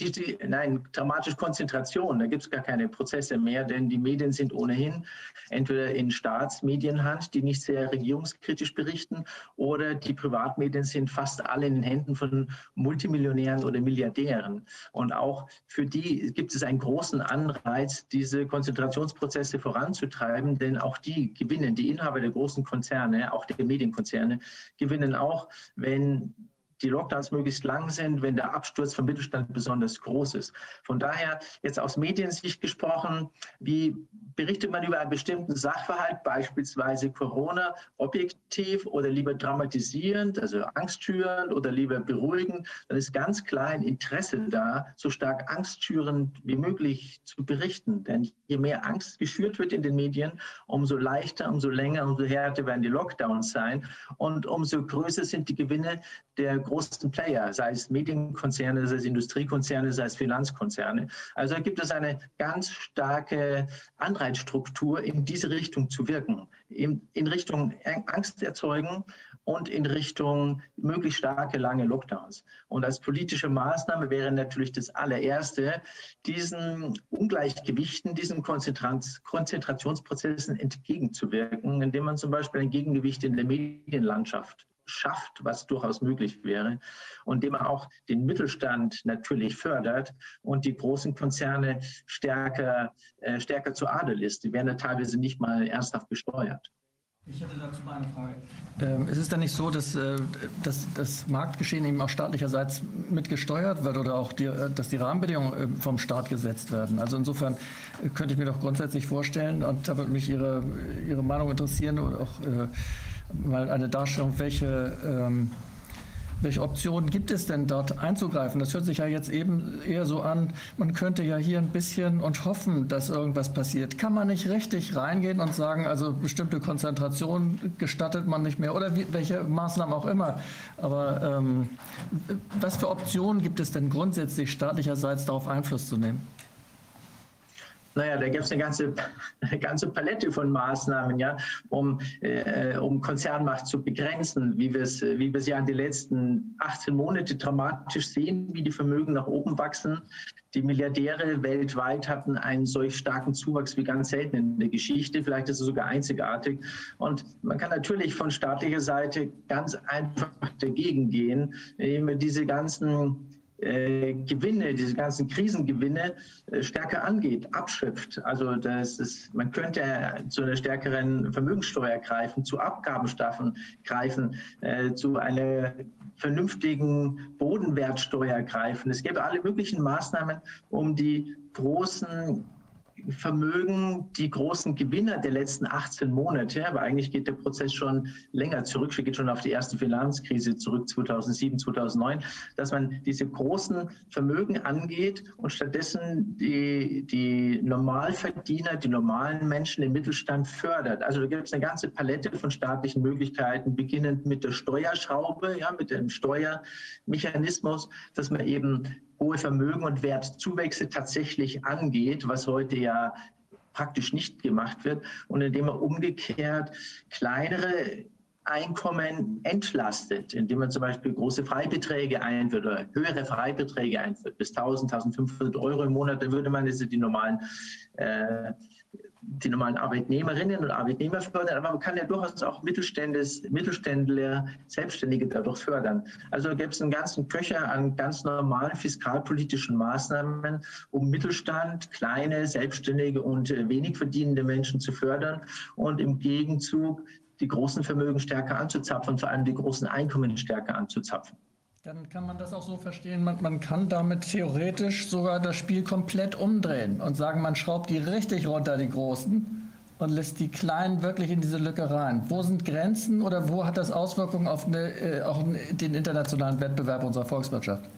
Nein, dramatische Konzentration. Da gibt es gar keine Prozesse mehr, denn die Medien sind ohnehin entweder in Staatsmedienhand, die nicht sehr regierungskritisch berichten, oder die Privatmedien sind fast alle in den Händen von Multimillionären oder Milliardären. Und auch für die gibt es einen großen Anreiz, diese Konzentrationsprozesse voranzutreiben, denn auch die gewinnen, die Inhaber der großen Konzerne, auch der Medienkonzerne, gewinnen auch, wenn die Lockdowns möglichst lang sind, wenn der Absturz vom Mittelstand besonders groß ist. Von daher jetzt aus Mediensicht gesprochen, wie berichtet man über einen bestimmten Sachverhalt, beispielsweise Corona, objektiv oder lieber dramatisierend, also angstschürend oder lieber beruhigend, dann ist ganz klar ein Interesse da, so stark angstschürend wie möglich zu berichten. Denn je mehr Angst geschürt wird in den Medien, umso leichter, umso länger, umso härter werden die Lockdowns sein und umso größer sind die Gewinne der großen Player, sei es Medienkonzerne, sei es Industriekonzerne, sei es Finanzkonzerne. Also da gibt es eine ganz starke Anreizstruktur, in diese Richtung zu wirken, in, in Richtung Angst erzeugen und in Richtung möglichst starke, lange Lockdowns. Und als politische Maßnahme wäre natürlich das allererste, diesen Ungleichgewichten, diesen Konzentrationsprozessen entgegenzuwirken, indem man zum Beispiel ein Gegengewicht in der Medienlandschaft schafft, was durchaus möglich wäre, und dem man auch den Mittelstand natürlich fördert und die großen Konzerne stärker, äh, stärker zu Adel ist. Die werden ja teilweise nicht mal ernsthaft besteuert. Ich hätte dazu mal eine Frage. Ähm, ist es denn nicht so, dass, äh, dass das Marktgeschehen eben auch staatlicherseits mitgesteuert wird oder auch, die, äh, dass die Rahmenbedingungen äh, vom Staat gesetzt werden? Also insofern äh, könnte ich mir doch grundsätzlich vorstellen, und da würde mich Ihre, Ihre Meinung interessieren oder auch äh, mal eine Darstellung, welche ähm, welche Optionen gibt es denn dort einzugreifen? Das hört sich ja jetzt eben eher so an, man könnte ja hier ein bisschen und hoffen, dass irgendwas passiert. Kann man nicht richtig reingehen und sagen, also bestimmte Konzentration gestattet man nicht mehr oder wie, welche Maßnahmen auch immer. Aber ähm, was für Optionen gibt es denn grundsätzlich staatlicherseits darauf Einfluss zu nehmen? Naja, da gibt es eine ganze, eine ganze Palette von Maßnahmen, ja, um, äh, um Konzernmacht zu begrenzen, wie wir es wie ja in den letzten 18 Monaten dramatisch sehen, wie die Vermögen nach oben wachsen. Die Milliardäre weltweit hatten einen solch starken Zuwachs wie ganz selten in der Geschichte. Vielleicht ist es sogar einzigartig. Und man kann natürlich von staatlicher Seite ganz einfach dagegen gehen, eben diese ganzen äh, Gewinne, diese ganzen Krisengewinne äh, stärker angeht, abschöpft. Also das ist, man könnte zu einer stärkeren Vermögenssteuer greifen, zu Abgabenstaffeln greifen, äh, zu einer vernünftigen Bodenwertsteuer greifen. Es gäbe alle möglichen Maßnahmen, um die großen Vermögen die großen Gewinner der letzten 18 Monate, aber eigentlich geht der Prozess schon länger zurück, geht schon auf die erste Finanzkrise zurück, 2007, 2009, dass man diese großen Vermögen angeht und stattdessen die, die Normalverdiener, die normalen Menschen im Mittelstand fördert. Also da gibt es eine ganze Palette von staatlichen Möglichkeiten, beginnend mit der Steuerschraube, ja, mit dem Steuermechanismus, dass man eben hohe Vermögen und Wertzuwächse tatsächlich angeht, was heute ja praktisch nicht gemacht wird und indem er umgekehrt kleinere Einkommen entlastet, indem man zum Beispiel große Freibeträge einführt oder höhere Freibeträge einführt, bis 1000, 1500 Euro im Monat, dann würde man diese die normalen äh, die normalen Arbeitnehmerinnen und Arbeitnehmer fördern, aber man kann ja durchaus auch Mittelständler, Selbstständige dadurch fördern. Also gibt es einen ganzen Köcher an ganz normalen fiskalpolitischen Maßnahmen, um Mittelstand, kleine, selbstständige und äh, wenig verdienende Menschen zu fördern und im Gegenzug die großen Vermögen stärker anzuzapfen, vor allem die großen Einkommen stärker anzuzapfen. Dann kann man das auch so verstehen, man, man, kann damit theoretisch sogar das Spiel komplett umdrehen und sagen, man schraubt die richtig runter, die Großen, und lässt die Kleinen wirklich in diese Lücke rein. Wo sind Grenzen oder wo hat das Auswirkungen auf eine, äh, den internationalen Wettbewerb unserer Volkswirtschaft?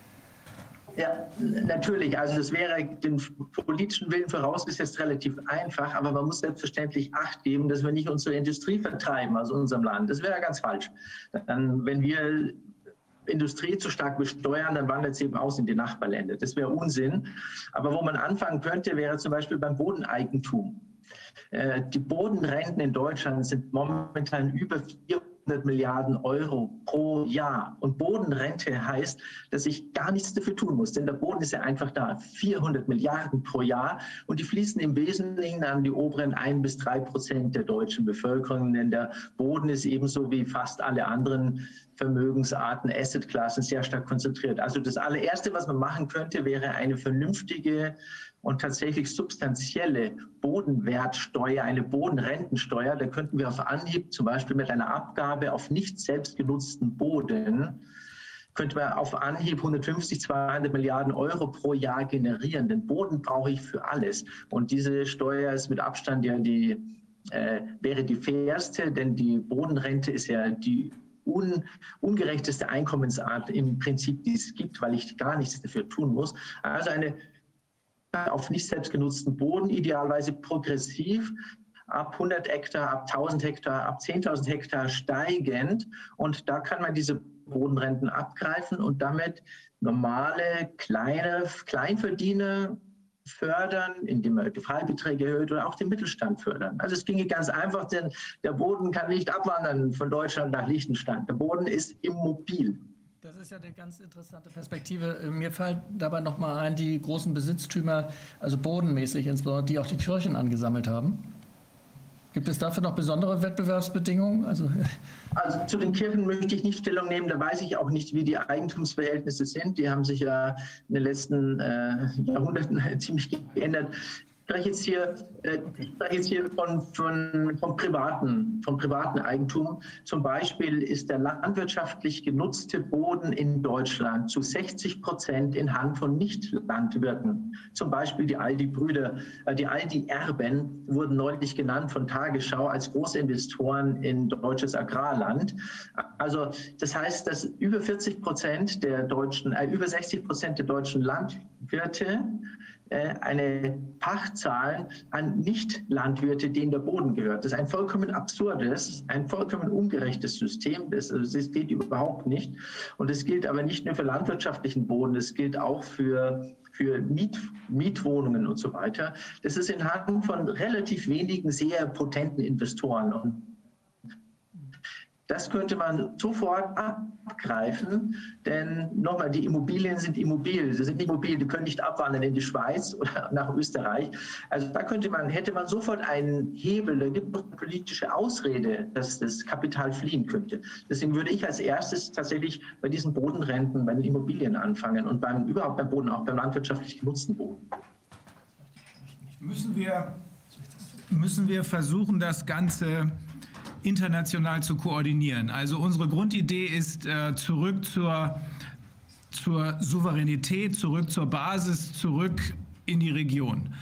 Ja, natürlich. Also das wäre den politischen Willen vorausgesetzt relativ einfach, aber man muss selbstverständlich Acht geben, dass wir nicht unsere Industrie vertreiben aus unserem Land. Das wäre ganz falsch. Dann, wenn wir Industrie zu stark besteuern, dann wandert sie eben aus in die Nachbarländer. Das wäre Unsinn. Aber wo man anfangen könnte, wäre zum Beispiel beim Bodeneigentum. Äh, die Bodenrenten in Deutschland sind momentan über 400 Milliarden Euro pro Jahr. Und Bodenrente heißt, dass ich gar nichts dafür tun muss, denn der Boden ist ja einfach da. 400 Milliarden pro Jahr und die fließen im Wesentlichen an die oberen ein bis drei Prozent der deutschen Bevölkerung, denn der Boden ist ebenso wie fast alle anderen Vermögensarten, Assetklassen sehr stark konzentriert. Also das allererste, was man machen könnte, wäre eine vernünftige und tatsächlich substanzielle Bodenwertsteuer, eine Bodenrentensteuer. Da könnten wir auf Anhieb zum Beispiel mit einer Abgabe auf nicht selbstgenutzten Boden könnte man auf Anhieb 150, 200 Milliarden Euro pro Jahr generieren. Den Boden brauche ich für alles. Und diese Steuer ist mit Abstand ja die, äh, wäre die fairste, denn die Bodenrente ist ja die un, ungerechteste Einkommensart im Prinzip, die es gibt, weil ich gar nichts dafür tun muss. Also eine auf nicht selbstgenutzten Boden, idealerweise progressiv, ab 100 Hektar, ab 1000 Hektar, ab 10.000 Hektar steigend. Und da kann man diese Bodenrenten abgreifen und damit normale, kleine Kleinverdiener fördern, indem man die Freibeträge erhöht oder auch den Mittelstand fördern. Also es ginge ganz einfach, denn der Boden kann nicht abwandern von Deutschland nach Liechtenstein. Der Boden ist immobil. Das ist ja eine ganz interessante Perspektive. Mir fällt dabei nochmal ein, die großen Besitztümer, also bodenmäßig insbesondere, die auch die Kirchen angesammelt haben. Gibt es dafür noch besondere Wettbewerbsbedingungen? Also, also, zu den Kirchen möchte ich nicht Stellung nehmen. Da weiß ich auch nicht, wie die Eigentumsverhältnisse sind. Die haben sich ja in den letzten äh, Jahrhunderten ziemlich geändert. Spreche jetzt hier, äh, ich spreche jetzt hier von, von, vom, privaten, vom privaten Eigentum. Zum Beispiel ist der landwirtschaftlich genutzte Boden in Deutschland zu 60 Prozent in Hand von Nicht-Landwirten. Zum Beispiel die Aldi-Brüder, äh, die Aldi-Erben wurden neulich genannt von Tagesschau als Großinvestoren in deutsches Agrarland. Also das heißt, dass über 40 Prozent der deutschen, äh, über 60 Prozent der deutschen Landwirte eine Pacht zahlen an Nicht-Landwirte, denen der Boden gehört. Das ist ein vollkommen absurdes, ein vollkommen ungerechtes System. Das, also das geht überhaupt nicht. Und es gilt aber nicht nur für landwirtschaftlichen Boden, es gilt auch für für Miet, Mietwohnungen und so weiter. Das ist in Hand von relativ wenigen sehr potenten Investoren. Und das könnte man sofort abgreifen, denn nochmal, die Immobilien sind Immobilien. Das sind Immobilien, die können nicht abwandern in die Schweiz oder nach Österreich. Also da könnte man, hätte man sofort einen Hebel, da gibt es eine politische Ausrede, dass das Kapital fliehen könnte. Deswegen würde ich als erstes tatsächlich bei diesen Bodenrenten, bei den Immobilien anfangen und beim überhaupt beim Boden, auch beim landwirtschaftlich genutzten Boden. Müssen wir, müssen wir versuchen, das Ganze international zu koordinieren. Also unsere Grundidee ist äh, zurück zur, zur Souveränität, zurück zur Basis, zurück in die Region.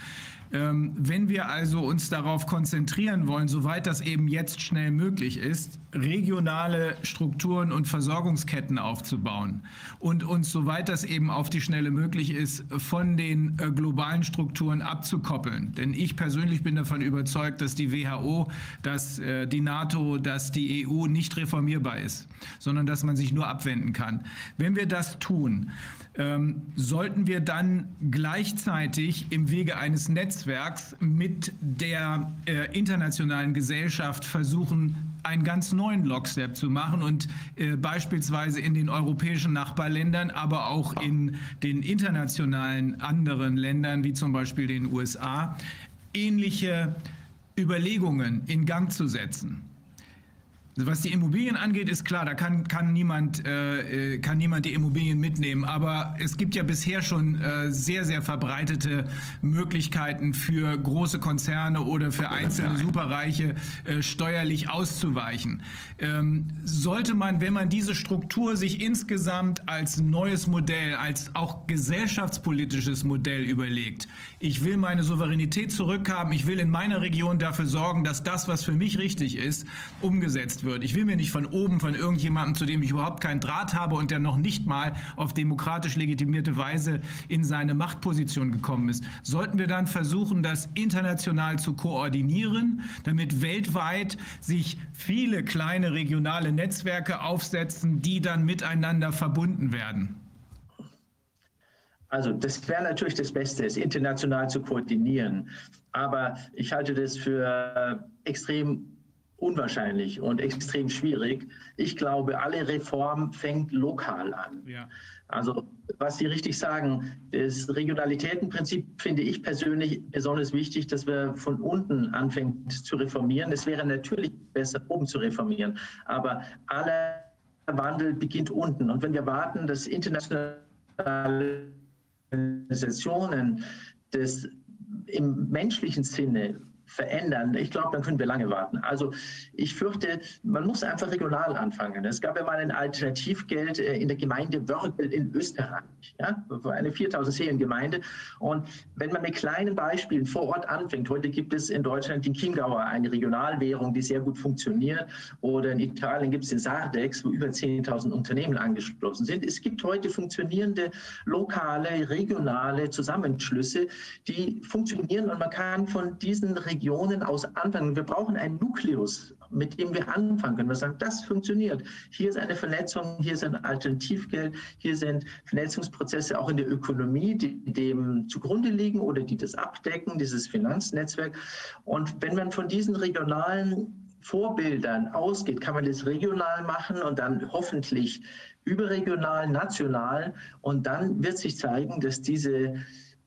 Ähm, wenn wir also uns darauf konzentrieren wollen, soweit das eben jetzt schnell möglich ist, regionale Strukturen und Versorgungsketten aufzubauen und uns, soweit das eben auf die Schnelle möglich ist, von den äh, globalen Strukturen abzukoppeln. Denn ich persönlich bin davon überzeugt, dass die WHO, dass äh, die NATO, dass die EU nicht reformierbar ist, sondern dass man sich nur abwenden kann. Wenn wir das tun, ähm, sollten wir dann gleichzeitig im Wege eines Netzwerks mit der äh, internationalen Gesellschaft versuchen, einen ganz neuen Lockstep zu machen und äh, beispielsweise in den europäischen Nachbarländern, aber auch in den internationalen anderen Ländern, wie zum Beispiel den USA, ähnliche Überlegungen in Gang zu setzen. Was die Immobilien angeht, ist klar, da kann, kann, niemand, äh, äh, kann niemand die Immobilien mitnehmen. Aber es gibt ja bisher schon äh, sehr, sehr verbreitete Möglichkeiten für große Konzerne oder für einzelne Superreiche äh, steuerlich auszuweichen. Ähm, sollte man, wenn man diese Struktur sich insgesamt als neues Modell, als auch gesellschaftspolitisches Modell überlegt, ich will meine Souveränität zurückhaben, ich will in meiner Region dafür sorgen, dass das, was für mich richtig ist, umgesetzt wird. Ich will mir nicht von oben von irgendjemandem, zu dem ich überhaupt keinen Draht habe und der noch nicht mal auf demokratisch legitimierte Weise in seine Machtposition gekommen ist, sollten wir dann versuchen, das international zu koordinieren, damit weltweit sich viele kleine regionale Netzwerke aufsetzen, die dann miteinander verbunden werden. Also das wäre natürlich das Beste, es international zu koordinieren. Aber ich halte das für extrem unwahrscheinlich und extrem schwierig. Ich glaube, alle Reform fängt lokal an. Ja. Also was Sie richtig sagen, das Regionalitätenprinzip finde ich persönlich besonders wichtig, dass wir von unten anfangen zu reformieren. Es wäre natürlich besser, oben zu reformieren, aber aller Wandel beginnt unten. Und wenn wir warten, dass internationale Organisationen das im menschlichen Sinne verändern, ich glaube, dann können wir lange warten. Also ich fürchte, man muss einfach regional anfangen. Es gab ja mal ein Alternativgeld äh, in der Gemeinde Wörgl in Österreich, ja, eine 4000 Seelengemeinde. Und wenn man mit kleinen Beispielen vor Ort anfängt, heute gibt es in Deutschland den Chiemgauer, eine Regionalwährung, die sehr gut funktioniert, oder in Italien gibt es den Sardex, wo über 10.000 Unternehmen angeschlossen sind. Es gibt heute funktionierende lokale, regionale Zusammenschlüsse, die funktionieren und man kann von diesen Regionen Regionen aus anfangen. Wir brauchen einen Nukleus, mit dem wir anfangen können. Wir sagen, das funktioniert. Hier ist eine Vernetzung, hier ist ein Alternativgeld, hier sind Vernetzungsprozesse auch in der Ökonomie, die dem zugrunde liegen oder die das abdecken, dieses Finanznetzwerk. Und wenn man von diesen regionalen Vorbildern ausgeht, kann man das regional machen und dann hoffentlich überregional, national. Und dann wird sich zeigen, dass diese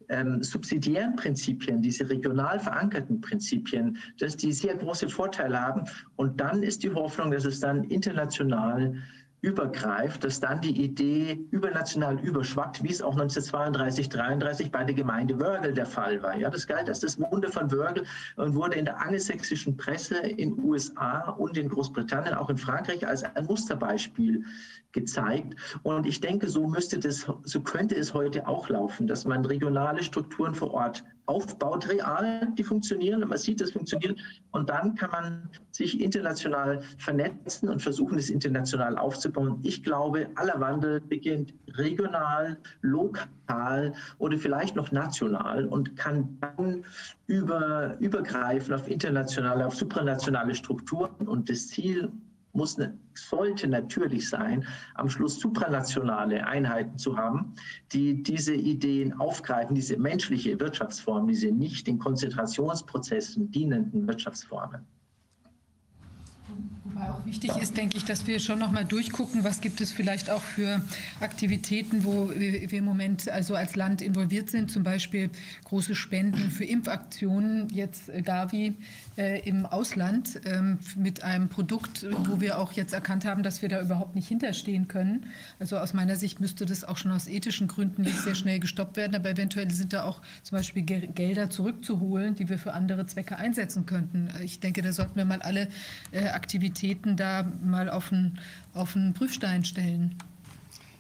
ähm, subsidiären Prinzipien, diese regional verankerten Prinzipien, dass die sehr große Vorteile haben. Und dann ist die Hoffnung, dass es dann international übergreift, dass dann die Idee übernational überschwappt, wie es auch 1932, 33 bei der Gemeinde Wörgl der Fall war. Ja, das galt als das Wunder von Wörgl und wurde in der angelsächsischen Presse in USA und in Großbritannien, auch in Frankreich, als ein Musterbeispiel gezeigt. Und ich denke, so müsste das, so könnte es heute auch laufen, dass man regionale Strukturen vor Ort aufbaut, real, die funktionieren, man sieht, das funktioniert. Und dann kann man sich international vernetzen und versuchen, es international aufzubauen. Ich glaube, aller Wandel beginnt regional, lokal oder vielleicht noch national und kann dann über, übergreifen auf internationale, auf supranationale Strukturen. Und das Ziel muss, sollte natürlich sein, am Schluss supranationale Einheiten zu haben, die diese Ideen aufgreifen, diese menschliche Wirtschaftsform, diese nicht den Konzentrationsprozessen dienenden Wirtschaftsformen. Wobei auch wichtig ist, denke ich, dass wir schon noch mal durchgucken, was gibt es vielleicht auch für Aktivitäten, wo wir im Moment also als Land involviert sind, zum Beispiel große Spenden für Impfaktionen, jetzt Gavi äh, im Ausland ähm, mit einem Produkt, wo wir auch jetzt erkannt haben, dass wir da überhaupt nicht hinterstehen können. Also aus meiner Sicht müsste das auch schon aus ethischen Gründen nicht sehr schnell gestoppt werden, aber eventuell sind da auch zum Beispiel Gelder zurückzuholen, die wir für andere Zwecke einsetzen könnten. Ich denke, da sollten wir mal alle äh, Aktivitäten da mal auf den, auf den Prüfstein stellen.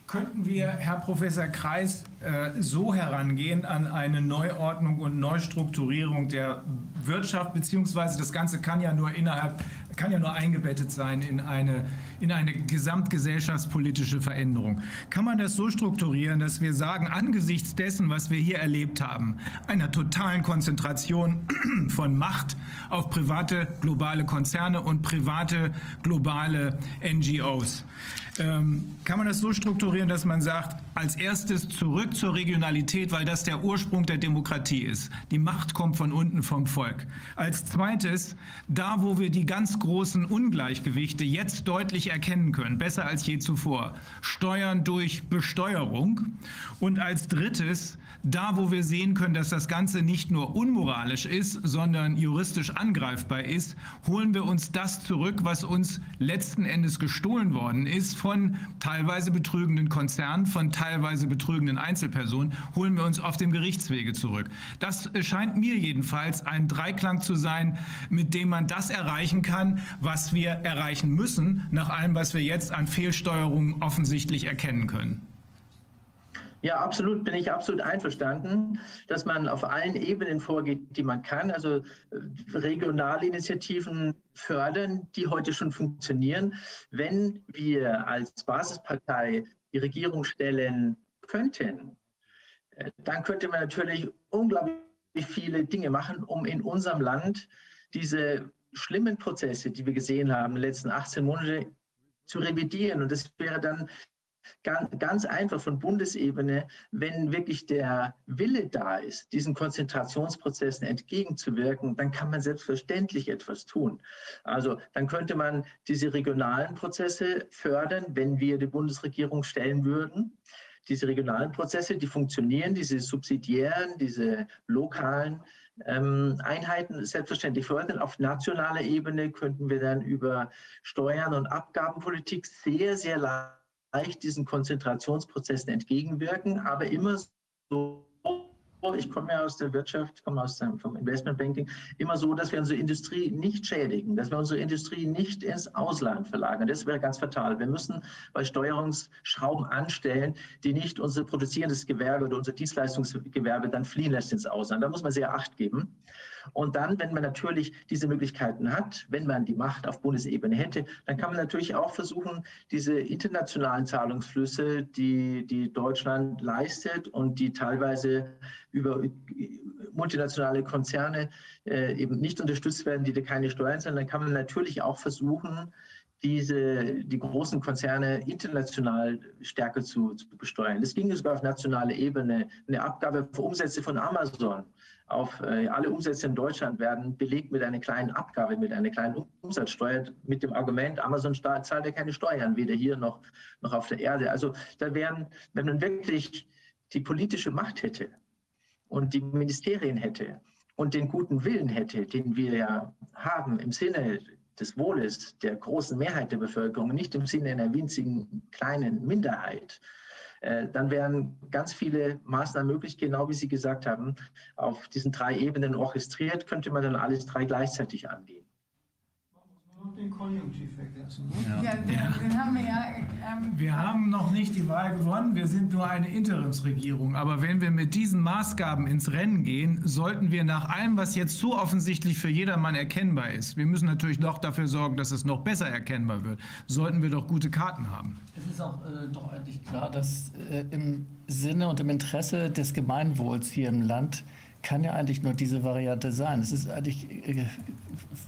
Könnten wir, Herr Professor Kreis, äh, so herangehen an eine Neuordnung und Neustrukturierung der Wirtschaft, beziehungsweise das Ganze kann ja nur innerhalb, kann ja nur eingebettet sein in eine, in eine gesamtgesellschaftspolitische Veränderung. Kann man das so strukturieren, dass wir sagen, angesichts dessen, was wir hier erlebt haben, einer totalen Konzentration von Macht auf private globale Konzerne und private globale NGOs, ähm, kann man das so strukturieren, dass man sagt, als erstes zurück zur Regionalität, weil das der Ursprung der Demokratie ist. Die Macht kommt von unten vom Volk. Als zweites, da wo wir die ganz großen Ungleichgewichte jetzt deutlich erkennen können, besser als je zuvor, Steuern durch Besteuerung. Und als drittes, da wo wir sehen können, dass das Ganze nicht nur unmoralisch ist, sondern juristisch angreifbar ist, holen wir uns das zurück, was uns letzten Endes gestohlen worden ist von teilweise betrügenden Konzernen, von teilweise betrügenden Einzelpersonen, holen wir uns auf dem Gerichtswege zurück. Das scheint mir jedenfalls ein Dreiklang zu sein, mit dem man das erreichen kann, was wir erreichen müssen, nach allem, was wir jetzt an Fehlsteuerungen offensichtlich erkennen können. Ja, absolut, bin ich absolut einverstanden, dass man auf allen Ebenen vorgeht, die man kann. Also äh, regionale Initiativen fördern, die heute schon funktionieren. Wenn wir als Basispartei die Regierung stellen könnten, äh, dann könnte man natürlich unglaublich viele Dinge machen, um in unserem Land diese schlimmen Prozesse, die wir gesehen haben in den letzten 18 Monaten, zu revidieren. Und das wäre dann ganz einfach von Bundesebene, wenn wirklich der Wille da ist, diesen Konzentrationsprozessen entgegenzuwirken, dann kann man selbstverständlich etwas tun. Also dann könnte man diese regionalen Prozesse fördern, wenn wir die Bundesregierung stellen würden. Diese regionalen Prozesse, die funktionieren, diese subsidiären, diese lokalen ähm, Einheiten selbstverständlich fördern. Auf nationaler Ebene könnten wir dann über Steuern und Abgabenpolitik sehr, sehr leicht leicht diesen Konzentrationsprozessen entgegenwirken, aber immer so, ich komme ja aus der Wirtschaft, komme aus dem vom Investmentbanking, immer so, dass wir unsere Industrie nicht schädigen, dass wir unsere Industrie nicht ins Ausland verlagern. Das wäre ganz fatal. Wir müssen bei Steuerungsschrauben anstellen, die nicht unser produzierendes Gewerbe oder unser Dienstleistungsgewerbe dann fliehen lässt ins Ausland. Da muss man sehr Acht geben. Und dann, wenn man natürlich diese Möglichkeiten hat, wenn man die Macht auf Bundesebene hätte, dann kann man natürlich auch versuchen, diese internationalen Zahlungsflüsse, die, die Deutschland leistet und die teilweise über multinationale Konzerne äh, eben nicht unterstützt werden, die da keine Steuern zahlen, dann kann man natürlich auch versuchen, diese, die großen Konzerne international stärker zu, zu besteuern. Es ging sogar auf nationaler Ebene. Eine Abgabe für Umsätze von Amazon auf äh, alle Umsätze in Deutschland werden belegt mit einer kleinen Abgabe, mit einer kleinen Umsatzsteuer, mit dem Argument, Amazon zahlt ja keine Steuern, weder hier noch, noch auf der Erde. Also da wären, wenn man wirklich die politische Macht hätte und die Ministerien hätte und den guten Willen hätte, den wir ja haben im Sinne des Wohles der großen Mehrheit der Bevölkerung, nicht im Sinne einer winzigen kleinen Minderheit, dann wären ganz viele Maßnahmen möglich, genau wie Sie gesagt haben, auf diesen drei Ebenen orchestriert, könnte man dann alles drei gleichzeitig angehen. Den Konjunktiv vergessen. Ja, den, den haben wir ja. Ähm, Wir haben noch nicht die Wahl gewonnen, wir sind nur eine Interimsregierung. Aber wenn wir mit diesen Maßgaben ins Rennen gehen, sollten wir nach allem, was jetzt so offensichtlich für jedermann erkennbar ist, wir müssen natürlich noch dafür sorgen, dass es noch besser erkennbar wird, sollten wir doch gute Karten haben. Es ist auch äh, doch eigentlich klar, dass äh, im Sinne und im Interesse des Gemeinwohls hier im Land kann ja eigentlich nur diese Variante sein. Es ist eigentlich äh,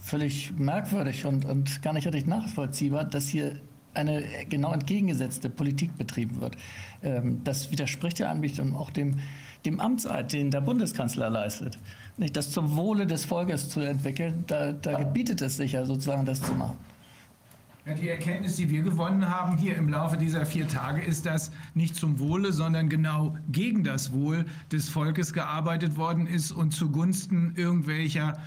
völlig merkwürdig und, und gar nicht richtig nachvollziehbar, dass hier eine genau entgegengesetzte Politik betrieben wird. Ähm, das widerspricht ja eigentlich auch dem, dem Amtseid, den der Bundeskanzler leistet. Nicht das zum Wohle des Volkes zu entwickeln, da, da gebietet es sich ja sozusagen, das zu machen. Die Erkenntnis, die wir gewonnen haben hier im Laufe dieser vier Tage, ist, dass nicht zum Wohle, sondern genau gegen das Wohl des Volkes gearbeitet worden ist und zugunsten irgendwelcher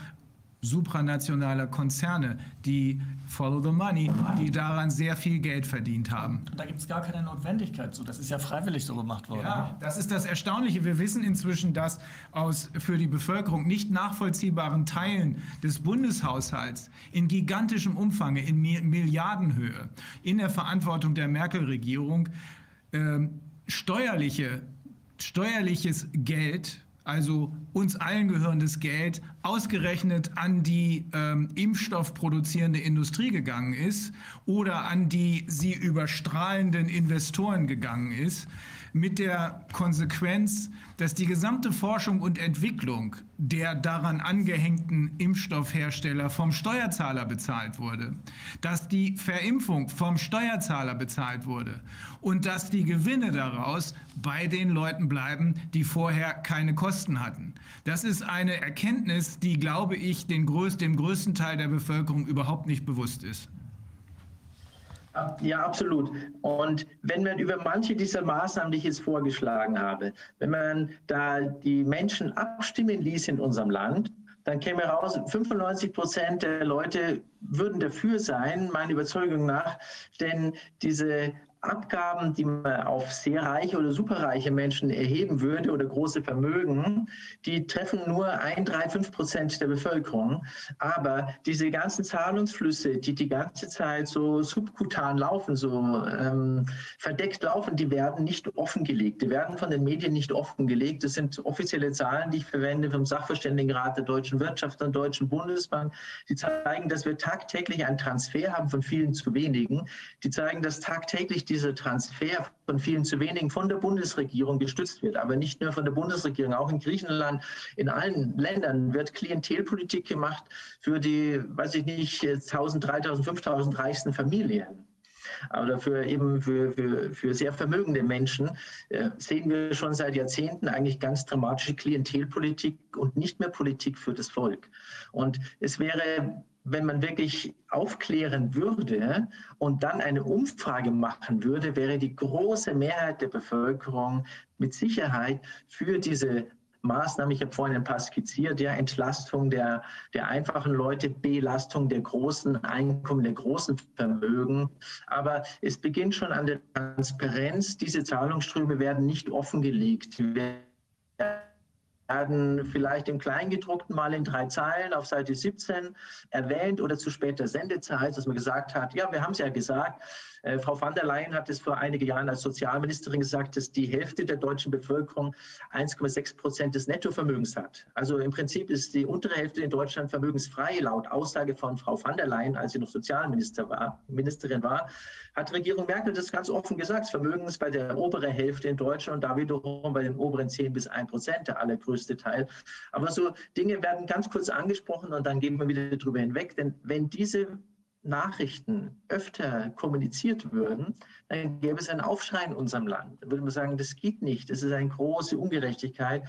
supranationaler Konzerne, die Follow the Money, die daran sehr viel Geld verdient haben. Da gibt es gar keine Notwendigkeit zu. Das ist ja freiwillig so gemacht worden. Ja, das ist das Erstaunliche. Wir wissen inzwischen, dass aus für die Bevölkerung nicht nachvollziehbaren Teilen des Bundeshaushalts in gigantischem Umfang, in Mi- Milliardenhöhe, in der Verantwortung der Merkel-Regierung ähm, steuerliche, steuerliches Geld, also uns allen gehörendes Geld, ausgerechnet an die ähm, impfstoffproduzierende Industrie gegangen ist oder an die sie überstrahlenden Investoren gegangen ist, mit der Konsequenz, dass die gesamte Forschung und Entwicklung der daran angehängten Impfstoffhersteller vom Steuerzahler bezahlt wurde, dass die Verimpfung vom Steuerzahler bezahlt wurde und dass die Gewinne daraus bei den Leuten bleiben, die vorher keine Kosten hatten. Das ist eine Erkenntnis, die, glaube ich, den größ dem größten Teil der Bevölkerung überhaupt nicht bewusst ist. Ja, absolut. Und wenn man über manche dieser Maßnahmen, die ich jetzt vorgeschlagen habe, wenn man da die Menschen abstimmen ließ in unserem Land, dann käme heraus, 95 Prozent der Leute würden dafür sein, meiner Überzeugung nach, denn diese Abgaben, die man auf sehr reiche oder superreiche Menschen erheben würde oder große Vermögen, die treffen nur ein, drei, fünf Prozent der Bevölkerung. Aber diese ganzen Zahlungsflüsse, die die ganze Zeit so subkutan laufen, so ähm, verdeckt laufen, die werden nicht offengelegt. Die werden von den Medien nicht offengelegt. Das sind offizielle Zahlen, die ich verwende vom Sachverständigenrat der deutschen Wirtschaft und Deutschen Bundesbank. Die zeigen, dass wir tagtäglich einen Transfer haben von vielen zu wenigen. Die zeigen, dass tagtäglich dieser Transfer von vielen zu wenigen von der Bundesregierung gestützt wird. Aber nicht nur von der Bundesregierung, auch in Griechenland, in allen Ländern wird Klientelpolitik gemacht für die, weiß ich nicht, 1000, 3000, 5000 reichsten Familien. Aber für eben für, für, für sehr vermögende Menschen äh, sehen wir schon seit Jahrzehnten eigentlich ganz dramatische Klientelpolitik und nicht mehr Politik für das Volk. Und es wäre wenn man wirklich aufklären würde und dann eine Umfrage machen würde, wäre die große Mehrheit der Bevölkerung mit Sicherheit für diese Maßnahmen, ich habe vorhin ein paar skizziert, ja, Entlastung der, der einfachen Leute, Belastung der großen Einkommen, der großen Vermögen. Aber es beginnt schon an der Transparenz. Diese Zahlungsströme werden nicht offengelegt. Die werden vielleicht im Kleingedruckten mal in drei Zeilen auf Seite 17 erwähnt oder zu später Sendezeit, dass man gesagt hat, ja, wir haben es ja gesagt, äh, Frau van der Leyen hat es vor einigen Jahren als Sozialministerin gesagt, dass die Hälfte der deutschen Bevölkerung 1,6 Prozent des Nettovermögens hat. Also im Prinzip ist die untere Hälfte in Deutschland vermögensfrei, laut Aussage von Frau van der Leyen, als sie noch Sozialminister war, Ministerin war, hat Regierung Merkel das ganz offen gesagt. Das Vermögen ist bei der oberen Hälfte in Deutschland und da wiederum bei den oberen 10 bis 1 Prozent, der allergrößte Teil. Aber so Dinge werden ganz kurz angesprochen und dann gehen wir wieder drüber hinweg. Denn wenn diese Nachrichten öfter kommuniziert würden, dann gäbe es einen Aufschrei in unserem Land. Da würde man sagen, das geht nicht, das ist eine große Ungerechtigkeit.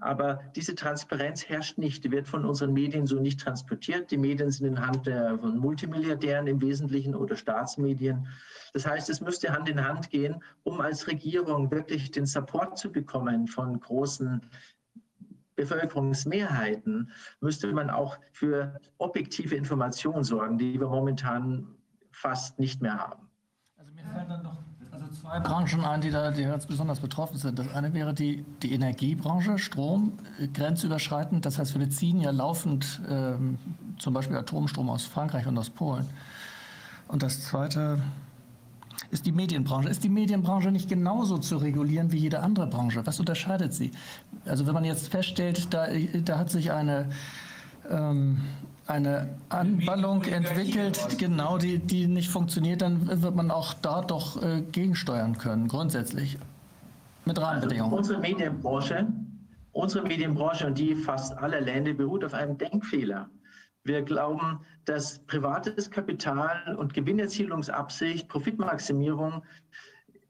Aber diese Transparenz herrscht nicht, die wird von unseren Medien so nicht transportiert. Die Medien sind in Hand der, von Multimilliardären im Wesentlichen oder Staatsmedien. Das heißt, es müsste Hand in Hand gehen, um als Regierung wirklich den Support zu bekommen von großen Bevölkerungsmehrheiten müsste man auch für objektive Informationen sorgen, die wir momentan fast nicht mehr haben. Also mir fallen dann noch also zwei Branchen ein, die da die ganz besonders betroffen sind. Das eine wäre die, die Energiebranche, Strom, äh, grenzüberschreitend. Das heißt, wir beziehen ja laufend ähm, zum Beispiel Atomstrom aus Frankreich und aus Polen. Und das zweite ist die Medienbranche. Ist die Medienbranche nicht genauso zu regulieren wie jede andere Branche? Was unterscheidet sie? Also wenn man jetzt feststellt, da, da hat sich eine, ähm, eine Anballung entwickelt, genau, die, die nicht funktioniert, dann wird man auch da doch äh, gegensteuern können, grundsätzlich. Mit Rahmenbedingungen. Also unsere Medienbranche, unsere Medienbranche und die fast aller Länder beruht auf einem Denkfehler. Wir glauben, dass privates Kapital und Gewinnerzielungsabsicht, Profitmaximierung äh,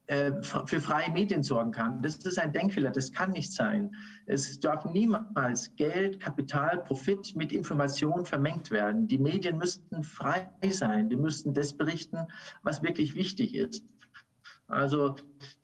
für freie Medien sorgen kann. Das ist ein Denkfehler, das kann nicht sein. Es darf niemals Geld, Kapital, Profit mit Information vermengt werden. Die Medien müssten frei sein, die müssten das berichten, was wirklich wichtig ist. Also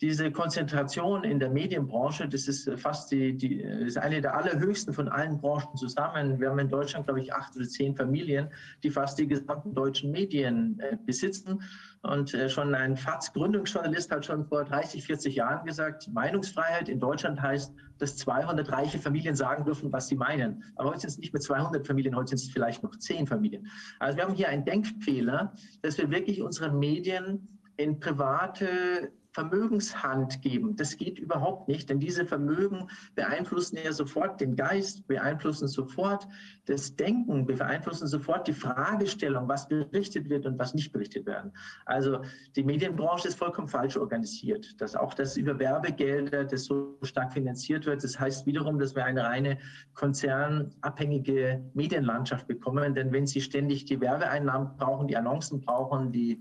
diese Konzentration in der Medienbranche, das ist fast die, die ist eine der allerhöchsten von allen Branchen zusammen. Wir haben in Deutschland, glaube ich, acht oder zehn Familien, die fast die gesamten deutschen Medien äh, besitzen. Und äh, schon ein FAZ-Gründungsjournalist hat schon vor 30, 40 Jahren gesagt, Meinungsfreiheit in Deutschland heißt, dass 200 reiche Familien sagen dürfen, was sie meinen. Aber heute sind es nicht mehr 200 Familien, heute sind es vielleicht noch zehn Familien. Also wir haben hier einen Denkfehler, dass wir wirklich unsere Medien in private Vermögenshand geben. Das geht überhaupt nicht, denn diese Vermögen beeinflussen ja sofort den Geist, beeinflussen sofort das Denken, beeinflussen sofort die Fragestellung, was berichtet wird und was nicht berichtet werden. Also die Medienbranche ist vollkommen falsch organisiert. Dass auch das über Werbegelder, das so stark finanziert wird, das heißt wiederum, dass wir eine reine konzernabhängige Medienlandschaft bekommen. Denn wenn Sie ständig die Werbeeinnahmen brauchen, die Annoncen brauchen, die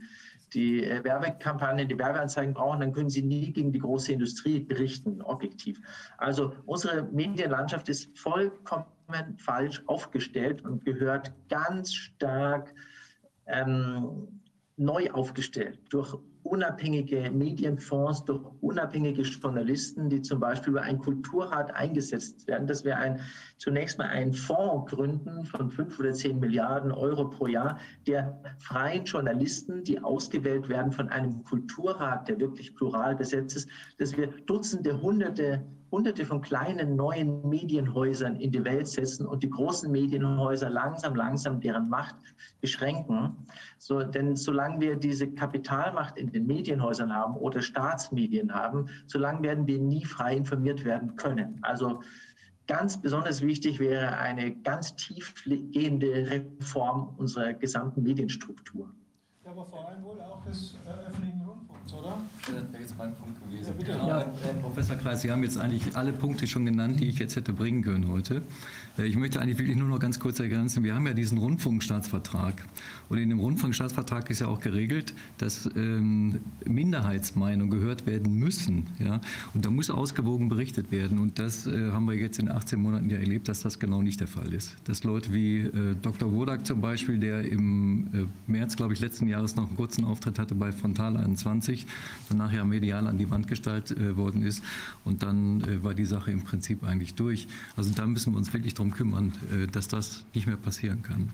die äh, Werbekampagnen, die Werbeanzeigen brauchen, dann können sie nie gegen die große Industrie berichten, objektiv. Also unsere Medienlandschaft ist vollkommen falsch aufgestellt und gehört ganz stark ähm, neu aufgestellt durch unabhängige Medienfonds, durch unabhängige Journalisten, die zum Beispiel über ein Kulturrat eingesetzt werden, dass wir ein, zunächst mal einen Fonds gründen von fünf oder zehn Milliarden Euro pro Jahr, der freien Journalisten, die ausgewählt werden von einem Kulturrat, der wirklich plural besetzt ist, dass wir Dutzende, Hunderte hunderte von kleinen neuen Medienhäusern in die Welt setzen und die großen Medienhäuser langsam, langsam deren Macht beschränken. So, denn solange wir diese Kapitalmacht in den Medienhäusern haben oder Staatsmedien haben, solange werden wir nie frei informiert werden können. Also ganz besonders wichtig wäre eine ganz tiefgehende Reform unserer gesamten Medienstruktur. Aber vor allem wohl auch des äh, öffentlichen Rundfunks, oder? Das wäre jetzt mein Punkt gewesen. Ja. Genau, Ja. Herr Professor Kreis, Sie haben jetzt eigentlich alle Punkte schon genannt, die ich jetzt hätte bringen können heute. Äh, Ich möchte eigentlich wirklich nur noch ganz kurz ergänzen, wir haben ja diesen Rundfunkstaatsvertrag. Und in dem Rundfunkstaatsvertrag ist ja auch geregelt, dass ähm, Minderheitsmeinungen gehört werden müssen. Ja? Und da muss ausgewogen berichtet werden. Und das äh, haben wir jetzt in 18 Monaten ja erlebt, dass das genau nicht der Fall ist. Dass Leute wie äh, Dr. Wodak zum Beispiel, der im äh, März, glaube ich, letzten Jahres noch einen kurzen Auftritt hatte bei Frontal 21, danach ja medial an die Wand gestaltet äh, worden ist. Und dann äh, war die Sache im Prinzip eigentlich durch. Also da müssen wir uns wirklich darum kümmern, äh, dass das nicht mehr passieren kann.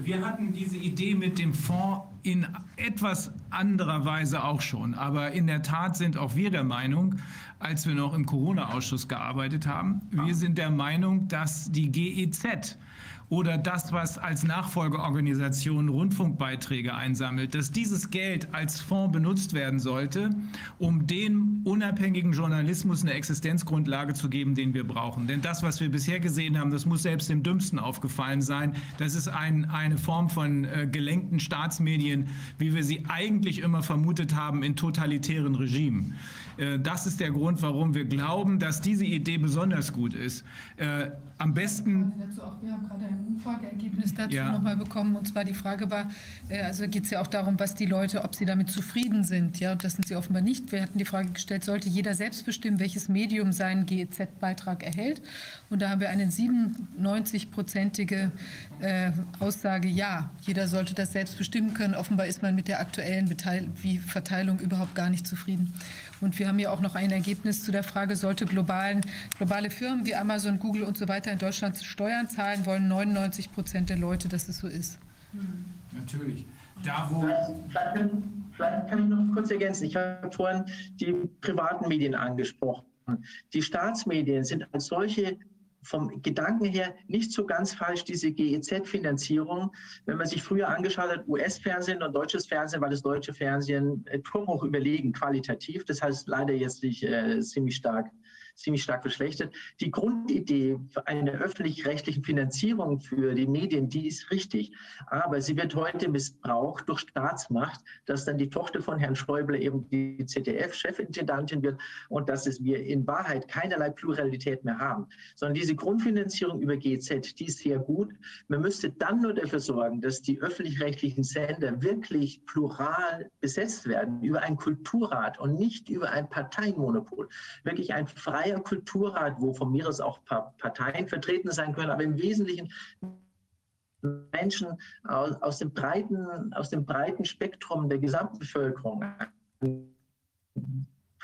Wir hatten diese Idee mit dem Fonds in etwas anderer Weise auch schon. Aber in der Tat sind auch wir der Meinung, als wir noch im Corona-Ausschuss gearbeitet haben, wir sind der Meinung, dass die GEZ oder das, was als Nachfolgeorganisation Rundfunkbeiträge einsammelt, dass dieses Geld als Fonds benutzt werden sollte, um dem unabhängigen Journalismus eine Existenzgrundlage zu geben, den wir brauchen. Denn das, was wir bisher gesehen haben, das muss selbst dem Dümmsten aufgefallen sein. Das ist ein, eine Form von äh, gelenkten Staatsmedien, wie wir sie eigentlich immer vermutet haben in totalitären Regimen. Äh, das ist der Grund, warum wir glauben, dass diese Idee besonders gut ist. Äh, am besten auch, wir haben gerade Herrn Umfrageergebnis dazu Ja. nochmal bekommen. Und zwar die Frage war, äh, also geht es ja auch darum, was die Leute, ob sie damit zufrieden sind. Ja, und das sind sie offenbar nicht. Wir hatten die Frage gestellt, sollte jeder selbst bestimmen, welches Medium seinen GEZ-Beitrag erhält? Und da haben wir eine 97-prozentige äh, Aussage, ja, jeder sollte das selbst bestimmen können. Offenbar ist man mit der aktuellen Beteil wie Verteilung überhaupt gar nicht zufrieden. Und wir haben ja auch noch ein Ergebnis zu der Frage, sollte globalen, globale Firmen wie Amazon, Google und so weiter in Deutschland Steuern zahlen, wollen 99 Prozent der Leute, dass es so ist. Natürlich. Da, wo Vielleicht kann, vielleicht kann ich noch kurz ergänzen. Ich habe vorhin die privaten Medien angesprochen. Die Staatsmedien sind als solche vom Gedanken her nicht so ganz falsch, diese GEZ-Finanzierung. Wenn man sich früher angeschaut hat, US-Fernsehen und deutsches Fernsehen, war das deutsche Fernsehen äh, turmhoch überlegen, qualitativ. Das heißt leider jetzt sich äh, ziemlich stark ziemlich stark verschlechtert. Die Grundidee für eine öffentlich-rechtlichen Finanzierung für die Medien, die ist richtig. Aber sie wird heute missbraucht durch Staatsmacht, dass dann die Tochter von Herrn Schäuble eben die ZDF-Chefintendantin wird und dass es wir in Wahrheit keinerlei Pluralität mehr haben. Sondern diese Grundfinanzierung über GZ, die ist sehr gut. Man müsste dann nur dafür sorgen, dass die öffentlich-rechtlichen Sender wirklich plural besetzt werden über einen Kulturrat und nicht über ein Parteienmonopol. Wirklich ein freier Kulturrat, wo von mir aus auch Pa- Parteien vertreten sein können, aber im Wesentlichen Menschen aus, aus, dem breiten, aus dem breiten Spektrum der gesamten Bevölkerung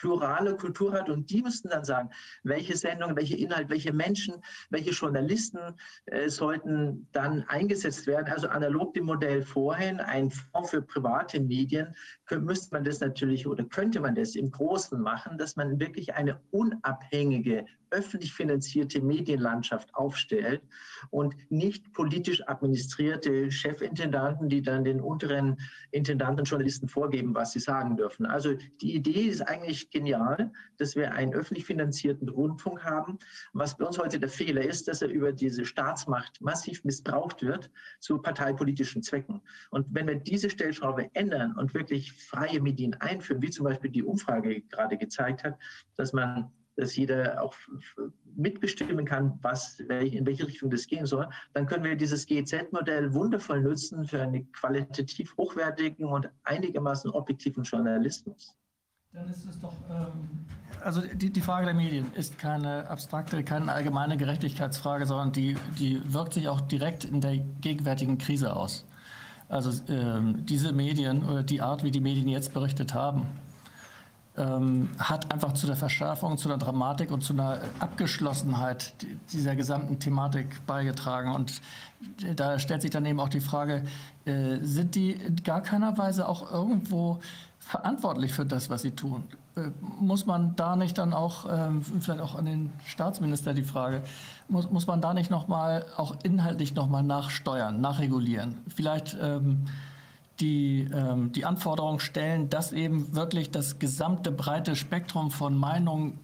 plurale Kultur hat und die müssten dann sagen, welche Sendungen, welche Inhalt, welche Menschen, welche Journalisten äh, sollten dann eingesetzt werden. Also analog dem Modell vorhin, ein Fonds für private Medien, müsste man das natürlich oder könnte man das im Großen machen, dass man wirklich eine unabhängige, öffentlich finanzierte Medienlandschaft aufstellt und nicht politisch administrierte Chefintendanten, die dann den unteren Intendanten und Journalisten vorgeben, was sie sagen dürfen. Also die Idee ist eigentlich genial, dass wir einen öffentlich finanzierten Rundfunk haben. Was bei uns heute der Fehler ist, dass er über diese Staatsmacht massiv missbraucht wird zu parteipolitischen Zwecken. Und wenn wir diese Stellschraube ändern und wirklich freie Medien einführen, wie zum Beispiel die Umfrage gerade gezeigt hat, dass man dass jeder auch mitbestimmen kann, was, in welche Richtung das gehen soll, dann können wir dieses GEZ-Modell wundervoll nutzen für einen qualitativ hochwertigen und einigermaßen objektiven Journalismus. Dann ist es doch. also die, die Frage der Medien ist keine abstrakte, keine allgemeine Gerechtigkeitsfrage, sondern die, die wirkt sich auch direkt in der gegenwärtigen Krise aus. Also ähm, diese Medien oder die Art, wie die Medien jetzt berichtet haben, ähm, hat einfach zu der Verschärfung, zu der Dramatik und zu einer Abgeschlossenheit dieser gesamten Thematik beigetragen. Und da stellt sich dann eben auch die Frage, äh, sind die in gar keiner Weise auch irgendwo verantwortlich für das, was sie tun? Äh, muss man da nicht dann auch, ähm, vielleicht auch an den Staatsminister die Frage, muss, muss man da nicht nochmal auch inhaltlich nochmal nachsteuern, nachregulieren? Vielleicht ähm, die, ähm, die Anforderung stellen, dass eben wirklich das gesamte breite Spektrum von Meinungen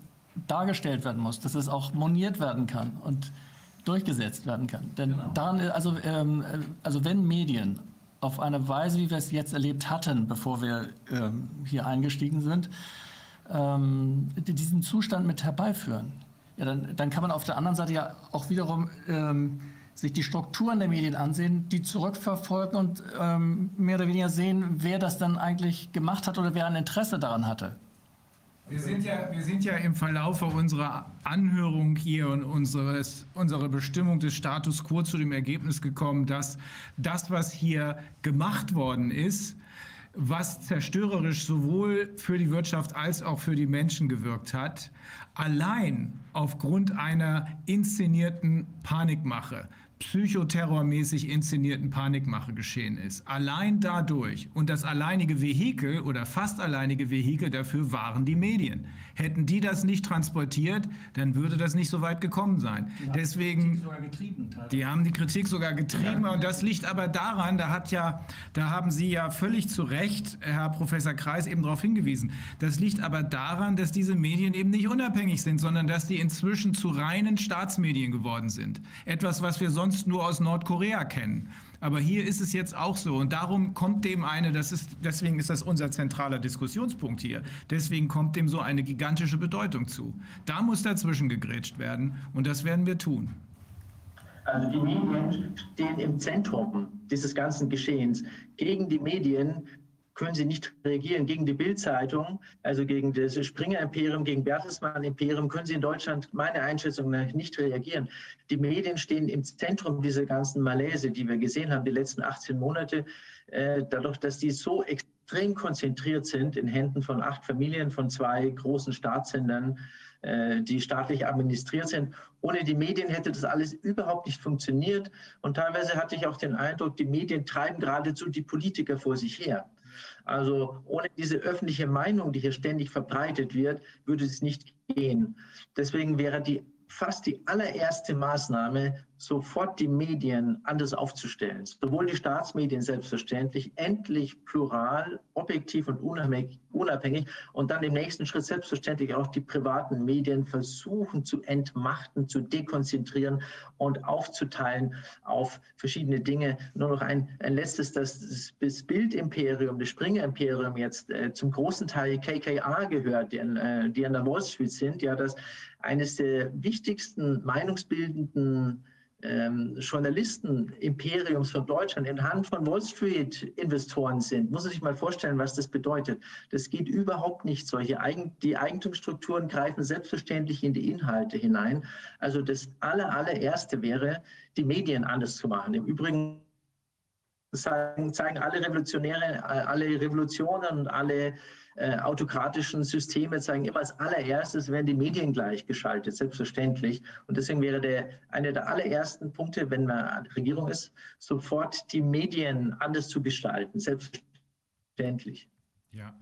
dargestellt werden muss, dass es auch moniert werden kann und durchgesetzt werden kann. Denn daran, also, ähm, also wenn Medien auf eine Weise, wie wir es jetzt erlebt hatten, bevor wir ähm, hier eingestiegen sind, ähm, diesen Zustand mit herbeiführen, ja, dann, dann kann man auf der anderen Seite ja auch wiederum ähm, sich die Strukturen der Medien ansehen, die zurückverfolgen und ähm, mehr oder weniger sehen, wer das dann eigentlich gemacht hat oder wer ein Interesse daran hatte. Wir sind, ja, wir sind ja im Verlaufe unserer Anhörung hier und unseres, unserer Bestimmung des Status quo zu dem Ergebnis gekommen, dass das, was hier gemacht worden ist, was zerstörerisch sowohl für die Wirtschaft als auch für die Menschen gewirkt hat, allein aufgrund einer inszenierten Panikmache, psychoterrormäßig inszenierten Panikmache geschehen ist. Allein dadurch und das alleinige Vehikel oder fast alleinige Vehikel dafür waren die Medien. Hätten die das nicht transportiert, dann würde das nicht so weit gekommen sein. Deswegen, die haben die Kritik sogar getrieben und das liegt aber daran, da hat ja, da haben Sie ja völlig zu Recht, Herr Professor Kreis, eben darauf hingewiesen. Das liegt aber daran, dass diese Medien eben nicht unabhängig sind, sondern dass die inzwischen zu reinen Staatsmedien geworden sind. Etwas, was wir sonst nur aus Nordkorea kennen. Aber hier ist es jetzt auch so. Und darum kommt dem eine, das ist, deswegen ist das unser zentraler Diskussionspunkt hier. Deswegen kommt dem so eine gigantische Bedeutung zu. Da muss dazwischen gegrätscht werden und das werden wir tun. Also die Medien stehen im Zentrum dieses ganzen Geschehens. Gegen die Medien können sie nicht reagieren. Gegen die Bild-Zeitung, also gegen das Springer-Imperium, gegen Bertelsmann-Imperium, können sie in Deutschland meine Einschätzung nach nicht reagieren. Die Medien stehen im Zentrum dieser ganzen Malaise, die wir gesehen haben, die letzten 18 Monate. Äh, dadurch, dass die so extrem konzentriert sind in Händen von acht Familien, von zwei großen Staatssendern, äh, die staatlich administriert sind. Ohne die Medien hätte das alles überhaupt nicht funktioniert. Und teilweise hatte ich auch den Eindruck, die Medien treiben geradezu die Politiker vor sich her. Also ohne diese öffentliche Meinung, die hier ständig verbreitet wird, würde es nicht gehen. Deswegen wäre die fast die allererste Maßnahme, sofort die Medien anders aufzustellen. Sowohl die Staatsmedien selbstverständlich, endlich plural, objektiv und unabhängig und dann im nächsten Schritt selbstverständlich auch die privaten Medien versuchen zu entmachten, zu dekonzentrieren und aufzuteilen auf verschiedene Dinge. Nur noch ein, ein letztes, dass das Bildimperium, das Springer-Imperium jetzt äh, zum großen Teil KKA gehört, die, äh, die an der Wall Street sind, ja, das eines der wichtigsten meinungsbildenden ähm, Journalisten-Imperiums von Deutschland in Hand von Wall Street-Investoren sind, muss man sich mal vorstellen, was das bedeutet. Das geht überhaupt nicht. Solche Eigen die Eigentumsstrukturen greifen selbstverständlich in die Inhalte hinein. Also das aller, allererste wäre, die Medien anders zu machen. Im Übrigen zeigen, alle Revolutionäre, alle Revolutionen und alle äh, autokratischen Systeme zeigen immer als allererstes werden die Medien gleichgeschaltet, selbstverständlich. Und deswegen wäre der, einer der allerersten Punkte, wenn man Regierung ist, sofort die Medien anders zu gestalten, selbstverständlich. Ja.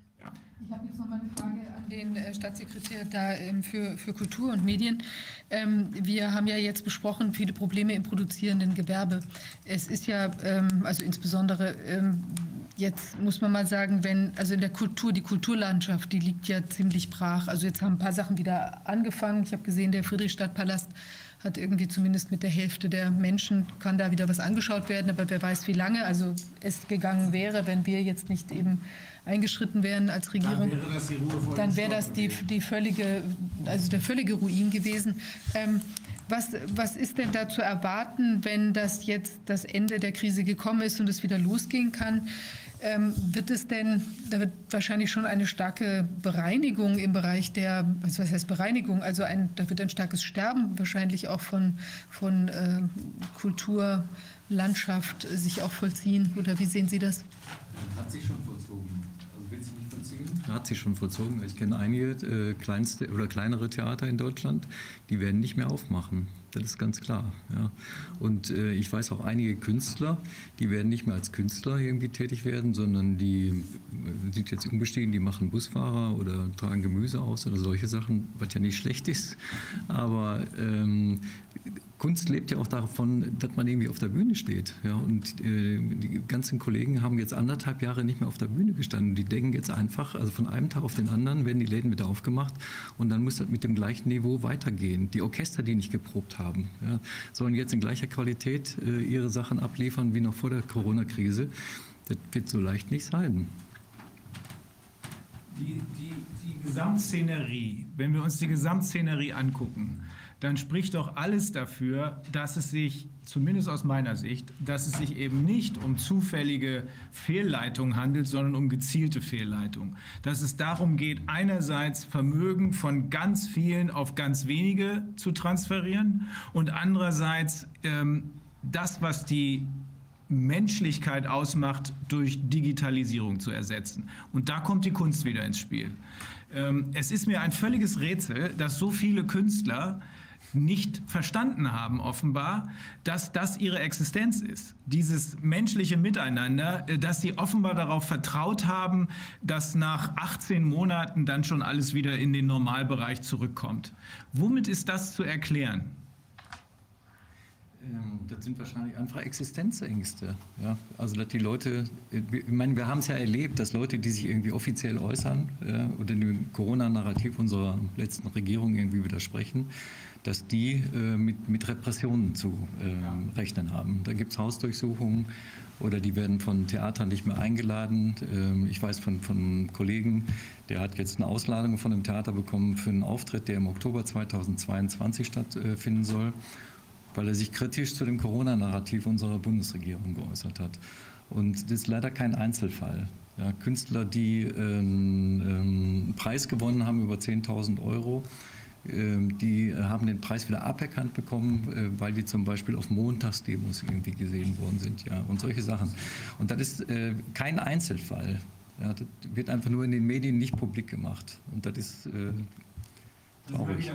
Ich habe jetzt noch mal eine Frage an den äh, Staatssekretär da ähm, für, für Kultur und Medien. Ähm, wir haben ja jetzt besprochen, viele Probleme im produzierenden Gewerbe. Es ist ja, ähm, also insbesondere jetzt muss man mal sagen, wenn, also in der Kultur, die Kulturlandschaft, die liegt ja ziemlich brach. Also jetzt haben ein paar Sachen wieder angefangen. Ich habe gesehen, der Friedrichstadtpalast hat irgendwie zumindest mit der Hälfte der Menschen, kann da wieder was angeschaut werden, aber wer weiß, wie lange also es gegangen wäre, wenn wir jetzt nicht eben eingeschritten wären als Regierung. Dann wäre das die, Ruhe wäre das die, die völlige, also der völlige Ruin gewesen. Ähm, was, was ist denn da zu erwarten, wenn das jetzt das Ende der Krise gekommen ist und es wieder losgehen kann? Ähm, wird es denn, da wird wahrscheinlich schon eine starke Bereinigung im Bereich der, was heißt Bereinigung, also ein, da wird ein starkes Sterben wahrscheinlich auch von, von äh, Kultur, Landschaft sich auch vollziehen. Oder wie sehen Sie das? Hat sich schon vollzogen. Also will sie nicht vollziehen? Hat sich schon vollzogen. Ich kenne einige äh, kleinste oder kleinere Theater in Deutschland, die werden nicht mehr aufmachen. Das ist ganz klar. Ja. Und äh, ich weiß auch einige Künstler, die werden nicht mehr als Künstler irgendwie tätig werden, sondern die äh, sind jetzt unbestehen, die machen Busfahrer oder tragen Gemüse aus oder solche Sachen, was ja nicht schlecht ist. Aber ähm, Kunst lebt ja auch davon, dass man irgendwie auf der Bühne steht. Ja, und äh, die ganzen Kollegen haben jetzt anderthalb Jahre nicht mehr auf der Bühne gestanden. Die denken jetzt einfach, also von einem Tag auf den anderen werden die Läden wieder aufgemacht und dann muss das mit dem gleichen Niveau weitergehen. Die Orchester, die nicht geprobt haben, ja, sollen jetzt in gleicher Qualität äh, ihre Sachen abliefern wie noch vor der Corona-Krise. Das wird so leicht nicht sein. Die, die, die Gesamtszenerie, wenn wir uns die Gesamtszenerie angucken, dann spricht doch alles dafür, dass es sich, zumindest aus meiner Sicht, dass es sich eben nicht um zufällige Fehlleitungen handelt, sondern um gezielte Fehlleitungen. Dass es darum geht, einerseits Vermögen von ganz vielen auf ganz wenige zu transferieren und andererseits ähm, das, was die Menschlichkeit ausmacht, durch Digitalisierung zu ersetzen. Und da kommt die Kunst wieder ins Spiel. Ähm, es ist mir ein völliges Rätsel, dass so viele Künstler nicht verstanden haben, offenbar, dass das ihre Existenz ist. Dieses menschliche Miteinander, äh, dass sie offenbar darauf vertraut haben, dass nach 18 Monaten dann schon alles wieder in den Normalbereich zurückkommt. Womit ist das zu erklären? Ähm, das sind wahrscheinlich einfach Existenzängste. Ja? Also, dass die Leute, äh, ich meine, wir haben es ja erlebt, dass Leute, die sich irgendwie offiziell äußern ja, oder dem Corona-Narrativ unserer letzten Regierung irgendwie widersprechen, dass die äh, mit, mit Repressionen zu äh, rechnen haben. Da gibt es Hausdurchsuchungen oder die werden von Theatern nicht mehr eingeladen. Ähm, ich weiß von, von einem Kollegen, der hat jetzt eine Ausladung von einem Theater bekommen für einen Auftritt, der im Oktober 2022 stattfinden soll. weil er sich kritisch zu dem Corona-Narrativ unserer Bundesregierung geäußert hat. Und das ist leider kein Einzelfall. Ja, Künstler, die einen ähm, Preis gewonnen haben über 10.000 Euro, ähm, die haben den Preis wieder aberkannt bekommen, äh, weil die zum Beispiel auf Montagsdemos irgendwie gesehen worden sind, ja, und solche Sachen. Und das ist äh, kein Einzelfall. Ja, das wird einfach nur in den Medien nicht publik gemacht. Und das ist äh, traurig.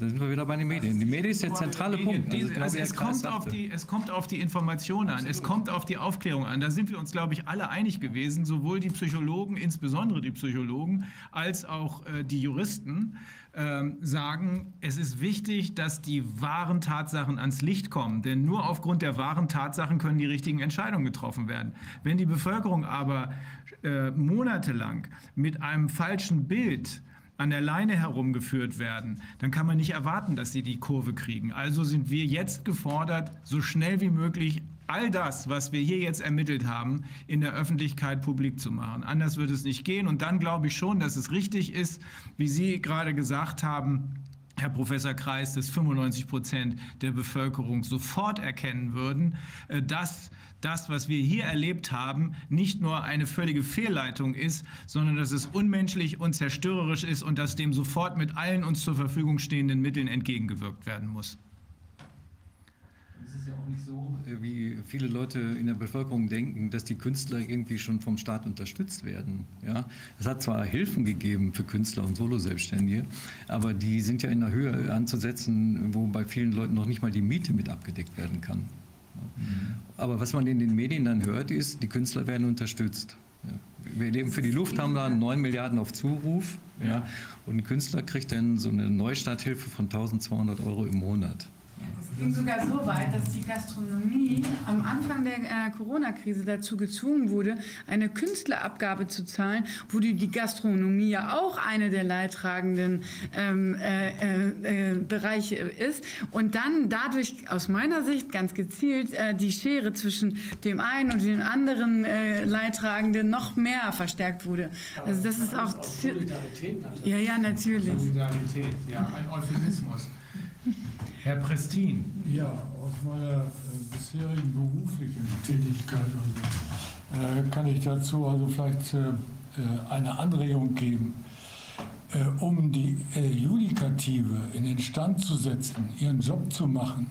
Da sind wir wieder bei den Medien. Die Medien ist der zentrale Punkt. Also Herr es, kommt auf die, es kommt auf die Information an, es kommt auf die Aufklärung an. Da sind wir uns, glaube ich, alle einig gewesen, sowohl die Psychologen, insbesondere die Psychologen, als auch äh, die Juristen ähm, sagen, es ist wichtig, dass die wahren Tatsachen ans Licht kommen. Denn nur aufgrund der wahren Tatsachen können die richtigen Entscheidungen getroffen werden. Wenn die Bevölkerung aber äh, monatelang mit einem falschen Bild an der Leine herumgeführt werden, dann kann man nicht erwarten, dass sie die Kurve kriegen. Also sind wir jetzt gefordert, so schnell wie möglich all das, was wir hier jetzt ermittelt haben, in der Öffentlichkeit publik zu machen. Anders wird es nicht gehen. Und dann glaube ich schon, dass es richtig ist, wie Sie gerade gesagt haben, Herr Professor Kreis, dass 95 Prozent der Bevölkerung sofort erkennen würden, äh, dass das, was wir hier erlebt haben, nicht nur eine völlige Fehlleitung ist, sondern dass es unmenschlich und zerstörerisch ist und dass dem sofort mit allen uns zur Verfügung stehenden Mitteln entgegengewirkt werden muss. Es ist ja auch nicht so, äh, wie viele Leute in der Bevölkerung denken, dass die Künstler irgendwie schon vom Staat unterstützt werden. Ja? Es hat zwar Hilfen gegeben für Künstler und Solo-Selbstständige, aber die sind ja in der Höhe anzusetzen, wo bei vielen Leuten noch nicht mal die Miete mit abgedeckt werden kann. Aber was man in den Medien dann hört, ist, die Künstler werden unterstützt. Wir leben für die Lufthansa 9 Milliarden auf Zuruf. Ja. Und ein Künstler kriegt dann so eine Neustarthilfe von 1200 Euro im Monat. Es ging sogar so weit, dass die Gastronomie am Anfang der äh, Corona-Krise dazu gezwungen wurde, eine Künstlerabgabe zu zahlen, wo die, die Gastronomie ja auch eine der leidtragenden ähm, äh, äh, äh, Bereiche ist. Und dann dadurch aus meiner Sicht ganz gezielt äh, die Schere zwischen dem einen und dem anderen äh, Leidtragenden noch mehr verstärkt wurde. Also das ist auch... Ja, ja, natürlich. Solidarität, ja, ein Euphemismus. Herr Prestin. Ja, aus meiner äh, bisherigen beruflichen Tätigkeit also, äh, kann ich dazu also vielleicht äh, äh, eine Anregung geben. Äh, um die äh, Judikative in den Stand zu setzen, ihren Job zu machen,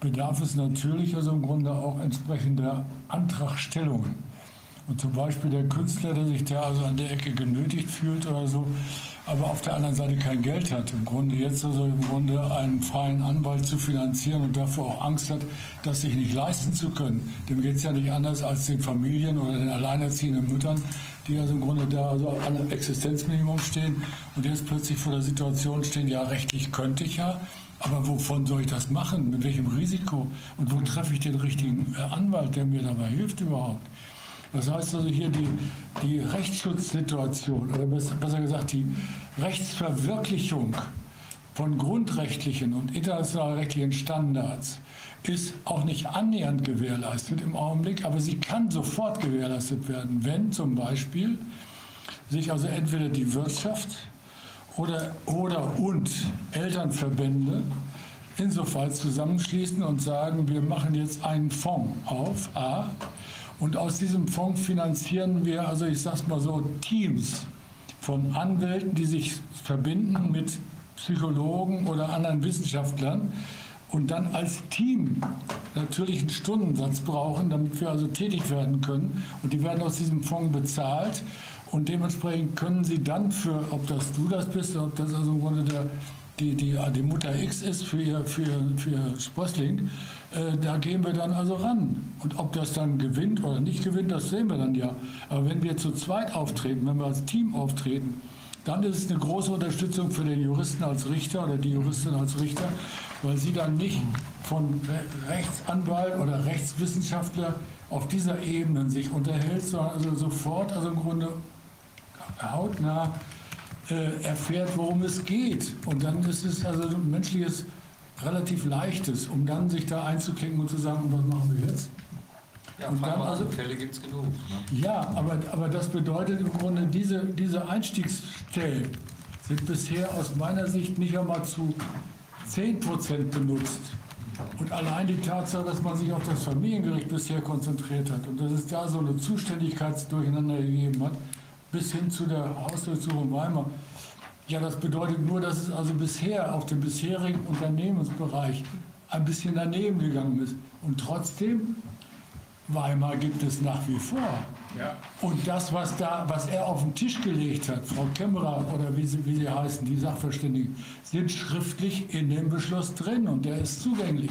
bedarf es natürlich also im Grunde auch entsprechender Antragstellungen. Und zum Beispiel der Künstler, der sich da also an der Ecke genötigt fühlt oder so, aber auf der anderen Seite kein Geld hat, im Grunde jetzt also im Grunde einen freien Anwalt zu finanzieren und dafür auch Angst hat, das sich nicht leisten zu können. Dem geht es ja nicht anders als den Familien oder den alleinerziehenden Müttern, die also im Grunde da also an Existenzminimum stehen und jetzt plötzlich vor der Situation stehen, ja rechtlich könnte ich ja, aber wovon soll ich das machen? Mit welchem Risiko? Und wo treffe ich den richtigen äh, Anwalt, der mir dabei hilft überhaupt? Das heißt also hier die, die Rechtsschutzsituation oder besser gesagt die Rechtsverwirklichung von grundrechtlichen und international rechtlichen Standards ist auch nicht annähernd gewährleistet im Augenblick, aber sie kann sofort gewährleistet werden, wenn zum Beispiel sich also entweder die Wirtschaft oder, oder und Elternverbände insofern zusammenschließen und sagen, wir machen jetzt einen Fonds auf, A, und aus diesem Fonds finanzieren wir, also ich sage es mal so, Teams von Anwälten, die sich verbinden mit Psychologen oder anderen Wissenschaftlern und dann als Team natürlich einen Stundensatz brauchen, damit wir also tätig werden können. Und die werden aus diesem Fonds bezahlt. Und dementsprechend können sie dann für, ob das du das bist, ob das also im Grunde der, die, die, die Mutter X ist für ihr, für, für Sprössling, äh, da gehen wir dann also ran. Und ob das dann gewinnt oder nicht gewinnt, das sehen wir dann ja. Aber wenn wir zu zweit auftreten, wenn wir als Team auftreten, dann ist es eine große Unterstützung für den Juristen als Richter oder die Juristin als Richter, weil sie dann nicht von Rechtsanwalt oder Rechtswissenschaftler auf dieser Ebene sich unterhält, sondern also sofort, also im Grunde hautnah äh, erfährt, worum es geht. Und dann ist es also ein menschliches, relativ leichtes, um dann sich da einzuklinken und zu sagen, was machen wir jetzt? Ja, Und dann also- Fälle gibt es genug. Ne? Ja, aber, aber das bedeutet im Grunde, diese, diese Einstiegsstellen sind bisher aus meiner Sicht nicht einmal zu 10 Prozent benutzt. Und allein die Tatsache, dass man sich auf das Familiengericht bisher konzentriert hat und dass es da so eine Zuständigkeitsdurcheinander gegeben hat, bis hin zu der Hausdurchsuchung Weimar, ja, das bedeutet nur, dass es also bisher auf dem bisherigen Unternehmensbereich ein bisschen daneben gegangen ist. Und trotzdem, Weimar gibt es nach wie vor. Ja. Und das, was, da, was er auf den Tisch gelegt hat, Frau Kämmerer oder wie sie, wie sie heißen, die Sachverständigen, sind schriftlich in dem Beschluss drin und der ist zugänglich.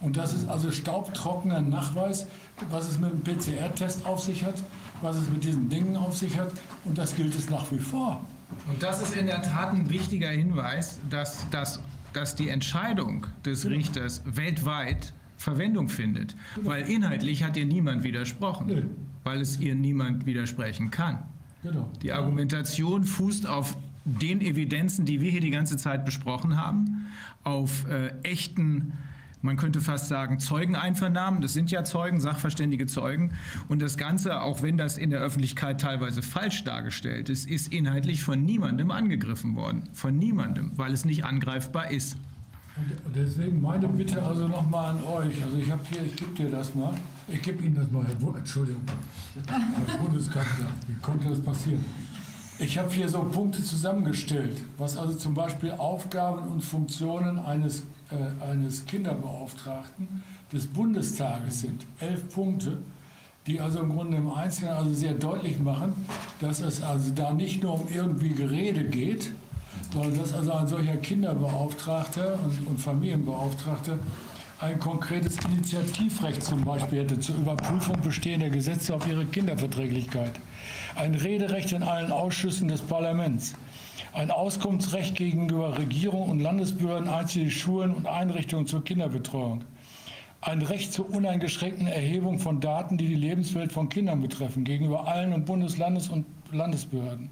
Und das ist also staubtrockener Nachweis, was es mit dem PCR-Test auf sich hat, was es mit diesen Dingen auf sich hat. Und das gilt es nach wie vor. Und das ist in der Tat ein wichtiger Hinweis, dass, dass, dass die Entscheidung des Richters weltweit Verwendung findet. Weil inhaltlich hat ihr niemand widersprochen, weil es ihr niemand widersprechen kann. Genau. Die Argumentation fußt auf den Evidenzen, die wir hier die ganze Zeit besprochen haben, auf äh, echten, man könnte fast sagen, Zeugeneinvernahmen. Das sind ja Zeugen, sachverständige Zeugen. Und das Ganze, auch wenn das in der Öffentlichkeit teilweise falsch dargestellt ist, ist inhaltlich von niemandem angegriffen worden. Von niemandem, weil es nicht angreifbar ist. Und deswegen meine Bitte also nochmal an euch. Also ich habe hier, ich gebe dir das mal. Ich gebe Ihnen das mal, Herr Entschuldigung, Herr Bundeskanzler. Wie konnte das passieren? Ich habe hier so Punkte zusammengestellt, was also zum Beispiel Aufgaben und Funktionen eines, eines Kinderbeauftragten des Bundestages sind. Elf Punkte, die also im Grunde im Einzelnen also sehr deutlich machen, dass es also da nicht nur um irgendwie Gerede geht, sondern dass also ein solcher Kinderbeauftragter und, und Familienbeauftragter ein konkretes Initiativrecht zum Beispiel hätte zur Überprüfung bestehender Gesetze auf ihre Kinderverträglichkeit, ein Rederecht in allen Ausschüssen des Parlaments, ein Auskunftsrecht gegenüber Regierung und Landesbehörden, einzelne Schulen und Einrichtungen zur Kinderbetreuung, ein Recht zur uneingeschränkten Erhebung von Daten, die die Lebenswelt von Kindern betreffen, gegenüber allen und Bundeslandes- und Landesbehörden.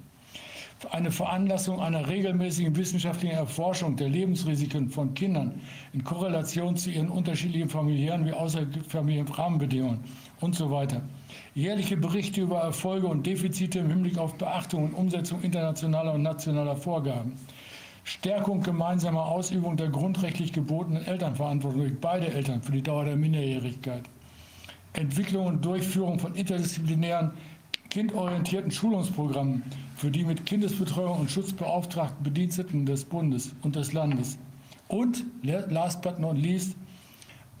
Eine Veranlassung einer regelmäßigen wissenschaftlichen Erforschung der Lebensrisiken von Kindern in Korrelation zu ihren unterschiedlichen familiären wie außerfamiliären Rahmenbedingungen und so weiter. Jährliche Berichte über Erfolge und Defizite im Hinblick auf Beachtung und Umsetzung internationaler und nationaler Vorgaben. Stärkung gemeinsamer Ausübung der grundrechtlich gebotenen Elternverantwortung durch beide Eltern für die Dauer der Minderjährigkeit. Entwicklung und Durchführung von interdisziplinären kindorientierten Schulungsprogrammen für die mit Kindesbetreuung und Schutzbeauftragten Bediensteten des Bundes und des Landes. Und, last but not least,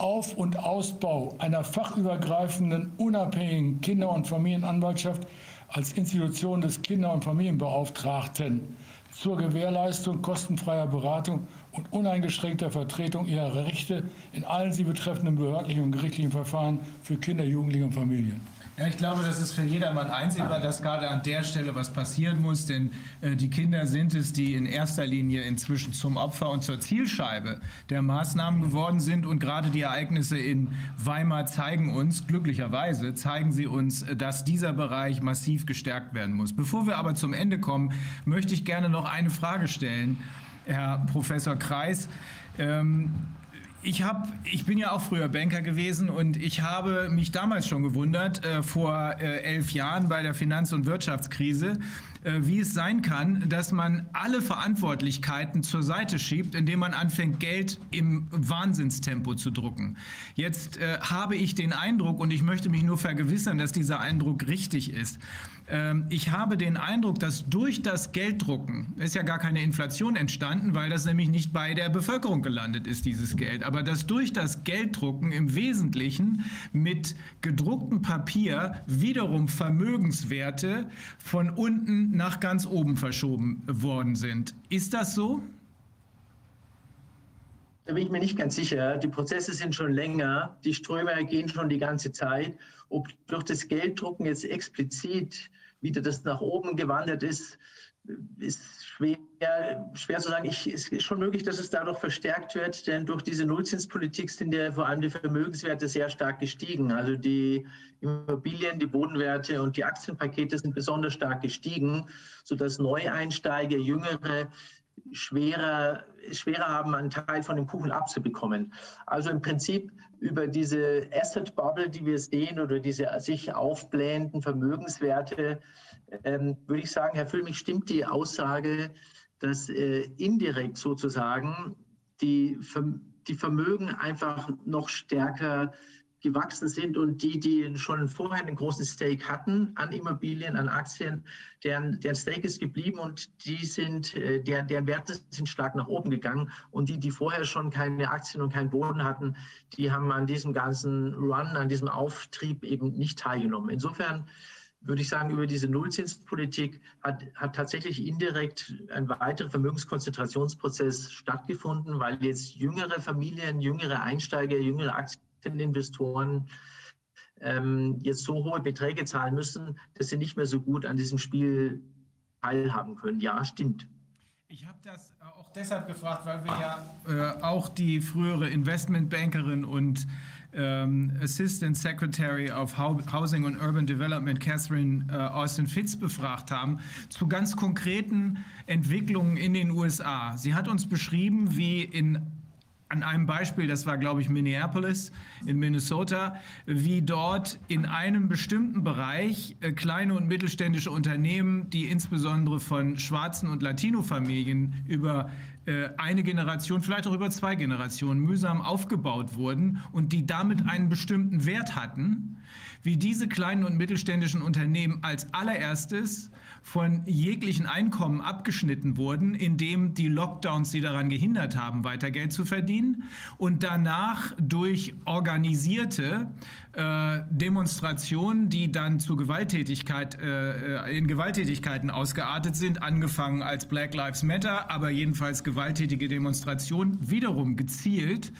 Auf- und Ausbau einer fachübergreifenden, unabhängigen Kinder- und Familienanwaltschaft als Institution des Kinder- und Familienbeauftragten zur Gewährleistung kostenfreier Beratung und uneingeschränkter Vertretung ihrer Rechte in allen sie betreffenden behördlichen und gerichtlichen Verfahren für Kinder, Jugendliche und Familien. Ja, ich glaube, das ist für jedermann einsehbar, dass gerade an der Stelle was passieren muss, denn äh, die Kinder sind es, die in erster Linie inzwischen zum Opfer und zur Zielscheibe der Maßnahmen geworden sind und gerade die Ereignisse in Weimar zeigen uns, glücklicherweise zeigen sie uns, dass dieser Bereich massiv gestärkt werden muss. Bevor wir aber zum Ende kommen, möchte ich gerne noch eine Frage stellen, Herr Professor Kreis. Ähm, ich, hab, ich bin ja auch früher Banker gewesen und ich habe mich damals schon gewundert, äh, vor äh, elf Jahren bei der Finanz- und Wirtschaftskrise, äh, wie es sein kann, dass man alle Verantwortlichkeiten zur Seite schiebt, indem man anfängt, Geld im Wahnsinnstempo zu drucken. Jetzt äh, habe ich den Eindruck, und ich möchte mich nur vergewissern, dass dieser Eindruck richtig ist, ich habe den Eindruck, dass durch das Gelddrucken, ist ja gar keine Inflation entstanden, weil das nämlich nicht bei der Bevölkerung gelandet ist, dieses Geld, aber dass durch das Gelddrucken im Wesentlichen mit gedrucktem Papier wiederum Vermögenswerte von unten nach ganz oben verschoben worden sind. Ist das so? Da bin ich mir nicht ganz sicher. Die Prozesse sind schon länger, die Ströme gehen schon die ganze Zeit. Ob durch das Gelddrucken jetzt explizit wieder das nach oben gewandert ist, ist schwer, schwer zu sagen. Ich, es ist schon möglich, dass es dadurch verstärkt wird, denn durch diese Nullzinspolitik sind ja vor allem die Vermögenswerte sehr stark gestiegen. Also die Immobilien, die Bodenwerte und die Aktienpakete sind besonders stark gestiegen, sodass Neueinsteiger, Jüngere schwerer, schwerer haben, einen Teil von dem Kuchen abzubekommen. Also im Prinzip über diese Asset Bubble, die wir sehen, oder diese sich aufblähenden Vermögenswerte, ähm, würde ich sagen, Herr Füllmich, stimmt die Aussage, dass äh, indirekt sozusagen die, die Vermögen einfach noch stärker gewachsen sind und die, die schon vorher einen großen Stake hatten an Immobilien, an Aktien, deren, deren Stake ist geblieben und die sind, äh, deren, deren Werte sind stark nach oben gegangen und die, die vorher schon keine Aktien und keinen Boden hatten, die haben an diesem ganzen Run, an diesem Auftrieb eben nicht teilgenommen. Insofern würde ich sagen, über diese Nullzinspolitik hat, hat tatsächlich indirekt ein weiterer Vermögenskonzentrationsprozess stattgefunden, weil jetzt jüngere Familien, jüngere Einsteiger, jüngere Aktieninvestoren ähm, jetzt so hohe Beträge zahlen müssen, dass sie nicht mehr so gut an diesem Spiel teilhaben können. Ja, stimmt. Ich habe das auch deshalb gefragt, weil wir ja äh, auch die frühere Investmentbankerin und ähm, Assistant Secretary of Housing and Urban Development, Catherine äh, Austin Fitz, befragt haben, zu ganz konkreten Entwicklungen in den USA. Sie hat uns beschrieben, wie in an einem Beispiel, das war, glaube ich, Minneapolis in Minnesota, wie dort in einem bestimmten Bereich äh, kleine und mittelständische Unternehmen, die insbesondere von schwarzen und Latino-Familien über äh, eine Generation, vielleicht auch über zwei Generationen mühsam aufgebaut wurden und die damit einen bestimmten Wert hatten, wie diese kleinen und mittelständischen Unternehmen als allererstes von jeglichen Einkommen abgeschnitten wurden, indem die Lockdowns sie daran gehindert haben, weiter Geld zu verdienen und danach durch organisierte äh, Demonstrationen, die dann zu Gewalttätigkeit, äh, in Gewalttätigkeiten ausgeartet sind, angefangen als Black Lives Matter, aber jedenfalls gewalttätige Demonstrationen, wiederum gezielt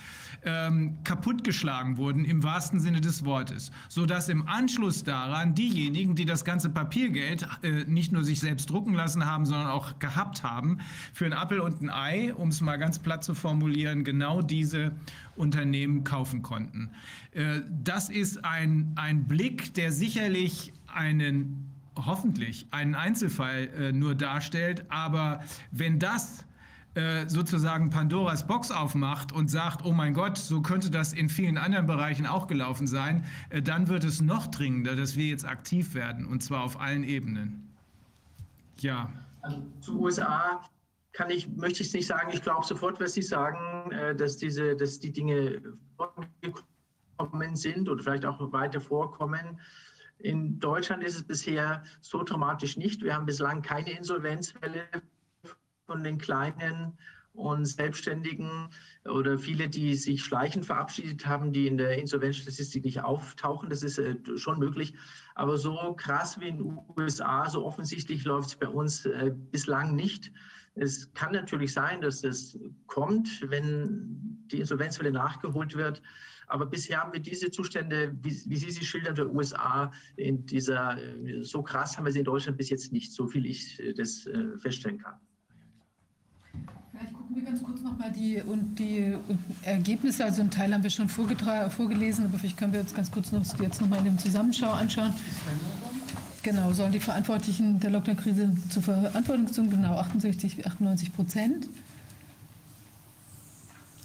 ähm, kaputtgeschlagen wurden im wahrsten Sinne des Wortes, sodass im Anschluss daran diejenigen, die das ganze Papiergeld äh, nicht nur sich selbst drucken lassen haben, sondern auch gehabt haben, für ein Appel und ein Ei, um es mal ganz platt zu formulieren, genau diese Unternehmen kaufen konnten. Äh, das ist ein, ein Blick, der sicherlich einen hoffentlich einen Einzelfall äh, nur darstellt, aber wenn das äh, sozusagen Pandoras Box aufmacht und sagt, oh mein Gott, so könnte das in vielen anderen Bereichen auch gelaufen sein, äh, dann wird es noch dringender, dass wir jetzt aktiv werden und zwar auf allen Ebenen. Ja. Also zu USA kann ich, möchte ich es nicht sagen. Ich glaube sofort, was Sie sagen, äh, dass diese, dass die Dinge vorgekommen sind oder vielleicht auch weiter vorkommen. In Deutschland ist es bisher so dramatisch nicht. Wir haben bislang keine Insolvenzwelle von den Kleinen und Selbstständigen oder viele, die sich schleichend verabschiedet haben, die in der Insolvenzstatistik nicht auftauchen. Das ist äh, schon möglich. Aber so krass wie in den USA, so offensichtlich läuft es bei uns äh, bislang nicht. Es kann natürlich sein, dass es kommt, wenn die Insolvenzwelle nachgeholt wird. Aber bisher haben wir diese Zustände, wie, wie Sie sie schildern, der USA, in dieser, äh, so krass haben wir sie in Deutschland bis jetzt nicht, so viel ich das feststellen kann. Vielleicht gucken wir ganz kurz nochmal die, und die Ergebnisse. Also einen Teil haben wir schon vorgelesen, aber vielleicht können wir uns ganz kurz noch, jetzt nochmal in dem Zusammenschau anschauen. Genau, sollen die Verantwortlichen der Lockdown-Krise zur Verantwortung gezogen? Genau, 68, 98 Prozent.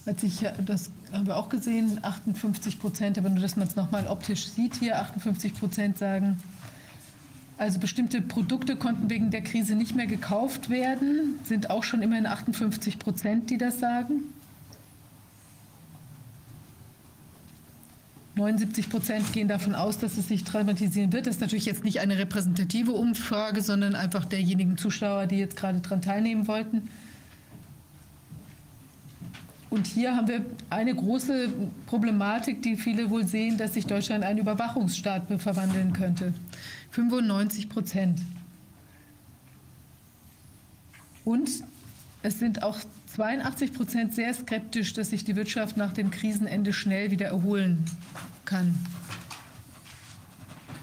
Als ich, das haben wir auch gesehen, 58 Prozent, aber nur, dass man es nochmal optisch sieht hier, 58 Prozent sagen, also bestimmte Produkte konnten wegen der Krise nicht mehr gekauft werden, sind auch schon immerhin 58 Prozent, die das sagen. 79 Prozent gehen davon aus, dass es sich dramatisieren wird. Das ist natürlich jetzt nicht eine repräsentative Umfrage, sondern einfach derjenigen Zuschauer, die jetzt gerade daran teilnehmen wollten. Und hier haben wir eine große Problematik, die viele wohl sehen, dass sich Deutschland in einen Überwachungsstaat verwandeln könnte. 95 Prozent. Und es sind auch 82 Prozent sehr skeptisch, dass sich die Wirtschaft nach dem Krisenende schnell wieder erholen kann.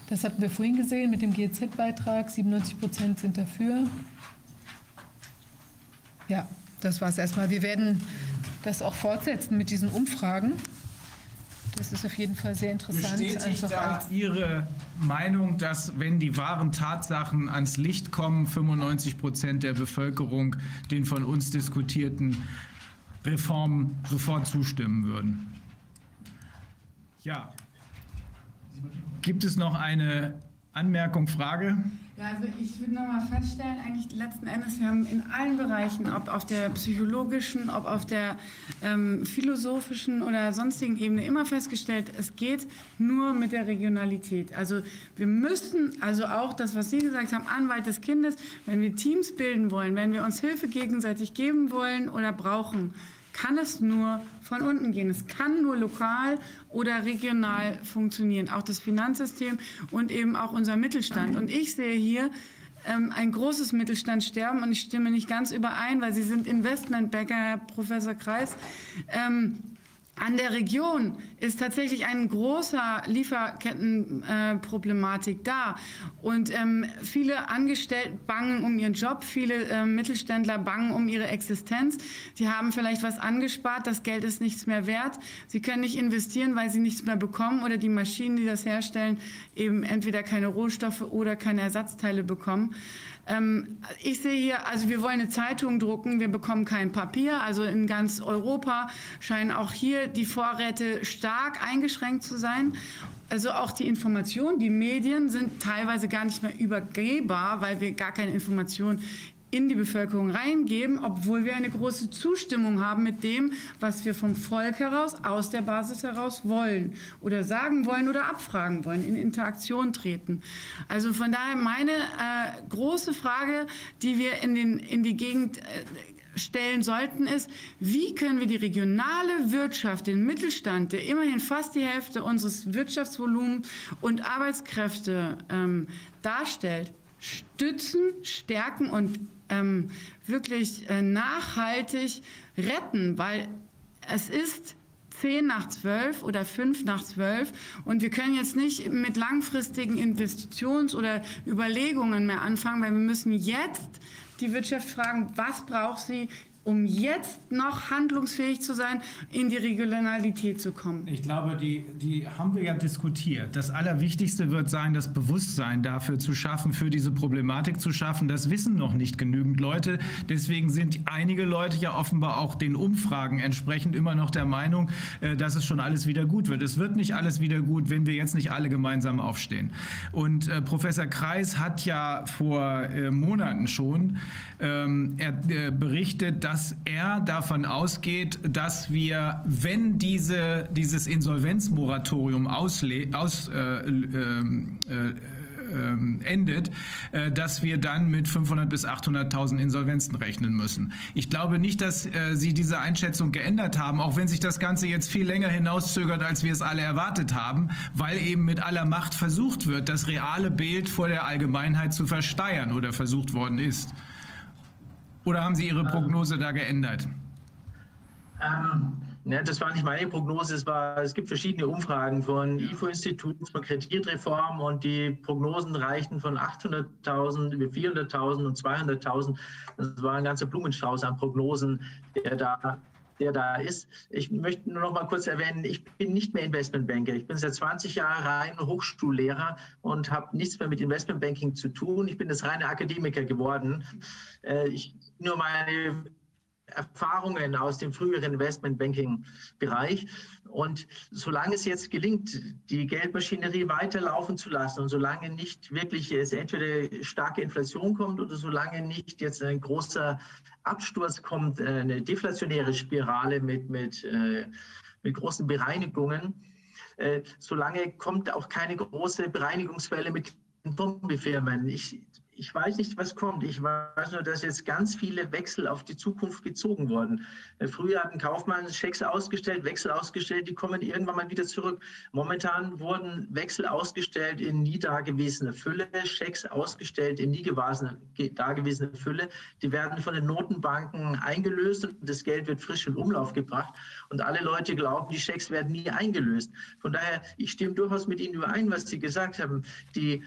Das hatten wir vorhin gesehen mit dem GEZ-Beitrag. 97 Prozent sind dafür. Ja, das war es erstmal. Wir werden das auch fortsetzen mit diesen Umfragen. Das ist auf jeden Fall sehr interessant. Bestätigt da Ihre Meinung, dass wenn die wahren Tatsachen ans Licht kommen, 95 Prozent der Bevölkerung den von uns diskutierten Reformen sofort zustimmen würden? Ja. Gibt es noch eine Anmerkung, Frage? Ja, also ich würde nochmal feststellen, eigentlich letzten Endes, wir haben in allen Bereichen, ob auf der psychologischen, ob auf der ähm, philosophischen oder sonstigen Ebene, immer festgestellt, es geht nur mit der Regionalität. Also wir müssen, also auch das, was Sie gesagt haben, Anwalt des Kindes, wenn wir Teams bilden wollen, wenn wir uns Hilfe gegenseitig geben wollen oder brauchen, kann es nur von unten gehen. Es kann nur lokal oder regional funktionieren. Auch das Finanzsystem und eben auch unser Mittelstand. Und ich sehe hier ähm, ein großes Mittelstand sterben und ich stimme nicht ganz überein, weil Sie sind Investmentbanker, Herr Professor Kreis. Ähm, an der Region ist tatsächlich ein großer Lieferkettenproblematik äh, da. Und ähm, viele Angestellte bangen um ihren Job, viele äh, Mittelständler bangen um ihre Existenz. Sie haben vielleicht was angespart, das Geld ist nichts mehr wert. Sie können nicht investieren, weil sie nichts mehr bekommen oder die Maschinen, die das herstellen, eben entweder keine Rohstoffe oder keine Ersatzteile bekommen. Ähm, ich sehe hier, also wir wollen eine Zeitung drucken, wir bekommen kein Papier. Also in ganz Europa scheinen auch hier die Vorräte stark eingeschränkt zu sein. Also auch die Informationen, die Medien sind teilweise gar nicht mehr übergehbar, weil wir gar keine Informationen in die Bevölkerung reingeben, obwohl wir eine große Zustimmung haben mit dem, was wir vom Volk heraus, aus der Basis heraus wollen oder sagen wollen oder abfragen wollen, in Interaktion treten. Also von daher meine äh, große Frage, die wir in, den, in die Gegend äh, stellen sollten, ist, wie können wir die regionale Wirtschaft, den Mittelstand, der immerhin fast die Hälfte unseres Wirtschaftsvolumens und Arbeitskräfte ähm, darstellt, stützen, stärken und ähm, wirklich äh, nachhaltig retten, weil es ist 10 nach 12 oder 5 nach 12 und wir können jetzt nicht mit langfristigen Investitions- oder Überlegungen mehr anfangen, weil wir müssen jetzt die Wirtschaft fragen, was braucht sie um jetzt noch handlungsfähig zu sein, in die Regionalität zu kommen? Ich glaube, die, die haben wir ja diskutiert. Das Allerwichtigste wird sein, das Bewusstsein dafür zu schaffen, für diese Problematik zu schaffen. Das wissen noch nicht genügend Leute. Deswegen sind einige Leute ja offenbar auch den Umfragen entsprechend immer noch der Meinung, äh, dass es schon alles wieder gut wird. Es wird nicht alles wieder gut, wenn wir jetzt nicht alle gemeinsam aufstehen. Und äh, Professor Kreis hat ja vor äh, Monaten schon ähm, er, äh, berichtet, dass er davon ausgeht, dass wir, wenn diese, dieses Insolvenzmoratorium ausle aus, äh, ähm, äh, ähm, endet, äh, dass wir dann mit 500 bis 800.000 Insolvenzen rechnen müssen. Ich glaube nicht, dass äh, Sie diese Einschätzung geändert haben, auch wenn sich das Ganze jetzt viel länger hinauszögert, als wir es alle erwartet haben, weil eben mit aller Macht versucht wird, das reale Bild vor der Allgemeinheit zu versteuern oder versucht worden ist. Oder haben Sie Ihre Prognose da geändert? Ähm, ne, das war nicht meine Prognose. Es, war, es gibt verschiedene Umfragen von IFO-Institut zur Kreditreform und die Prognosen reichten von 800.000 über 400.000 und 200.000. Das war ein ganzer Blumenstrauß an Prognosen, der da der da ist. Ich möchte nur noch mal kurz erwähnen, ich bin nicht mehr Investmentbanker. Ich bin seit 20 Jahren rein Hochschullehrer und habe nichts mehr mit Investmentbanking zu tun. Ich bin das reine Akademiker geworden. Äh, ich nur meine Erfahrungen aus dem früheren Investmentbanking-Bereich. Und solange es jetzt gelingt, die Geldmaschinerie weiterlaufen zu lassen und solange nicht wirklich es entweder starke Inflation kommt oder solange nicht jetzt ein großer Absturz kommt, äh, eine deflationäre Spirale mit, mit, äh, mit großen Bereinigungen, äh, solange kommt auch keine große Bereinigungswelle mit Zombie-Firmen. Ich, ich weiß nicht, was kommt. Ich weiß nur, dass jetzt ganz viele Wechsel auf die Zukunft gezogen wurden. Äh, früher hatten Kaufmann Schecks ausgestellt, Wechsel ausgestellt, die kommen irgendwann mal wieder zurück. Momentan wurden Wechsel ausgestellt in nie dagewesene Fülle, Schecks ausgestellt in nie dagewesene Fülle. Die werden von den Notenbanken eingelöst und das Geld wird frisch in Umlauf gebracht. Und alle Leute glauben, die Schecks werden nie eingelöst. Von daher, ich stimme durchaus mit Ihnen überein, was Sie gesagt haben. Die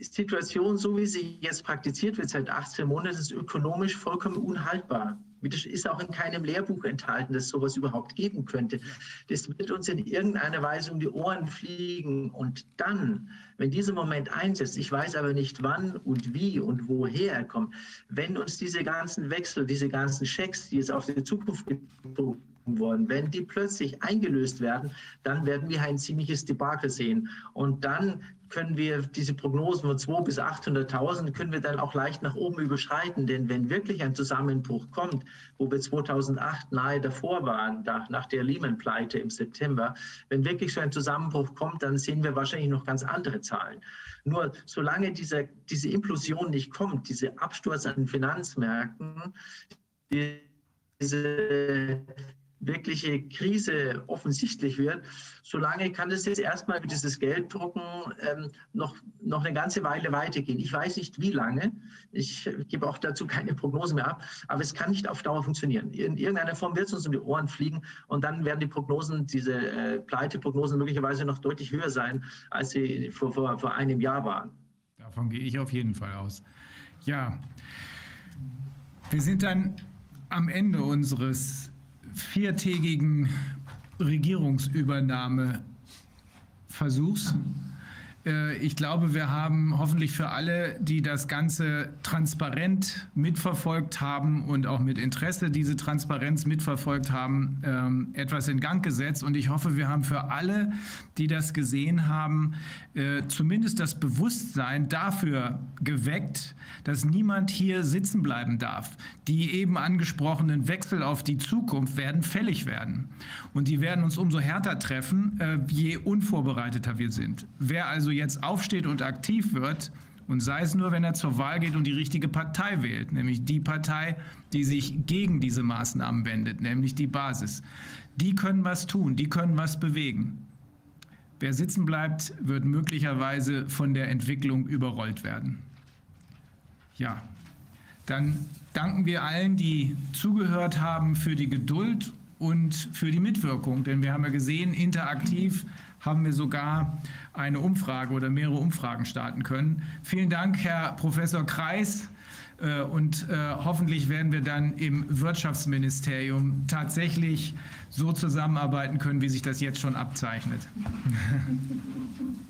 Situation, so wie sie jetzt praktiziert wird seit 18 Monaten, ist ökonomisch vollkommen unhaltbar. Das ist auch in keinem Lehrbuch enthalten, dass sowas überhaupt geben könnte. Das wird uns in irgendeiner Weise um die Ohren fliegen. Und dann, wenn dieser Moment einsetzt, ich weiß aber nicht wann und wie und woher er kommt, wenn uns diese ganzen Wechsel, diese ganzen Schecks, die jetzt auf die Zukunft wollen. Wenn die plötzlich eingelöst werden, dann werden wir ein ziemliches Debakel sehen. Und dann können wir diese Prognosen von 2 bis 800.000 können wir dann auch leicht nach oben überschreiten. Denn wenn wirklich ein Zusammenbruch kommt, wo wir 2008 nahe davor waren, nach, der Lehman-Pleite im September, wenn wirklich so ein Zusammenbruch kommt, dann sehen wir wahrscheinlich noch ganz andere Zahlen. Nur solange diese, diese Implosion nicht kommt, diese Absturz an den Finanzmärkten, diese wirkliche Krise offensichtlich wird, solange kann es jetzt erstmal mit dieses Gelddrucken ähm, noch, noch eine ganze Weile weitergehen. Ich weiß nicht, wie lange. Ich gebe auch dazu keine Prognose mehr ab, aber es kann nicht auf Dauer funktionieren. In irgendeiner Form wird es uns um die Ohren fliegen und dann werden die Prognosen, diese äh, Pleiteprognosen möglicherweise noch deutlich höher sein, als sie vor, vor, vor einem Jahr waren. Davon gehe ich auf jeden Fall aus. Ja, wir sind dann am Ende unseres viertägigen Regierungsübernahmeversuchs. Äh, Ich glaube, wir haben hoffentlich für alle, die das Ganze transparent mitverfolgt haben und auch mit Interesse diese Transparenz mitverfolgt haben, ähm, etwas in Gang gesetzt. Und ich hoffe, wir haben für alle, die das gesehen haben, äh, zumindest das Bewusstsein dafür geweckt, dass niemand hier sitzen bleiben darf. Die eben angesprochenen Wechsel auf die Zukunft werden fällig werden. Und die werden uns umso härter treffen, äh, je unvorbereiteter wir sind. Wer also jetzt aufsteht und aktiv wird, und sei es nur, wenn er zur Wahl geht und die richtige Partei wählt, nämlich die Partei, die sich gegen diese Maßnahmen wendet, nämlich die Basis. Die können was tun, die können was bewegen. Wer sitzen bleibt, wird möglicherweise von der Entwicklung überrollt werden. Ja, dann danken wir allen, die zugehört haben, für die Geduld und für die Mitwirkung. Denn wir haben ja gesehen, interaktiv haben wir sogar eine Umfrage oder mehrere Umfragen starten können. Vielen Dank, Herr Professor Kreis. Äh, Und äh, hoffentlich werden wir dann im Wirtschaftsministerium tatsächlich so zusammenarbeiten können, wie sich das jetzt schon abzeichnet.